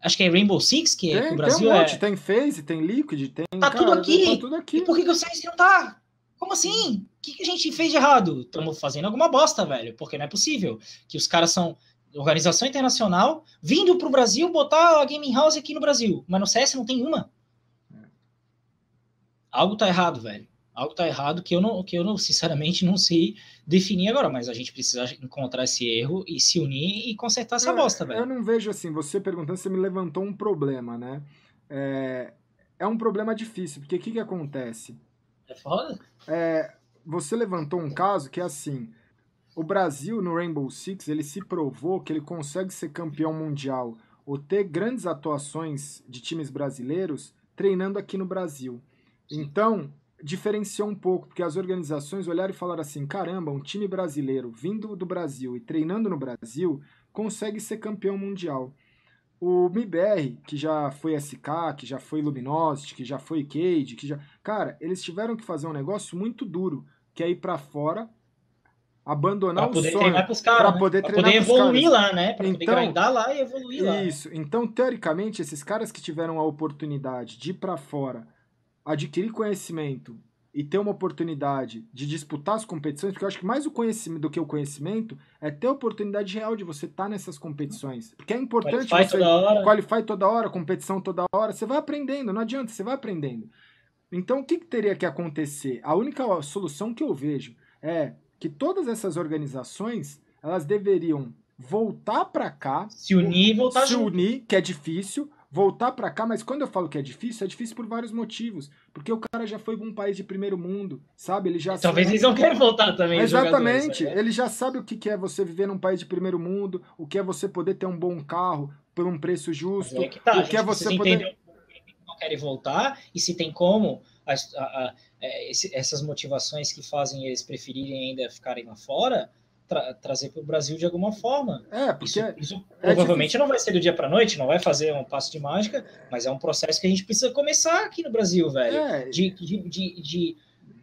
Acho que é Rainbow Six, que, tem, que o Brasil tem um monte, é. tem Phase, tem Liquid, tem. Tá cara, tudo aqui. Tá tudo aqui. E por que, que o CS não tá? Como assim? O que, que a gente fez de errado? Estamos fazendo alguma bosta, velho. Porque não é possível que os caras são organização internacional vindo pro Brasil botar a Gaming House aqui no Brasil. Mas no CS não tem uma. Algo tá errado, velho. Algo tá errado que eu não, que eu não, sinceramente, não sei definir agora, mas a gente precisa encontrar esse erro e se unir e consertar essa É, bosta, velho. Eu não vejo assim, você perguntando, você me levantou um problema, né? É, é um problema difícil, porque o que, que acontece? É foda? É, você levantou um caso que é assim: o Brasil no Rainbow Six ele se provou que ele consegue ser campeão mundial ou ter grandes atuações de times brasileiros treinando aqui no Brasil. Então, diferenciou um pouco, porque as organizações olharam e falaram assim: caramba, um time brasileiro vindo do Brasil e treinando no Brasil consegue ser campeão mundial. O MIBR, que já foi SK, que já foi Luminosity, que já foi Cade, que já. Cara, eles tiveram que fazer um negócio muito duro, que é ir pra fora, abandonar Pra poder o sonho. treinar pros caras. pra né? poder Pra treinar poder evoluir lá, né? Pra poder Então, grindar lá e evoluir lá. Isso. Então, teoricamente, esses caras que tiveram a oportunidade de ir pra fora, adquirir conhecimento e ter uma oportunidade de disputar as competições, porque eu acho que mais o conhecimento do que o conhecimento é ter a oportunidade real de você estar nessas competições. Porque é importante Qualify você toda hora. qualify toda hora, competição toda hora, você vai aprendendo, não adianta, você vai aprendendo. Então, o que, que teria que acontecer? A única solução que eu vejo é que todas essas organizações, elas deveriam voltar para cá, Se unir e voltar se junto. unir, que é difícil, voltar para cá, mas quando eu falo que é difícil, é difícil por vários motivos, porque o cara já foi para um país de primeiro mundo, sabe? Ele já Talvez sabe- eles não querem voltar também. Exatamente. né? Ele já sabe o que é você viver num país de primeiro mundo, o que é você poder ter um bom carro por um preço justo, é que tá, o que é você poder. não querem voltar e se tem como as- a- a- é, essas motivações que fazem eles preferirem ainda ficarem lá fora tra- trazer para o Brasil de alguma forma. É, porque Isso, isso é provavelmente não vai ser do dia para noite, não vai fazer um passo de mágica, mas é um processo que a gente precisa começar aqui no Brasil, velho. é, De, de, de, de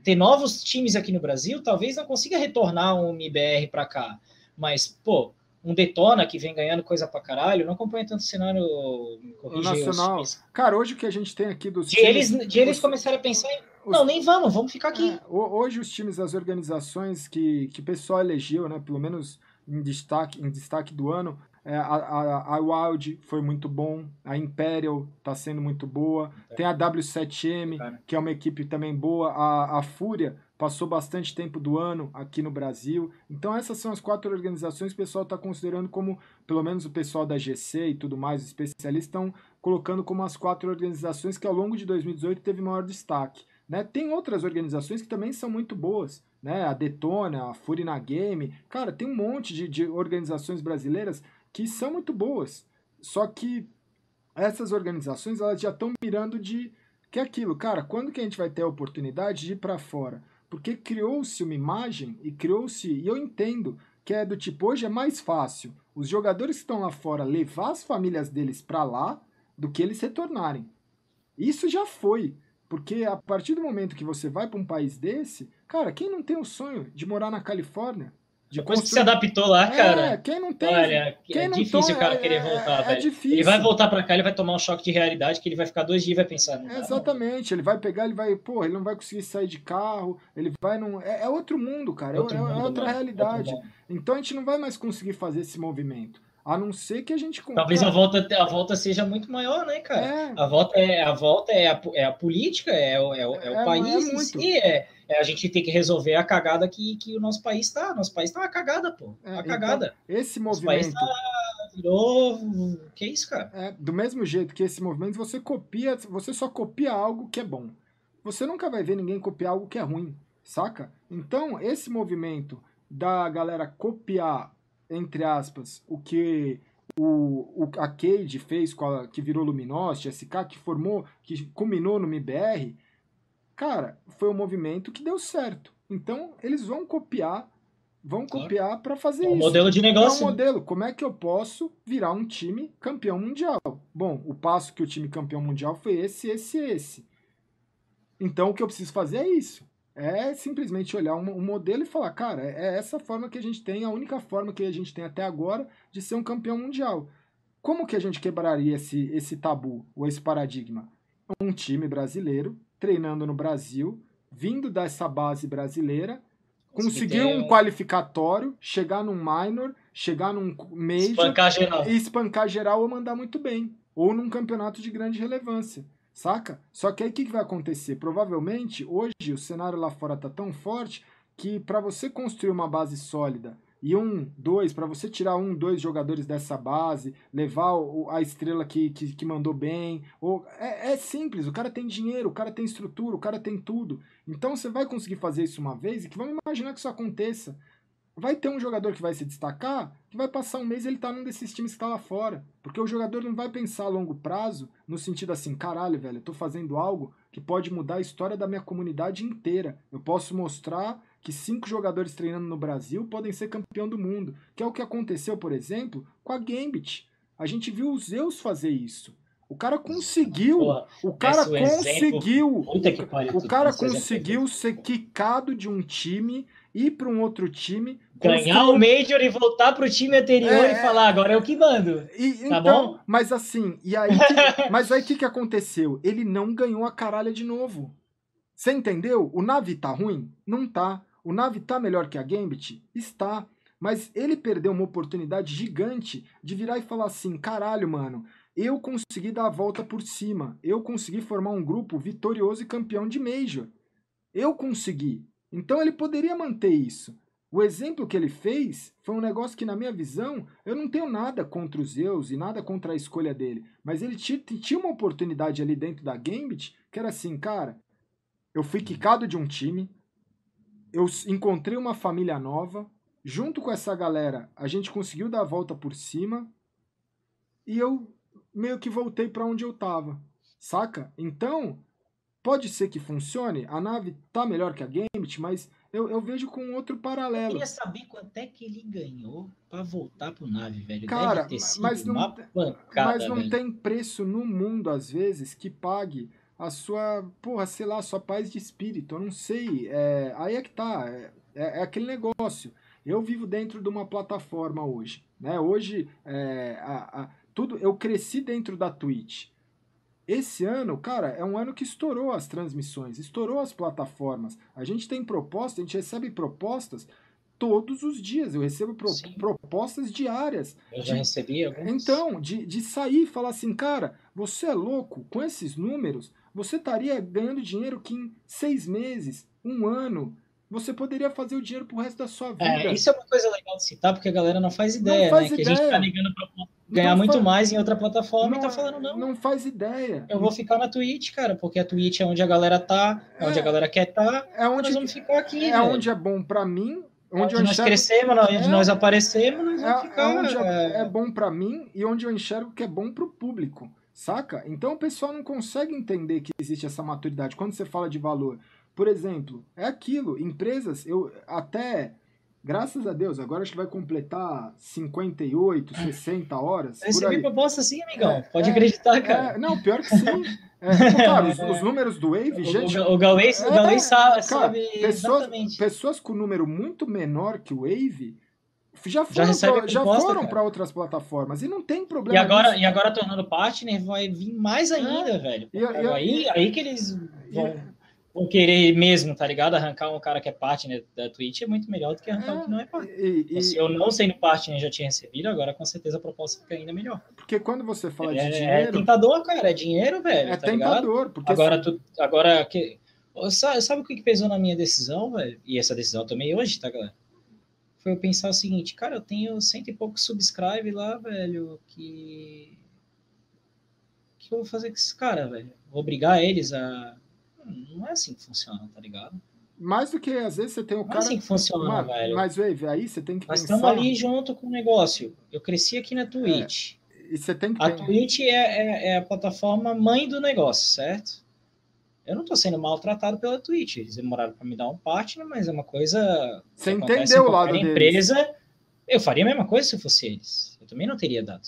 ter novos times aqui no Brasil, talvez não consiga retornar um MBR para cá, mas, pô, um Detona que vem ganhando coisa pra caralho, não acompanha tanto o cenário o os nacional. times. Cara, hoje o que a gente tem aqui dos De eles, times- de eles os- começarem a pensar em. Os- Não, nem vamos, vamos ficar aqui. É, ho- hoje os times das organizações que, que o pessoal elegeu, né, pelo menos em destaque, em destaque do ano, é, a, a, a Wild foi muito bom, a Imperial tá sendo muito boa, tem a W7M, Cara. que é uma equipe também boa, a, a Fúria passou bastante tempo do ano aqui no Brasil. Então essas são as quatro organizações que o pessoal está considerando como, pelo menos o pessoal da GC e tudo mais, os especialistas estão colocando como as quatro organizações que ao longo de 2018 teve maior destaque. Né? Tem outras organizações que também são muito boas, né? A Detona, a Furina Game, cara, tem um monte de, de organizações brasileiras que são muito boas. Só que essas organizações elas já estão mirando de que é aquilo, cara, quando que a gente vai ter a oportunidade de ir para fora? Porque criou-se uma imagem e criou-se, e eu entendo que é do tipo, hoje é mais fácil os jogadores que estão lá fora levar as famílias deles para lá do que eles retornarem. Isso já foi. Porque a partir do momento que você vai para um país desse, cara, quem não tem o sonho de morar na Califórnia? De Depois que se construir- adaptou lá, É, cara. quem não tem. Olha, quem é difícil o cara é- querer é- voltar, é velho. difícil. Ele vai voltar pra cá, ele vai tomar um choque de realidade que ele vai ficar dois dias e vai pensar. Não dá, não. Exatamente, ele vai pegar, ele vai, pô, ele não vai conseguir sair de carro, ele vai num. É, é outro mundo, cara, é, Outro é- é mundo, outra mano, realidade. outro mundo. Então a gente não vai mais conseguir fazer esse movimento. A não ser que a gente. Talvez a volta, a volta seja muito maior, né, cara? É, A volta é a, volta é a, é a política, é o, é o, é o É, é país em si, é, é a gente tem que resolver a cagada que, que o nosso país tá. Nosso país tá uma cagada, pô. É, Uma então, cagada. esse Nosso país movimento. tá, virou. Que isso, cara? É, do mesmo jeito que esse movimento, você copia, você só copia algo que é bom. Você nunca vai ver ninguém copiar algo que é ruim, saca? Então, esse movimento da galera copiar, entre aspas, o que o, o a Cade fez, com a, que virou Luminosity, SK, que formou, que culminou no MBR, cara, foi um movimento que deu certo. Então, eles vão copiar, vão Claro. copiar para fazer É um isso. modelo de É um negócio. modelo. Como é que eu posso virar um time campeão mundial? Bom, o passo que o time campeão mundial foi esse, esse, esse. Então o que eu preciso fazer é isso. É simplesmente olhar um, um modelo e falar, cara, é essa forma que a gente tem, a única forma que a gente tem até agora de ser um campeão mundial. como que a gente quebraria esse, esse tabu ou esse paradigma? Um time brasileiro treinando no Brasil, vindo dessa base brasileira, conseguir um qualificatório, chegar num minor, chegar num major espancar geral. e espancar geral ou mandar muito bem, ou num campeonato de grande relevância, saca? Só que aí o que, que vai acontecer? Provavelmente hoje o cenário lá fora tá tão forte que para você construir uma base sólida e um, dois, para você tirar um, dois jogadores dessa base, levar o, a estrela que, que, que, mandou bem. Ou, é, é simples, o cara tem dinheiro, o cara tem estrutura, o cara tem tudo. Então você vai conseguir fazer isso uma vez e que vamos imaginar que isso aconteça. Vai ter um jogador que vai se destacar, que vai passar um mês e ele tá num desses times que tá lá fora. Porque o jogador não vai pensar a longo prazo, no sentido assim, caralho, velho, eu tô fazendo algo que pode mudar a história da minha comunidade inteira. Eu posso mostrar que cinco jogadores treinando no Brasil podem ser campeão do mundo, que é o que aconteceu, por exemplo, com a Gambit. A gente viu o Zeus fazer isso. O cara conseguiu, o cara conseguiu, exemplo, o cara conseguiu ser quicado de um time ir para um outro time, ganhar o Major e voltar para o time anterior é, e falar agora é o que mando. E, tá então, bom? Mas assim, e aí, mas aí o que, que aconteceu? Ele não ganhou a caralha de novo. Você entendeu? O Navi tá ruim? Não tá. O Navi tá melhor que a Gambit? Está. Mas ele perdeu uma oportunidade gigante de virar e falar assim: caralho, mano, eu consegui dar a volta por cima. Eu consegui formar um grupo vitorioso e campeão de Major. Eu consegui. Então ele poderia manter isso. O exemplo que ele fez foi um negócio que, na minha visão, eu não tenho nada contra os Zeus e nada contra a escolha dele. Mas ele tinha uma oportunidade ali dentro da Gambit que era assim, cara, eu fui quicado de um time, eu encontrei uma família nova, junto com essa galera, a gente conseguiu dar a volta por cima e eu meio que voltei para onde eu tava, saca? Então, pode ser que funcione, a nave tá melhor que a Gambit, mas eu, eu vejo com outro paralelo. Eu queria saber quanto é que ele ganhou para voltar pro nave, velho. Cara, mas não, pancada, mas não tem preço no mundo, às vezes, que pague a sua, porra, sei lá, sua paz de espírito, eu não sei. É, aí é que tá, é, é, é, aquele negócio. Eu vivo dentro de uma plataforma hoje, né? Hoje, é, a, a, tudo, eu cresci dentro da Twitch. Esse ano, cara, é um ano que estourou as transmissões, estourou as plataformas. A gente tem propostas, a gente recebe propostas todos os dias. Eu recebo pro, propostas diárias. Eu já de, recebi algumas. Então, de, de sair e falar assim, cara, você é louco, com esses números, você estaria ganhando dinheiro que em seis meses, um ano, você poderia fazer o dinheiro pro resto da sua vida. É, isso é uma coisa legal de citar, porque a galera não faz ideia, não faz né? Ideia. Que a gente tá ligando pra ganhar não muito faz... mais em outra plataforma não, e tá falando, não. Não faz ideia. Eu vou ficar na Twitch, cara, porque a Twitch é onde a galera tá, é, é onde a galera quer tá. É onde, nós vamos ficar aqui. É velho. onde é bom para mim. Onde, onde nós enxergo... crescemos, onde é, nós aparecemos, nós vamos é, ficar. É onde é, é bom para mim e onde eu enxergo que é bom pro público. Saca? Então o pessoal não consegue entender que existe essa maturidade. Quando você fala de valor, por exemplo, é aquilo. Empresas, eu até, graças a Deus, agora acho que vai completar 58, 60 horas. Eu recebi proposta sim, amigão. É, Pode é, acreditar, cara. É, não, pior que sim. É, cara, os, os, números do Wave, gente. O, o Galway, o Galway sabe, pessoas, pessoas com número muito menor que o Wave já foram, já pra, já foram para outras plataformas e não tem problema. E agora, e agora tornando partner, vai vir mais é. ainda, é. velho. E, e, aí, aí que eles vão, vão, querer mesmo, tá ligado? Arrancar um cara que é partner da Twitch é muito melhor do que arrancar é. um que não é partner. E, Se eu não sendo partner já tinha recebido, agora com certeza a proposta fica ainda melhor. Porque quando você fala é, de é dinheiro. É tentador, cara, é dinheiro, velho. É tá tentador. Porque agora, tu, agora que. Sabe, sabe o que pesou na minha decisão, velho? E essa decisão eu tomei hoje, tá, galera? foi eu pensar o seguinte, cara, eu tenho cento e pouco subscribe lá, velho, que. O que eu vou fazer com esses caras, velho? Vou obrigar eles a. Não é assim que funciona, tá ligado? Mais do que às vezes você tem o não cara. É assim que funciona, mas, velho. Mas, Wave, aí você tem que Nós pensar. Nós estamos ali junto com o negócio. Eu cresci aqui na Twitch. É, e você tem que a Twitch é, é, é a plataforma mãe do negócio, certo? Eu não estou sendo maltratado pela Twitch. Eles demoraram para me dar um partner, mas é uma coisa. Você entendeu o lado deles. empresa. Eu faria a mesma coisa se fosse eles. Eu também não teria dado.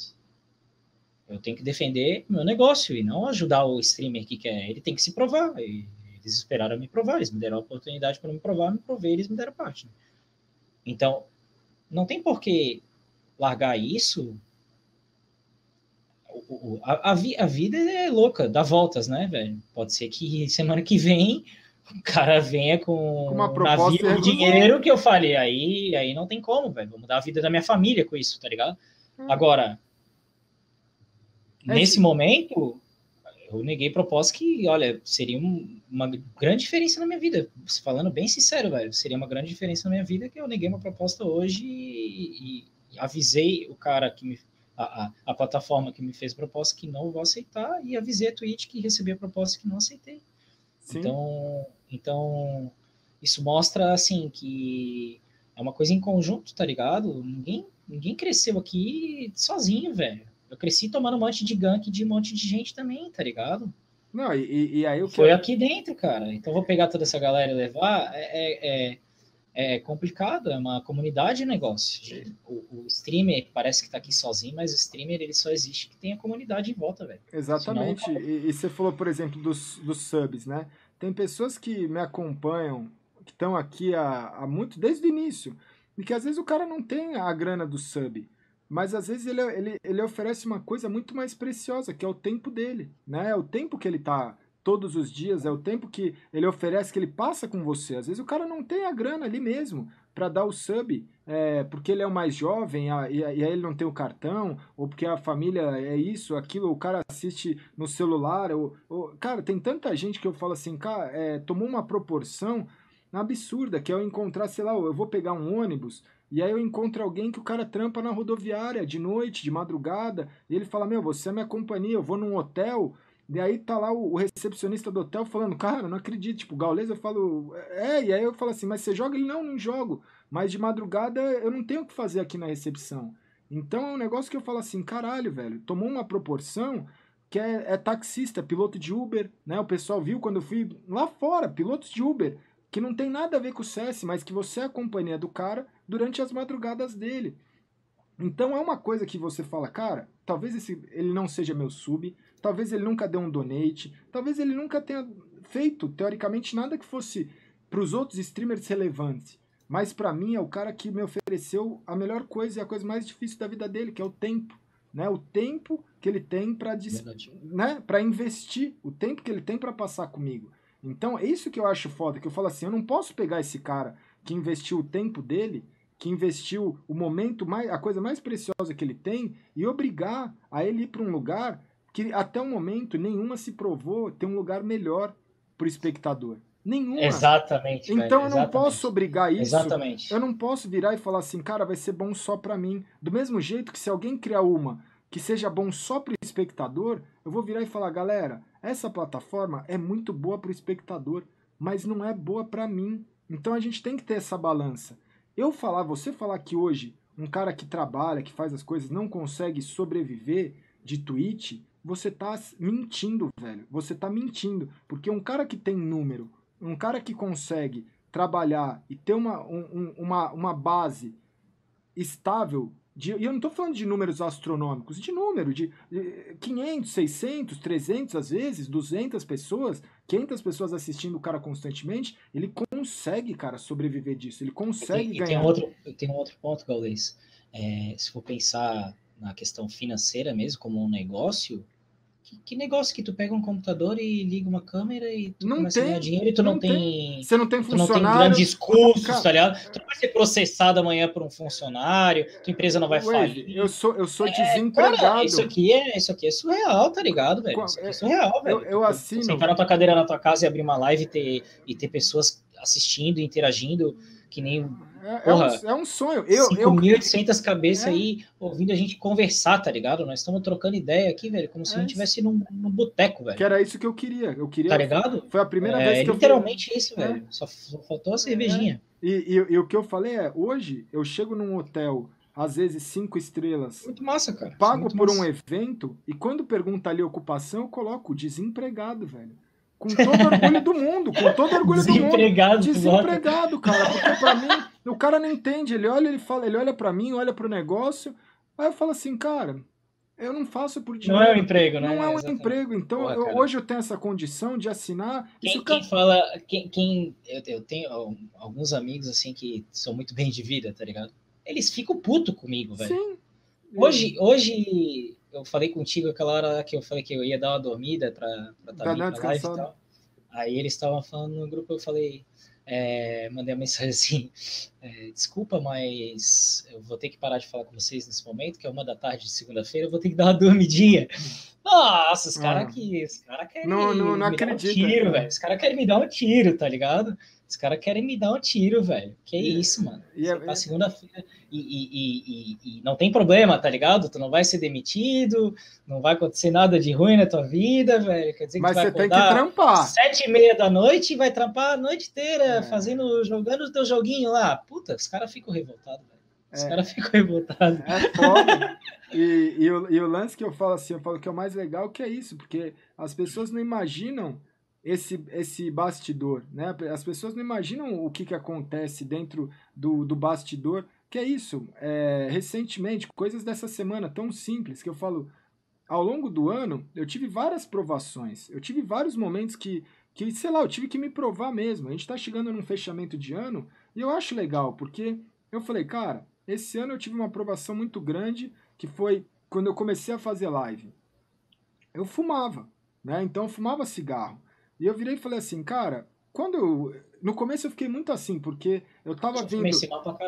Eu tenho que defender meu negócio e não ajudar o streamer que quer. Ele tem que se provar. E eles esperaram me provar. Eles me deram a oportunidade para me provar, me provei, eles me deram partner. Então, não tem por que largar isso o, a, a, vi, a, vida é louca, dá voltas, né, velho? Pode ser que semana que vem o cara venha com uma navio de dinheiro que eu falei, aí, aí não tem como, velho. Vou mudar a vida da minha família com isso, tá ligado? Hum. Agora, é nesse sim. momento, eu neguei propósito que, olha, seria um, uma grande diferença na minha vida. Falando bem sincero, velho, seria uma grande diferença na minha vida que eu neguei uma proposta hoje e, e avisei o cara que me. A, a, a, plataforma que me fez proposta que não vou aceitar e avisei a Twitch que recebi a proposta que não aceitei. Sim. Então, então, isso mostra, assim, que é uma coisa em conjunto, tá ligado? Ninguém, ninguém cresceu aqui sozinho, velho. Eu cresci tomando um monte de gank de um monte de gente também, tá ligado? Não, e, e aí o que. Foi aqui dentro, cara. Então vou pegar toda essa galera e levar. É, é, é complicado, é uma comunidade de negócio. O, o, streamer parece que tá aqui sozinho, mas o streamer ele só existe que tem a comunidade em volta, velho. Exatamente. Senão... E, e, você falou, por exemplo, dos, dos subs, né? Tem pessoas que me acompanham, que estão aqui há, há muito, desde o início, e que às vezes o cara não tem a grana do sub. Mas às vezes ele, ele, ele oferece uma coisa muito mais preciosa, que é o tempo dele, né? É o tempo que ele tá todos os dias, é o tempo que ele oferece, que ele passa com você. Às vezes o cara não tem a grana ali mesmo para dar o sub, é, porque ele é o mais jovem a, e, e, aí ele não tem o cartão, ou porque a família é isso, aquilo, o cara assiste no celular. Ou, ou cara, tem tanta gente que eu falo assim, cara, é, tomou uma proporção absurda, que é eu encontrar, sei lá, eu vou pegar um ônibus e aí eu encontro alguém que o cara trampa na rodoviária de noite, de madrugada, e ele fala: Meu, você é minha companhia, eu vou num hotel. E aí tá lá o, recepcionista do hotel falando, cara, não acredito. Tipo, Gaules, eu falo, é, e aí eu falo assim, mas você joga? Ele, não, não jogo. Mas de madrugada eu não tenho o que fazer aqui na recepção. Então é um negócio que eu falo assim, caralho, velho, tomou uma proporção que é, é taxista, piloto de Uber, né? O pessoal viu quando eu fui lá fora, pilotos de Uber que não tem nada a ver com o CS, mas que você é a companhia do cara durante as madrugadas dele. Então é uma coisa que você fala, cara, talvez esse, ele não seja meu sub, talvez ele nunca deu um donate, talvez ele nunca tenha feito, teoricamente, nada que fosse para os outros streamers relevante. Mas para mim é o cara que me ofereceu a melhor coisa e a coisa mais difícil da vida dele, que é o tempo. Né? O tempo que ele tem para né? investir, o tempo que ele tem para passar comigo. Então, é isso que eu acho foda, que eu falo assim, eu não posso pegar esse cara que investiu o tempo dele, que investiu o momento mais, a coisa mais preciosa que ele tem e obrigar a ele ir para um lugar que até o momento nenhuma se provou ter um lugar melhor para o espectador. Nenhuma. Exatamente. Então velho, eu não posso obrigar isso. Exatamente. Eu não posso virar e falar assim, cara, vai ser bom só para mim. Do mesmo jeito que se alguém criar uma que seja bom só para o espectador, eu vou virar e falar, galera, essa plataforma é muito boa para o espectador, mas não é boa para mim. Então a gente tem que ter essa balança. Eu falar, você falar que hoje um cara que trabalha, que faz as coisas, não consegue sobreviver de Twitch, você tá mentindo, velho. Você tá mentindo. Porque um cara que tem número, um cara que consegue trabalhar e ter uma, um, uma, uma base estável de, e eu não estou falando de números astronômicos, de número, de 500, 600, 300 às vezes, 200 pessoas, 500 pessoas assistindo o cara constantemente, ele consegue, cara, sobreviver disso, ele consegue e tem, ganhar. Tem um outro, tem um outro ponto, Gaules, é, se for pensar na questão financeira mesmo, como um negócio, que, que, negócio que tu pega um computador e liga uma câmera e tu não começa tem, a ganhar dinheiro e tu não, não tem, tem, Você não tem funcionário. Tu não tem grandes custos, tá ligado? Tu não vai ser processado amanhã por um funcionário, tua empresa não vai falir. Eu sou, eu sou é, desempregado. Cara, isso, aqui é, isso aqui é surreal, tá ligado, velho? Isso aqui é surreal, velho. Eu, eu assino. Sentar na tua cadeira na tua casa e abrir uma live e ter, e ter pessoas assistindo, interagindo, que nem é, é, um, é, um, sonho. Eu, 5.800 cabeças é. aí ouvindo a gente conversar, tá ligado? Nós estamos trocando ideia aqui, velho, como se a gente estivesse num, num boteco, velho. Que era isso que eu queria. Eu queria. Tá ligado? Foi a primeira vez que eu. Literalmente isso, é. velho. Só, só, faltou a cervejinha. E, e, e, o que eu falei é: hoje eu chego num hotel, às vezes cinco estrelas. Muito massa, cara. Pago por massa. um evento, e quando pergunta ali ocupação, eu coloco desempregado, velho. Com todo orgulho do mundo, com todo orgulho do mundo. Desempregado, Desempregado, cara. Porque pra mim, o cara não entende. Ele olha, ele fala, ele olha para mim, olha pro negócio. Aí eu falo assim, cara, eu não faço por dinheiro. Não é um emprego, né? Não é um Exatamente. emprego. Então, Porra, eu, hoje eu tenho essa condição de assinar. Quem, quem fala. Quem, quem eu, eu, tenho alguns amigos assim que são muito bem de vida, tá ligado? Eles ficam puto comigo, velho. Sim. Hoje, hoje eu falei contigo aquela hora que eu falei que eu ia dar uma dormida para estar tá na live e tal. Aí eles estavam falando no grupo, eu falei, é, mandei uma mensagem assim: é, desculpa, mas eu vou ter que parar de falar com vocês nesse momento, que é uma da tarde de segunda-feira, eu vou ter que dar uma dormidinha. Nossa, os caras ah. que. Os caras querem não, não, não me acredito, dar um tiro, velho. Os caras querem me dar um tiro, tá ligado? Os caras querem me dar um tiro, velho. Que e, isso, mano. E, é, tá segunda-feira e, e, e, não tem problema, tá ligado? Tu não vai ser demitido, não vai acontecer nada de ruim na tua vida, velho. Quer dizer que Mas tu vai você tem que trampar. Sete e meia da noite e vai trampar a noite inteira, é. fazendo, jogando o teu joguinho lá. Puta, os caras ficam revoltados, velho. Os é. caras ficam revoltados. É foda. e, e, o, e o lance que eu falo assim, eu falo que é o mais legal que é isso, porque as pessoas não imaginam esse, esse bastidor, né? As pessoas não imaginam o que, que acontece dentro do, do bastidor, que é isso. É, recentemente, coisas dessa semana tão simples que eu falo, ao longo do ano, eu tive várias provações, eu tive vários momentos que, que sei lá, eu tive que me provar mesmo. A gente está chegando num fechamento de ano e eu acho legal, porque eu falei, cara, esse ano eu tive uma aprovação muito grande, que foi quando eu comecei a fazer live. Eu fumava, né? Então eu fumava cigarro. E eu virei e falei assim, cara, quando eu. No começo eu fiquei muito assim, porque eu tava eu vindo.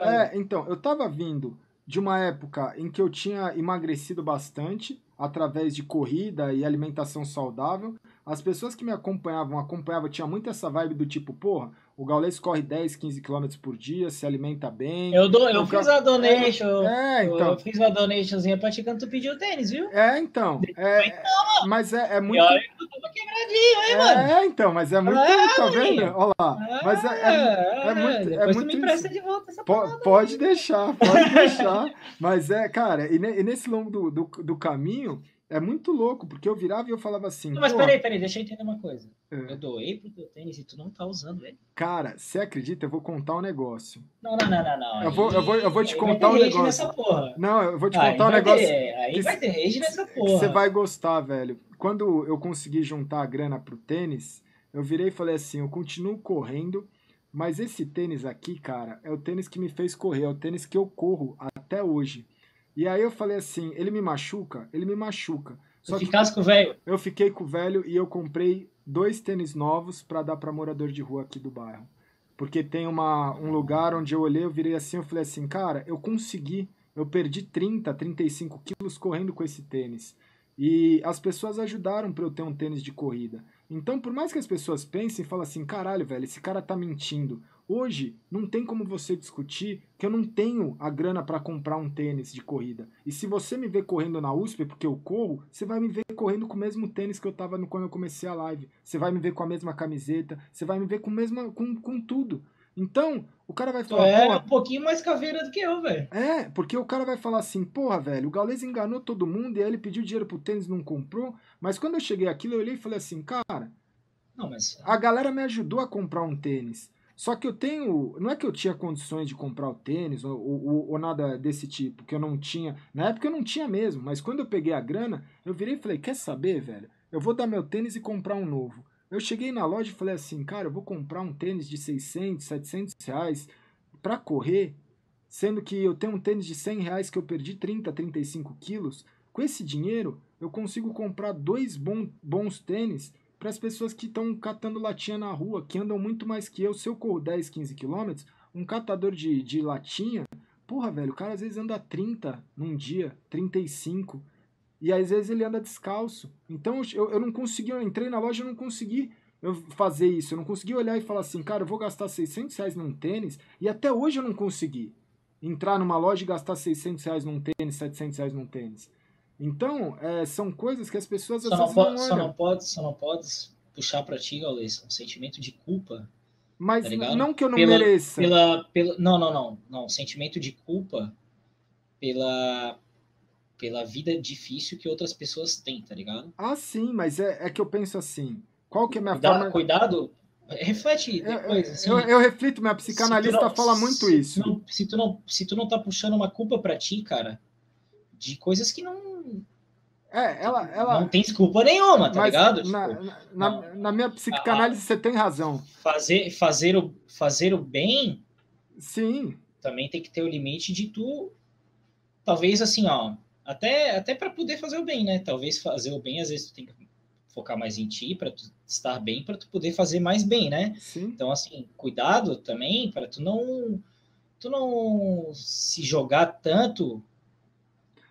É, então, eu tava vindo de uma época em que eu tinha emagrecido bastante através de corrida e alimentação saudável. As pessoas que me acompanhavam, acompanhavam, tinha muito essa vibe do tipo, porra, o Gaules corre 10, 15 km por dia, se alimenta bem. Eu, do, eu fiz a donation. É, então. Eu fiz uma donationzinha pra ti quando tu pediu tênis, viu? É, então. É, então, mas é, é muito. E olha eu tava quebradinho, hein, mano? É, então, mas é muito. É, tá vendo? Olha lá. Mas é, é, é muito. É muito me empresta de volta essa Pode deixar, pode deixar. mas é, cara, e, ne, e nesse longo do, do, do caminho. É muito louco, porque eu virava e eu falava assim. Não, mas peraí, peraí, deixa eu entender uma coisa. É. Eu doei pro teu tênis e tu não tá usando ele. Cara, você acredita? Eu vou contar um negócio. Não, não, não, não, não. Eu vou, eu vou, eu vou te aí contar um negócio. Nessa porra. Não, eu vou te contar um negócio. Ter, aí vai ter rage nessa porra. Você vai gostar, velho. Quando eu consegui juntar a grana pro tênis, eu virei e falei assim: eu continuo correndo, mas esse tênis aqui, cara, é o tênis que me fez correr, é o tênis que eu corro até hoje. E aí eu falei assim, ele me machuca? Ele me machuca. Só que ficasse com o velho? Eu fiquei com o velho e eu comprei dois tênis novos para dar para morador de rua aqui do bairro. Porque tem uma, um lugar onde eu olhei, eu virei assim, eu falei assim, cara, eu consegui, eu perdi 30, 35 quilos correndo com esse tênis. E as pessoas ajudaram para eu ter um tênis de corrida. Então, por mais que as pessoas pensem e falem assim, caralho, velho, esse cara tá mentindo. Hoje, não tem como você discutir que eu não tenho a grana para comprar um tênis de corrida. E se você me ver correndo na USP, porque eu corro, você vai me ver correndo com o mesmo tênis que eu tava no, quando eu comecei a live. Você vai me ver com a mesma camiseta, você vai me ver com, mesma, com, com tudo. Então, o cara vai falar. É um pouquinho mais caveira do que eu, velho. É, porque o cara vai falar assim, porra, velho, o Gaules enganou todo mundo e aí ele pediu dinheiro pro tênis e não comprou. Mas quando eu cheguei aqui, eu olhei e falei assim, cara. Não, mas... A galera me ajudou a comprar um tênis. Só que eu tenho. Não é que eu tinha condições de comprar o tênis ou, ou, ou, nada desse tipo, que eu não tinha. Na época eu não tinha mesmo, mas quando eu peguei a grana, eu virei e falei: Quer saber, velho? Eu vou dar meu tênis e comprar um novo. Eu cheguei na loja e falei assim: Cara, eu vou comprar um tênis de 600, 700 reais pra correr, sendo que eu tenho um tênis de 100 reais que eu perdi 30, 35 quilos. Com esse dinheiro, eu consigo comprar dois bons, bons tênis para as pessoas que estão catando latinha na rua, que andam muito mais que eu. Se eu corro 10, 15 quilômetros, um catador de, de latinha, porra, velho, o cara às vezes anda 30 num dia, 35. E às vezes ele anda descalço. Então eu, eu não consegui, eu entrei na loja e não consegui fazer isso. Eu não consegui olhar e falar assim, cara, eu vou gastar 600 reais num tênis. E até hoje eu não consegui entrar numa loja e gastar 600 reais num tênis, 700 reais num tênis. Então, é, são coisas que as pessoas só não, pode, não só não pode, só não pode puxar para ti, Gaules, um sentimento de culpa. Mas tá não que eu não pela, mereça. Pela, pela, não, não, não, não, sentimento de culpa pela pela vida difícil que outras pessoas têm, tá ligado? Ah, sim, mas é, é que eu penso assim. Qual que é a minha cuidado, forma? Reflete reflete depois. Eu, assim, eu, eu, reflito, minha psicanalista não, fala muito se isso. Tu não, se, tu não, se tu não tá puxando uma culpa para ti, cara, de coisas que não é, ela, ela. Não tem desculpa nenhuma, tá ligado? Na, tipo, na, na, minha psicanálise, você tem razão. Fazer, fazer, o, fazer o bem. Sim. Também tem que ter o limite de tu. Talvez assim, ó. Até, até para poder fazer o bem, né? Talvez fazer o bem, às vezes tu tem que focar mais em ti para tu estar bem, para tu poder fazer mais bem, né? Sim. Então, assim, cuidado também para tu não tu não se jogar tanto.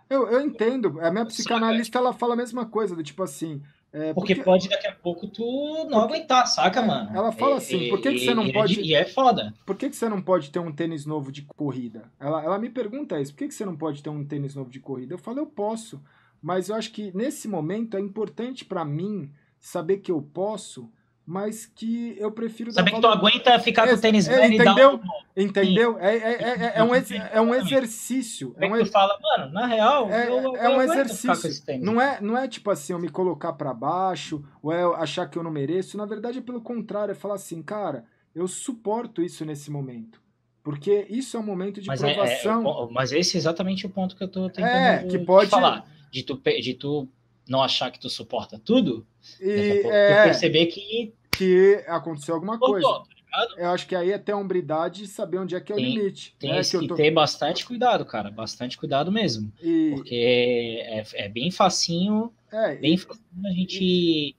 Eu, eu entendo. A minha psicanalista ela fala a mesma coisa, do tipo assim. É, porque, porque, pode daqui a pouco tu não aguentar, saca, mano? Ela fala assim, é, por que, que você não e, pode. E é foda. Por que, que você não pode ter um tênis novo de corrida? Ela, ela me pergunta isso, por que, que você não pode ter um tênis novo de corrida? Eu falo, eu posso. Mas eu acho que nesse momento é importante para mim saber que eu posso, mas que eu prefiro saber que tu aguenta ficar com o tênis é, velho entendeu? Um... Entendeu? É, é, é, é, um, é um exercício. É um ex... tu fala, mano, na real, é, eu, é um exercício. Não é, não é tipo assim, eu me colocar para baixo, ou é achar que eu não mereço. Na verdade, é pelo contrário, é falar assim, cara, eu suporto isso nesse momento. Porque isso é um momento de mas provação. É, é, mas esse é exatamente o ponto que eu tô tentando é, que pode... falar. De tu, de tu não achar que tu suporta tudo, e é, perceber que que aconteceu alguma coisa. Tá eu acho que aí é ter a hombridade de saber onde é que é o tem, limite. Tem né? que, que tô... ter bastante cuidado, cara. Bastante cuidado mesmo. E... Porque é, é, bem facinho, é, bem e... facinho a gente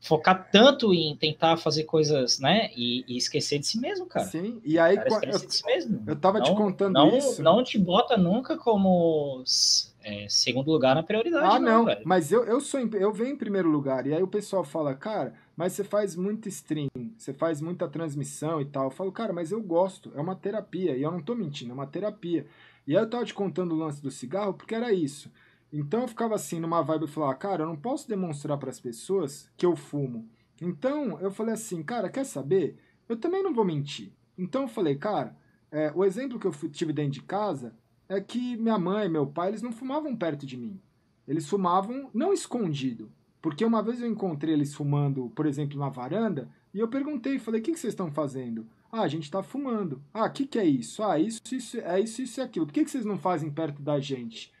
focar tanto em tentar fazer coisas, né? E, e, esquecer de si mesmo, cara. Sim, e aí cara, eu, de si mesmo. eu tava não, te contando não, isso. Não te bota nunca como é, segundo lugar na prioridade. Ah, não, não mas eu, eu sou eu venho em primeiro lugar. E aí o pessoal fala, cara, mas você faz muito stream, você faz muita transmissão e tal. Eu falo, cara, mas eu gosto, é uma terapia. E eu não tô mentindo, é uma terapia. E aí eu tava te contando o lance do cigarro porque era isso. Então eu ficava assim, numa vibe, eu falava, cara, eu não posso demonstrar para as pessoas que eu fumo. Então eu falei assim, cara, quer saber? Eu também não vou mentir. Então eu falei, cara, é, o exemplo que eu tive dentro de casa é que minha mãe e meu pai, eles não fumavam perto de mim. Eles fumavam não escondido. Porque uma vez eu encontrei eles fumando, por exemplo, na varanda, e eu perguntei, falei, o que, que vocês estão fazendo? Ah, a gente está fumando. Ah, o que, que é isso? Ah, isso, isso, é isso, isso e aquilo. Por que, que vocês não fazem perto da gente?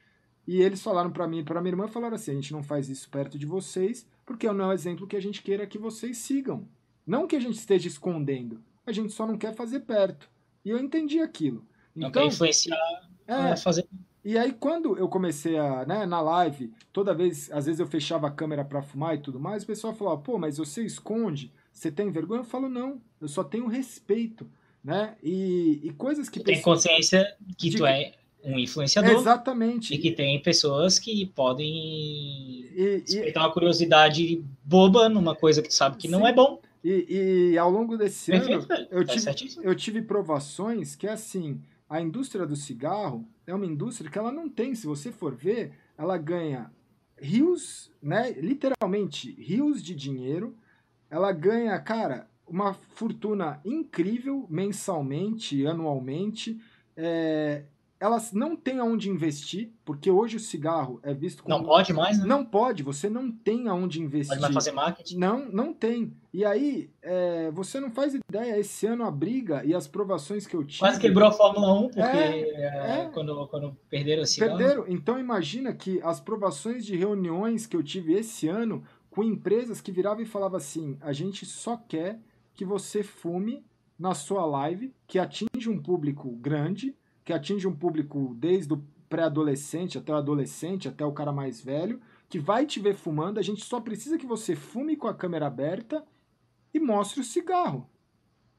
E eles falaram para mim e para minha irmã, falaram assim, a gente não faz isso perto de vocês, porque não é o exemplo que a gente queira que vocês sigam. Não que a gente esteja escondendo, a gente só não quer fazer perto. E eu entendi aquilo. Então, não quer influenciar é, fazer. E aí, quando eu comecei a, né, na live, toda vez, às vezes eu fechava a câmera para fumar e tudo mais, o pessoal falava, pô, mas você esconde, você tem vergonha? Eu falo, não, eu só tenho respeito, né? E, e coisas que... Tu pessoas... tem consciência que de... tu é um influenciador. Exatamente. E que tem pessoas que podem e, despertar e... uma curiosidade boba numa coisa que tu sabe que Sim. não é bom. E, e ao longo desse Perfeito, ano, eu, tá tive, eu tive provações que, assim, a indústria do cigarro é uma indústria que ela não tem, se você for ver, ela ganha rios, né, literalmente rios de dinheiro, ela ganha, cara, uma fortuna incrível mensalmente, anualmente, é, elas não têm aonde investir, porque hoje o cigarro é visto como... Não pode mais, né? Não pode, você não tem aonde investir. Pode mais fazer marketing? Não, não tem. E aí, é, você não faz ideia, esse ano a briga e as provações que eu tive... Quase quebrou a Fórmula 1, porque é, é, quando, quando perderam o cigarro... Perderam, então imagina que as provações de reuniões que eu tive esse ano com empresas que viravam e falavam assim, a gente só quer que você fume na sua live, que atinge um público grande que atinge um público desde o pré-adolescente até o adolescente, até o cara mais velho, que vai te ver fumando. A gente só precisa que você fume com a câmera aberta e mostre o cigarro.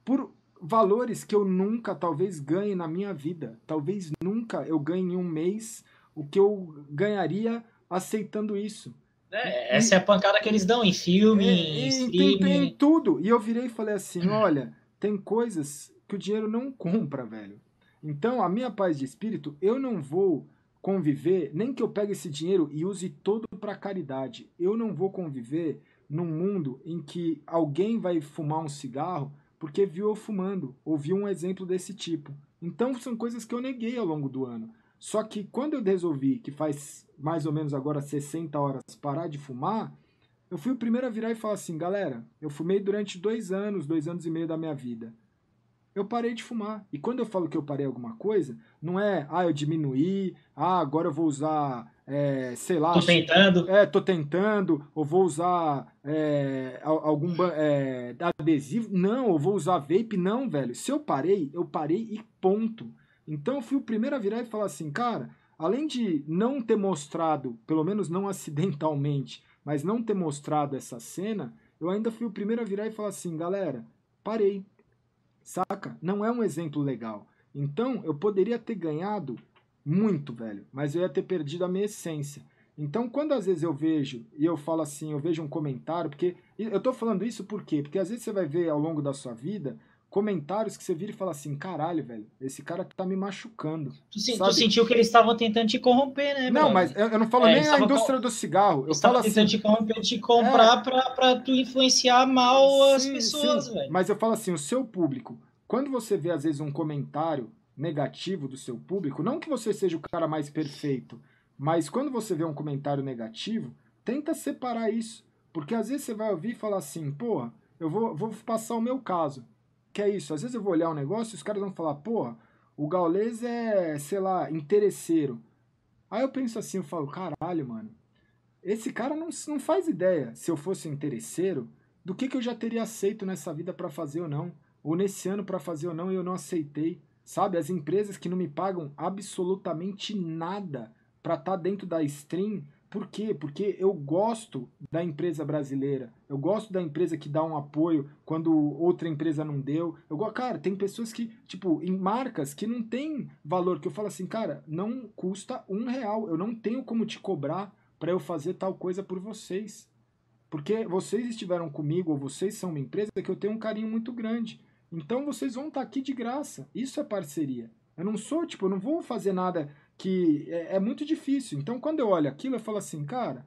Por valores que eu nunca, talvez, ganhe na minha vida. Talvez nunca eu ganhe em um mês o que eu ganharia aceitando isso. É, essa e, é a pancada que eles dão em filme, em, em, em, em tudo. E eu virei e falei assim: olha, tem coisas que o dinheiro não compra, velho. Então, a minha paz de espírito, eu não vou conviver, nem que eu pegue esse dinheiro e use todo para caridade. Eu não vou conviver num mundo em que alguém vai fumar um cigarro porque viu eu fumando, ou viu um exemplo desse tipo. Então, são coisas que eu neguei ao longo do ano. Só que quando eu resolvi, que faz mais ou menos agora 60 horas, parar de fumar, eu fui o primeiro a virar e falar assim, galera, eu fumei durante dois anos, dois anos e meio da minha vida eu parei de fumar. E quando eu falo que eu parei alguma coisa, não é, ah, eu diminuí, ah, agora eu vou usar, é, sei lá. Tô tentando. É, tô tentando, ou vou usar é, algum é, adesivo. Não, eu vou usar vape. Não, velho. Se eu parei, eu parei e ponto. Então eu fui o primeiro a virar e falar assim, cara, além de não ter mostrado, pelo menos não acidentalmente, mas não ter mostrado essa cena, eu ainda fui o primeiro a virar e falar assim, galera, parei. Saca? Não é um exemplo legal. Então, eu poderia ter ganhado muito, velho, mas eu ia ter perdido a minha essência. Então, quando às vezes eu vejo e eu falo assim, eu vejo um comentário, porque eu tô falando isso por quê? Porque às vezes você vai ver ao longo da sua vida comentários que você vira e fala assim, caralho, velho, esse cara tá me machucando. Tu, tu sentiu que eles estavam tentando te corromper, né? Não, mas eu, eu, não falo é, nem a indústria do cigarro. Eu falo assim, tentando te corromper, te comprar é, pra, pra tu influenciar mal sim, as pessoas, velho. Mas eu falo assim, o seu público, quando você vê às vezes um comentário negativo do seu público, não que você seja o cara mais perfeito, mas quando você vê um comentário negativo, tenta separar isso. Porque às vezes você vai ouvir e falar assim, porra, eu vou, vou passar o meu caso. Que é isso, às vezes eu vou olhar um negócio e os caras vão falar, porra, o Gaules é, sei lá, interesseiro. Aí eu penso assim, eu falo, caralho, mano, esse cara não, não faz ideia, se eu fosse interesseiro, do que, que eu já teria aceito nessa vida para fazer ou não. Ou nesse ano para fazer ou não e eu não aceitei. Sabe, as empresas que não me pagam absolutamente nada para estar tá dentro da stream. Por quê? Porque eu gosto da empresa brasileira. Eu gosto da empresa que dá um apoio quando outra empresa não deu. Eu gosto, cara, tem pessoas que, tipo, em marcas que não tem valor, que eu falo assim, cara, não custa um real. Eu não tenho como te cobrar para eu fazer tal coisa por vocês. Porque vocês estiveram comigo, ou vocês são uma empresa que eu tenho um carinho muito grande. Então vocês vão estar tá aqui de graça. Isso é parceria. Eu não sou, tipo, eu não vou fazer nada que é, é, muito difícil. Então, quando eu olho aquilo, eu falo assim, cara,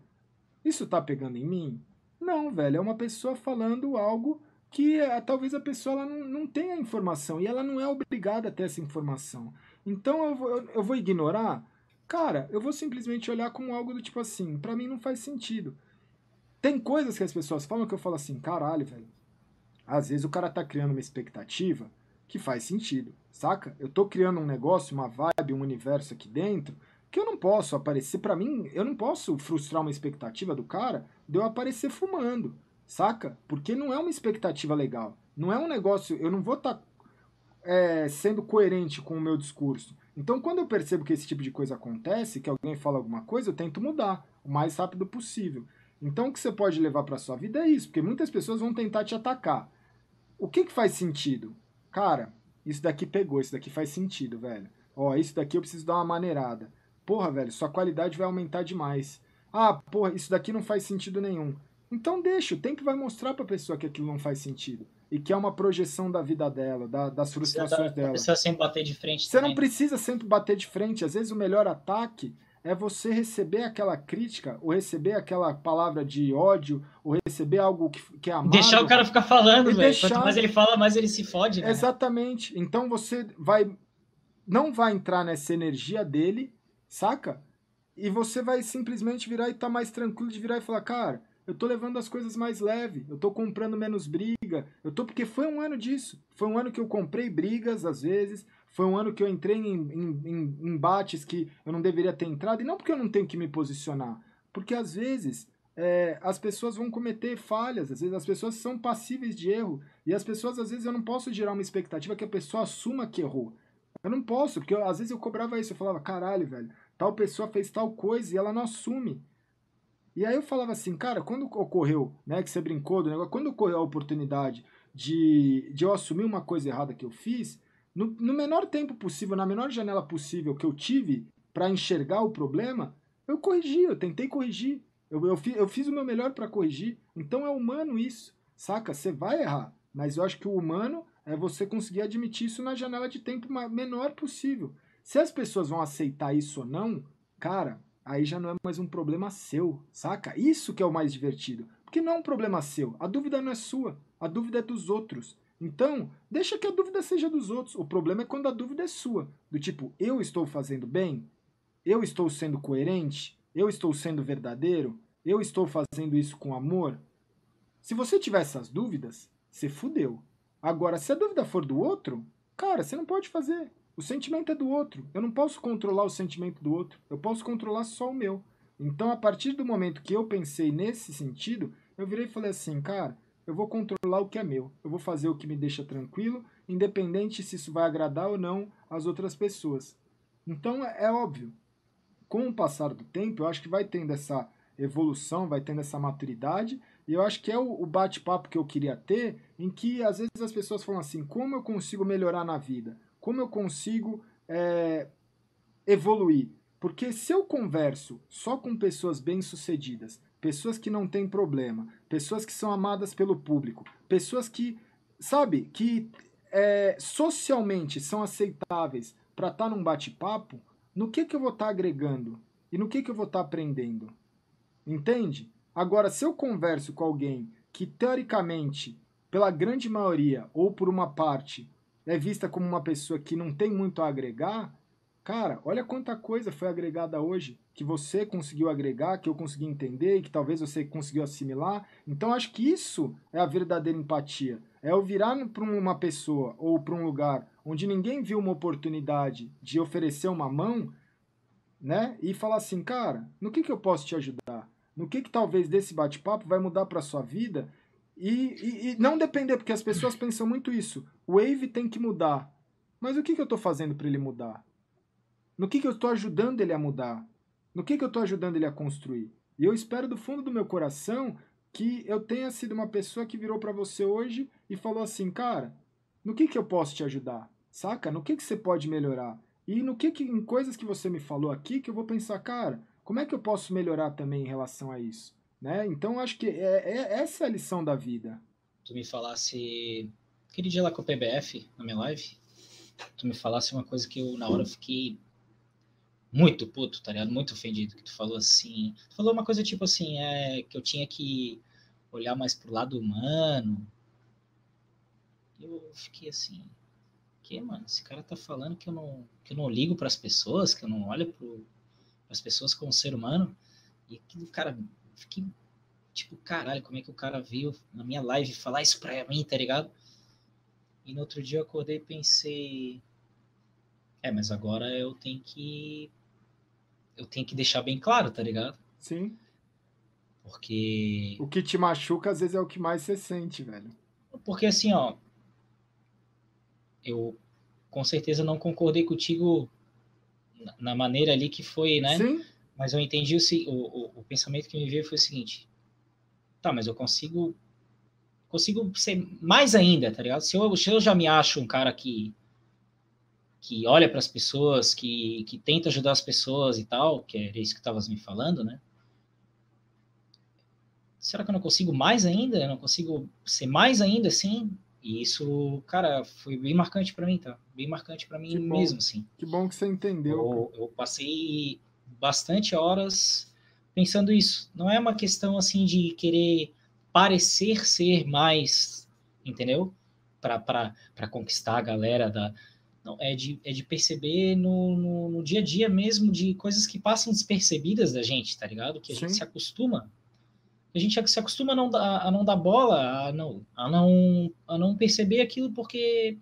isso tá pegando em mim? Não, velho, é uma pessoa falando algo que é, talvez a pessoa ela não, não tenha informação e ela não é obrigada a ter essa informação. Então, eu vou, eu, vou ignorar? Cara, eu vou simplesmente olhar como algo do tipo assim, para mim não faz sentido. Tem coisas que as pessoas falam que eu falo assim, caralho, velho. Às vezes o cara tá criando uma expectativa que faz sentido, saca? Eu tô criando um negócio, uma vibe, um universo aqui dentro que eu não posso aparecer. para mim, eu não posso frustrar uma expectativa do cara de eu aparecer fumando, saca? Porque não é uma expectativa legal. Não é um negócio. Eu não vou estar tá, é, sendo coerente com o meu discurso. Então, quando eu percebo que esse tipo de coisa acontece, que alguém fala alguma coisa, eu tento mudar o mais rápido possível. Então, o que você pode levar para sua vida é isso, porque muitas pessoas vão tentar te atacar. O que, que faz sentido? Cara, isso daqui pegou, isso daqui faz sentido, velho. Ó, isso daqui eu preciso dar uma maneirada. Porra, velho, sua qualidade vai aumentar demais. Ah, porra, isso daqui não faz sentido nenhum. Então deixa, o tempo vai mostrar pra pessoa que aquilo não faz sentido. E que é uma projeção da vida dela, da, das frustrações dela. Não precisa sempre bater de frente. Você também. não precisa sempre bater de frente. Às vezes o melhor ataque é você receber aquela crítica, ou receber aquela palavra de ódio, ou receber algo que, que é amado. Deixar o cara ficar falando, velho. Deixar... Quanto mais ele fala, mais ele se fode. Né? Exatamente. Então você vai. Não vai entrar nessa energia dele, saca? E você vai simplesmente virar e tá mais tranquilo de virar e falar, cara, eu tô levando as coisas mais leve, eu tô comprando menos briga, eu tô porque foi um ano disso. Foi um ano que eu comprei brigas às vezes, foi um ano que eu entrei em, em, em embates que eu não deveria ter entrado, e não porque eu não tenho que me posicionar, porque às vezes é, as pessoas vão cometer falhas, às vezes as pessoas são passíveis de erro, e as pessoas, às vezes, eu não posso gerar uma expectativa que a pessoa assuma que errou. Eu não posso, porque eu, às vezes eu cobrava isso, eu falava, caralho, velho, tal pessoa fez tal coisa e ela não assume. E aí eu falava assim, cara, quando ocorreu, né, que você brincou do negócio, quando ocorreu a oportunidade de, de eu assumir uma coisa errada que eu fiz, no, no menor tempo possível, na menor janela possível que eu tive para enxergar o problema, eu corrigi, eu tentei corrigir. Eu, eu, fi, eu fiz o meu melhor para corrigir. Então é humano isso, saca? Você vai errar, mas eu acho que o humano é você conseguir admitir isso na janela de tempo menor possível. Se as pessoas vão aceitar isso ou não, cara, aí já não é mais um problema seu, saca? Isso que é o mais divertido. Porque não é um problema seu. A dúvida não é sua, a dúvida é dos outros. Então, deixa que a dúvida seja dos outros. O problema é quando a dúvida é sua. Do tipo, eu estou fazendo bem? Eu estou sendo coerente? Eu estou sendo verdadeiro? Eu estou fazendo isso com amor? Se você tiver essas dúvidas, você fudeu. Agora, se a dúvida for do outro, cara, você não pode fazer. O sentimento é do outro. Eu não posso controlar o sentimento do outro. Eu posso controlar só o meu. Então, a partir do momento que eu pensei nesse sentido, eu virei e falei assim, cara, eu vou controlar o que é meu. Eu vou fazer o que me deixa tranquilo, independente se isso vai agradar ou não as outras pessoas. Então é óbvio. com o passar do tempo, eu acho que vai tendo essa evolução, vai tendo essa maturidade, e eu acho que é o, o bate-papo que eu queria ter, em que às vezes as pessoas falam assim, como eu consigo melhorar na vida? Como eu consigo é, evoluir? Porque se eu converso só com pessoas bem-sucedidas, pessoas que não têm problema, pessoas que são amadas pelo público, pessoas que, sabe, que é, socialmente são aceitáveis para estar tá num bate-papo, no que, que eu vou estar tá agregando? E no que, que eu vou estar tá aprendendo? Entende? Agora, se eu converso com alguém que, teoricamente, pela grande maioria ou por uma parte, é vista como uma pessoa que não tem muito a agregar, cara, olha quanta coisa foi agregada hoje, que você conseguiu agregar, que eu consegui entender e que talvez você conseguiu assimilar. Então, acho que isso é a verdadeira empatia. É eu virar para uma pessoa ou para um lugar onde ninguém viu uma oportunidade de oferecer uma mão, né? E falar assim, cara, no que, que eu posso te ajudar? No que, que talvez desse bate-papo vai mudar para sua vida? E, e, e, não depender, porque as pessoas pensam muito isso. O Wave tem que mudar. Mas o que, que eu estou fazendo para ele mudar? No que, que eu estou ajudando ele a mudar? No que, que eu estou ajudando ele a construir? E eu espero do fundo do meu coração que eu tenha sido uma pessoa que virou para você hoje e falou assim, cara, no que, que eu posso te ajudar? Saca? No que, que você pode melhorar? E no que, que em coisas que você me falou aqui que eu vou pensar, cara, como é que eu posso melhorar também em relação a isso? Né? Então acho que é, é essa é a lição da vida. Tu me falasse aquele dia lá com o PBF na minha live, tu me falasse uma coisa que eu na hora fiquei muito puto, tá ligado? Muito ofendido que tu falou assim. Tu falou uma coisa tipo assim, é que eu tinha que olhar mais pro lado humano. Eu fiquei assim, que, mano? Esse cara tá falando que eu não, que eu não ligo para as pessoas, que eu não olho para as pessoas como ser humano. E aquilo, cara, fiquei tipo, caralho, como é que o cara veio na minha live falar isso pra mim, tá ligado? E no outro dia eu acordei e pensei, é, mas agora eu tenho que eu tenho que deixar bem claro, tá ligado? Sim. Porque. O que te machuca, às vezes, é o que mais você sente, velho. Porque assim, ó. Eu com certeza não concordei contigo na maneira ali que foi, né? Sim. Mas eu entendi o, o, o pensamento que me veio foi o seguinte. Tá, mas eu consigo. Consigo ser mais ainda, tá ligado? Se eu, se eu já me acho um cara que que olha para as pessoas, que, que tenta ajudar as pessoas e tal, que era isso que estavas me falando, né? Será que eu não consigo mais ainda? Eu não consigo ser mais ainda assim? E isso, cara, foi bem marcante para mim, tá? Bem marcante para mim mesmo, assim. Que bom que você entendeu. Eu, eu, passei bastante horas pensando isso. Não é uma questão assim de querer parecer ser mais, entendeu? Para conquistar a galera da, não, é de, é de perceber no, no, no, dia a dia mesmo de coisas que passam despercebidas da gente, tá ligado? Que a Sim. gente se acostuma. A gente se acostuma a não dar, a não dar bola, a não, a, não, a não perceber aquilo porque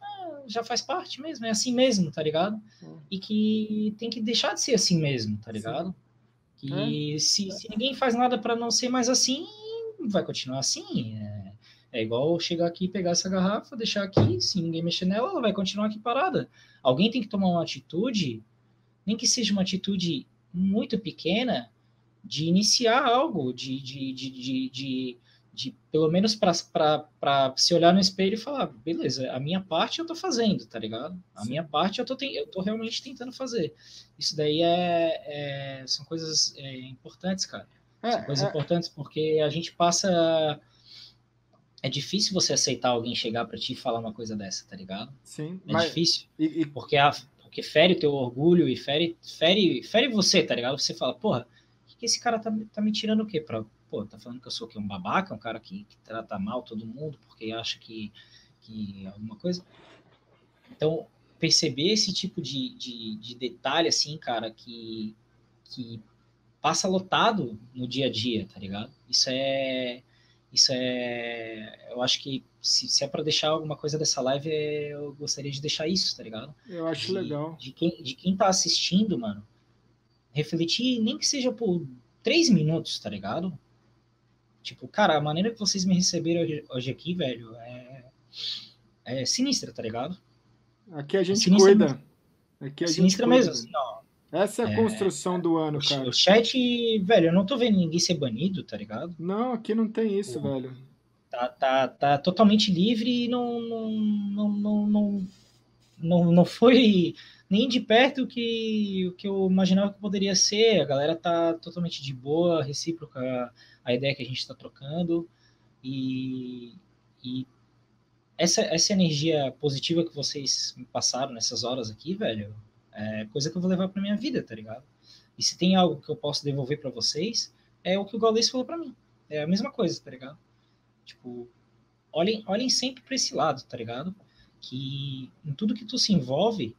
ah, já faz parte mesmo, é assim mesmo, tá ligado? Hum. E que tem que deixar de ser assim mesmo, tá ligado? Sim. Que é. se, se ninguém faz nada para não ser mais assim, vai continuar assim. É é igual chegar aqui, pegar essa garrafa, deixar aqui, se ninguém mexer nela, ela vai continuar aqui parada. Alguém tem que tomar uma atitude, nem que seja uma atitude muito pequena, de iniciar algo, de, de, de, de, de, pelo menos para se olhar no espelho e falar, beleza, a minha parte eu tô fazendo, tá ligado? A minha parte eu tô, eu tô realmente tentando fazer. Isso daí é, é são coisas é, importantes, cara. É, são coisas é. importantes porque a gente passa é difícil você aceitar alguém chegar para ti e falar uma coisa dessa, tá ligado? Sim. É mas... difícil. E, e... Porque, a, porque fere o teu orgulho e fere, fere, fere você, tá ligado? Você fala, porra, que, que esse cara tá, tá me tirando o quê? Pra, pô, tá falando que eu sou que um babaca, um cara que, que trata mal todo mundo porque acha que, que alguma coisa. Então, perceber esse tipo de, de, de detalhe, assim, cara, que, que passa lotado no dia a dia, tá ligado? Isso é isso é. Eu acho que se, se é para deixar alguma coisa dessa live, eu gostaria de deixar isso, tá ligado? Eu acho de, legal. De quem, de quem tá assistindo, mano, refletir, nem que seja por três minutos, tá ligado? Tipo, cara, a maneira que vocês me receberam hoje, hoje aqui, velho, é, é sinistra, tá ligado? Aqui a gente é cuida. Aqui a sinistra gente cuida. mesmo, assim, ó. Essa é a é, construção do ano, cara. O chat, velho, eu não tô vendo ninguém ser banido, tá ligado? Não, aqui não tem isso, Pô. velho. Tá, tá, tá totalmente livre e não, não, não, não, não, não, não foi nem de perto o que, o que eu imaginava que poderia ser. A galera tá totalmente de boa, recíproca a ideia que a gente está trocando. E, e essa, essa energia positiva que vocês me passaram nessas horas aqui, velho, é coisa que eu vou levar para minha vida, tá ligado? E se tem algo que eu posso devolver para vocês, é o que o Gaules falou para mim. É a mesma coisa, tá ligado? Tipo, olhem, olhem sempre para esse lado, tá ligado? Que em tudo que tu se envolve,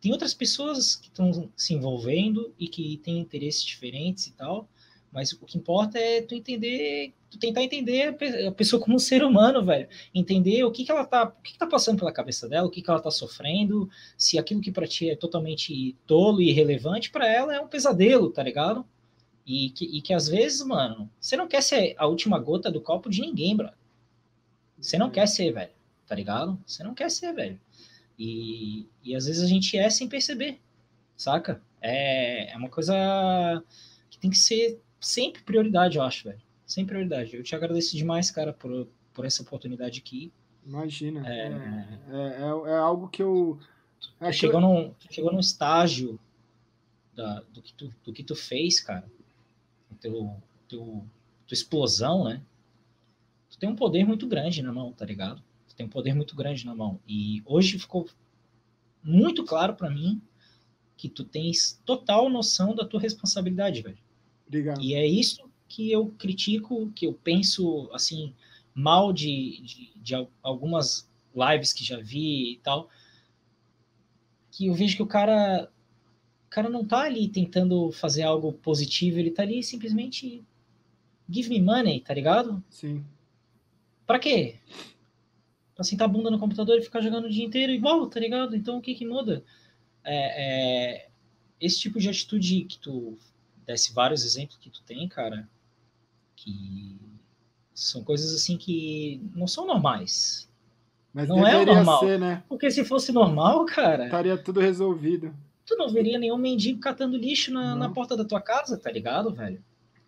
tem outras pessoas que estão se envolvendo e que têm interesses diferentes e tal, mas o que importa é tu entender, tentar entender a pessoa como um ser humano, velho. Entender o que, que ela tá, o que, que tá passando pela cabeça dela, o que, que ela tá sofrendo, se aquilo que para ti é totalmente tolo e irrelevante, para ela é um pesadelo, tá ligado? E que, e que às vezes, mano, você não quer ser a última gota do copo de ninguém, bro. Você não quer ser, velho. Tá ligado? Você não quer ser, velho. E, e às vezes a gente é sem perceber, saca? É, é uma coisa que tem que ser sempre prioridade, eu acho, velho. Sem prioridade. Eu te agradeço demais, cara, por, por essa oportunidade aqui. Imagina. É, é, é, é algo que eu. É chegou, num, chegou num estágio da, do, que tu, do que tu fez, cara. Teu, teu, tua explosão, né? Tu tem um poder muito grande na mão, tá ligado? Tu tem um poder muito grande na mão. E hoje ficou muito claro para mim que tu tens total noção da tua responsabilidade, velho. Obrigado. E é isso que eu critico, que eu penso, assim, mal de, de, de algumas lives que já vi e tal, que eu vejo que o cara, o cara não tá ali tentando fazer algo positivo, ele tá ali simplesmente give me money, tá ligado? Sim. Pra quê? Pra sentar a bunda no computador e ficar jogando o dia inteiro igual, tá ligado? Então o que que muda? É, é, esse tipo de atitude que tu desse vários exemplos que tu tem, cara, que são coisas assim que não são normais. Mas não é normal. Ser, né? Porque se fosse normal, cara. Estaria tudo resolvido. Tu não veria nenhum mendigo catando lixo na, na porta da tua casa, tá ligado, velho?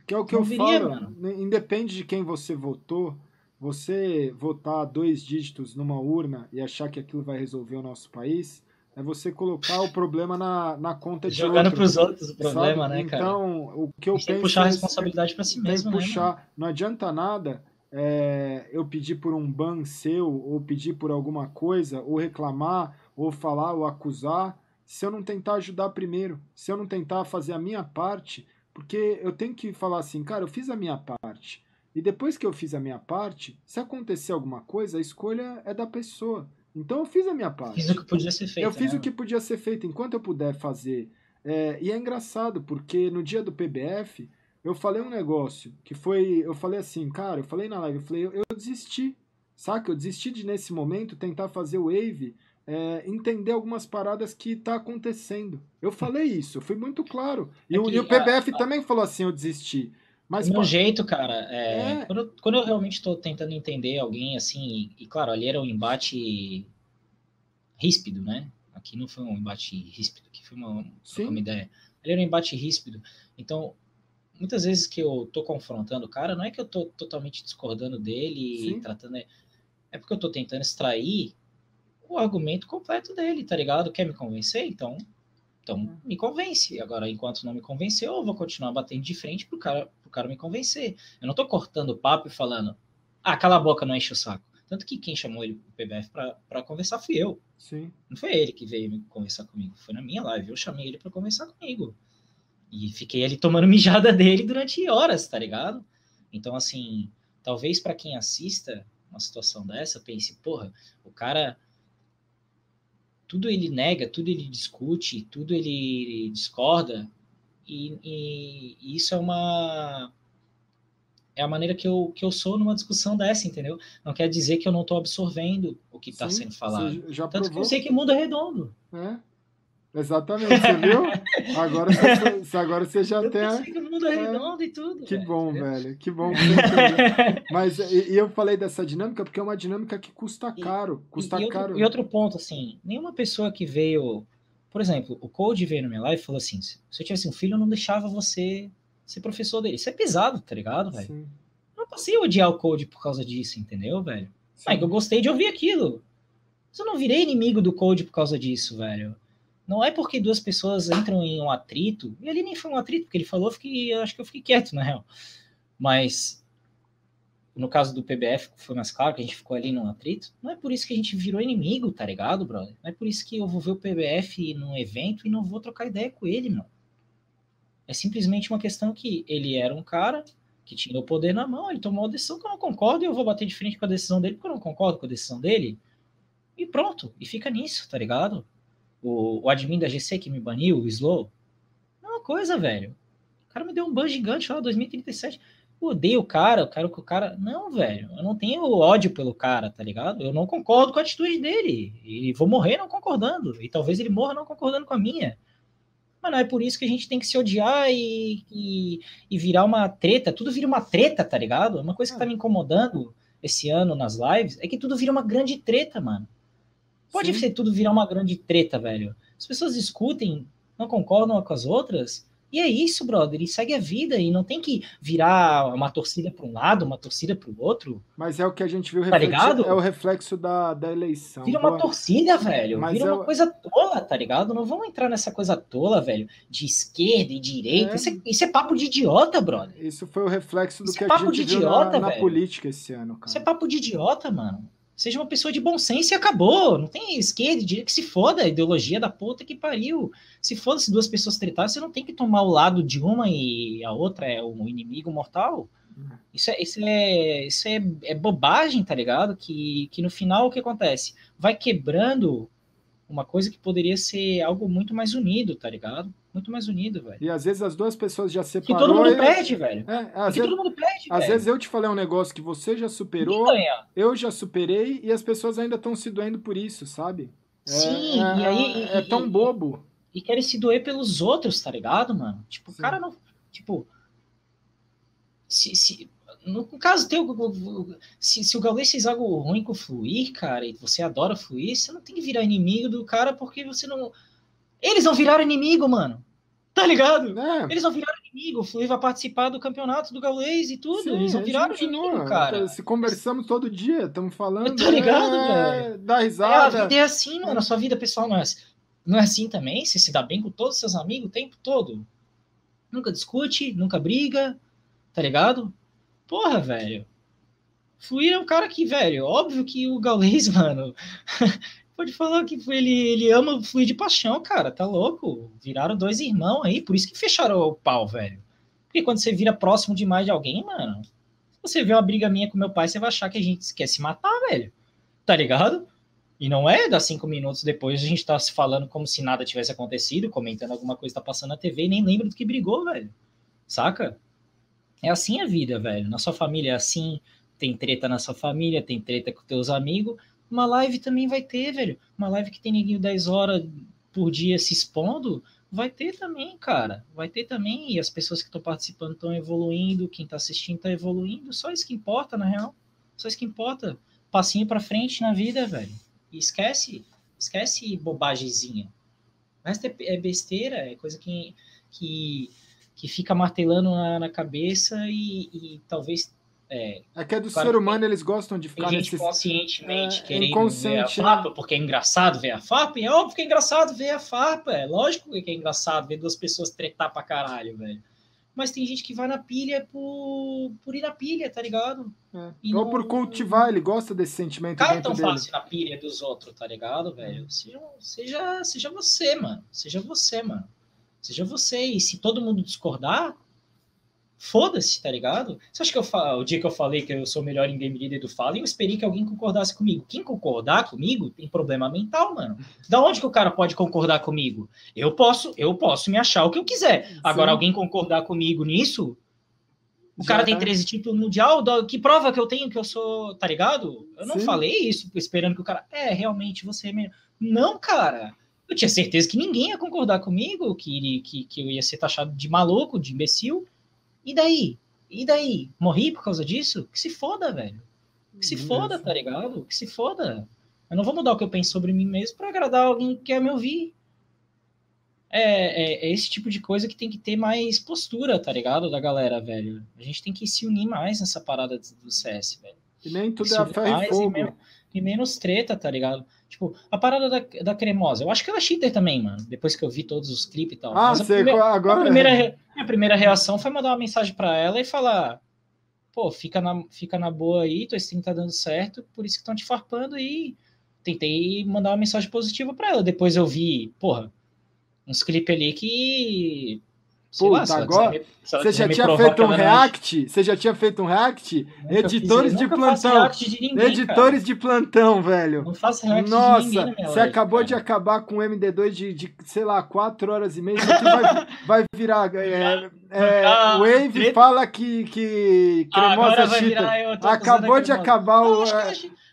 Que é o que não eu veria, falo. Mano. Independe de quem você votou, você votar dois dígitos numa urna e achar que aquilo vai resolver o nosso país, é você colocar o problema na, na conta de Jogando para os outros o problema, sabe? né, cara? Então, o que eu penso. Tem que puxar a é responsabilidade para si mesmo, né, puxar. Né, não adianta nada é, eu pedir por um ban seu, ou pedir por alguma coisa, ou reclamar, ou falar, ou acusar, se eu não tentar ajudar primeiro, se eu não tentar fazer a minha parte, porque eu tenho que falar assim, cara, eu fiz a minha parte. E depois que eu fiz a minha parte, se acontecer alguma coisa, a escolha é da pessoa. Então eu fiz a minha parte. Fiz o que podia ser feito. Eu fiz né? o que podia ser feito enquanto eu puder fazer. É, e é engraçado, porque no dia do PBF, eu falei um negócio que foi. Eu falei assim, cara, eu falei na live, eu falei, eu, eu desisti. Saca? Eu desisti de, nesse momento, tentar fazer o Wave, é, entender algumas paradas que tá acontecendo. Eu falei isso, eu fui muito claro. E, é o, e o PBF a, também falou assim, eu desisti. Mas, do meu jeito, cara, é, é... Quando, quando, eu realmente estou tentando entender alguém assim, e, e, claro, ali era um embate ríspido, né? Aqui não foi um embate ríspido, aqui foi uma, uma ideia. Ali era um embate ríspido. Então, muitas vezes que eu tô confrontando o cara, não é que eu tô totalmente discordando dele Sim. e tratando. É porque eu tô tentando extrair o argumento completo dele, tá ligado? Quer me convencer? Então então, uhum. me convence. Agora, enquanto não me convenceu, eu vou continuar batendo de frente pro cara, pro cara me convencer. Eu não tô cortando o papo e falando, ah, cala a boca, não enche o saco. Tanto que quem chamou ele pro PBF para conversar fui eu. Sim. Não foi ele que veio conversar comigo, foi na minha live. Eu chamei ele para conversar comigo. E fiquei ali tomando mijada dele durante horas, tá ligado? Então, assim, talvez para quem assista uma situação dessa, pense, porra, o cara tudo ele nega, tudo ele discute, tudo ele discorda, e, e, e, isso é uma é a maneira que eu, que eu sou numa discussão dessa, entendeu? Não quer dizer que eu não estou absorvendo o que está sendo falado. Já Tanto que eu sei que mundo é redondo. É. Exatamente, você viu? Agora você, agora você já eu tem. Eu que o mundo é, redondo e tudo. Que velho, bom, velho. Que bom. Mas e, e, eu falei dessa dinâmica porque é uma dinâmica que custa caro. Custa e, e caro. Outro, e outro ponto, assim, nenhuma pessoa que veio. Por exemplo, o Code veio na minha live e falou assim: se eu tivesse um filho, eu não deixava você ser professor dele. Isso é pesado, tá ligado, velho? Eu não passei a odiar o Code por causa disso, entendeu, velho? Mas eu gostei de ouvir aquilo. Mas eu não virei inimigo do Code por causa disso, velho. Não é porque duas pessoas entram em um atrito, e ali nem foi um atrito, porque ele falou, fiquei, eu acho que eu fiquei quieto, na real. Mas no caso do PBF, foi mais claro que a gente ficou ali num atrito, não é por isso que a gente virou inimigo, tá ligado, brother? Não é por isso que eu vou ver o PBF num evento e não vou trocar ideia com ele, mano. É simplesmente uma questão que ele era um cara que tinha o poder na mão, ele tomou uma decisão que eu não concordo e eu vou bater de frente com a decisão dele porque eu não concordo com a decisão dele. E pronto, e fica nisso, tá ligado? O, o admin da GC que me baniu, o Slow, é uma coisa, velho. O cara me deu um ban gigante lá, 2037 eu odeio o cara, eu quero que o cara. Não, velho, eu não tenho ódio pelo cara, tá ligado? Eu não concordo com a atitude dele. E vou morrer não concordando. E talvez ele morra não concordando com a minha. Mas não é por isso que a gente tem que se odiar e, e, e virar uma treta. Tudo vira uma treta, tá ligado? Uma coisa que tá me incomodando esse ano nas lives é que tudo vira uma grande treta, mano. Pode Sim. ser tudo virar uma grande treta, velho. As pessoas discutem, não concordam com as outras e é isso, brother. E segue a vida. E não tem que virar uma torcida para um lado, uma torcida para o outro. Mas é o que a gente viu. Tá ligado? É o reflexo da, da eleição. Vira uma torcida, velho. Mas Vira é uma coisa tola, tá ligado? Não vamos entrar nessa coisa tola, velho. De esquerda e direita. É... Isso, é, isso, é, papo de idiota, brother. Isso foi o reflexo do isso que é a gente viu idiota, na, na política esse ano, cara. Isso é papo de idiota, mano. Seja uma pessoa de bom senso e acabou. Não tem esquerda direita que se foda a ideologia da puta que pariu. Se foda se duas pessoas tretarem, você não tem que tomar o lado de uma e a outra é um inimigo mortal. Isso é, isso é, isso é, é bobagem, tá ligado? Que, que no final o que acontece? Vai quebrando uma coisa que poderia ser algo muito mais unido, tá ligado? Muito mais unido, velho. E às vezes as duas pessoas já separaram. Que todo mundo perde, velho. É, às vezes, todo mundo perde, Às velho. vezes eu te falei um negócio que você já superou, eu já superei e as pessoas ainda estão se doendo por isso, sabe? É, Sim, é, e aí. É, é tão bobo. E, e querem se doer pelos outros, tá ligado, mano? Tipo, Sim. o cara não. Tipo. Se, se, no caso teu, se, se o Gaules fez algo ruim com o Fluir, cara, e você adora Fluir, você não tem que virar inimigo do cara porque você não. Eles não viraram inimigo, mano. Tá ligado? É. Eles não viraram inimigo. O Fluir vai participar do campeonato do Gaules e tudo. Sim, eles não viraram inimigo, cara. Se conversamos todo dia, estamos falando. Tá ligado, é, velho? Dá risada. É, a vida é assim, mano. A sua vida pessoal não é assim. Não é assim também? Você se dá bem com todos os seus amigos o tempo todo. Nunca discute, nunca briga, tá ligado? Porra, velho. Fluir é um cara que, velho, óbvio que o Gaules, mano, pode falar que ele, ele ama o Fluir de paixão, cara, tá louco? Viraram dois irmãos aí, por isso que fecharam o pau, velho. Porque quando você vira próximo demais de alguém, mano, se você vê uma briga minha com meu pai, você vai achar que a gente quer se matar, velho. Tá ligado? E não é dar cinco minutos depois a gente tá se falando como se nada tivesse acontecido, comentando alguma coisa que tá passando na TV e nem lembra do que brigou, velho. Saca? É assim a vida, velho. Na sua família é assim, tem treta na sua família, tem treta com teus amigos. Uma live também vai ter, velho. Uma live que tem neguinho 10 horas por dia se expondo, vai ter também, cara. Vai ter também. E as pessoas que estão participando estão evoluindo, quem está assistindo está evoluindo. Só isso que importa, na real. Só isso que importa. Passinho para frente na vida, velho. E esquece, esquece bobagemzinha. É, é besteira, é coisa que, que que fica martelando na, na cabeça e, e talvez é, é que é do claro, ser humano, eles gostam de ficar nesses... conscientemente é, querendo ver a farpa, porque é engraçado ver a farpa, e é óbvio que é engraçado ver a farpa, é lógico que é engraçado ver duas pessoas tretar pra caralho, velho. Mas tem gente que vai na pilha por, por ir na pilha, tá ligado? É. Ou não... por cultivar, ele gosta desse sentimento Cai tão dele. fácil na pilha dos outros, tá ligado, velho? Seja, seja, seja você, mano. Seja você, mano. Seja você. E se todo mundo discordar, foda-se, tá ligado? Você acha que eu o dia que eu falei que eu sou melhor em game leader do Fala, eu esperei que alguém concordasse comigo. Quem concordar comigo tem problema mental, mano. Da onde que o cara pode concordar comigo? Eu posso, eu posso me achar o que eu quiser. Sim. Agora, alguém concordar comigo nisso, o Já cara tá. tem 13 títulos mundial, que prova que eu tenho que eu sou, tá ligado? Eu não Sim. falei isso esperando que o cara, é, realmente você é melhor. Não, cara eu tinha certeza que ninguém ia concordar comigo, que, que, que eu ia ser taxado de maluco, de imbecil. E daí? E daí? Morri por causa disso? Que se foda, velho. Que se foda, tá ligado? Que se foda. Eu não vou mudar o que eu penso sobre mim mesmo para agradar alguém que quer me ouvir. é, é, é, esse tipo de coisa que tem que ter mais postura, tá ligado? Da galera, velho. A gente tem que se unir mais nessa parada do CS, velho. E nem tudo é a ferro e fogo. E menos, e menos, treta, tá ligado? Tipo, a parada da, da cremosa. Eu acho que ela é cheater também, mano. Depois que eu vi todos os clipes e tal. Ah, sei, primeira, agora. A primeira, minha primeira reação foi mandar uma mensagem para ela e falar: pô, fica na, fica na boa aí, tua stream tá dando certo, por isso que estão te farpando e tentei mandar uma mensagem positiva para ela. Depois eu vi, porra, uns clipes ali que. Puta, lá, agora. Você já tinha feito um react? Você já tinha feito um react? Editores fiz, de plantão. De ninguém, editores cara. de plantão, velho. Não faço react Nossa, de ninguém você acabou cara. de acabar com o MD2 de, de, sei lá, 4 horas e meia. vai, vai virar. É, é, ah, Wave treta. fala que, que cremosa ah, chita. Acabou de acabar o.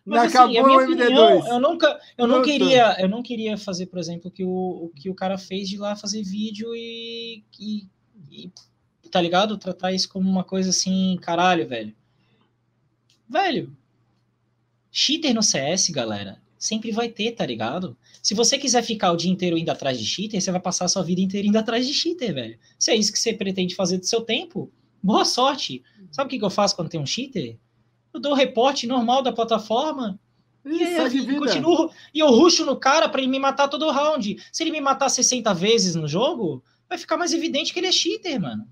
Mas, assim, acabou o MD2. Opinião, eu nunca, eu não queria, eu não queria fazer, por exemplo, o que o, o que o cara fez de lá fazer vídeo e, e, e tá ligado? Tratar isso como uma coisa assim, caralho, velho. Velho, cheater no CS, galera, sempre vai ter, tá ligado? Se você quiser ficar o dia inteiro indo atrás de cheater, você vai passar a sua vida inteira indo atrás de cheater, velho. Se é isso que você pretende fazer do seu tempo, boa sorte. Sabe o que, que eu faço quando tem um cheater? eu dou o reporte normal da plataforma. E, e, continuo, e eu ruxo no cara para ele me matar todo round. Se ele me matar 60 vezes no jogo, vai ficar mais evidente que ele é cheater, mano.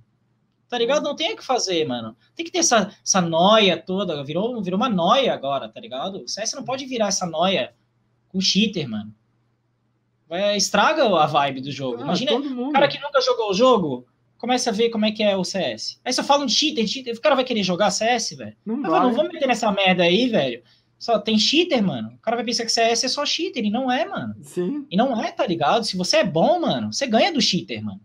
Tá ligado? Não tem o que fazer, mano. Tem que ter essa, essa noia toda. Virou, virou uma noia agora, tá ligado? O CS não pode virar essa noia com cheater, mano. Vai, estraga a vibe do jogo. Ah, Imagina o cara que nunca jogou o jogo, começa a ver como é que é o CS. Aí só falam de cheater, cheater, o cara vai querer jogar CS, velho? Não, não vou meter nessa merda aí, velho. Só tem cheater, mano. O cara vai pensar que CS é só cheater, e não é, mano. Sim. E não é, tá ligado? Se você é bom, mano, você ganha do cheater, mano.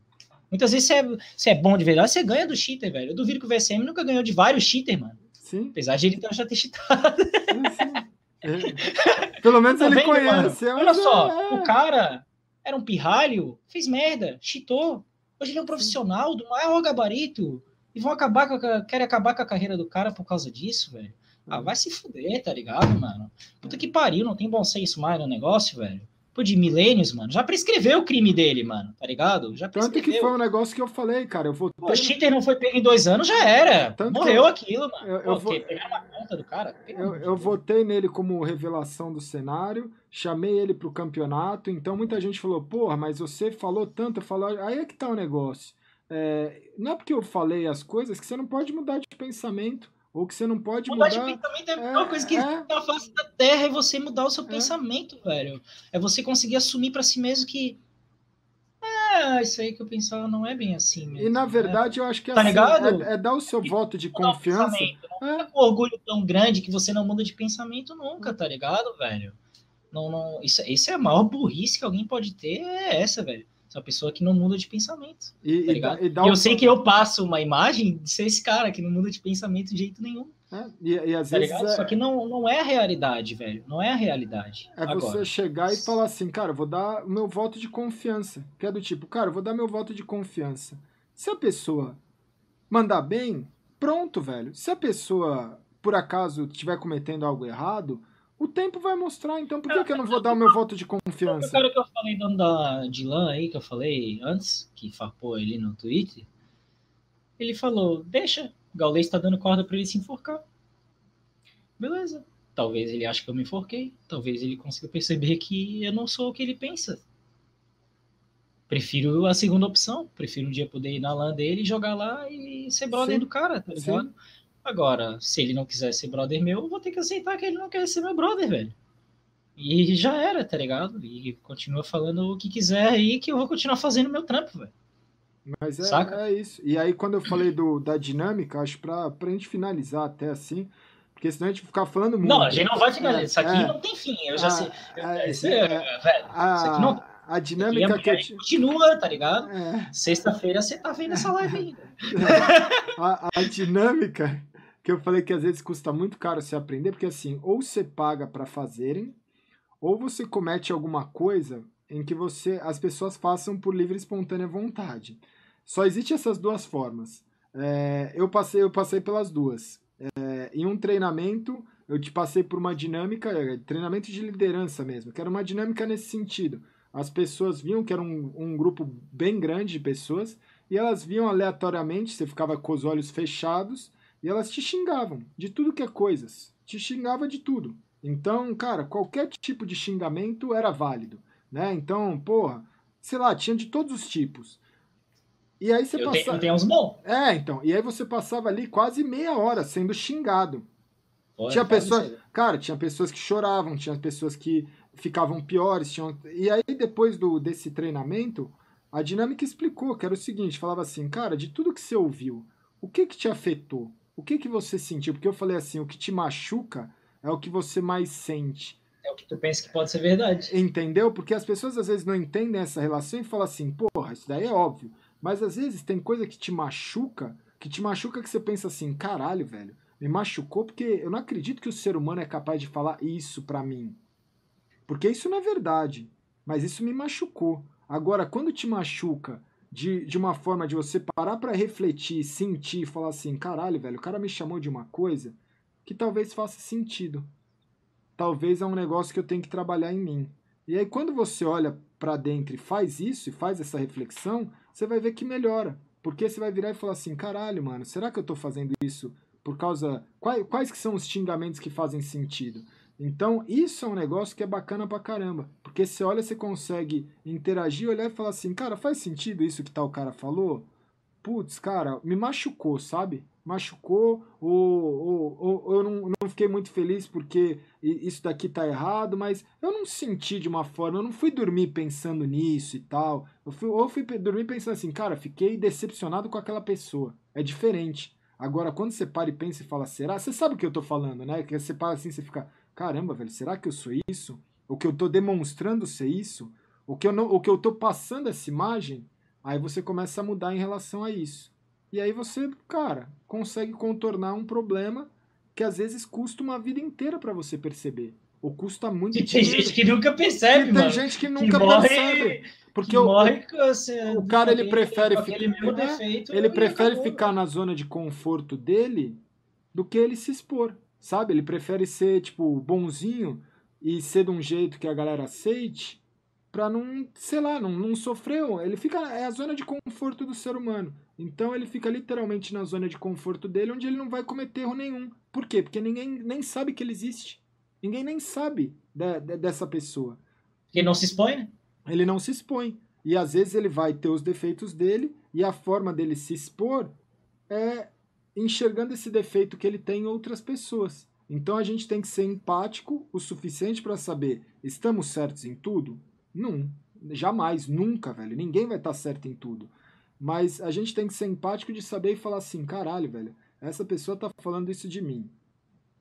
Muitas vezes você é, você é bom de verdade, você ganha do cheater, velho. Eu duvido que o VSM nunca ganhou de vários cheater, mano. Sim. Apesar de ele já ter cheatado. Sim, sim. É. Pelo menos tá ele vendo, conhece. Olha só, é... o cara era um pirralho, fez merda, cheatou. Hoje ele é um profissional do maior gabarito e vão acabar com a, querem acabar com a carreira do cara por causa disso, velho. Ah, vai se fuder, tá ligado, mano? Puta que pariu, não tem bom senso mais no negócio, velho. Pô, de milênios, mano. Já prescreveu o crime dele, mano, tá ligado? Já prescreveu. Tanto que foi um negócio que eu falei, cara. Eu vou O cheater não foi pego em dois anos, já era. Tanto Morreu eu... aquilo, mano. Eu, eu Pô, vou... Pegar uma conta do cara. Eu, eu votei nele como revelação do cenário chamei ele para o campeonato, então muita gente falou, porra, mas você falou tanto, eu falo, aí é que tá o negócio. É, não é porque eu falei as coisas que você não pode mudar de pensamento, ou que você não pode mudar... Mudar de pensamento é, uma coisa que é, na face da terra, é você mudar o seu é. pensamento, velho. É você conseguir assumir para si mesmo que é, isso aí que eu pensava não é bem assim mesmo. E na né? verdade né? eu acho que é, tá assim, ligado? É, é, dar o seu e voto de confiança. Não é. com orgulho tão grande que você não muda de pensamento nunca, tá ligado, velho? Não, não, isso, isso é a maior burrice que alguém pode ter, é essa, velho. Essa pessoa que não muda de pensamento. E, tá e, e eu sei que eu passo uma imagem de ser esse cara que não muda de pensamento de jeito nenhum. É, e, e, às tá vezes é... Só que não, não é a realidade, velho. Não é a realidade. É Agora. você chegar e falar assim, cara, vou dar o meu voto de confiança. Que é do tipo, cara, vou dar meu voto de confiança. Se a pessoa mandar bem, pronto, velho. Se a pessoa, por acaso, estiver cometendo algo errado, o tempo vai mostrar, então por que, que eu não vou dar o meu voto de confiança? O cara que eu falei dono da Dilan aí, que eu falei antes, que farpou ele no Twitter, ele falou, deixa, o Gaules está dando corda para ele se enforcar. Beleza. Talvez ele ache que eu me enforquei, talvez ele consiga perceber que eu não sou o que ele pensa. Prefiro a segunda opção, prefiro um dia poder ir na LAN dele, jogar lá e ser brother Sim. do cara, tá ligado? Sim. Agora, se ele não quiser ser brother meu, eu vou ter que aceitar que ele não quer ser meu brother, velho. E já era, tá ligado? E continua falando o que quiser aí, que eu vou continuar fazendo meu trampo, velho. Mas é, é, isso. E aí, quando eu falei do, da dinâmica, acho pra, pra gente finalizar até assim, porque senão a gente ficar falando muito. Não, a gente não vai finalizar. Isso aqui é, não tem fim. Eu já ah, sei. É, esse, é, velho, a, isso aqui não. A dinâmica que, que continua, tá ligado? É. Sexta-feira você tá vendo essa live ainda. a, a dinâmica que eu falei que às vezes custa muito caro se aprender, porque assim, ou você paga para fazerem, ou você comete alguma coisa em que você as pessoas façam por livre e espontânea vontade. Só existe essas duas formas. É, eu passei eu passei pelas duas. É, em um treinamento, eu te passei por uma dinâmica, é, treinamento de liderança mesmo, que era uma dinâmica nesse sentido. as pessoas viam que era um, um grupo bem grande de pessoas e elas viam aleatoriamente, você ficava com os olhos fechados e elas te xingavam de tudo que é coisas. Te xingava de tudo. Então, cara, qualquer tipo de xingamento era válido, né? Então, porra, sei lá, tinha de todos os tipos. E aí você eu passava. Tenho, tenho uns bons. É, então. E aí você passava ali quase meia hora sendo xingado. tinha pessoas. Cara, tinha pessoas que choravam, tinha pessoas que ficavam piores. Tinham... E aí, depois do, desse treinamento, a dinâmica explicou que era o seguinte: falava assim, cara, de tudo que você ouviu, o que que te afetou? O que que você sentiu? Porque eu falei assim, o que te machuca é o que você mais sente. É o que tu pensa que pode ser verdade. Entendeu? Porque as pessoas às vezes não entendem essa relação e falam assim, porra, isso daí é óbvio. Mas às vezes tem coisa que te machuca, que te machuca que você pensa assim, caralho, velho, me machucou porque eu não acredito que o ser humano é capaz de falar isso pra mim. Porque isso não é verdade, mas isso me machucou. Agora, quando te machuca de, de uma forma de você parar para refletir, sentir e falar assim, caralho, velho, o cara me chamou de uma coisa que talvez faça sentido. Talvez é um negócio que eu tenho que trabalhar em mim. E aí, quando você olha para dentro e faz isso, e faz essa reflexão, você vai ver que melhora. Porque você vai virar e falar assim: caralho, mano, será que eu tô fazendo isso por causa. Quais, quais que são os xingamentos que fazem sentido? Então, isso é um negócio que é bacana pra caramba. Porque você olha, você consegue interagir, olhar e falar assim: cara, faz sentido isso que tal cara falou? Putz, cara, me machucou, sabe? machucou, ou, ou, ou, eu não, não fiquei muito feliz porque isso daqui tá errado, mas eu não senti de uma forma, eu não fui dormir pensando nisso e tal. Eu fui, ou fui dormir pensando assim, cara, fiquei decepcionado com aquela pessoa. É diferente. Agora, quando você para e pensa e fala, será? Você sabe o que eu tô falando, né? Que você para assim, você fica, caramba, velho, será que eu sou isso? O que eu tô demonstrando ser isso? O que eu, não, o que eu tô passando essa imagem? Aí você começa a mudar em relação a isso. E aí você, cara, consegue contornar um problema que às vezes custa uma vida inteira para você perceber. Ou custa muito e tem gente que nunca percebe, e mano. Tem gente que nunca que morre, percebe. Porque o, morre o cara ele prefere ficar, defeito, ele prefere ficar na zona de conforto dele do que ele se expor, sabe? Ele prefere ser tipo bonzinho e ser de um jeito que a galera aceite para não, sei lá, não, não sofrer. Ele fica é a zona de conforto do ser humano. Então ele fica literalmente na zona de conforto dele, onde ele não vai cometer erro nenhum. Por quê? Porque ninguém nem sabe que ele existe. Ninguém nem sabe de, de, dessa pessoa. Ele não se expõe, né? Ele não se expõe. E às vezes ele vai ter os defeitos dele, e a forma dele se expor é enxergando esse defeito que ele tem em outras pessoas. Então a gente tem que ser empático o suficiente para saber: estamos certos em tudo? Não. Jamais, nunca, velho. Ninguém vai estar certo em tudo. Mas a gente tem que ser empático de saber e falar assim, caralho, velho, essa pessoa tá falando isso de mim.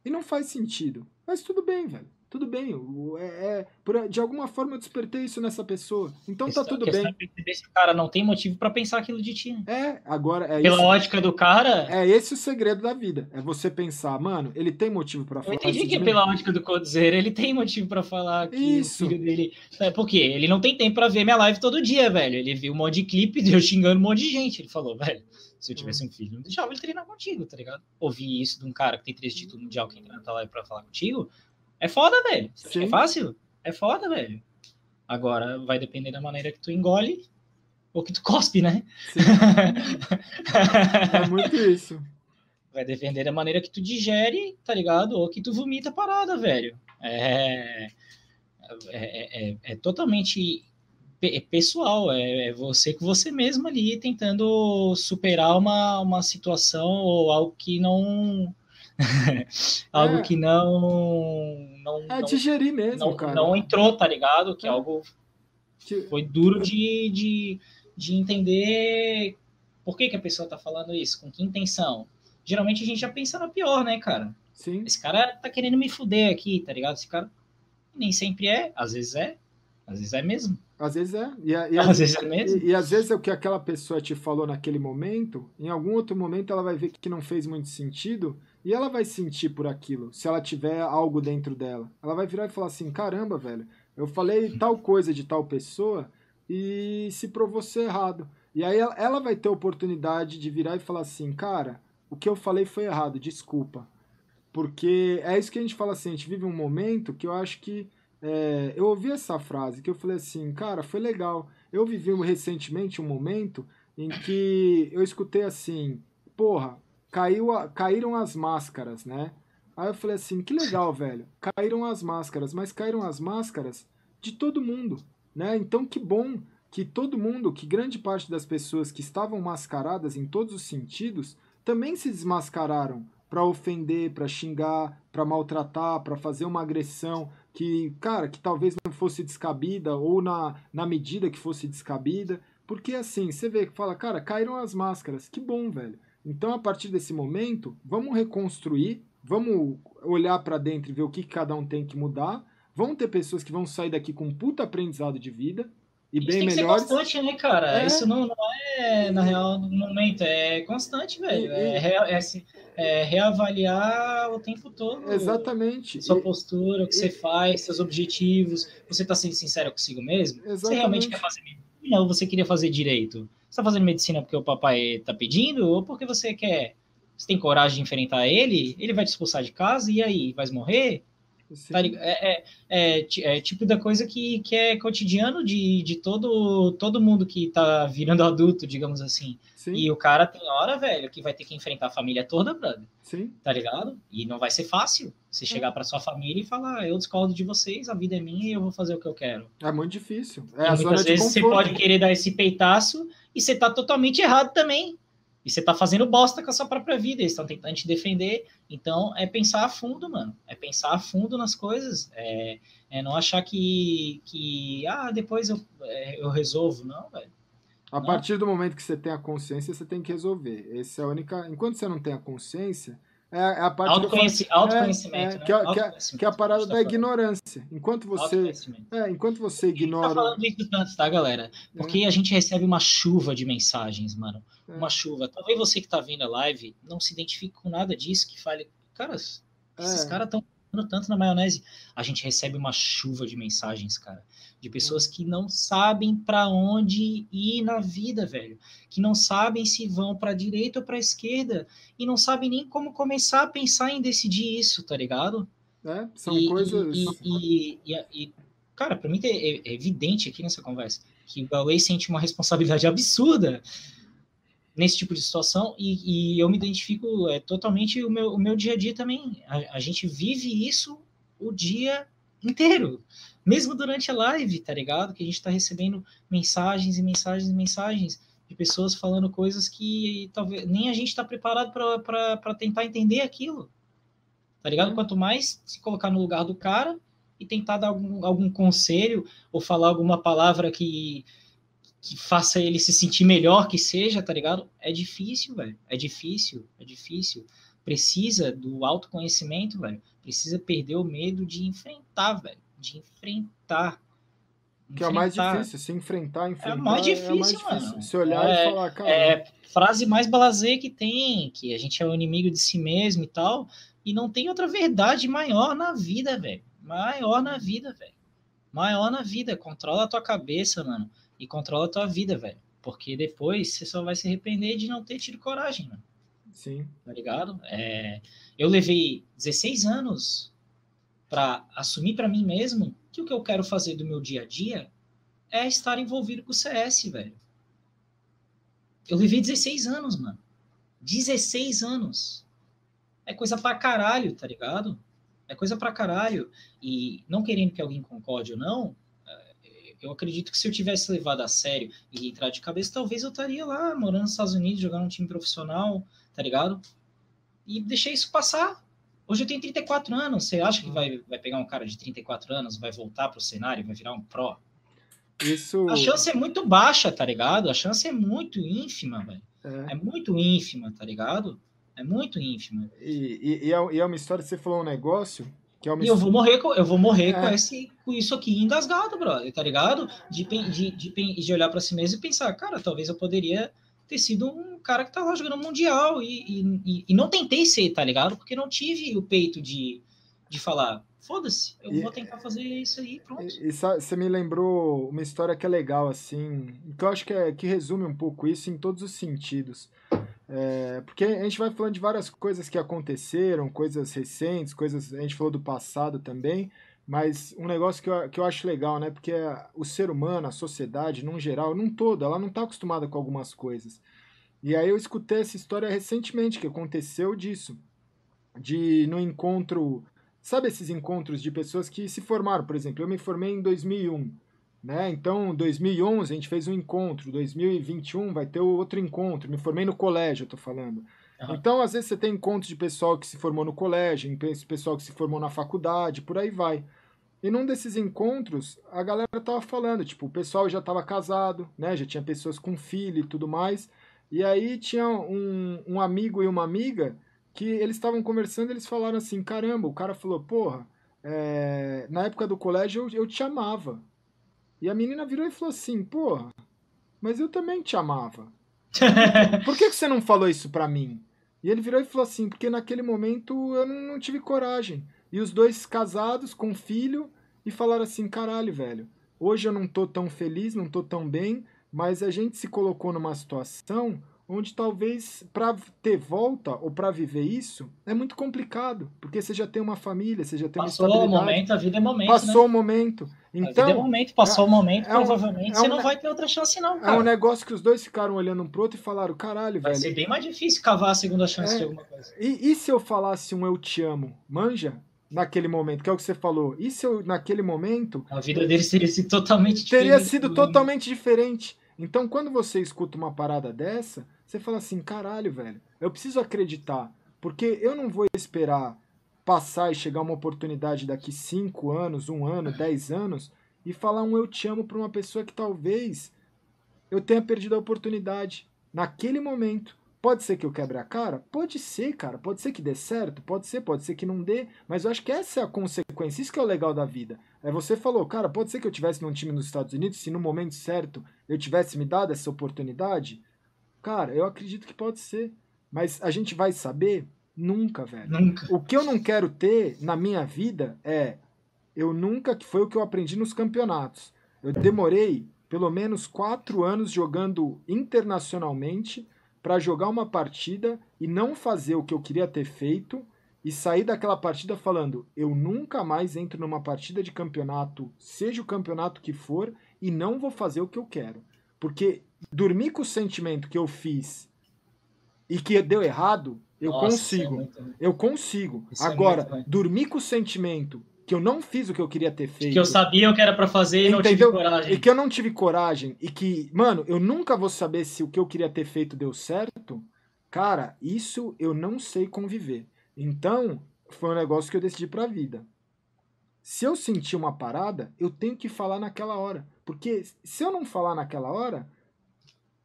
E não faz sentido. Mas tudo bem, velho. Tudo bem. É, é, por, de alguma forma eu despertei isso nessa pessoa. Então tá tudo bem. É esse cara não tem motivo para pensar aquilo de ti. É, agora é Pela isso, ótica do cara. É esse o segredo da vida. É você pensar, mano, ele tem motivo para falar. Eu entendi que pela ótica do Codzeiro ele tem motivo para falar que isso. o filho dele. É, porque ele não tem tempo para ver minha live todo dia, velho. Ele viu um monte de clipe de eu xingando um monte de gente. Ele falou, velho, se eu tivesse um filho, não deixava ele treinar contigo, tá ligado? Ouvir isso de um cara que tem três títulos mundial que entra na tua live pra falar contigo é foda, velho. É fácil? É foda, velho. Agora vai depender da maneira que tu engole ou que tu cospe, né? é muito isso. Vai depender da maneira que tu digere, tá ligado? Ou que tu vomita a parada, velho. É, é, é, é, é totalmente pessoal, é, é, você com você mesmo ali tentando superar uma, uma situação ou algo que não algo é. que não. não é digerir mesmo, não, cara. Não entrou, tá ligado? Que é. algo foi duro de, de, de entender por que, que a pessoa tá falando isso, com que intenção. Geralmente a gente já pensa na pior, né, cara? Sim. Esse cara tá querendo me fuder aqui, tá ligado? Esse cara nem sempre é, às vezes é, às vezes é mesmo. Às vezes é. E, e, às vezes é mesmo. E, e, às vezes é o que aquela pessoa te falou naquele momento, em algum outro momento ela vai ver que não fez muito sentido e ela vai sentir por aquilo, se ela tiver algo dentro dela. Ela vai virar e falar assim: caramba, velho, eu falei tal coisa de tal pessoa e se provou ser errado. E aí ela vai ter a oportunidade de virar e falar assim: cara, o que eu falei foi errado, desculpa. Porque é isso que a gente fala assim: a gente vive um momento que eu acho que é, eu ouvi essa frase que eu falei assim, cara, foi legal. Eu vivi recentemente um momento em que eu escutei assim, porra, caiu a, caíram as máscaras, né? Aí eu falei assim, que legal, velho. Caíram as máscaras, mas caíram as máscaras de todo mundo, né? Então que bom que todo mundo, que grande parte das pessoas que estavam mascaradas em todos os sentidos, também se desmascararam para ofender, para xingar, para maltratar, para fazer uma agressão que, cara, que talvez não fosse descabida ou na, na medida que fosse descabida. Porque assim, você vê que fala, cara, caíram as máscaras, que bom, velho. Então, a partir desse momento, vamos reconstruir, vamos olhar para dentro e ver o que cada um tem que mudar. Vão ter pessoas que vão sair daqui com um puta aprendizado de vida, e Isso bem tem que melhores. ser constante, né, cara? É. Isso não, não é, na real, no momento, é constante, velho. E- É, é, assim, é reavaliar o tempo todo. Exatamente. Sua E- postura, o que e- você faz, seus objetivos. Você tá sendo sincero consigo mesmo? Você Exatamente. realmente quer fazer medicina ou você queria fazer direito? Você tá fazendo medicina porque o papai tá pedindo ou porque você quer? Você tem coragem de enfrentar ele? Ele vai te expulsar de casa e aí? Vai morrer? Tá? É, é, é, é tipo da coisa que, que é cotidiano de, de todo, todo mundo que tá virando adulto, digamos assim. Sim, E o cara tem hora, velho, que vai ter que enfrentar a família toda, brother, sim. tá ligado? E não vai ser fácil você chegar pra sua família e falar, "Ah, eu discordo de vocês, a vida é minha e eu vou fazer o que eu quero. É muito difícil. É e muitas vezes você pode querer dar esse peitaço e você tá totalmente errado também. E você tá fazendo bosta com a sua própria vida, eles estão tentando te defender. Então, é pensar a fundo, mano. É pensar a fundo nas coisas. É, é não achar que, que ah, depois eu, é, eu resolvo. Não, velho. A Não. partir do momento que você tem a consciência, você tem que resolver. Essa é a única. Enquanto você não tem a consciência, é, é a parte que eu falo- Autoconheci- autoconhecimento, é, né? que, é, é, Autoconhecimento, que é a parada tá da ignorância. Enquanto você. É, enquanto você tá ignora. falando isso tanto, tá, galera? Porque a gente recebe uma chuva de mensagens, mano. É. Uma chuva. Talvez você que tá vendo a live não se identifique com nada disso, que fale, cara, esses É. caras estão tanto na maionese. A gente recebe uma chuva de mensagens, cara, de pessoas que não sabem pra onde ir na vida, velho, que não sabem se vão pra direita ou pra esquerda e não sabem nem como começar a pensar em decidir isso, tá ligado? É, são e, coisas. E, e- e- cara, pra mim é, é evidente aqui nessa conversa que o Huawei sente uma responsabilidade absurda nesse tipo de situação e, e eu me identifico é, totalmente o meu, o meu dia a dia também. A, a gente vive isso o dia inteiro, mesmo durante a live, tá ligado? Que a gente tá recebendo mensagens e mensagens e mensagens de pessoas falando coisas que talvez nem a gente tá preparado para tentar entender aquilo. Tá ligado? Hum. Quanto mais se colocar no lugar do cara e tentar dar algum, algum conselho ou falar alguma palavra que, que faça ele se sentir melhor que seja, tá ligado? É difícil, velho. É difícil, é difícil. Precisa do autoconhecimento, velho. Precisa perder o medo de enfrentar, velho. De enfrentar. Que é o mais Enfrentar. difícil, se enfrentar, enfrentar. mais é difícil, mano. Se olhar É- e falar, cara. É, frase mais blasé que tem, que a gente é o inimigo de si mesmo e tal, e não tem outra verdade maior na vida, velho. Maior na vida, velho. Maior na vida. Controla a tua cabeça, mano. E controla a tua vida, velho. Porque depois você só vai se arrepender de não ter tido coragem, mano. Sim. Tá ligado? É, eu levei 16 anos para assumir para mim mesmo que o que eu quero fazer do meu dia a dia é estar envolvido com o CS, velho. Eu vivi 16 anos, mano. 16 anos. É coisa pra caralho, tá ligado? É coisa pra caralho. E não querendo que alguém concorde ou não, eh, eu acredito que se eu tivesse levado a sério e entrado de cabeça, talvez eu estaria lá, morando nos Estados Unidos, jogando um time profissional, tá ligado? E deixei isso passar. Hoje eu tenho 34 anos. Você acha que vai, vai pegar um cara de 34 anos, vai voltar pro cenário, vai virar um pro? Isso. A chance é muito baixa, tá ligado? A chance é muito ínfima, velho. É. É muito ínfima, tá ligado? É muito ínfima. E, e- e é, é uma história, você falou um negócio que é uma E eu vou morrer com, eu vou morrer É. com, esse, com isso aqui engasgado, brother, tá ligado? De, de, de, de olhar pra si mesmo e pensar, cara, talvez eu poderia ter sido um cara que tá lá jogando mundial e, e, e- não tentei ser, tá ligado? Porque não tive o peito de, de falar, foda-se, eu E- vou tentar fazer isso aí, pronto. E, você me lembrou uma história que é legal, assim, que eu acho que, é, que resume um pouco isso em todos os sentidos. É, porque a gente vai falando de várias coisas que aconteceram, coisas recentes, coisas. A gente falou do passado também, Mas um negócio que eu, que eu acho legal, né? Porque o ser humano, a sociedade, num geral, num todo, ela não está acostumada com algumas coisas. E aí eu escutei essa história recentemente, que aconteceu disso. De no encontro. Sabe esses encontros de pessoas que se formaram? Por exemplo, eu me formei em 2001. Né? Então, 2011 a gente fez um encontro, 2021 vai ter outro encontro. Me formei no colégio, eu tô falando. Uhum. Então, às vezes você tem encontros de pessoal que se formou no colégio, pessoal que se formou na faculdade, por aí vai. E num desses encontros, a galera tava falando, tipo, o pessoal já tava casado, né? Já tinha pessoas com filho e tudo mais. E aí tinha um, um amigo e uma amiga que eles estavam conversando, eles falaram assim, caramba, o cara falou, porra, é, na época do colégio eu, eu te amava. E a menina virou e falou assim: Porra, mas eu também te amava. Por que, que você não falou isso pra mim? E ele virou e falou assim: Porque naquele momento eu não, não tive coragem. E os dois casados, com filho, e falaram assim: Caralho, velho, hoje eu não tô tão feliz, não tô tão bem, mas a gente se colocou numa situação onde talvez para ter volta ou para viver isso é muito complicado, porque você já tem uma família, você já tem passou uma Passou o momento, a vida é momento. Passou né? o momento. Então, é então, momento, passou é, o momento, é provavelmente um, você não vai ter outra chance não, cara. É um negócio que os dois ficaram olhando um pro outro e falaram, caralho, vai velho. Vai ser bem mais difícil cavar a segunda chance é, de alguma coisa. E, e se eu falasse um eu te amo, manja? Naquele momento, que é o que você falou. E se eu, naquele momento. A vida deles teria sido totalmente diferente. Teria sido totalmente diferente. Então, quando você escuta uma parada dessa, você fala assim: caralho, velho, eu preciso acreditar, porque eu não vou esperar passar e chegar uma oportunidade daqui 5 anos, um ano, 10 anos e falar um eu te amo para uma pessoa que talvez eu tenha perdido a oportunidade naquele momento. Pode ser que eu quebre a cara? Pode ser, cara. Pode ser que dê certo? Pode ser, pode ser que não dê. Mas eu acho que essa é a consequência. Isso que é o legal da vida. É você falou, cara, pode ser que eu tivesse num time nos Estados Unidos, se no momento certo eu tivesse me dado essa oportunidade. Cara, eu acredito que pode ser. Mas a gente vai saber? Nunca, velho. Nunca. O que eu não quero ter na minha vida é. Eu nunca. que Foi o que eu aprendi nos campeonatos. Eu demorei pelo menos quatro anos jogando internacionalmente para jogar uma partida e não fazer o que eu queria ter feito e sair daquela partida falando: eu nunca mais entro numa partida de campeonato, seja o campeonato que for, e não vou fazer o que eu quero. Porque dormir com o sentimento que eu fiz e que deu errado, eu Nossa, consigo. É muito... Eu consigo. Isso é Agora, é dormir com o sentimento que eu não fiz o que eu queria ter feito. Que eu sabia o que era para fazer e não tive coragem. E que eu não tive coragem. E que, mano, eu nunca vou saber se o que eu queria ter feito deu certo. Cara, isso eu não sei conviver. Então, foi um negócio que eu decidi pra vida. Se eu sentir uma parada, eu tenho que falar naquela hora. Porque se eu não falar naquela hora,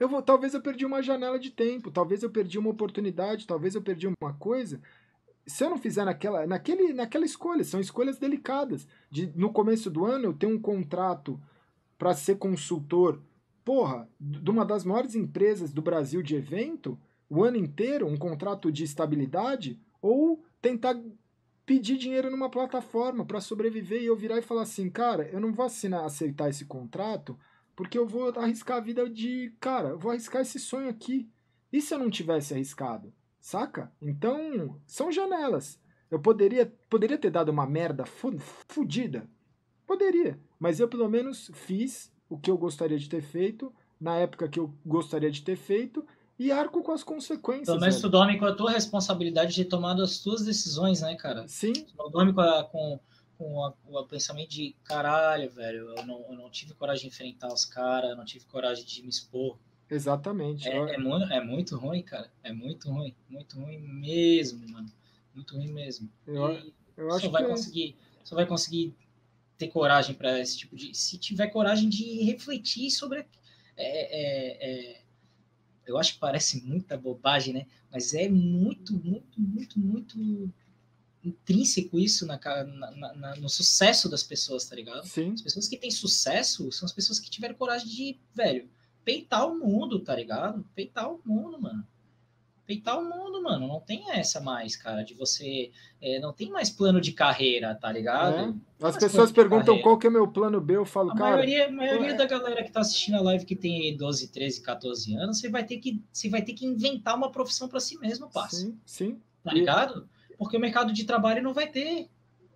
eu vou, talvez eu perdi uma janela de tempo, talvez eu perdi uma oportunidade, talvez eu perdi uma coisa se eu não fizer naquela, naquele, naquela escolha, são escolhas delicadas. De, no começo do ano eu tenho um contrato para ser consultor, porra, de uma das maiores empresas do Brasil de evento, o ano inteiro, um contrato de estabilidade, ou tentar pedir dinheiro numa plataforma para sobreviver e eu virar e falar assim, cara, eu não vou assinar, aceitar esse contrato porque eu vou arriscar a vida de, cara, eu vou arriscar esse sonho aqui. E se eu não tivesse arriscado? Saca? Então, são janelas. Eu poderia, poderia ter dado uma merda fodida. Poderia. Mas eu, pelo menos, fiz o que eu gostaria de ter feito, na época que eu gostaria de ter feito, e arco com as consequências. Pelo menos tu dorme com a tua responsabilidade de tomar as tuas decisões, né, cara? Sim. Tu não dorme com, a, com, com a, o pensamento de caralho, velho, eu não, eu não tive coragem de enfrentar os caras, não tive coragem de me expor. Exatamente. É, é, muito, é muito ruim, cara. É muito ruim. Muito ruim mesmo, mano. Muito ruim mesmo. Eu, eu acho só vai que... É. conseguir, só vai conseguir ter coragem para esse tipo de. Se tiver coragem de refletir sobre. É, é, é, eu acho que parece muita bobagem, né? Mas é muito, muito, muito, muito intrínseco isso na, na, na, no sucesso das pessoas, tá ligado? Sim. As pessoas que têm sucesso são as pessoas que tiveram coragem de, velho, peitar o mundo, tá ligado? Peitar o mundo, mano. Peitar o mundo, mano. Não tem essa mais, cara, de você. É, não tem mais plano de carreira, tá ligado? É. As pessoas perguntam qual que é meu plano B, eu falo, a cara. Maioria, a maioria é... da galera que tá assistindo a live que tem 12, 13, 14 anos, você vai ter que, você vai ter que inventar uma profissão para si mesmo, parça. Sim, sim. Tá ligado? Porque o mercado de trabalho não vai ter.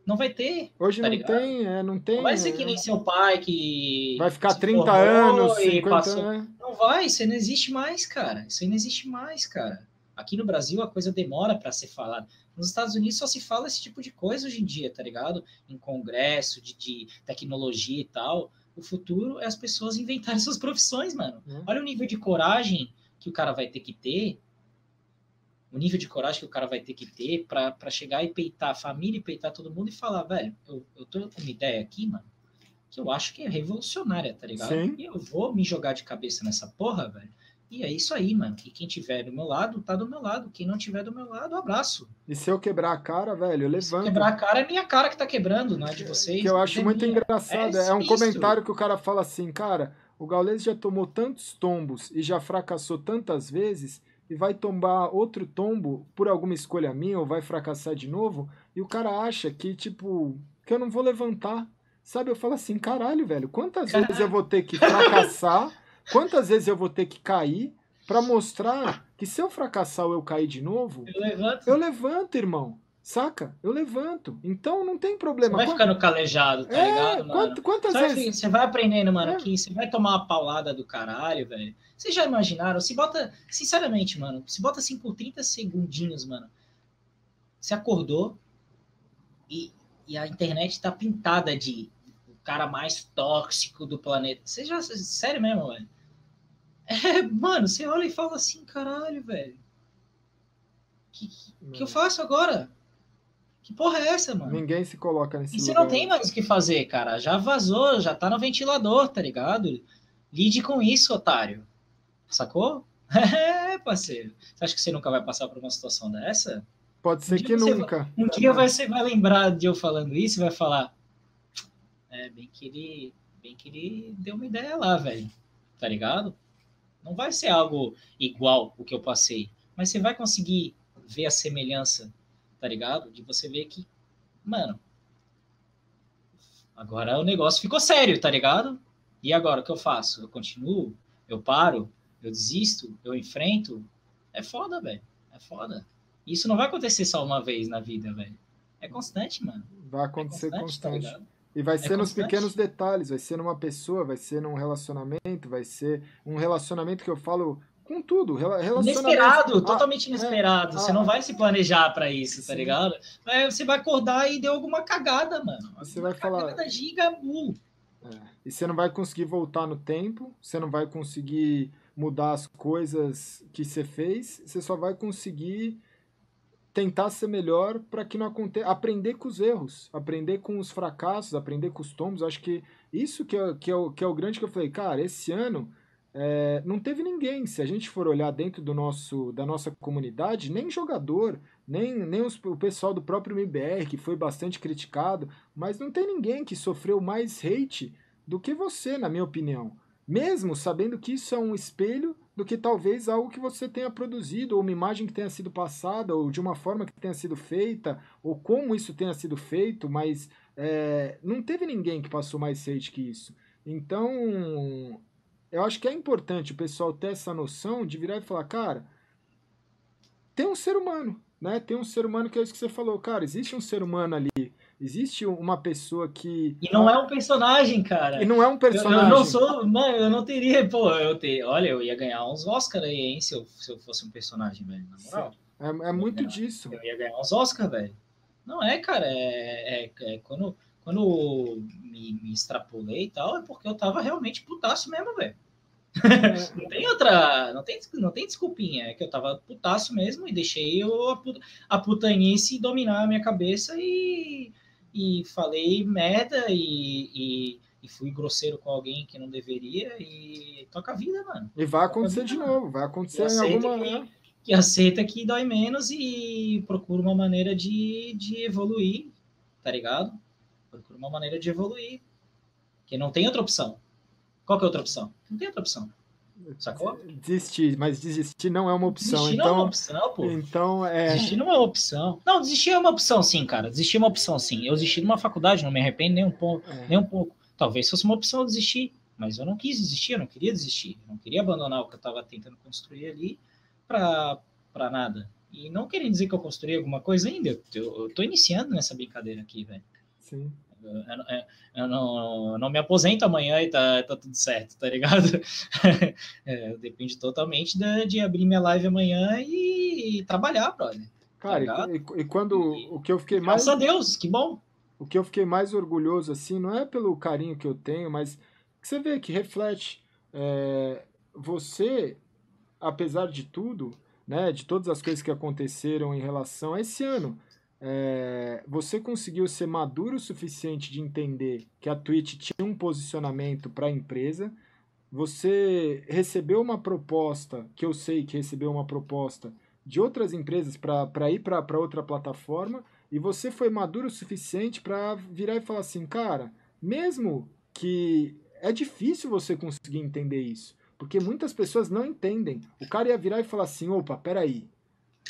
Não vai ter. Hoje tá não tem, é, não tem. Não vai ser que é. nem seu pai que. Vai ficar se 30 formou anos, e 50 passou- anos. Não vai, isso aí não existe mais, cara. Isso aí não existe mais, cara. Aqui no Brasil a coisa demora para ser falada. Nos Estados Unidos só se fala esse tipo de coisa hoje em dia, tá ligado? Em congresso de, de tecnologia e tal. O futuro é as pessoas inventarem suas profissões, mano. Hum. Olha o nível de coragem que o cara vai ter que ter. O nível de coragem que o cara vai ter que ter pra chegar e peitar a família e peitar todo mundo e falar, velho, eu, eu tô com uma ideia aqui, mano, que eu acho que é revolucionária, tá ligado? Sim. E eu vou me jogar de cabeça nessa porra, velho. E é isso aí, mano. E quem tiver do meu lado, tá do meu lado. Quem não tiver do meu lado, abraço. E se eu quebrar a cara, velho, eu Se levanto. quebrar a cara, é minha cara que tá quebrando, não é de vocês. que eu acho é muito minha. engraçado. É É, um isso. comentário que o cara fala assim, cara, o Gaules já tomou tantos tombos e já fracassou tantas vezes e vai tombar outro tombo por alguma escolha minha ou vai fracassar de novo, e o cara acha que, tipo, que eu não vou levantar. Sabe, eu falo assim, caralho, velho, quantas Caralho. vezes eu vou ter que fracassar, quantas vezes eu vou ter que cair pra mostrar que se eu fracassar ou eu cair de novo, Eu levanto. eu levanto, irmão. Saca? Eu levanto. Então não tem Você problema. vai Quan- ficando calejado, tá é, ligado, mano? quant- quantas vezes. filho, você vai aprendendo, mano, É. que você vai tomar uma paulada do caralho, velho. Vocês já imaginaram? Se bota, sinceramente, mano, se bota assim por 30 segundinhos, mano. Você acordou e, e a internet tá pintada de o cara mais tóxico do planeta. Você já, sério mesmo, velho? É, mano, você olha e fala assim, caralho, velho. O que, que, que eu faço agora? Que porra é essa, mano? Ninguém se coloca nesse E você lugar. não tem mais o que fazer, cara. Já vazou, já tá no ventilador, tá ligado? Lide com isso, otário. Sacou? É, parceiro. Você acha que você nunca vai passar por uma situação dessa? Pode ser Um que nunca. Um dia vai, você vai lembrar de eu falando isso e vai falar. É, bem que ele. Bem que ele deu uma ideia lá, velho. Tá ligado? Não vai ser algo igual o que eu passei. Mas você vai conseguir ver a semelhança, tá ligado? De você ver que, mano, agora o negócio ficou sério, tá ligado? E agora o que eu faço? Eu continuo? Eu paro? Eu desisto? Eu enfrento? É foda, velho. É foda. E Isso não vai acontecer só uma vez na vida, velho. É constante, mano. Vai É acontecer constante, tá constante. ligado? e vai ser nos constante. pequenos detalhes, vai ser numa pessoa, vai ser num relacionamento, vai ser um relacionamento que eu falo com tudo. rela- Relacionamento. Inesperado, Ah, totalmente inesperado. é, você ah, não vai se planejar pra isso, tá sim. ligado? Aí você vai acordar e deu alguma cagada, mano. Você vai falar- Cagada gigabu. É. E você não vai conseguir voltar no tempo, você não vai conseguir mudar as coisas que você fez, você só vai conseguir tentar ser melhor para que não aconteça. Aprender com os erros, aprender com os fracassos, aprender com os tombos. Acho que isso que é, que é, o, que é o grande que eu falei, cara, esse ano é, não teve ninguém. Se a gente for olhar dentro do nosso, da nossa comunidade, nem jogador, nem, nem os- o pessoal do próprio MBR, que foi bastante criticado, mas não tem ninguém que sofreu mais hate do que você, na minha opinião. Mesmo sabendo que isso é um espelho do que talvez algo que você tenha produzido, ou uma imagem que tenha sido passada, ou de uma forma que tenha sido feita, ou como isso tenha sido feito, mas é, não teve ninguém que passou mais hate que isso. Então, eu acho que é importante o pessoal ter essa noção de virar e falar, cara, tem um ser humano, né? Tem um ser humano que é isso que você falou, cara, existe um ser humano ali, existe uma pessoa que... E não é um personagem, cara. E não é um Eu, personagem. eu não sou, não, eu não teria, pô, eu ter, olha, eu ia ganhar uns Oscar aí, hein, se eu, se eu fosse um personagem, velho, na moral. É, é muito Não. disso. Eu ia ganhar uns Oscar, velho. Não é, cara, é, é- é quando, quando me, me extrapolei e tal, é porque eu tava realmente putaço mesmo, velho. Não tem outra, não tem, não tem desculpinha, é que eu tava putaço mesmo e deixei o, a, put- a putanice dominar a minha cabeça e, e falei merda e, e, e fui grosseiro com alguém que não deveria e toca a vida, mano. E vai acontecer de novo, vai acontecer em alguma. que- né? que aceita que dói menos e procura uma maneira de, de evoluir, tá ligado? Procura uma maneira de evoluir. Que não tem outra opção. Qual que é a outra opção? Não tem outra opção. Sacou? Desistir, mas desistir não é uma opção. Desistir não é uma Então, opção, pô. então é. Desistir não é uma opção. Não, desistir é uma opção, sim, cara. Desistir é uma opção, sim. Eu desisti de uma faculdade, não me arrependo nem um pouco. é. Nem um pouco. Talvez fosse uma opção eu desistir, mas eu não quis desistir, eu não queria desistir. Eu não queria abandonar o que eu estava tentando construir ali para nada. E não querendo dizer que eu construí alguma coisa ainda, eu, eu tô iniciando nessa brincadeira aqui, velho. Sim. Eu, eu, não, eu não me aposento amanhã e tá, tá tudo certo, tá ligado? é, depende totalmente de, de abrir minha live amanhã e, e trabalhar, brother. Cara, tá e, e, quando E- o que eu fiquei mais Graças a Deus, que bom. o que eu fiquei mais orgulhoso assim não é pelo carinho que eu tenho, mas que você vê que reflete é, você, apesar de tudo, né, de todas as coisas que aconteceram em relação a esse ano, é, você conseguiu ser maduro o suficiente de entender que a Twitch tinha um posicionamento para a empresa. Você recebeu uma proposta, que eu sei que recebeu uma proposta de outras empresas para ir para outra plataforma, e você foi maduro o suficiente para virar e falar assim, cara, mesmo que é difícil você conseguir entender isso, porque muitas pessoas não entendem. O cara ia virar e falar assim, opa, peraí,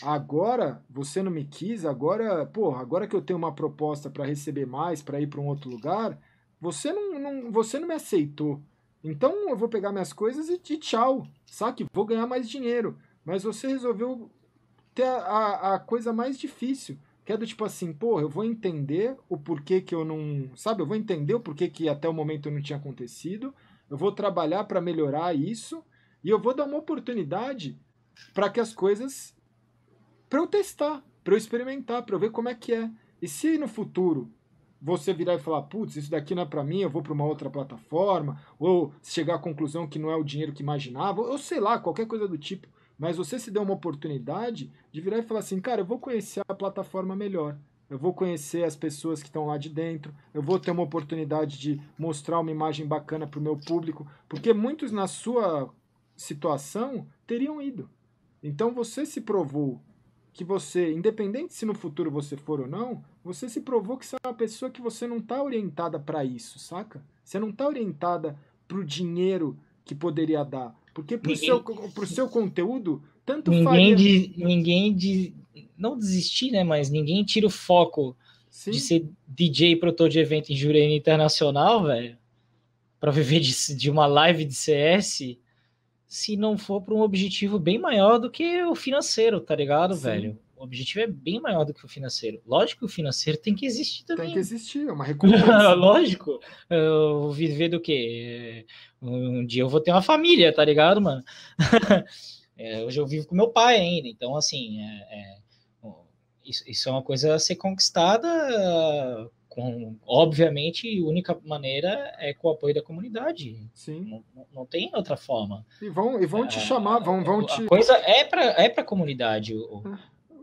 agora você não me quis, agora, porra, agora que eu tenho uma proposta para receber mais, para ir para um outro lugar, você não, não, você não me aceitou. Então eu vou pegar minhas coisas e, e tchau, saque? Vou ganhar mais dinheiro. Mas você resolveu ter a, a, a coisa mais difícil, que é do tipo assim, porra, eu vou entender o porquê que eu não. Sabe? Eu vou entender o porquê que até o momento não tinha acontecido. Eu vou trabalhar para melhorar isso. E eu vou dar uma oportunidade para que as coisas. Para eu testar, para eu experimentar, para eu ver como é que é. E se no futuro você virar e falar, putz, isso daqui não é para mim, eu vou para uma outra plataforma, ou chegar à conclusão que não é o dinheiro que imaginava, ou sei lá, qualquer coisa do tipo. Mas você se deu uma oportunidade de virar e falar assim, cara, eu vou conhecer a plataforma melhor. Eu vou conhecer as pessoas que estão lá de dentro. Eu vou ter uma oportunidade de mostrar uma imagem bacana para o meu público. Porque muitos na sua situação teriam ido. Então você se provou que você, independente se no futuro você for ou não, você se provou que você é uma pessoa que você não está orientada para isso, saca? Você não está orientada para o dinheiro que poderia dar. Porque pro, Ninguém- seu, pro seu conteúdo, tanto Ninguém, faria. de, ninguém de, não desistir, né? Mas ninguém tira o foco Sim, de ser DJ e produtor de evento em Jurema Internacional, velho, para viver de, de uma live de CS, se não for para um objetivo bem maior do que o financeiro, tá ligado, Sim. velho? O objetivo é bem maior do que o financeiro. Lógico que o financeiro tem que existir também. tem que existir, é uma recompensa. Lógico. Eu vou viver do quê? Um dia eu vou ter uma família, tá ligado, mano? É, hoje eu vivo com meu pai ainda, então, assim, é, é, isso, isso é uma coisa a ser conquistada com, obviamente, a única maneira é com o apoio da comunidade. Sim. Não, não- tem outra forma. E vão, e vão te É, chamar, vão, vão A te. coisa é para é pra comunidade. o-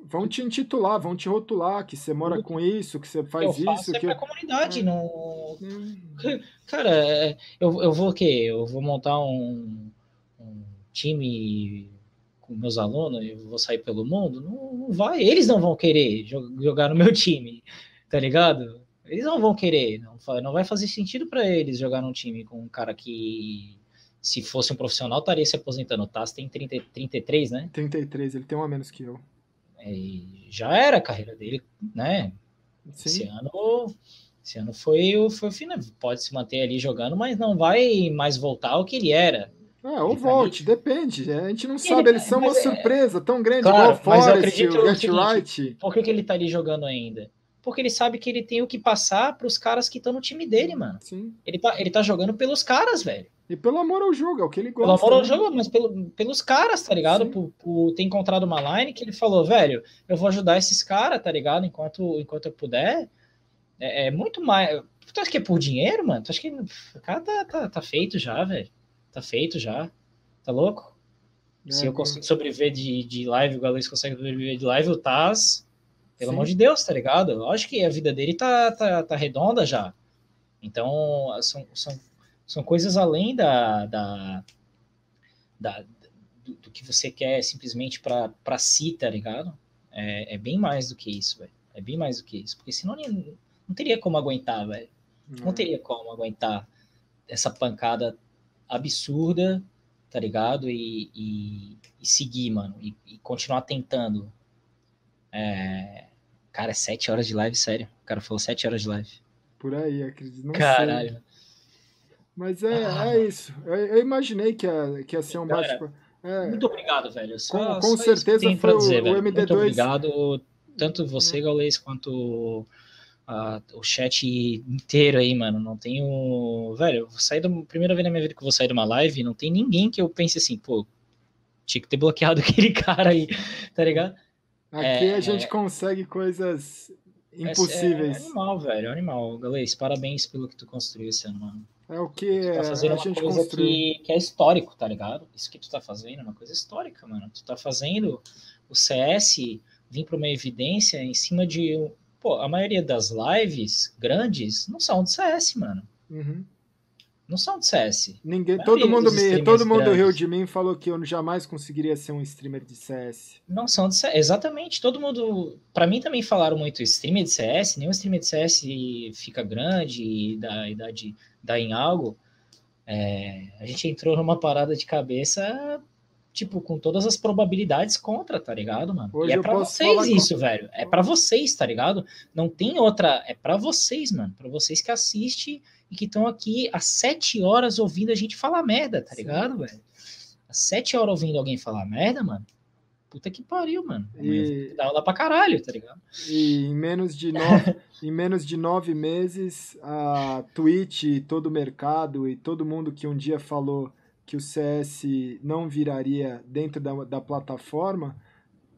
Vão te intitular, vão te rotular, que você mora com isso, que você faz eu faço isso, é que. pra comunidade, É. não, Cara, é, eu, eu vou o quê? Eu vou montar um, um time com meus alunos e vou sair pelo mundo? Não, não vai. Eles não vão querer jo- jogar no meu time, tá ligado? Eles não vão querer. Não, não vai fazer sentido para eles jogar num time com um cara que, se fosse um profissional, estaria se aposentando. O Tass tem 30, 33, né? 33, ele tem um a menos que eu. É, E já era a carreira dele, né? Esse Sim. ano, esse ano foi, o- foi final. Pode se manter ali jogando, mas não vai mais voltar ao que ele era. É, ou Ele tá volte, depende. A gente não Ele- sabe, eles são uma é- surpresa tão grande, Claro, igual o Forest, o Get Right. Por que, que ele tá ali jogando ainda? Porque ele sabe que ele tem o que passar pros caras que estão no time dele, mano. Sim. Ele tá, ele tá jogando pelos caras, velho. E pelo amor ao jogo, é o que ele Pelo gosta. amor ao né? jogo, mas pelo- pelos caras, tá ligado? Sim. Por, por ter encontrado uma line que ele falou, velho, eu vou ajudar esses caras, tá ligado? Enquanto, enquanto eu puder. É, é muito mais. Tu acha que é por dinheiro, mano? Tu acha que. O cara tá, tá, tá feito já, velho. Tá feito já. Tá louco? Se É, eu consigo sobreviver de, de live, o Galês consegue sobreviver de live, o Taz, pelo Sim. amor de Deus, tá ligado? Lógico que a vida dele tá, tá, tá redonda já. Então, são, são, são coisas além da, da, da- do, do que você quer simplesmente pra, pra si, tá ligado? É, é bem mais do que isso, velho. É bem mais do que isso. Porque senão nem- não teria como aguentar, velho. Não teria como aguentar essa pancada absurda, tá ligado? E, e, e seguir, mano. E, e continuar tentando. É... Cara, sete horas de live, sério. O cara falou sete horas de live. Por aí, acredito. Não sei. Caralho. Mas é, Ah. é isso. Eu, eu imaginei que ia, que ia ser um Cara. bate É, muito obrigado, velho. Só, com, com só certeza foi dizer, o, o MD2. Muito obrigado, tanto você, hum. Gaules, quanto a, o chat inteiro aí, mano. Não tenho. Velho, eu sair do. Primeira vez na minha vida que eu vou sair de uma live, não tem ninguém que eu pense assim, pô, tinha que ter bloqueado aquele cara aí, tá ligado? Aqui é, a gente é, consegue coisas impossíveis. É, é animal, velho, é animal. Galês, parabéns pelo que tu construiu esse ano, mano. É o que tu tá fazendo a uma gente coisa que, que, é histórico, tá ligado? Isso que tu tá fazendo é uma coisa histórica, mano. Tu tá fazendo o CS vir para uma evidência em cima de. Pô, a maioria das lives grandes não são de CS, mano. Uhum. Não são de CS. Ninguém, todo mundo me, todo mundo grandes. riu de mim e falou que eu jamais conseguiria ser um streamer de CS. Não são de CS, exatamente. Todo mundo, para mim também falaram muito streamer de CS, nenhum streamer de CS fica grande e dá, e dá, de, dá em algo. É, a gente entrou numa parada de cabeça tipo, com todas as probabilidades contra, tá ligado, mano? Hoje e é pra vocês isso, com... velho. É para vocês, tá ligado? Não tem outra. É para vocês, mano. Para vocês que assistem e que estão aqui às sete horas ouvindo a gente falar merda, tá ligado, velho? Às sete horas ouvindo alguém falar merda, mano. Puta que pariu, mano. E... Dá aula pra caralho, tá ligado? E em menos de nove, em menos de nove meses, a Twitch, todo o mercado e todo mundo que um dia falou que o CS não viraria dentro da, da plataforma,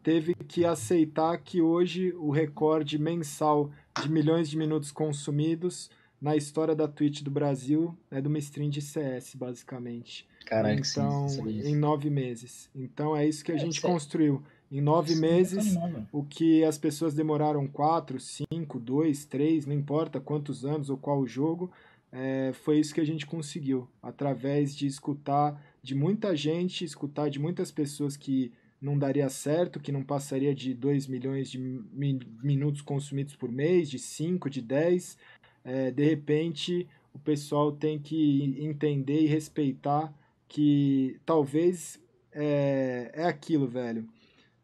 teve que aceitar que hoje o recorde mensal de milhões de minutos consumidos na história da Twitch do Brasil é de uma stream de CS, basicamente. Caralho, então, sim, em nove meses. Então é isso que a é, gente construiu. Em nove meses, o que as pessoas demoraram quatro, cinco, dois, três, não importa quantos anos ou qual jogo, é, foi isso que a gente conseguiu, através de escutar de muita gente, escutar de muitas pessoas que não daria certo, que não passaria de 2 milhões de minutos consumidos por mês, de 5, de 10. É, de repente, o pessoal tem que entender e respeitar que talvez é, é aquilo, velho.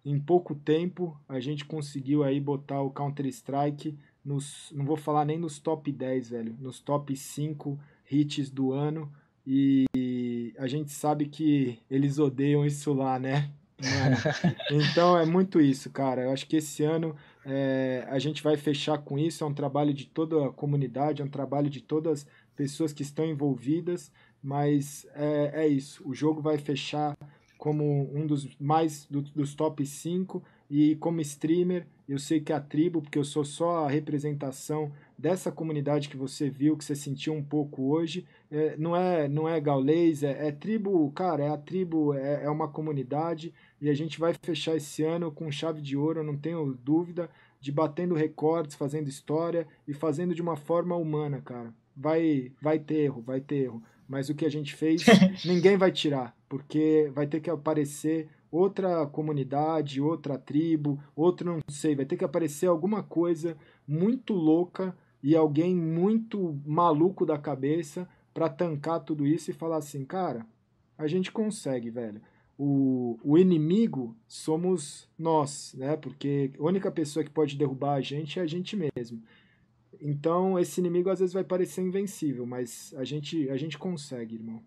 Em pouco tempo, a gente conseguiu aí botar o Counter-Strike nos, não vou falar nem nos top 10, velho, nos top 5 hits do ano. E a gente sabe que eles odeiam isso lá, né? então é muito isso, cara. Eu acho que esse ano é, a gente vai fechar com isso. É um trabalho de toda a comunidade, é um trabalho de todas as pessoas que estão envolvidas. Mas é, é isso. O jogo vai fechar como um dos mais do, dos top 5 e como streamer, eu sei que a tribo, porque eu sou só a representação dessa comunidade que você viu, que você sentiu um pouco hoje, é, não é não é gaulês, é, é, tribo, cara, é a tribo, é, é uma comunidade, e a gente vai fechar esse ano com chave de ouro, não tenho dúvida, de batendo recordes, fazendo história e fazendo de uma forma humana, cara. Vai, vai ter erro, vai ter erro, mas o que a gente fez, ninguém vai tirar, porque vai ter que aparecer outra comunidade, outra tribo, outro não sei, vai ter que aparecer alguma coisa muito louca e alguém muito maluco da cabeça para tancar tudo isso e falar assim, cara, a gente consegue, velho. O, o inimigo somos nós, né? Porque a única pessoa que pode derrubar a gente é a gente mesmo. Então, esse inimigo às vezes vai parecer invencível, mas a gente, a gente consegue, irmão.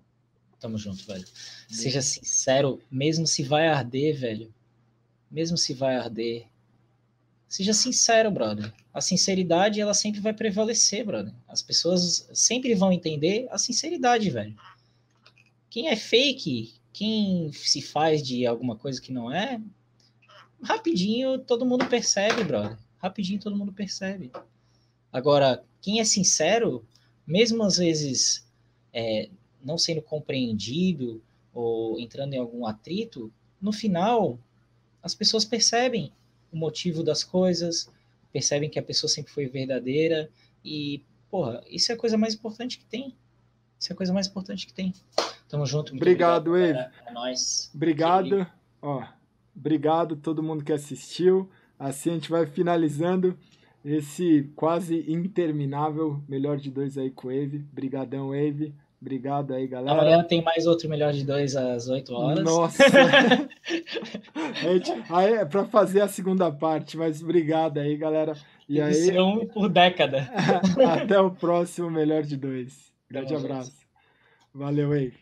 Tamo junto, velho. Seja sincero, mesmo se vai arder, velho. Mesmo se vai arder. Seja sincero, brother. A sinceridade, ela sempre vai prevalecer, brother. As pessoas sempre vão entender a sinceridade, velho. Quem é fake, quem se faz de alguma coisa que não é, rapidinho todo mundo percebe, brother. Rapidinho todo mundo percebe. Agora, quem é sincero, mesmo às vezes é, não sendo compreendido ou entrando em algum atrito, no final as pessoas percebem o motivo das coisas, percebem que a pessoa sempre foi verdadeira e, porra, isso é a coisa mais importante que tem. Isso é a coisa mais importante que tem. Tamo junto. obrigado, obrigado Eve. É nóis. Obrigado. Ó, obrigado todo mundo que assistiu. Assim a gente vai finalizando esse quase interminável melhor de dois aí com o Eve. Brigadão, Wave. Obrigado aí, galera. Amanhã tem mais outro melhor de dois às 8 horas. Nossa! gente, aí é para fazer a segunda parte, mas obrigado aí, galera. E aí, um por década. Até o próximo melhor de dois. Grande abraço. Valeu, aí.